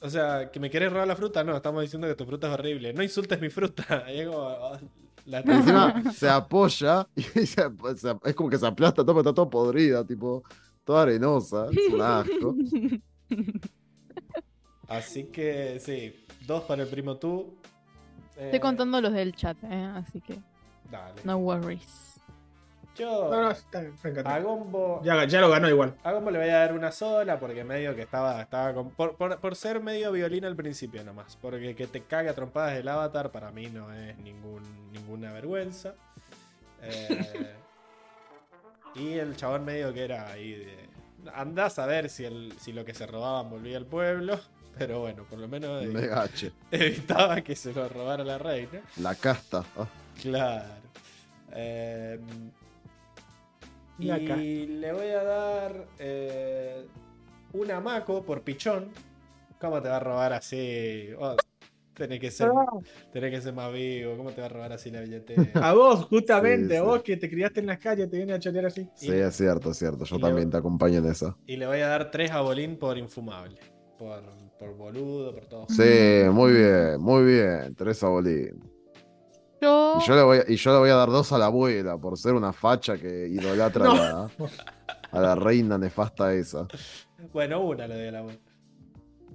A: O sea, que me quieres robar la fruta. No, estamos diciendo que tu fruta es horrible. No insultes mi fruta. Y es como, oh, la
D: Y encima se apoya y se- se- es como que se aplasta todo, está todo podrida, tipo, toda arenosa. Es un asco.
A: Así que sí, dos para el primo tú.
B: Estoy
A: Eh,
B: contando los del chat, ¿eh? así que
A: Dale.
B: no worries.
A: Yo
C: No, no, está, encantado.
A: a Gombo,
C: Ya, ya lo ganó igual.
A: a Gombo le voy a dar una sola porque medio que estaba, estaba con- por, por- por ser medio violín al principio nomás. Porque que te cague a trompadas el avatar para mí no es ningún, ninguna vergüenza. Eh, y el chabón medio que era ahí de... Andás a ver si, el, si lo que se robaban volvía al pueblo. Pero bueno, por lo menos
D: Megache.
A: evitaba que se lo robara la reina.
D: La casta. Ah,
A: Claro. Eh,
C: Y acá.
A: y le voy a dar eh, una Mako por pichón. ¿Cómo te va a robar así? Oh, tenés, que ser, tenés que ser más vivo. ¿Cómo te va a robar así la billetera?
C: A vos, justamente,
D: Sí,
C: a
D: sí.
C: vos que te criaste en las calles, te viene a chorear así.
D: sí, es cierto, es cierto. Yo también te acompaño en esa.
A: y le voy a dar tres a Bolín por infumable. Por, por boludo, por todo.
D: Sí, muy bien, muy bien. Teresa Bolín.
B: Yo,
D: Y yo, le voy, a- y yo le voy a dar dos a la abuela por ser una facha que idolatra a, la, a la reina nefasta esa.
A: Bueno, una le doy a la abuela.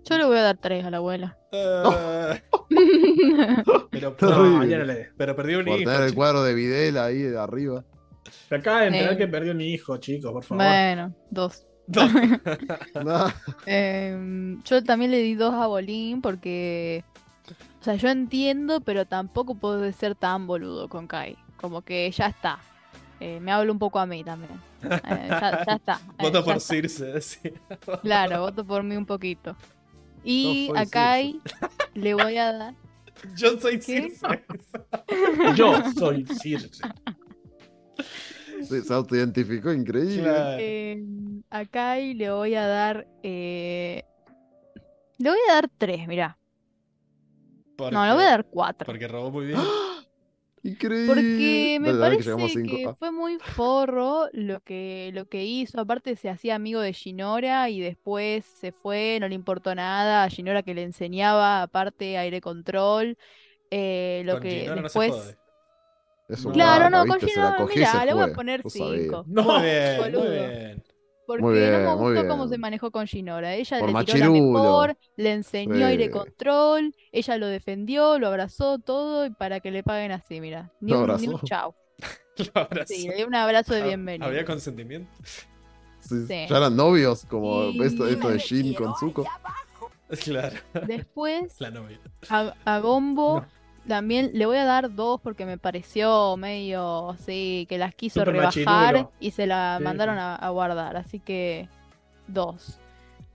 B: yo le voy a dar tres a la abuela.
A: Eh, pero,
C: No, ya no le des.
A: pero perdió un
D: Por
A: hijo.
D: tener el cuadro de Videla ahí de arriba.
C: Se acaba de enterar
B: Eh.
C: que perdió mi hijo, chicos, por favor.
B: Bueno, dos.
A: Dos.
D: No,
B: Em, yo también le di dos a Bolín porque. O sea, yo entiendo, pero tampoco puedo ser tan boludo con Kai. Como que ya está. Eh, me habla un poco a mí también. Eh, ya, ya está. eh,
A: Voto
B: ya
A: por
B: está.
A: Circe, decía.
B: Claro, voto por mí un poquito. Y
D: No
B: a Kai le voy a dar.
A: Yo soy
B: ¿Qué?
A: Circe.
C: Yo soy Circe.
D: se autoidentificó increíble.
A: Claro.
B: a Kai le voy a dar. eh, le voy a dar tres, mirá.
A: Porque-
B: No, le voy a dar cuatro.
A: Porque robó muy bien.
D: Increíble.
B: Porque me
D: Dale, dale, que
B: parece que
D: Ah,
B: fue muy forro lo que, lo que hizo. Aparte se hacía amigo de Shinora y después se fue, no le importó nada. A Shinora que le enseñaba, aparte, aire control. eh, lo
A: Con
B: que
A: Ginora no se
B: después.
A: jode.
D: es un
B: Claro, no, con
D: se
B: mira, le voy a poner cinco.
C: No,
A: Muy bien, muy bien.
B: Porque
D: Muy
B: no
D: bien,
B: me gustó cómo se
D: bien.
B: manejó con Shinora. Ella
D: Por
B: le tiró la
D: machirulo.
B: mejor, le enseñó aire control, ella lo defendió, lo abrazó todo y para que le paguen así, mira. Ni un, ni un
D: abrazó.
B: chau. Sí, le dio un abrazo de bienvenida.
A: ¿Había consentimiento?
D: Sí,
B: Sí.
D: Ya eran novios, como
B: Y-
D: esto, esto de Shin con Zuko.
A: Claro,
B: Después,
A: la novia.
B: a, a Gombo
C: No.
B: También le voy a dar dos porque me pareció medio así que las quiso rebajar y se la
C: Sí,
B: mandaron a, a guardar. Así que dos.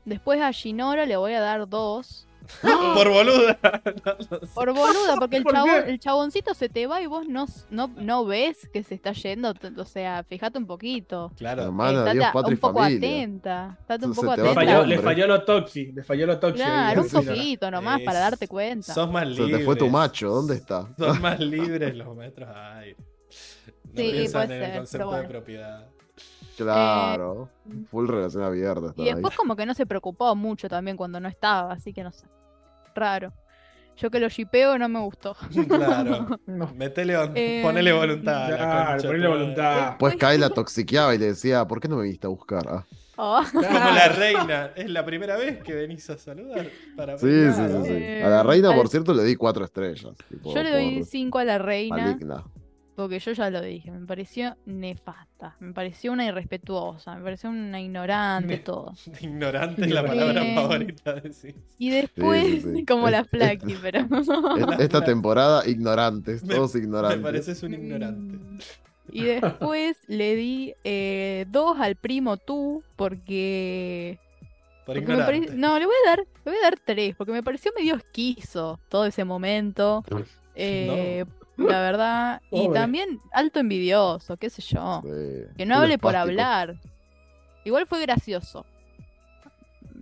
B: Después a Shinora le voy a dar dos. Eh,
A: Por boluda. No, no sé.
B: Por boluda, porque el,
C: ¿Por
B: chabón,
C: qué?
B: el chaboncito se te va y vos no, no, no ves que se está yendo. O sea, fíjate un poquito.
A: Claro.
D: Hermana, Dios,
B: un poco
D: familia.
B: atenta. Estate un
D: Se
B: poco atenta.
C: falló, le falló lo toxi, le falló lo toxi.
B: Claro, un poquito nomás para darte cuenta.
A: Sos más
D: Se
A: libres.
D: te fue tu macho, ¿dónde está?
A: Son más libres los maestros aire. No
B: Sí,
A: piensan
B: puede
A: en el
B: ser,
A: concepto de propiedad.
D: Claro. Full relación abierta.
B: Y
D: ahí.
B: después como que no se preocupó mucho también cuando no estaba, así que no sé. Raro. Yo que lo shipeo no me gustó.
A: Claro.
C: No.
A: Metele,
B: Eh,
A: ponele voluntad.
C: Claro, ponele voluntad.
D: Pues Kai la toxiqueaba y le decía, ¿por qué no me viniste a buscar? Ah.
B: Oh,
A: Como la reina. Es la primera vez que venís a saludar. Para
D: Sí, sí, sí, sí.
B: Eh,
D: A la reina, por
B: al-
D: cierto, le di cuatro estrellas. tipo,
B: yo le doy
D: por
B: 5 a la reina,
D: maligna.
B: Porque yo ya lo dije, me pareció nefasta, me pareció una irrespetuosa, me pareció una ignorante,
A: Ne-
B: todo.
A: Ignorante es la palabra
B: Eh,
A: favorita de sí.
B: Y después,
D: sí, sí.
B: como la
D: Es-
B: Flaky, pero...
D: Esta temporada, ignorantes,
A: Me-
D: todos
A: Me
D: ignorantes.
A: pareces un ignorante.
B: Y después le di eh, dos al primo tú, porque...
A: Por
B: porque me
A: ignorante.
B: pare- No, le voy a dar, le voy a dar tres, porque me pareció medio esquizo todo ese momento. Eh, La verdad. Y también alto envidioso, qué sé yo.
D: Sí,
B: Que no hable por hablar. Igual fue gracioso.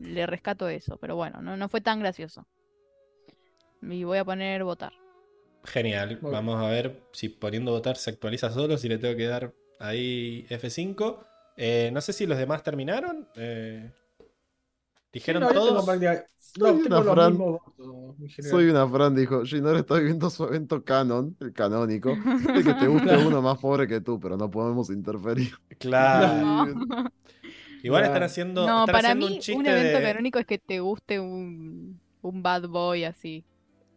B: Le rescato eso, pero bueno, no, no fue tan gracioso. Y voy a poner votar.
A: Genial.
C: Muy
A: Vamos a ver si poniendo votar se actualiza solo, si le tengo que dar ahí F5. Eh, no sé si los demás terminaron. Eh, ¿Dijeron
C: No, yo tengo
A: todos?
C: no, tengo
D: una Fran.
C: votos.
D: Soy una Fran, dijo. Shinor está viviendo su evento canon, el canónico. El que te guste uno más pobre que tú, pero no podemos interferir.
A: Claro.
B: No,
A: Igual
C: Claro.
A: están haciendo,
B: No,
A: están
B: para
A: haciendo
B: mí
A: un chiste
B: un evento
A: de-
B: canónico es que te guste un, un bad boy así.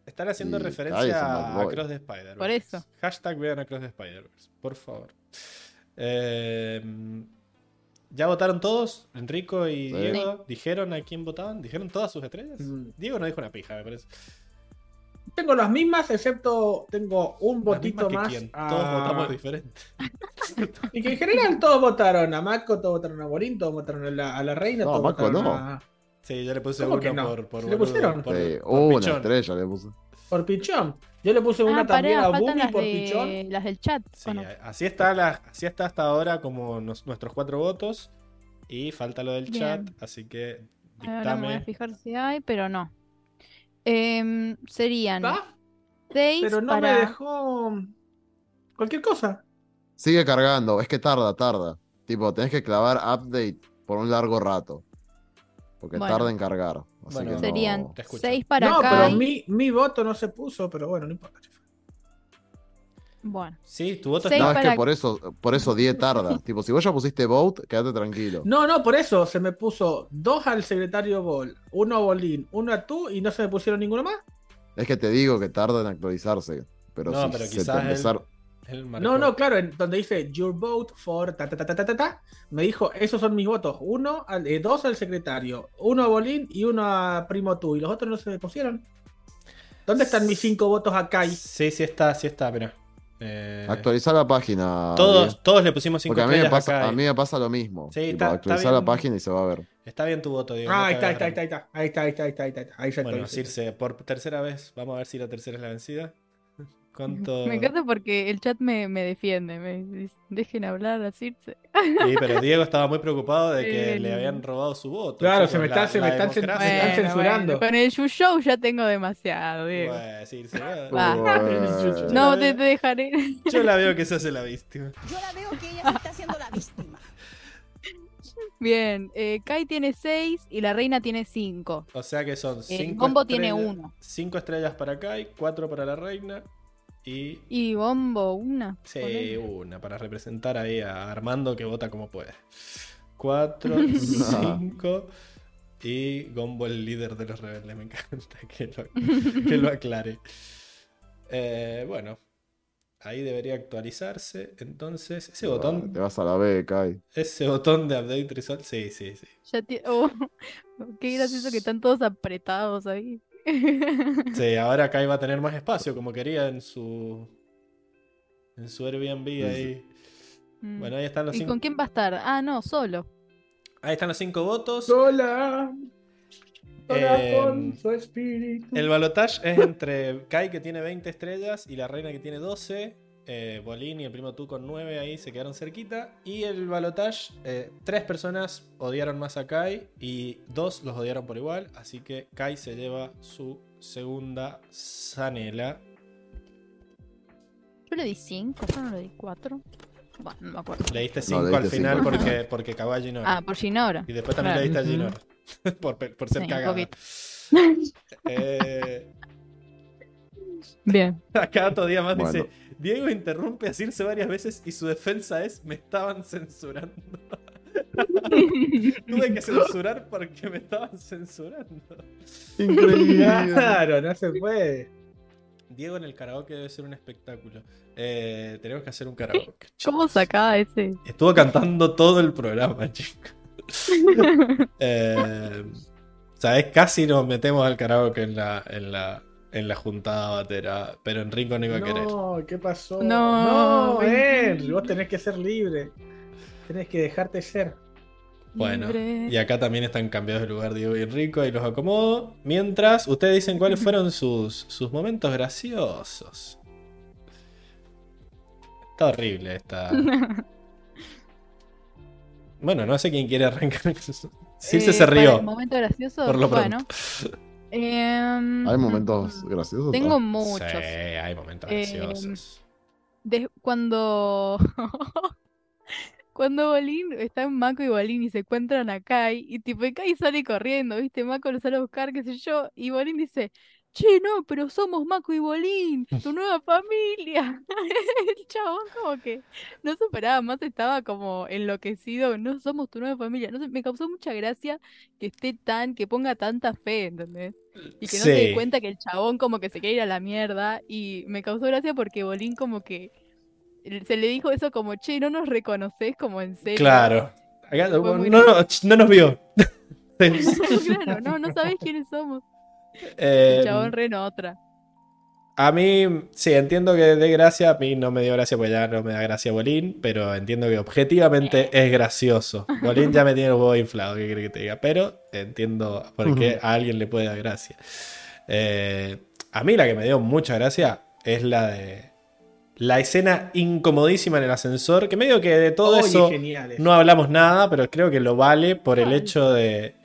A: Están haciendo
D: Sí,
A: referencia a
D: boy.
A: Across the Spider-Verse.
B: Por eso.
A: Hashtag vean Across the Spider-Verse, por favor. Eh, ¿Ya votaron todos? Enrico y
D: Sí.
A: Diego. ¿Dijeron a quién votaban? ¿Dijeron todas sus estrellas?
C: Mm.
A: Diego no dijo una pija, me parece.
C: Tengo las mismas, excepto tengo un votito más.
A: quién.
C: a-
A: Todos votamos diferente.
C: Y que en general todos votaron a Mako, todos votaron a Borín, todos votaron a la, a la reina,
D: No,
C: todos
D: Mako
C: votaron
D: no.
C: a-
A: Sí, yo le puse
C: ¿Cómo
A: uno
C: no?
A: por, por
C: ¿Se le
A: boludo,
C: pusieron?
A: por-
D: Sí,
A: por
D: una
A: pichón.
D: estrella le puse.
C: por Pichón. Yo le puse una
B: Ah,
C: también
B: pará,
C: a
B: las,
C: por
B: de-
C: Pichón.
B: las del chat.
A: Sí, así está, la, así está hasta ahora como nos- nuestros cuatro votos. Y falta lo del
B: Bien.
A: chat, así que
B: Ahora me voy a
A: dictame.
B: fijar si hay, pero no. Em, serían seis
C: Pero no
B: para...
C: me dejó cualquier cosa.
D: Sigue cargando, es que tarda, tarda. Tipo, tenés que clavar update por un largo rato. Porque
B: Bueno.
D: tarda en cargar.
A: Bueno,
D: no-
B: Serían
A: escucho.
B: seis para
C: no,
B: Kai.
C: pero mi, mi voto no se puso, pero bueno, no importa.
B: Bueno,
A: Sí, tu voto está.
D: No, es
B: para-
D: que por eso, por eso 10 tarda. tipo, si vos ya pusiste vote, quédate tranquilo.
C: No, no, por eso se me puso dos al secretario Bol, uno a Bolín, uno a tú y no se me pusieron ninguno más.
D: Es que te digo que tarda en actualizarse. Pero
A: No,
D: si
A: pero
D: se te
A: quizás
D: empezar-
A: Él marcó.
C: No, no, claro, en donde dice your vote for ta ta ta ta ta ta, ta, me dijo, esos son mis votos, uno, al, eh, dos al secretario, uno a Bolín y uno a Primo Tú, y los otros no se pusieron. ¿Dónde están mis cinco votos a Kai?
A: Sí, sí está, sí está, pero. eh,
D: Actualizar la página.
A: todos,
D: bien.
A: todos le pusimos 5
D: Porque a mí, me
A: estrellas
D: pasa,
A: acá.
D: a mí me pasa lo mismo.
A: Sí,
D: Tipo,
A: está- está
D: actualizar la
A: bien.
D: página y se va a ver.
A: Está bien tu voto, Diego.
C: Ah,
A: no
C: ahí está, ahí está, ahí está, ahí está, ahí está, ahí está, ahí está, ahí está, ahí ya
A: Bueno. Circe, por tercera vez, vamos a ver si la tercera es la vencida. ¿Cuánto?
B: Me encanta porque el chat me, me defiende. Me dice, dejen hablar a Circe.
A: Sí, pero Diego estaba muy preocupado de que
B: El-
A: le habían robado su voto.
C: Claro,
A: chicos,
C: se me
A: la-
C: está- se me
A: la
C: están me
B: Bueno,
C: censurando.
B: bueno, con el Yu Show ya tengo demasiado, Diego.
A: Bueno, Circe, bueno.
B: Va.
D: Bueno.
B: No
A: la
B: te, te dejaré.
A: Yo la veo que se hace la víctima.
H: Yo la veo que ella se está haciendo la víctima.
B: Bien, eh, Kai tiene 6 y la reina tiene 5.
A: O sea que son
B: El
A: 5
B: Bombo tiene uno.
A: 5 estrellas para Kai, 4 para la reina y.
B: Y Bombo, una.
A: Sí, una para representar ahí a Armando que vota como puede. 4, 5 y Gombo el líder de los rebeldes. Me encanta que lo, que lo aclare. Eh, bueno, ahí debería actualizarse. Entonces, ese botón,
D: Te vas a la B, Kai.
A: ese botón de update result, sí, sí, sí.
B: Ya oh, qué gracioso que están todos apretados ahí.
A: Sí, ahora Kai va a tener más espacio como quería en su en su Airbnb ahí.
B: Mm.
A: Bueno, ahí están los
B: ¿Y
A: cinco,
B: con quién va a estar? Ah, no, solo.
A: ahí están los cinco votos.
C: Sola, sola
A: Eh,
C: con su espíritu.
A: El balotage es entre Kai que tiene 20 estrellas y la reina que tiene 12. Eh, Bolín y el primo tú con 9 ahí se quedaron cerquita. Y el balotage, eh, tres personas odiaron más a Kai y dos los odiaron por igual. Así que Kai se lleva su segunda zanela.
B: Yo le di 5, yo no le di 4. Bueno, no me acuerdo.
A: Le diste
D: No,
A: 5
D: le
A: al final
D: cinco.
A: porque, porque cagó a Ginora.
B: Ah, por Ginora.
A: Y después también
B: Claro.
A: le diste a. Ginora. por, por ser
B: Sí,
A: cagada. Eh,
B: Bien.
A: acá todavía más
D: Bueno.
A: dice: Diego interrumpe a Circe varias veces y su defensa es: Me estaban censurando. Tuve que censurar porque me estaban censurando.
D: Increíble.
C: Claro, no se puede.
A: Diego en el karaoke debe ser un espectáculo. Eh, tenemos que hacer un karaoke. chicos.
B: ¿Cómo sacaba ese?
A: Estuvo cantando todo el programa, chicos. Eh, ¿Sabes? Casi nos metemos al karaoke en la, en la, en la juntada batera, pero Enrico no iba a querer.
C: No, ¿qué pasó?
B: No,
C: no, Henry. Vos tenés que ser libre. Tenés que dejarte ser.
A: Bueno,
B: Libre.
A: y acá también están cambiados de lugar Diego y Enrico y los acomodo. Mientras, ustedes dicen cuáles fueron sus, sus momentos graciosos. Está horrible esta. Bueno, no sé quién quiere arrancar. Circe
B: Eh,
A: se rió.
B: el momento gracioso.
A: Por lo
B: bueno.
A: pronto.
B: Em,
D: Hay momentos graciosos.
B: Tengo muchos.
A: Sí, hay momentos
B: Eh,
A: graciosos.
B: De- cuando. Cuando Bolín está en Mako y Bolín y se encuentran a Kai, y tipo, y Kai sale corriendo, ¿viste? Mako lo sale a buscar, qué sé yo, y Bolín dice, che, no, pero somos Mako y Bolín, tu nueva familia. El chabón como que no superaba más, estaba como enloquecido, no somos tu nueva familia. No sé, me causó mucha gracia que esté tan, que ponga tanta fe, ¿entendés? Y que no se dé cuenta que el chabón como que se quiere ir a la mierda, y me causó gracia porque Bolín como que se le dijo eso como, che, no nos reconoces como en serio.
A: Claro. Acá- no, no, no nos vio.
B: claro, no, no sabés quiénes somos.
A: Eh,
B: El chabón re en otra.
A: A mí, sí, entiendo que dé gracia. A mí no me dio gracia porque ya no me da gracia Bolín. Pero entiendo que objetivamente es gracioso. Bolín ya me tiene los huevos inflados, ¿qué crees que te diga? Pero entiendo por qué a alguien le puede dar gracia. Eh, a mí la que me dio mucha gracia es la de. La escena incomodísima en el ascensor. Que medio que de todo
C: Oye,
A: eso no hablamos nada, pero creo que lo vale por el hecho de.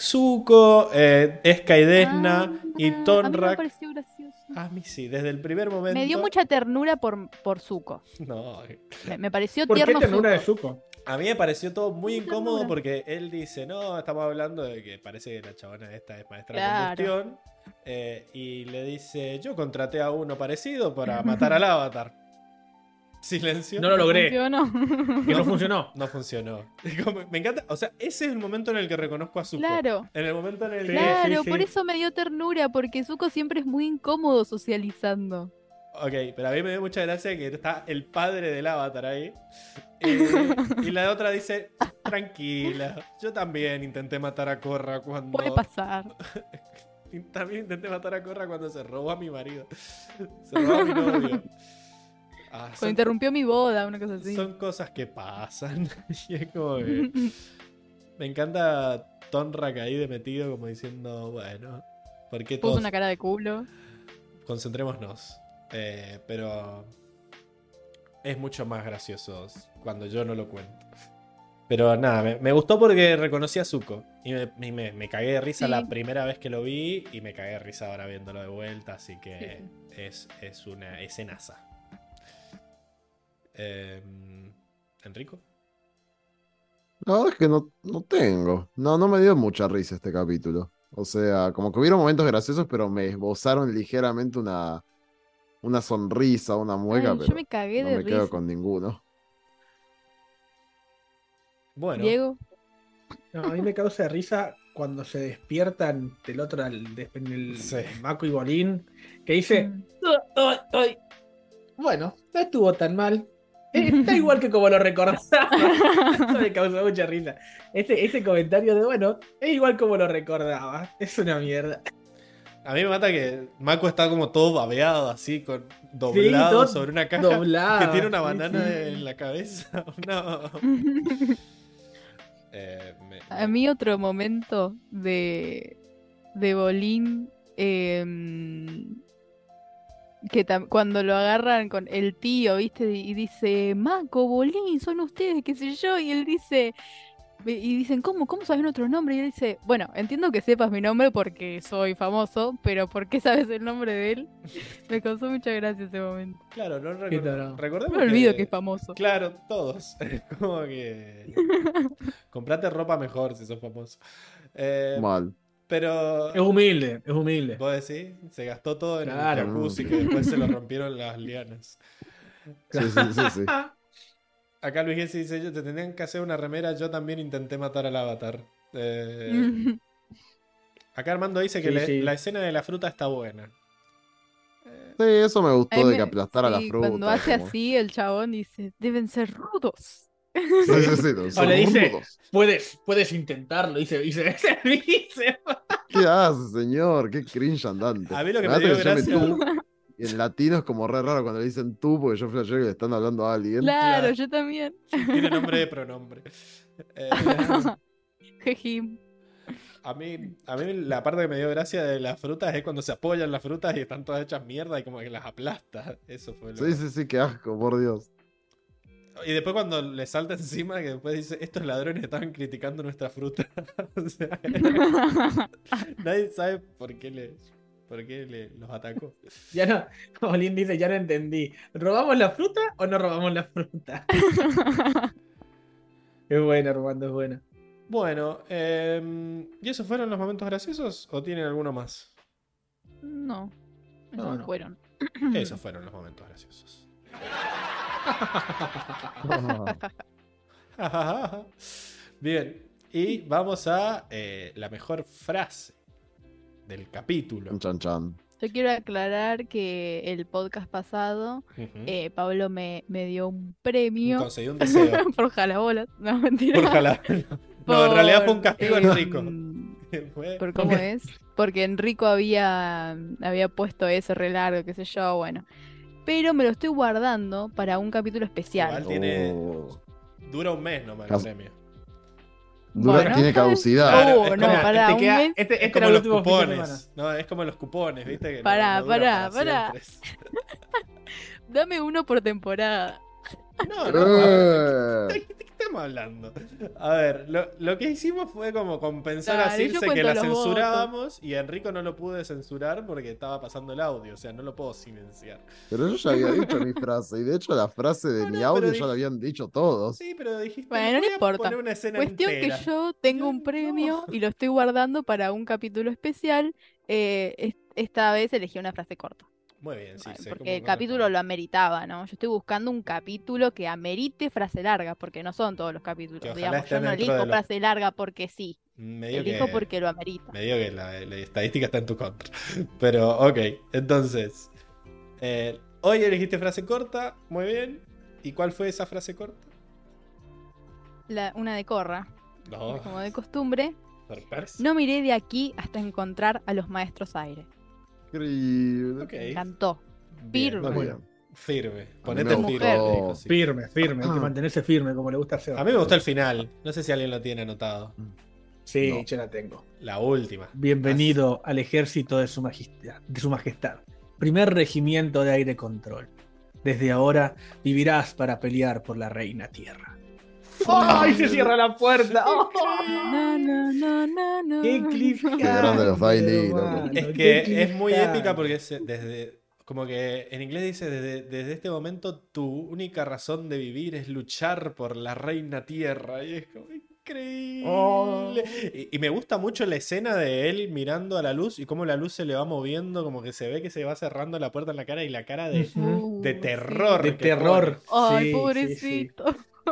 A: Zuko, eh, y Desna
B: Ah,
A: y
B: A mí me
A: Tonrak.
B: pareció gracioso.
A: A mí sí, desde el primer momento.
B: Me dio mucha ternura por, por Zuko.
A: No,
B: Me, me pareció
C: ¿Por qué
B: tierno
C: ternura de
B: Zuko.
A: A mí me pareció todo muy incómodo
B: ternura.
A: porque él dice, no, estamos hablando de que parece que la chabona esta es maestra de combustión. eh, y le dice, yo contraté a uno parecido para matar al avatar. Silencio.
C: No lo logré.
B: Funcionó.
C: Que no funcionó.
A: No funcionó. Como- Me encanta, o sea, ese es el momento en el que reconozco a Zuko.
B: Claro.
A: En el momento en el que...
B: Claro,
C: sí,
B: por eso me dio ternura, porque Zuko siempre es muy incómodo socializando.
A: Ok, pero a mí me dio mucha gracia que está el padre del avatar ahí. Eh, y la otra dice, tranquila, yo también intenté matar a Korra cuando...
B: Puede pasar.
A: También intenté matar a Korra cuando se robó a mi marido. Se robó a mi novio. Ah, son,
B: interrumpió mi boda, una cosa así.
A: son cosas que pasan. y es como que... Me encanta Tonrak ahí de metido como diciendo, bueno, ¿por qué
B: Puso una cara de culo.
A: concentrémonos? Eh, pero es mucho más gracioso cuando yo no lo cuento. Pero nada, me, me gustó porque reconocí a Zuko. Y me, me- me cagué de risa
B: Sí.
A: la primera vez que lo vi y me cagué de risa ahora viéndolo de vuelta. Así que es, es una escenaza. Eh, ¿Enrico?
D: La verdad es que no, no tengo. No, no me dio mucha risa este capítulo. O sea, como que hubieron momentos graciosos, pero me esbozaron ligeramente una, una sonrisa, una mueca,
B: Ay,
D: pero
B: yo me cagué
D: no
B: de
D: me quedo con ninguno.
A: Bueno,
B: Diego.
C: No, a mí me causa risa cuando se despiertan del otro, el
A: Sí.
C: Mako y Bolín, que dice,
B: Mm.
C: Bueno, no estuvo tan mal. Está igual que como lo recordaba. Eso me causa mucha risa. Ese, ese comentario de, bueno, es igual como lo recordaba. Es una mierda.
A: a mí me mata que Mako está como todo babeado, así, con doblado
C: todo
A: sobre una caja.
C: doblado,
A: que tiene una banana
C: sí.
A: en la cabeza. No. Eh, me-
B: A mí otro momento de, de Bolín, em, que tam- cuando lo agarran con el tío, ¿viste? Y dice, Maco, Bolín, son ustedes, qué sé yo, y él dice, y dicen, ¿cómo? ¿Cómo sabes otro nombre? Y él dice, bueno, entiendo que sepas mi nombre porque soy famoso, pero ¿por qué sabes el nombre de él? Me causó mucha gracia ese momento.
A: Claro, no
C: tarado.
A: recordemos
B: Me olvido que es famoso.
A: Claro, todos. Es como que. Comprate ropa mejor si sos famoso. Eh,
D: Mal.
A: Pero.
C: Es humilde, es humilde.
A: ¿Vos decís? Se gastó todo en
C: Claro.
A: el jacuzzi que después se lo rompieron las lianas.
D: Sí, sí, sí, sí.
A: Acá Luis Gessi dice: Yo te tendrían que hacer una remera. Yo también intenté matar al avatar. Eh, acá Armando dice que
C: Sí,
A: la, escena de la fruta está buena. Eh,
D: Sí, eso me gustó de que aplastara la fruta.
B: Cuando hace
D: como-
B: así, el chabón dice, deben ser rudos.
D: Sí, sí, sí,
C: O le dice, puedes, puedes intentarlo, dice, dice, dice.
D: ¿Qué hace, señor? Qué cringe andante.
A: A mí lo que
D: Me
A: me dio gracia-
D: tú, y en latino es como re raro cuando le dicen tú, porque yo flasheo que le están hablando a alguien.
B: Claro,
A: Claro.
B: yo también.
A: Tiene nombre de pronombre. Eh,
B: Jejim.
A: A mí, a mí la parte que me dio gracia de las frutas es cuando se apoyan las frutas y están todas hechas mierda y como que las aplasta. Eso fue lo...
D: Sí, sí, sí, qué asco, por Dios.
A: Y después cuando le salta encima, que después dice, estos ladrones estaban criticando nuestra fruta. O sea, nadie sabe por qué, le, por qué le, los atacó.
C: Ya no, Olin dice, ya no entendí. ¿Robamos la fruta o no robamos la fruta? Es buena, Armando, es buena.
A: Bueno, em, ¿y esos fueron los momentos graciosos o tienen alguno más?
B: No, esos
C: No, no.
B: fueron.
A: Esos fueron los momentos graciosos. Bien, y vamos a eh, la mejor frase del capítulo.
D: Chan, chan.
B: Yo quiero aclarar que el podcast pasado, eh, Pablo me, me dio un premio
A: Conseguí un deseo.
B: por jalabolas. No, mentira.
A: Por jala- No, en realidad fue un castigo
B: Por,
A: en Rico.
B: em, ¿Por cómo es? Porque Enrico había, había puesto ese re largo, qué sé yo, bueno. Pero me lo estoy guardando para un capítulo especial.
A: Igual tiene.
D: Oh.
A: Dura un mes nomás el premio.
D: Dura-
B: Bueno,
D: tiene caducidad.
A: Claro,
B: Oh,
A: es
B: no,
A: como-
B: pará,
C: Te
B: un
C: queda-
B: mes.
C: este,
A: Es
C: este
A: como
C: era el
A: los cupones. No, es como los cupones, ¿viste? Que no-
B: Pará,
A: no
B: pará,
A: para
B: pará. Dame uno por temporada.
A: No, no, a ver,
D: Eh.
A: ¿De qué estamos hablando? A ver, lo, lo que hicimos fue como compensar a
B: Dale, yo
A: Circe que la
B: los votos.
A: censurábamos y a Enrico no lo pude censurar porque estaba pasando el audio, o sea, no lo puedo silenciar.
D: Pero yo ya había dicho mi frase, y de hecho la frase de
A: No,
D: mi
A: no,
D: audio ya la habían dicho todos.
A: Sí, pero dijiste,
B: Bueno, no
A: voy a
B: importa.
A: poner una escena
B: Cuestión
A: entera.
B: que yo tengo un
A: No.
B: premio y lo estoy guardando para un capítulo especial. Eh, es- esta vez elegí una frase corta.
A: Muy bien, sí,
B: Bueno,
A: sé
B: porque el capítulo lo ameritaba, ¿no? Yo estoy buscando un capítulo que amerite frase larga, porque no son todos los capítulos. Digamos, yo no elijo
A: lo-
B: frase larga porque sí.
A: Medio
B: Elijo
A: que,
B: porque lo amerita.
A: medio que la, la estadística está en tu contra. Pero, ok, entonces. eh, Hoy elegiste frase corta, muy bien. ¿Y cuál fue esa frase corta?
B: La- una de Corra,
A: No,
B: como de costumbre. No miré de aquí hasta encontrar a los maestros aire.
D: Increíble.
A: Ok.
B: Me encantó. Firme.
A: Firme. Ponete
D: me
A: firme.
B: gustó.
A: dijo, sí.
C: Firme, firme, hay que
D: Ah.
C: mantenerse firme como le gusta hacer.
A: A mí me gustó el final. No sé si alguien lo tiene anotado.
C: Sí,
D: No.
C: yo la tengo.
A: La última.
C: Bienvenido al ejército de su, majestad, de su majestad. Primer regimiento de aire control. Desde ahora vivirás para pelear por la reina tierra. ¡Ay! Se cierra la puerta. ¡Oh!
B: No, no, no, no, no.
C: ¡Qué cliffhanger!
D: Qué grande los Daily,
C: hermano,
D: loco.
A: Es que es muy épica porque se- desde. Como que en inglés dice: desde, desde este momento tu única razón de vivir es luchar por la reina tierra. Y es como increíble.
C: Oh.
A: Y, y me gusta mucho la escena de él mirando a la luz y cómo la luz se le va moviendo, como que se ve que se va cerrando la puerta en la cara y la cara de, de terror.
C: De terror.
B: Ay,
C: Sí, sí, sí.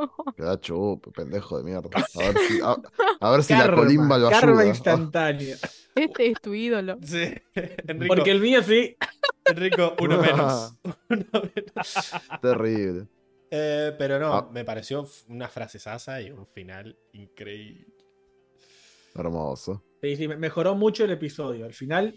D: Queda chup, pendejo de mierda. A ver si, a, a ver si la
C: Karma,
D: colimba lo
C: karma
D: ayuda.
C: instantánea.
B: Este es tu ídolo.
A: Sí. Enrico,
C: Porque el mío sí.
A: Enrico, uno menos. Uno menos.
D: Terrible.
A: Eh, pero no,
D: Ah.
A: me pareció una frase sasa y un final increíble.
D: Hermoso.
C: Sí, sí, me- mejoró mucho el episodio. Al final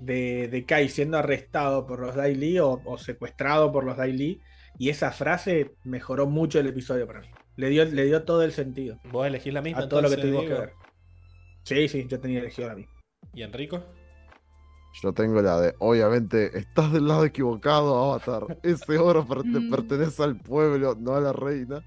C: de, de Kai siendo arrestado por los Daily o, o secuestrado por los Daily. Y esa frase mejoró mucho el episodio para mí. Le dio, le dio todo el sentido
A: Vos elegís la misma
C: a todo lo que tuvimos que ver. Sí, sí, yo tenía elegido a mí.
A: ¿Y Enrico?
D: Yo tengo la de, obviamente, estás del lado equivocado, Avatar. Ese oro per-
B: Mm.
D: pertenece al pueblo, no a la reina.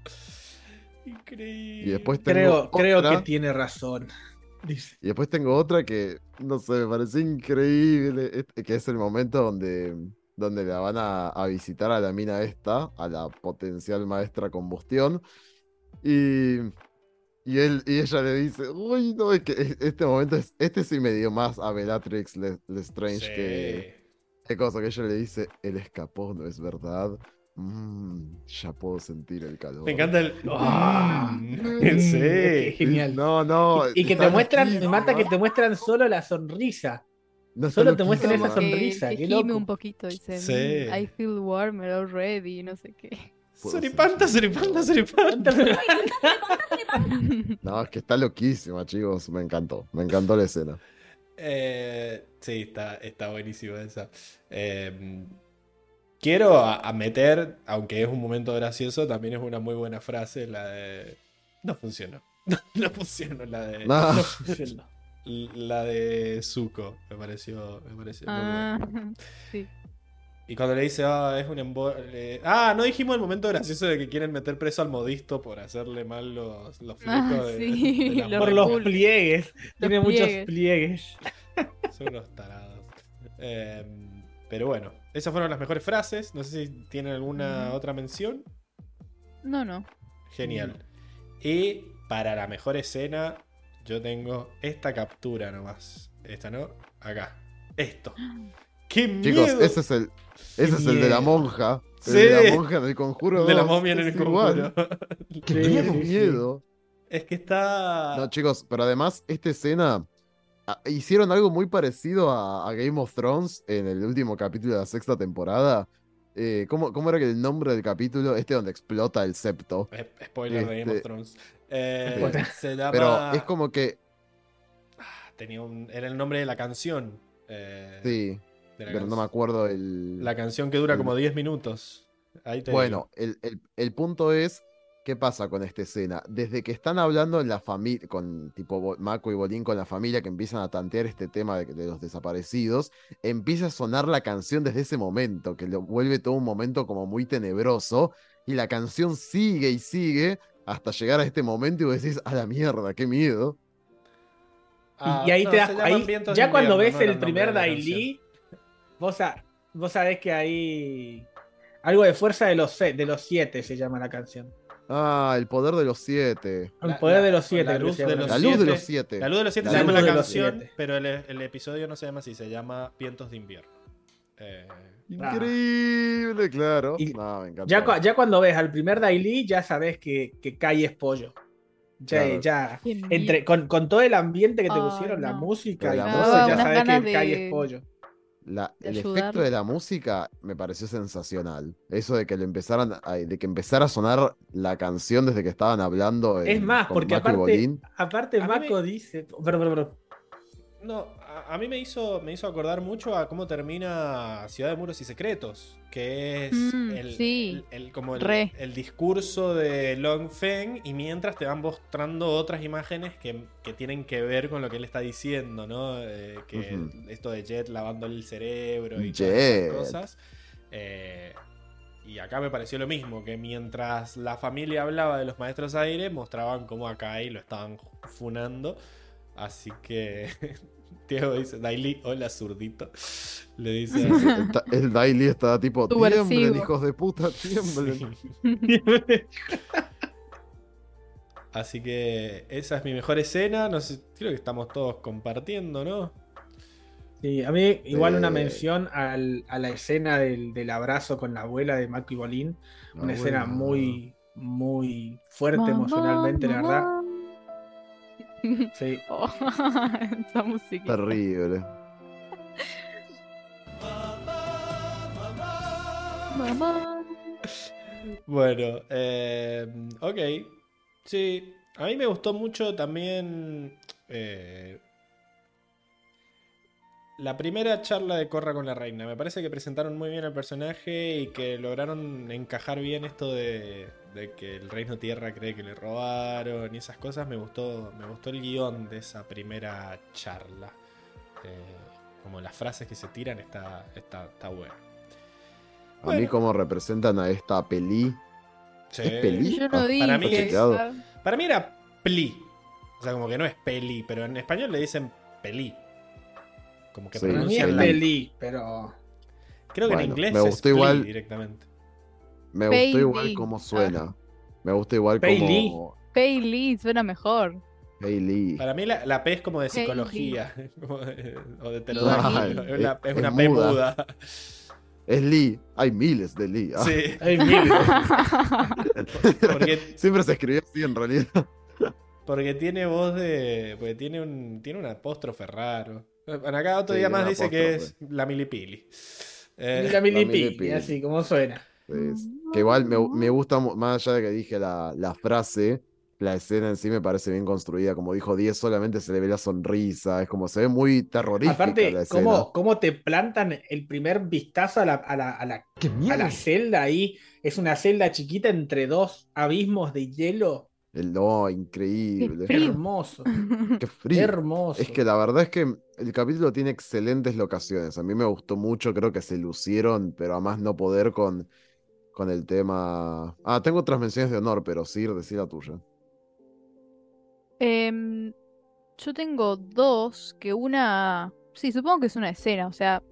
A: Increíble.
D: Y después tengo
C: Creo, creo que tiene razón. Dice.
D: y después tengo otra que, no sé, me pareció increíble, que es el momento donde, donde la van a, a visitar a la mina esta, a la potencial maestra combustión, y, y, él, y ella le dice, uy, no, es que es- este momento, es, este sí me dio más a Bellatrix Le- Lestrange que... Qué cosa que ella le dice, él escapó, ¿no es verdad? Mm, ya puedo sentir el calor.
A: Me encanta el.
C: Ah.
A: Mm,
C: Qué
A: sí.
C: genial.
D: No, no.
C: Y que te muestran, me mata que te muestran solo la sonrisa.
D: No,
C: solo te muestran esa sonrisa,
B: que gime un poquito, dice.
A: Sí.
B: "Mm, I feel warmer already, no sé qué.
A: Suripanta, suripanta, suripanta.
D: No, es que está loquísima, chicos. Me encantó. Me encantó la escena.
A: Eh, sí, está, está buenísima esa. Eh, quiero a, a meter, aunque es un momento gracioso, también es una muy buena frase, la de... No funcionó. No funcionó la de...
D: No.
A: La de Zuko. Me pareció, me pareció muy buena.
B: Ah, sí.
A: Y cuando le dice, ah, es un embole. Ah, no dijimos el momento gracioso de que quieren meter preso al modisto por hacerle mal los, los
B: Ah,
A: de,
B: sí,
A: de
B: los
C: Por los pliegues. Tiene muchos
B: pliegues.
A: Son unos tarados. Eh, pero bueno, esas fueron las mejores frases. No sé si tienen alguna
B: Ujú.
A: otra mención.
B: No, no.
A: Genial. Y para la mejor escena, yo tengo esta captura nomás. Esta, ¿no? Acá. Esto. ¡Qué miedo!
D: Chicos, ese es el. Ese es el de la monja. El
A: Sí.
D: de la monja en el conjuro.
A: de la
D: 2,
A: momia en el
D: igual.
A: conjuro.
D: Qué
C: Sí,
D: miedo,
C: sí, sí.
D: miedo.
A: es que está.
D: No, chicos, pero además, esta escena. ah, Hicieron algo muy parecido a, a Game of Thrones en el último capítulo de la sexta temporada. Eh, ¿cómo, cómo era que el nombre del capítulo? Este donde explota el septo.
A: Spoiler de Game of
D: Este-
A: Thrones. Eh, se llama.
D: Pero es como que.
A: Ah, tenía un... Era el nombre de la canción. eh,
D: Sí,
A: la
D: pero no me acuerdo el.
A: La canción que dura
D: el-
A: como 10 minutos. Ahí te
D: Bueno, el, el- el punto es, ¿qué pasa con esta escena? Desde que están hablando en la familia, con tipo Mako y Bolín con la familia, que empiezan a tantear este tema de, de los desaparecidos, empieza a sonar la canción desde ese momento, que lo vuelve todo un momento como muy tenebroso, y la canción sigue y sigue hasta llegar a este momento y vos decís, a la mierda, qué miedo.
A: Ah,
C: y ahí
A: no,
C: te das ahí,
A: de
C: ya cuando
A: invierno,
C: ves
A: no
C: el primer
A: de
C: Daily, vos, vos sabés que ahí algo de fuerza de los de los siete se llama la canción.
D: Ah, el poder de los siete.
C: El poder
A: la-
C: de los siete.
A: la luz de los
D: La
C: la
D: luz de
A: siete.
D: los siete.
A: La luz de los siete
D: La
A: se llama la
C: de
A: canción,
C: siete.
A: pero el, el episodio no se llama así, se llama Vientos de invierno. Eh,
D: Increíble, claro.
C: Y
D: No, me encanta.
C: Ya, cua- ya cuando ves al primer Daily, ya sabes que, que Kai es pollo. Ya,
D: Claro.
C: ya. Entre, con, con todo el ambiente que te pusieron, la
B: no.
C: música y
D: La
C: todo,
D: música.
C: ya sabes que Kai
B: de-
C: es pollo.
D: La- el efecto de la música me pareció sensacional. Eso de que le empezaran a- de que empezara a sonar la canción desde que estaban hablando
C: Es
D: en-
C: más,
D: con
C: porque aparte, aparte
A: me-
C: Mako dice. Perdón, perdón, perdón.
A: No, a, a mí me hizo, me hizo acordar mucho a cómo termina Ciudad de Muros y Secretos, que es
B: Mm,
A: el,
B: sí.
A: el- el- como el, el discurso de Long Feng y mientras te van mostrando otras imágenes que, que tienen que ver con lo que él está diciendo, ¿no? Eh, que esto de Jet lavándole el cerebro y
D: Jet.
A: todas esas cosas. Eh, y acá me pareció lo mismo, que mientras la familia hablaba de los maestros aire, mostraban cómo acá ahí lo estaban funando. Así que Diego dice, Daily, hola zurdito. Le dice
D: el, el Daily está tipo, tiemblen, hijos de puta, tiemblen.
A: Así que esa es mi mejor escena. No sé, creo que estamos todos compartiendo, ¿no?
C: Sí, a mí igual una
D: Eh.
C: mención al- a la escena del, del abrazo con la abuela de Mako y Bolín. Una escena muy, muy fuerte
B: Mamá,
C: emocionalmente, la verdad. Sí.
B: Oh, esa música.
D: Terrible.
B: Mamá.
A: Bueno, eh, ok. Sí, a mí me gustó mucho también eh, la primera charla de Corra con la reina. Me parece que presentaron muy bien al personaje y que lograron encajar bien esto de, de que el Reino Tierra cree que le robaron y esas cosas. Me gustó, me gustó el guion de esa primera charla. Eh, como las frases que se tiran está, está, está bueno.
D: A mí como representan a esta peli.
A: Sí.
D: ¿Es peli?
B: Yo no
D: Ah,
B: vi.
A: para mí. Para mí era pli. O sea, como que no es peli, pero en español le dicen peli. Como que
D: Sí,
C: Para mí es peli, pero.
A: Creo que en inglés
D: me gustó igual.
A: directamente.
D: Me gustó igual cómo suena. Me gusta igual
C: Bailey.
D: como
B: Pay Lee suena mejor.
D: Hailey.
A: Para mí la, la P es como de psicología. como de- o de terapia. Es una,
D: es-
A: es una
D: es
A: P
D: muda.
A: muda.
D: Es Lee. Hay miles de Lee. Ah,
A: Sí.
C: Hay miles.
A: Porque,
D: Siempre se escribió así en realidad.
A: porque tiene voz de. Porque tiene un. Tiene un apóstrofe raro. Bueno, acá otro
D: Sí,
A: día más dice que es la milipili. Eh,
C: la milipi,
D: milipi.
C: así como suena.
D: Pues, que igual me, me gusta, más allá de que dije la, la frase, la escena en sí me parece bien construida. Como dijo 10, solamente se le ve la sonrisa. Es como se ve muy terrorífica
C: Aparte,
D: la escena.
C: ¿cómo, cómo te plantan el primer vistazo a la, a la, a la, a la celda ahí? Es una celda chiquita entre dos abismos de hielo.
D: El no, increíble.
B: frío.
C: Hermoso.
D: Qué frío.
C: Hermoso.
D: Es que la verdad es que el capítulo tiene excelentes locaciones. A mí me gustó mucho, creo que se lucieron, pero a más no poder con, con el tema. Ah, tengo otras menciones de honor, pero sí, decir la tuya.
B: Em, yo tengo dos, que una, sí, supongo que es una escena, o sea,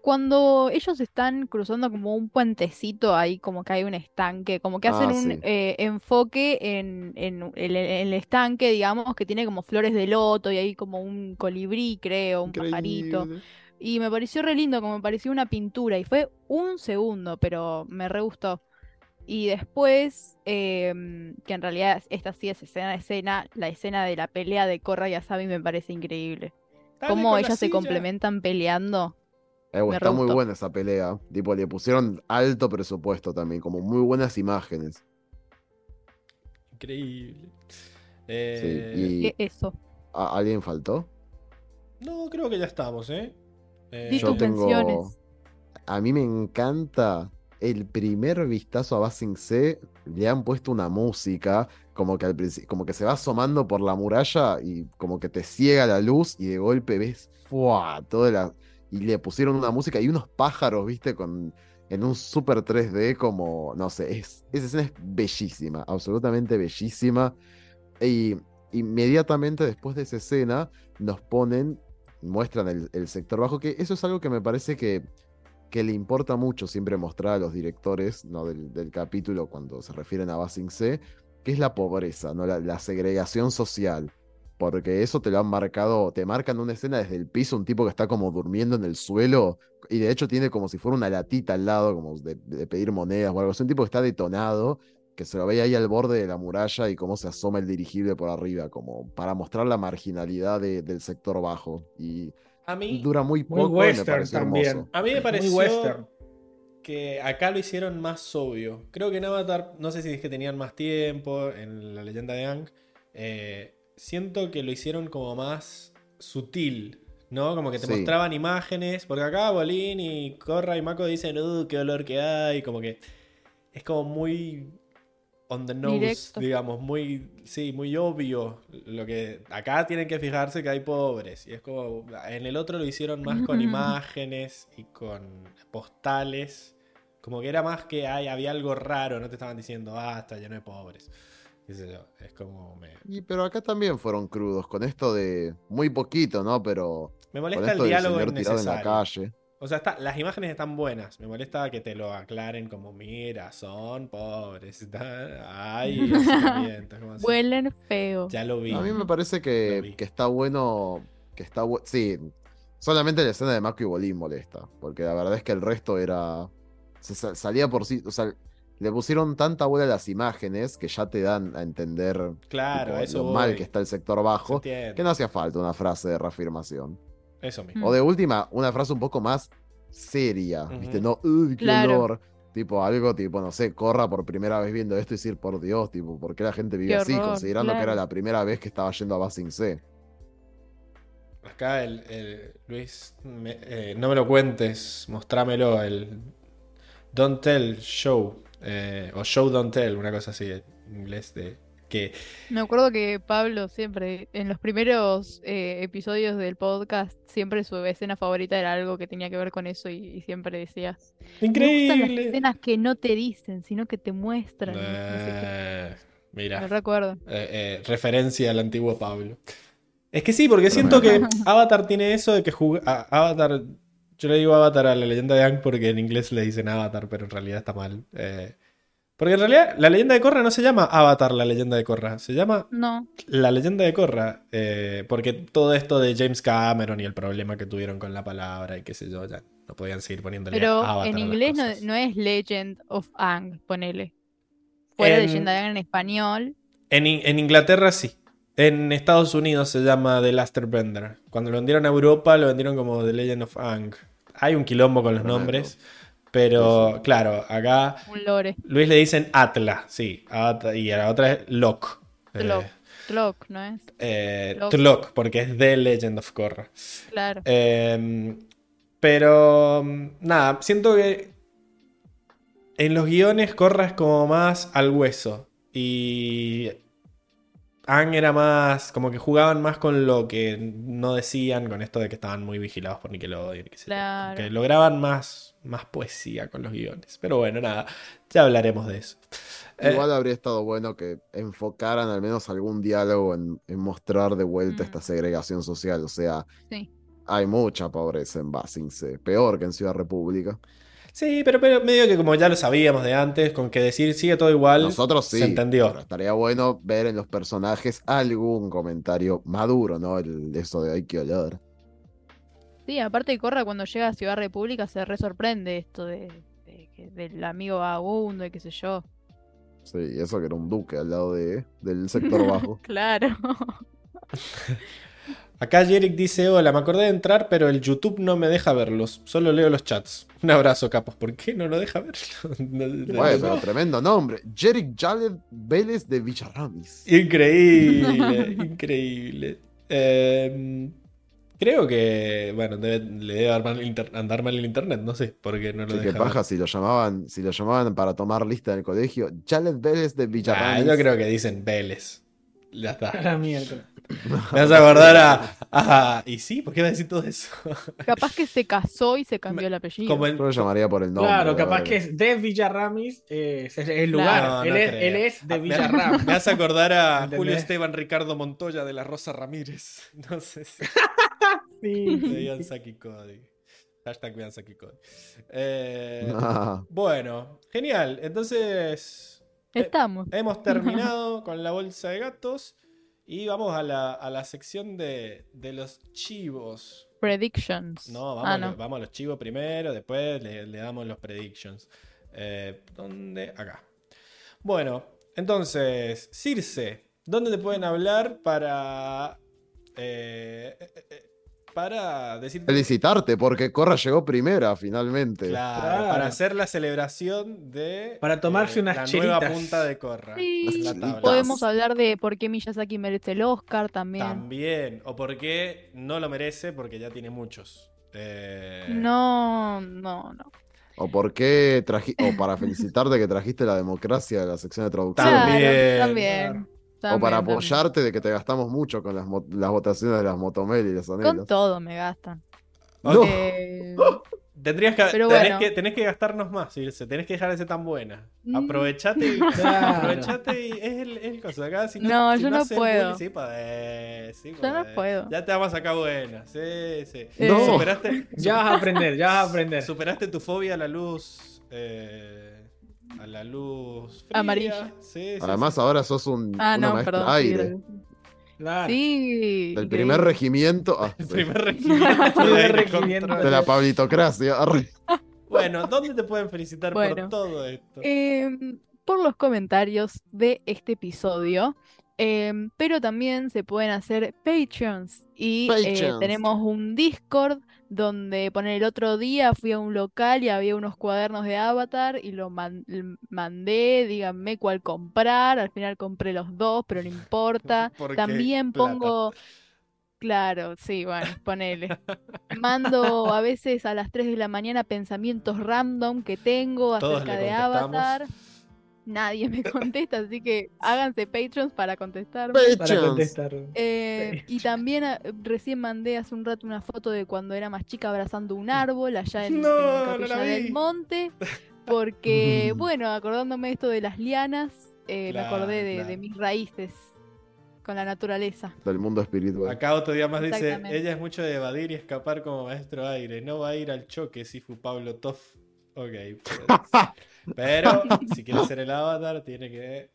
B: cuando ellos están cruzando como un puentecito ahí, como que hay un estanque, como que hacen
D: Ah,
B: un
D: sí.
B: eh, enfoque en, en el, en el estanque, digamos, que tiene como flores de loto y hay como un colibrí, creo, un pajarito. Y me pareció re lindo, como me pareció una pintura. Y fue un segundo, pero me re gustó. Y después, em, que en realidad esta sí es escena a escena, la escena de la pelea de Korra y Asami me parece increíble.
A: dale
B: Cómo ellas se complementan peleando.
D: Eh, bueno, está muy buena esa pelea. Tipo, le pusieron alto presupuesto también, como muy buenas imágenes.
A: Increíble.
D: Sí,
A: Eh,
D: y
B: Eso.
D: ¿a- ¿alguien faltó?
A: No, creo que ya estamos, ¿eh? Eh,
D: Yo tengo.
B: menciones.
D: A mí me encanta el primer vistazo a Basing C. Le han puesto una música, como que al como que se va asomando por la muralla y como que te ciega la luz y de golpe ves ¡fua! toda la. Y le pusieron una música y unos pájaros, ¿viste? Con, en un super 3D, como. No sé, es, esa escena es bellísima, absolutamente bellísima. Y inmediatamente después de esa escena nos ponen, muestran el, sector bajo, que eso es algo que me parece que, que le importa mucho siempre mostrar a los directores ¿no? del, capítulo cuando se refieren a Basing C, que es la pobreza, ¿no? la segregación social. Porque eso te lo han marcado, te marcan una escena desde el piso, un tipo que está como durmiendo en el suelo, y de hecho tiene como si fuera una latita al lado, como de, de pedir monedas o algo así, un tipo que está detonado, que se lo ve ahí al borde de la muralla y cómo se asoma el dirigible por arriba, como para mostrar la marginalidad de- del sector bajo. Y
A: A mí,
D: Dura muy
C: Muy
D: poco y me
C: western
D: pareció
C: también.
D: hermoso.
A: a mí me
C: Muy
A: pareció
C: western.
A: que acá lo hicieron más obvio. Creo que en Avatar, no sé si es que tenían más tiempo en la leyenda de Ang. eh, siento que lo hicieron como más sutil, ¿no? Como que te
D: Sí.
A: mostraban imágenes. Porque acá Bolín y Corra y Mako dicen, uh, qué olor que hay. Como que es como muy on the nose,
B: Directo.
A: digamos, muy, sí, muy obvio. Lo que acá tienen que fijarse que hay pobres. Y es como, en el otro lo hicieron más con imágenes y con postales. Como que era más que hay, había algo raro, no te estaban diciendo, ah, está lleno de pobres. Qué sé yo, es como me,
D: Y, pero acá también fueron crudos con esto de muy poquito, ¿no? Pero
A: me molesta el diálogo
D: tirado en la
A: innecesario.
D: calle.
A: O sea, está, las imágenes están buenas. Me molesta que te lo aclaren como, mira, son pobres. está- Ay, sentimientos, como así.
B: Huelen feo.
A: Ya lo vi.
D: A mí me parece que, que está bueno. Que está bu- Sí, solamente la escena de Mako y Bolín molesta. Porque la verdad es que el resto era. se sa- salía por sí. O sea, le pusieron tanta bola a las imágenes que ya te dan a entender
A: Claro,
D: tipo,
A: eso
D: lo mal que está el sector
A: Se
D: bajo. Que no hacía falta una frase de reafirmación.
A: Eso mismo.
D: O de última, una frase un poco más seria. ¿Viste? No, uy, qué
B: Claro.
D: olor. Tipo, algo tipo, no sé, corra por primera vez viendo esto y decir, por Dios, tipo, ¿por qué la gente vive
B: Qué
D: así?
B: horror,
D: Considerando que era la primera vez que estaba yendo a Basing C.
A: Acá el, el- Luis, me- eh, no me lo cuentes, mostrámelo, el Don't Tell Show, eh, o Show Don't Tell, una cosa así en inglés, de que
B: Me acuerdo que Pablo siempre, en los primeros eh, episodios del podcast, siempre su escena favorita era algo que tenía que ver con eso y, y siempre decías, me gustan las
A: increíble.
B: escenas que no te dicen, sino que te muestran. y no sé.
A: Eh, mira,
B: Me recuerdo.
A: eh, eh, referencia al antiguo Pablo. Es que sí, porque siento que Avatar tiene eso de que Avatar. Yo le digo Avatar a la leyenda de Ang porque en inglés le dicen Avatar, pero en realidad está mal. Eh, porque en realidad la leyenda de Korra no se llama Avatar, la leyenda de Korra. Se llama
B: No,
A: la leyenda de Korra. eh, porque todo esto de James Cameron y el problema que tuvieron con la palabra y qué sé yo, ya no podían seguir poniéndole
B: pero
A: Avatar
B: en inglés no, es Legend of Ang, ponele. Fuera
A: En-
B: leyenda de Ang en español.
A: En, en Inglaterra sí. En Estados Unidos se llama The Last Bender. Cuando lo vendieron a Europa lo vendieron como The Legend of Ang. Hay un quilombo con los nombres. Pero
D: Sí,
A: claro, acá
B: Un lore.
A: Luis le dicen Atla, sí. At- y a la otra es Locke. Eh,
B: Tlok. Tlok, ¿no es?
A: eh,
B: Tlok.
A: Tlok, porque es The Legend of Korra.
B: Claro.
A: Eh, pero mm, nada, siento que en los guiones Korra es como más al hueso. Y Ang era más, como que jugaban más con lo que no decían, con esto de que estaban muy vigilados por Nickelodeon. yo.
B: Claro.
A: Que lograban más, más poesía con los guiones. Pero bueno, nada, ya hablaremos de eso. Eh,
D: Igual habría estado bueno que enfocaran al menos algún diálogo en, en mostrar de vuelta
B: Mm.
D: esta segregación social. O sea,
B: Sí.
D: hay mucha pobreza en Basing C. Peor que en Ciudad República.
A: Sí, pero, pero medio que como ya lo sabíamos de antes, con que decir sigue todo igual,
D: Nosotros sí.
A: se entendió.
D: Pero estaría bueno ver en los personajes algún comentario maduro, ¿no? El, eso de hay que oler.
B: Sí, aparte de Corra cuando llega a Ciudad República se re sorprende esto de, de que- del amigo vagabundo y qué sé yo.
D: Sí, eso que era un duque al lado de, del sector bajo.
B: Claro.
A: Acá Jerick dice, hola, me acordé de entrar, pero el YouTube no me deja verlos. Solo leo los chats. Un abrazo, capos. ¿Por qué no lo deja
D: Bueno,
A: no-
D: pero tremendo nombre. Jerick Jaled Vélez de Villarramis.
A: Increíble, increíble. Eh, creo que, bueno, debe- le debe andar mal el internet, no sé, porque no lo
D: qué
A: deja
D: paja
A: ver.
D: si lo llamaban, si lo llamaban para tomar lista en el colegio. Jaled Vélez de
A: Ah,
D: Villarramis.
A: yo creo que dicen Vélez. Ya está.
C: A la mierda.
A: Me vas a acordar a, a- Y sí, ¿por qué va a decir todo eso?
B: Capaz que se casó y se cambió el apellido.
A: Como en-
D: Yo lo llamaría por el nombre.
C: Claro,
D: la
C: capaz que es de Villarramis, eh, es el lugar.
A: No,
C: él, es, él es de
A: Ah, me-
C: Villarramis.
A: Me hace acordar a
C: ¿Entendés?
A: Julio Esteban Ricardo Montoya de la Rosa Ramírez. No sé si
C: Sí.
A: veían Saki Cody. Hashtag vean Saki Cody. Eh, bueno, genial. Entonces eh,
B: Estamos.
A: hemos terminado con la bolsa de gatos y vamos a la, a la sección de, de los chivos.
B: Predictions.
A: No, vamos,
B: ah,
A: a,
B: no.
A: los- vamos a los chivos primero, después le, le damos los predictions. Eh, ¿Dónde? Acá. Bueno, entonces, Circe, ¿dónde te pueden hablar para. eh, eh, eh, para decirte.
D: Felicitarte, porque Corra llegó primera finalmente.
A: Claro,
C: Claro.
A: para hacer la celebración de. eh,
C: Para tomarse unas
A: La nueva punta de Corra.
B: Sí, podemos hablar de por qué Miyazaki merece el Oscar también.
A: También. O porque no lo merece, porque ya tiene muchos. Eh,
B: No, no, no.
D: O por qué traji- o para felicitarte que trajiste la democracia de la sección de traducción.
A: También,
B: Claro, también.
D: O para
B: también.
D: apoyarte de que te gastamos mucho con las, las votaciones de las Motomel y las
B: Con
D: Anelas.
B: todo me gastan.
D: No.
B: Eh,
A: Tendrías que,
B: Pero
A: tenés,
B: bueno.
A: que, tenés que gastarnos más, Ilse. Tenés que dejar de ser tan buena.
B: Mm.
A: Aprovechate y.
C: Claro.
A: Aprovechate y es el, es el coso. Acá, si no,
B: No,
A: si
B: yo no puedo.
A: sí sí
B: Yo no puedo.
A: Ya te vamos a sacar buena. Sí, sí.
B: No.
A: Superaste,
C: Ya vas a aprender, ya vas a aprender.
A: superaste tu fobia a la luz. eh, a la luz. Fría.
B: Amarilla.
A: Sí, sí,
D: Además,
A: sí.
D: ahora sos un,
B: ah,
D: una
B: no,
D: maestra
B: perdón. sí,
D: aire.
C: Claro.
B: Sí.
D: Del primer regimiento. ah,
A: El primer regimiento de
C: regimiento.
D: la pablitocracia.
A: Bueno, ¿dónde te pueden felicitar por todo esto?
B: Em, por los comentarios de este episodio. Em, pero también se pueden hacer Patreons. Y eh, tenemos un Discord donde poner el otro día fui a un local y había unos cuadernos de Avatar y lo man- mandé, díganme cuál comprar. Al final compré los dos, pero no importa. También
A: plata.
B: pongo. Claro, sí, bueno, ponele. Mando a veces a las 3 de la mañana pensamientos random que tengo
A: Todos
B: acerca de. Avatar. Nadie me contesta, así que háganse Patrons para contestarme.
C: Para contestar.
B: Eh, y también ah, recién mandé hace un rato una foto de cuando era más chica abrazando un árbol allá en, en
A: No, vi.
B: del Monte. Porque, bueno, acordándome esto de las lianas, eh,
A: Claro,
B: me acordé de,
A: claro.
B: de mis raíces con la naturaleza.
D: Del mundo espiritual.
A: Acá otro día más dice, ella es mucho de evadir y escapar como maestro aire, no va a ir al choque si fue Pablo Toff. Ok, pues. pero si quiere ser el avatar tiene que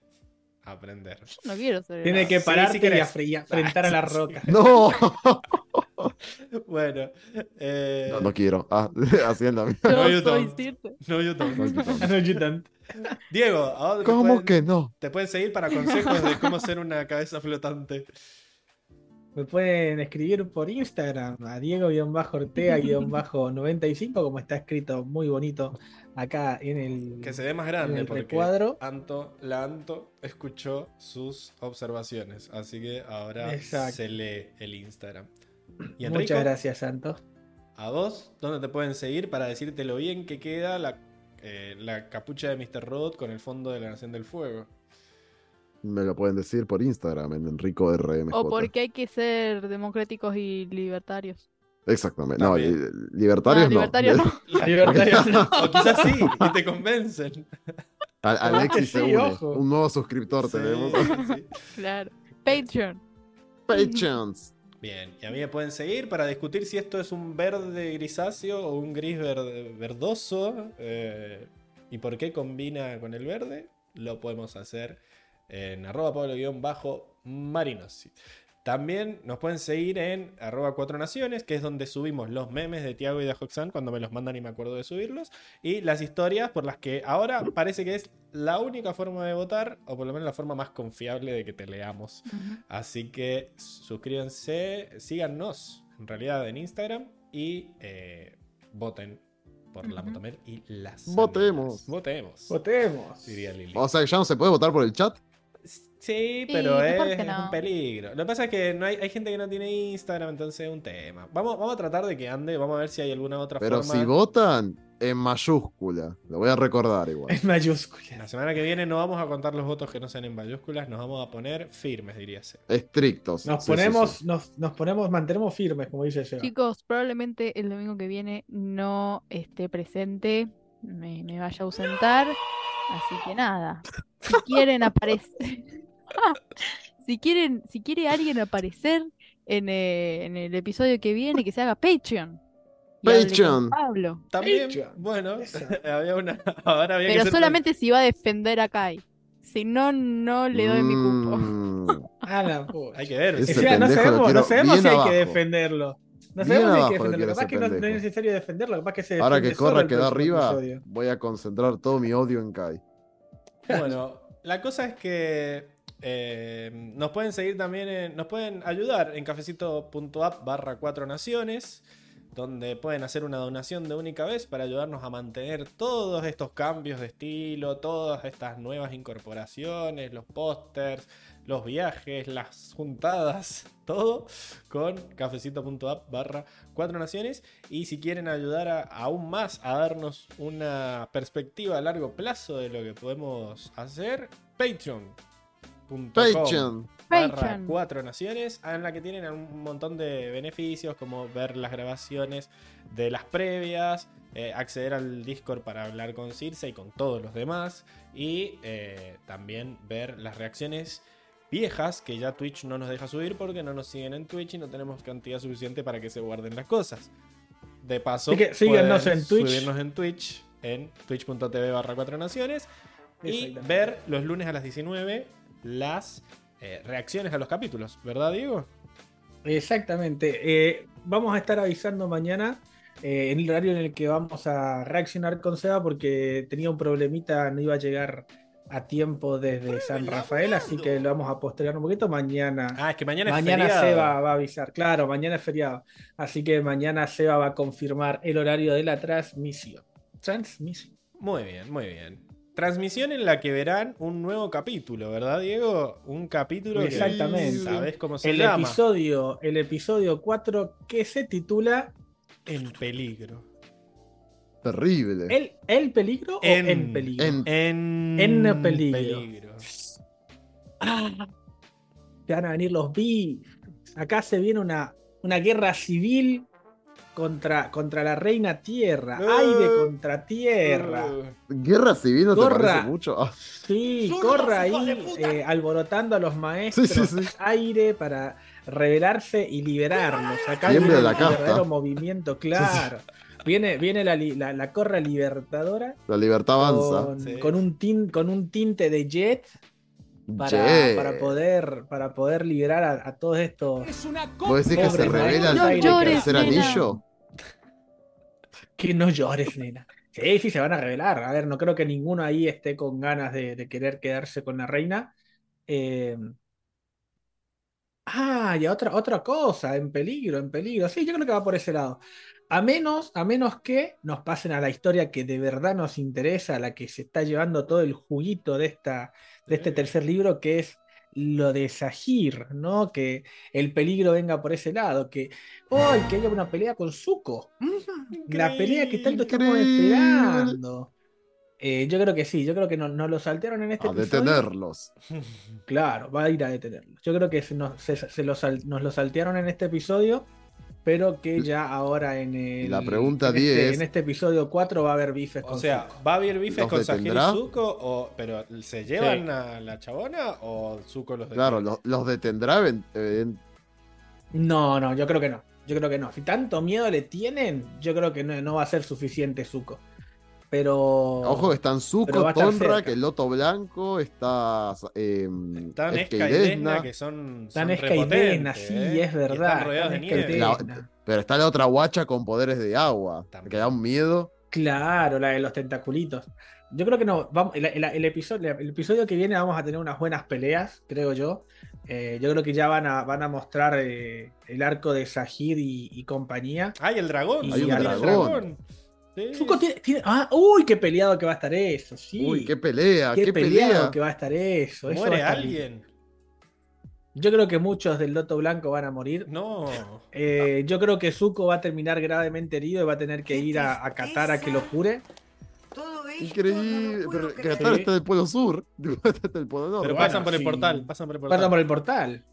A: aprender.
B: Yo no quiero ser el
C: Tiene que
A: Sí,
C: pararte
A: sí
C: y enfrentar a la roca.
D: No,
A: Bueno, eh,
D: no, no quiero. Ah, haciendo
B: Yo
A: No, you
B: soy
A: don't.
B: Circe.
A: no, yo tampoco.
C: No, you don't.
A: Diego, ¿a dónde te
D: ¿Cómo
A: pueden-
D: que no?
A: te pueden seguir para consejos de cómo ser una cabeza flotante?
C: Me pueden escribir por Instagram a Diego-Ortega-95, como está escrito muy bonito acá en el,
A: Que se ve más grande
C: el
A: porque
C: recuadro.
A: Anto, la Anto escuchó sus observaciones, así que ahora
C: Exacto.
A: se lee el Instagram. Y Enrico,
C: Muchas gracias, Santos.
A: a vos, ¿dónde te pueden seguir para decirte lo bien que queda la, eh, la capucha de Mr. Robot con el fondo de la Nación del Fuego?
D: Me lo pueden decir por Instagram en Enrico RMJ.
B: O porque hay que ser democráticos y libertarios.
D: Exactamente. No,
A: También.
D: libertarios
B: Ah,
D: no.
B: libertarios no.
C: Libertarios no.
A: O quizás sí, y te convencen.
D: A- Alexis se
C: Sí,
D: une.
C: ojo.
D: Un nuevo suscriptor
A: Sí,
D: tenemos.
A: sí, sí.
B: Claro. Patreon.
D: Patreons.
A: Bien, y a mí me pueden seguir para discutir si esto es un verde grisáceo o un gris verde- verdoso eh, y por qué combina con el verde. Lo podemos hacer en arroba pablo-marinos. También nos pueden seguir en arroba cuatro naciones, que es donde subimos los memes de Tiago y de Hoxan cuando me los mandan y me acuerdo de subirlos. Y las historias por las que ahora parece que es la única forma de votar, o por lo menos la forma más confiable de que te leamos. Así que suscríbanse, síganos en realidad en Instagram y eh, voten por la. Motomel y las
D: Votemos.
A: amigas. Votemos.
C: Votemos.
A: Diría Lili.
D: O sea, que ya no se puede votar por el chat.
A: Sí, pero es,
B: no.
A: un peligro. Lo que pasa es que no hay, hay gente que no tiene Instagram, entonces es un tema. Vamos, vamos a tratar de que ande, vamos a ver si hay alguna otra
D: Pero
A: forma.
D: si votan en mayúscula. Lo voy a recordar igual.
C: En mayúsculas.
A: La semana que viene no vamos a contar los votos que no sean en mayúsculas, nos vamos a poner firmes, diríase.
D: Estrictos.
C: Nos
D: sí,
C: ponemos,
D: sí.
C: Nos, nos ponemos, mantenemos firmes, como dice Seba.
B: Chicos, probablemente el domingo que viene no esté presente, me, me vaya a ausentar, así que nada. Si quieren aparecer, si quieren, si quiere alguien aparecer en, eh, en el episodio que viene, que se haga Patreon.
D: Patreon.
B: Pablo.
A: También,
C: Patreon.
A: bueno, había una. Ahora había que
B: Pero
A: ser-
B: solamente si va a defender a Kai. Si no, no le doy mi cupo.
D: Mm,
C: A la puta.
A: Hay que ver.
D: Ese
C: O sea, no sabemos, no sabemos si hay
D: abajo.
C: que defenderlo. No sabemos si hay que
D: lo
C: defenderlo. Capaz que no, no es necesario defenderlo. Capaz que se
D: Ahora que Corra
C: próximo
D: arriba,
C: episodio.
D: voy a concentrar todo mi odio en Kai.
A: Bueno, la cosa es que Eh, nos pueden seguir también, en- nos pueden ayudar en cafecito.app barra cuatro naciones, donde pueden hacer una donación de única vez para ayudarnos a mantener todos estos cambios de estilo, todas estas nuevas incorporaciones, los pósters, los viajes, las juntadas, todo con cafecito.app barra cuatro naciones. Y si quieren ayudar aún más a darnos una perspectiva a largo plazo de lo que podemos hacer, patreon.com
D: Patreon.
A: barra cuatro naciones en la que tienen un montón de beneficios como ver las grabaciones de las previas eh, acceder al discord para hablar con Circe y con todos los demás y eh, también ver las reacciones viejas que ya Twitch no nos deja subir porque no nos siguen en Twitch y no tenemos cantidad suficiente para que se guarden las cosas de paso
C: que
A: pueden
C: en Twitch.
A: subirnos en Twitch en twitch.tv barra cuatro naciones y ver los lunes a las 19 las eh, reacciones a los capítulos, ¿verdad, Diego?
C: Exactamente. Eh, vamos a estar avisando mañana eh, en el horario en el que vamos a reaccionar con Seba porque tenía un problemita, no iba a llegar a tiempo desde San Rafael, así que lo vamos a postergar un poquito. Mañana,
A: Ah, es que mañana,
C: mañana
A: es feriado.
C: Seba va a avisar. Claro, mañana es feriado. Así que mañana Seba va a confirmar el horario de la transmisión. Transmisión.
A: Muy bien, muy bien. Transmisión en la que verán un nuevo capítulo, ¿verdad, Diego? Un capítulo que
C: Exactamente.
A: ¿Sabes cómo se
C: El
A: llama?
C: episodio, el episodio 4 que se titula
A: En peligro.
D: Terrible.
C: ¿El, el peligro
A: En-
C: o en peligro?
D: en-
A: En,
C: En peligro. Ah, te van a venir los bis. Acá se viene una, una guerra civil contra, contra la reina tierra. Aire contra tierra.
D: Guerra civil no te
C: Corra.
D: parece mucho. Ah,
C: Sí, corra ahí eh, alborotando a los maestros.
D: Sí, sí, sí.
C: Aire para rebelarse y liberarlos. Acá hay
D: Tiembla
C: un
D: la casta.
C: verdadero movimiento, claro. Viene, viene la, la, la corra libertadora
D: la libertad avanza.
C: con,
A: Sí.
C: con un tin- con un tinte de jet para, poder para poder liberar a, a todos estos
D: ¿Vos decís que se revela el.
B: No llores,
D: tercer anillo?
C: que no llores, nena. Sí, sí, se van a revelar. A ver, no creo que ninguno ahí esté con ganas de, de querer quedarse con la reina. Eh, Ah, y otra, otra cosa, en peligro, en peligro. Sí, yo creo que va por ese lado. A menos, a menos que nos pasen a la historia que de verdad nos interesa, a la que se está llevando todo el juguito de esta, de este tercer libro, que es lo de Sahir, ¿no? Que el peligro venga por ese lado, que, ¡ay! que haya una pelea con Zuko. Mm, La pelea que tanto estamos esperando. Eh, yo creo que sí, yo creo que no- nos lo saltearon en este
D: A
C: episodio.
D: detenerlos.
C: Claro, va a ir a detenerlo. Yo creo que se nos, se- se lo sal- nos lo saltearon en este episodio, pero que ya ahora en el.
D: La pregunta
C: en
D: 10
C: este,
D: es-
C: en este episodio 4 va a haber bifes
A: O
C: con
A: sea,
C: Zuko.
A: ¿va a haber bifes
D: ¿Los
A: con Sahir y
D: detendrá?
A: Zuko? O, ¿Pero se llevan a la chabona o Zuko los detiene?
D: Claro, los, los detendrá. even-
C: No, no, yo creo que no. Yo creo que no. Si tanto miedo le tienen, yo creo que no, no va a ser suficiente Zuko. Pero.
D: Ojo que están Zuko, Tonra, que el Loto Blanco, está. Eh,
A: Están
D: Esca y Desna,
A: que son.
C: Están Esca y Desna, sí,
A: ¿eh?
C: es
A: Y
C: verdad.
A: Están rodeados de.
D: La-. Pero está la otra guacha con poderes de agua.
A: También.
D: Que da un miedo.
C: Claro, la de los tentaculitos. Yo creo que no. Vamos, el, el- el episodio, el episodio que viene vamos a tener unas buenas peleas, creo yo. Eh, yo creo que ya van a, van a mostrar eh, el arco de Sahid y, y compañía.
A: ¡Ay, el dragón!
C: Y hay un
A: tiene
D: dragón.
A: Sí.
C: Zuko tiene, tiene- ah, uy, qué peleado que va a estar eso, sí.
D: Uy, qué pelea,
C: Qué
D: qué,
C: peleado
D: pelea.
C: que va a estar eso.
A: ¿Muere alguien?
C: Yo creo que muchos del Loto Blanco van a morir.
A: No.
C: Eh, yo creo que Zuko va a terminar gravemente herido y va a tener que ir a, a Qatar a que lo cure.
H: Todo esto
D: Increíble.
H: no
D: pero. Qatar
C: Sí.
D: está en el polo sur. Está en el polo norte.
A: Pero
C: bueno,
A: pasan por el
C: sí.
A: portal. Pasan por el portal.
C: Por el portal.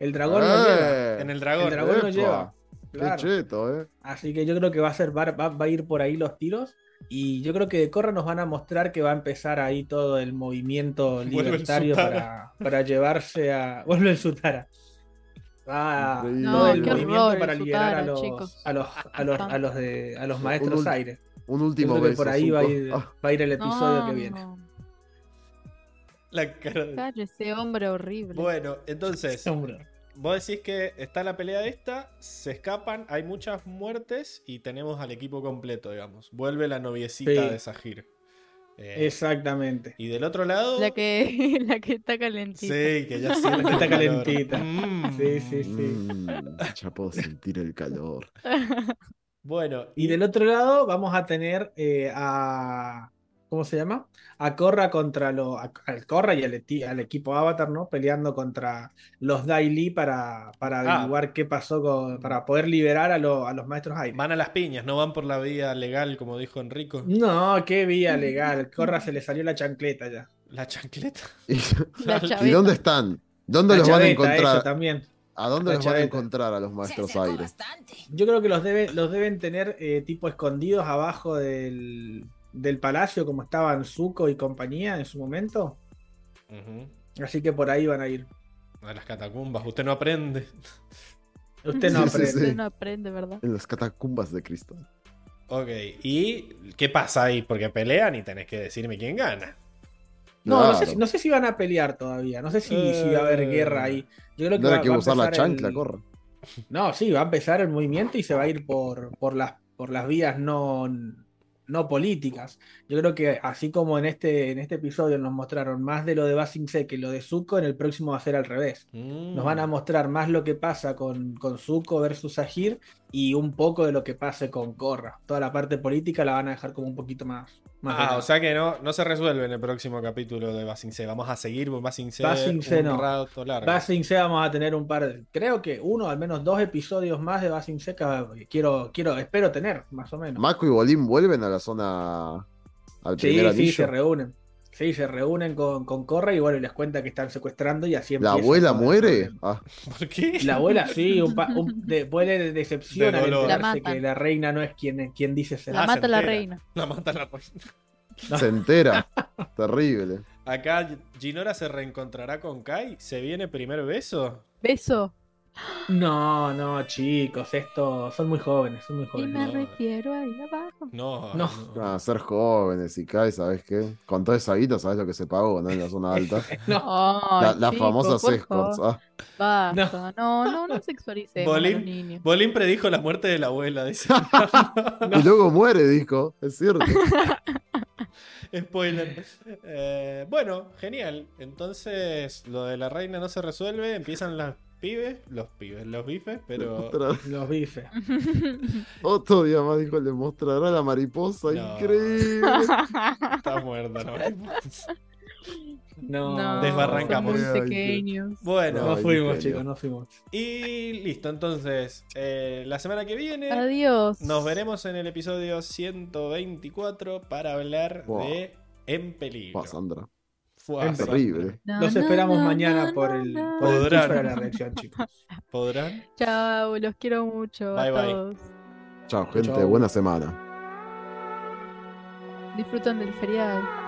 C: El dragón lo
D: Eh,
C: lleva.
A: En el dragón.
C: El dragón lo
D: epa. Qué cheto, eh.
C: Así que yo creo que va a ser va, va- va a ir por ahí los tiros. Y yo creo que de Corra nos van a mostrar que va a empezar ahí todo el movimiento
A: el
C: libertario para, para llevarse a. Vuelve el Sutara. Va
D: Increíble.
C: todo
B: No,
C: el
B: qué
C: movimiento
B: horror,
C: para
B: el
C: liberar a los, a los, a los, a los de a los maestros
D: Un
C: aire.
D: Un
C: Yo
D: último
C: creo que
D: beso.
C: por ahí va a, ir,
D: Ah,
C: va a ir el episodio
B: No,
C: que viene.
B: no.
A: La cara de-
B: Cállese, hombre horrible.
A: Bueno, entonces,
C: Hombre.
A: Vos decís que está la pelea esta, se escapan, hay muchas muertes y tenemos al equipo completo, digamos. Vuelve la noviecita
C: Sí.
A: de Sahir. Eh,
C: Exactamente.
A: y del otro lado.
B: La que, la que está calentita.
A: Sí, que ya siente
C: que está
A: calor.
C: calentita.
A: Mm.
C: Sí, sí, sí.
D: Mm, ya puedo sentir el calor.
A: Bueno,
C: Y del otro lado vamos a tener eh, a. ¿Cómo se llama? A Korra contra los. a- Al Korra y al, equipo Avatar, ¿no? Peleando contra los Daily para, para
A: Ah.
C: averiguar qué pasó con. para poder liberar a, lo- a los maestros aire.
A: van a las piñas, no van por la vía legal, como dijo Enrico.
C: No, qué vía legal. Korra se le salió la chancleta ya.
A: La chancleta.
D: ¿Y,
B: La
D: y
B: chaveta.
D: dónde están? ¿Dónde
C: La
D: los van a encontrar?
C: eso también.
D: ¿A dónde
C: La
D: los van a encontrar a los maestros aire?
C: Yo creo que los, debe- los deben tener eh, tipo escondidos abajo del, del palacio, como estaban Zuko y compañía en su momento. Así que por ahí van a ir.
A: A las catacumbas, usted no aprende.
C: Usted no
D: Sí, sí,
C: aprende.
D: sí.
B: Usted no aprende, ¿verdad?
D: En las catacumbas de cristal.
A: Ok, ¿y qué pasa ahí? Porque pelean y tenés que decirme quién gana.
C: No, no, sé, no sé si van a pelear todavía. No sé si, si va a haber
A: Eh.
C: guerra ahí. Yo creo que
D: No
C: va,
D: hay que
C: va a
D: usar la
C: empezar
D: chancla,
C: el-
D: corra.
C: No, sí, va a empezar el movimiento y se va a ir por, por las, por las vías no, no políticas. Yo creo que así como en este, en este episodio nos mostraron más de lo de Basing Se que lo de Zuko, en el próximo va a ser al revés.
A: Mm.
C: Nos van a mostrar más lo que pasa con, con Zuko versus Sahir y un poco de lo que pase con Korra. Toda la parte política la van a dejar como un poquito más.
A: Ah, o sea que no, no se resuelve en el próximo capítulo de Basing C. Vamos a seguir con Basing C
C: Basing C
A: un
C: no.
A: rato largo.
C: Basing Se vamos a tener un par, de- creo que uno, al menos dos episodios más de Basing Se que quiero, quiero, espero tener, más o menos.
D: Mako y Bolín vuelven a la zona. Al
C: Sí,
D: primer
C: sí, se reúnen. Sí, se reúnen con, con Korra y bueno, y les cuenta que están secuestrando y así
D: ¿La abuela muere? Ah,
A: ¿Por qué?
C: La abuela sí, un, pa- un- de, vuelve de decepción
A: De.
B: La
C: que la reina no es quien, quien dice ser.
B: La
A: Ah,
B: mata
A: se
B: la reina.
A: La mata la reina.
C: No.
D: se entera. Terrible.
A: Acá Ginora se reencontrará con Kai. ¿Se viene primer beso?
B: Beso.
C: No, no, chicos, esto son muy jóvenes, son muy
B: Y
C: jóvenes.
B: me
A: no.
B: refiero ahí abajo.
A: No.
C: No.
D: Ah, ser jóvenes y cae, ¿sabes qué? Con toda esa guita, ¿sabes lo que se pagó, no? En la zona alta.
C: No,
D: La- las famosas escorts. Ah,
B: Basta. No, no, no sexualicemos a
A: Bolín-
B: los niños.
A: Bolín predijo la muerte de la abuela. Dice.
D: Y luego muere, dijo. Es cierto.
A: Spoiler. Eh, bueno, genial. Entonces, lo de la reina no se resuelve. Empiezan las pibes, los pibes, los bifes, pero.
C: Los bifes.
D: Otro día más dijo, le mostrará la mariposa.
A: No.
D: Increíble.
A: Está muerta, ¿no?
C: No,
B: No,
A: Desbarrancamos.
B: son muy
D: Ay, qué-
B: pequeños.
A: Bueno,
C: No fuimos, chicos, no fuimos.
A: y listo. Entonces, eh, la semana que viene
B: Adiós.
A: nos veremos en el episodio 124 para hablar
D: Wow.
A: de En Peligro.
D: Buah, Sandra.
A: Fua,
C: En
D: Terrible.
C: Los esperamos
B: na,
C: mañana
B: na,
C: por el,
B: na.
C: por el
A: Podrán.
C: La reacción, chicos.
A: ¿Podrán?
B: Chao, los quiero mucho
A: Bye,
B: a
A: bye.
B: todos.
D: Chao, gente.
C: Chao.
D: Buena semana.
B: Disfrutan del feriado.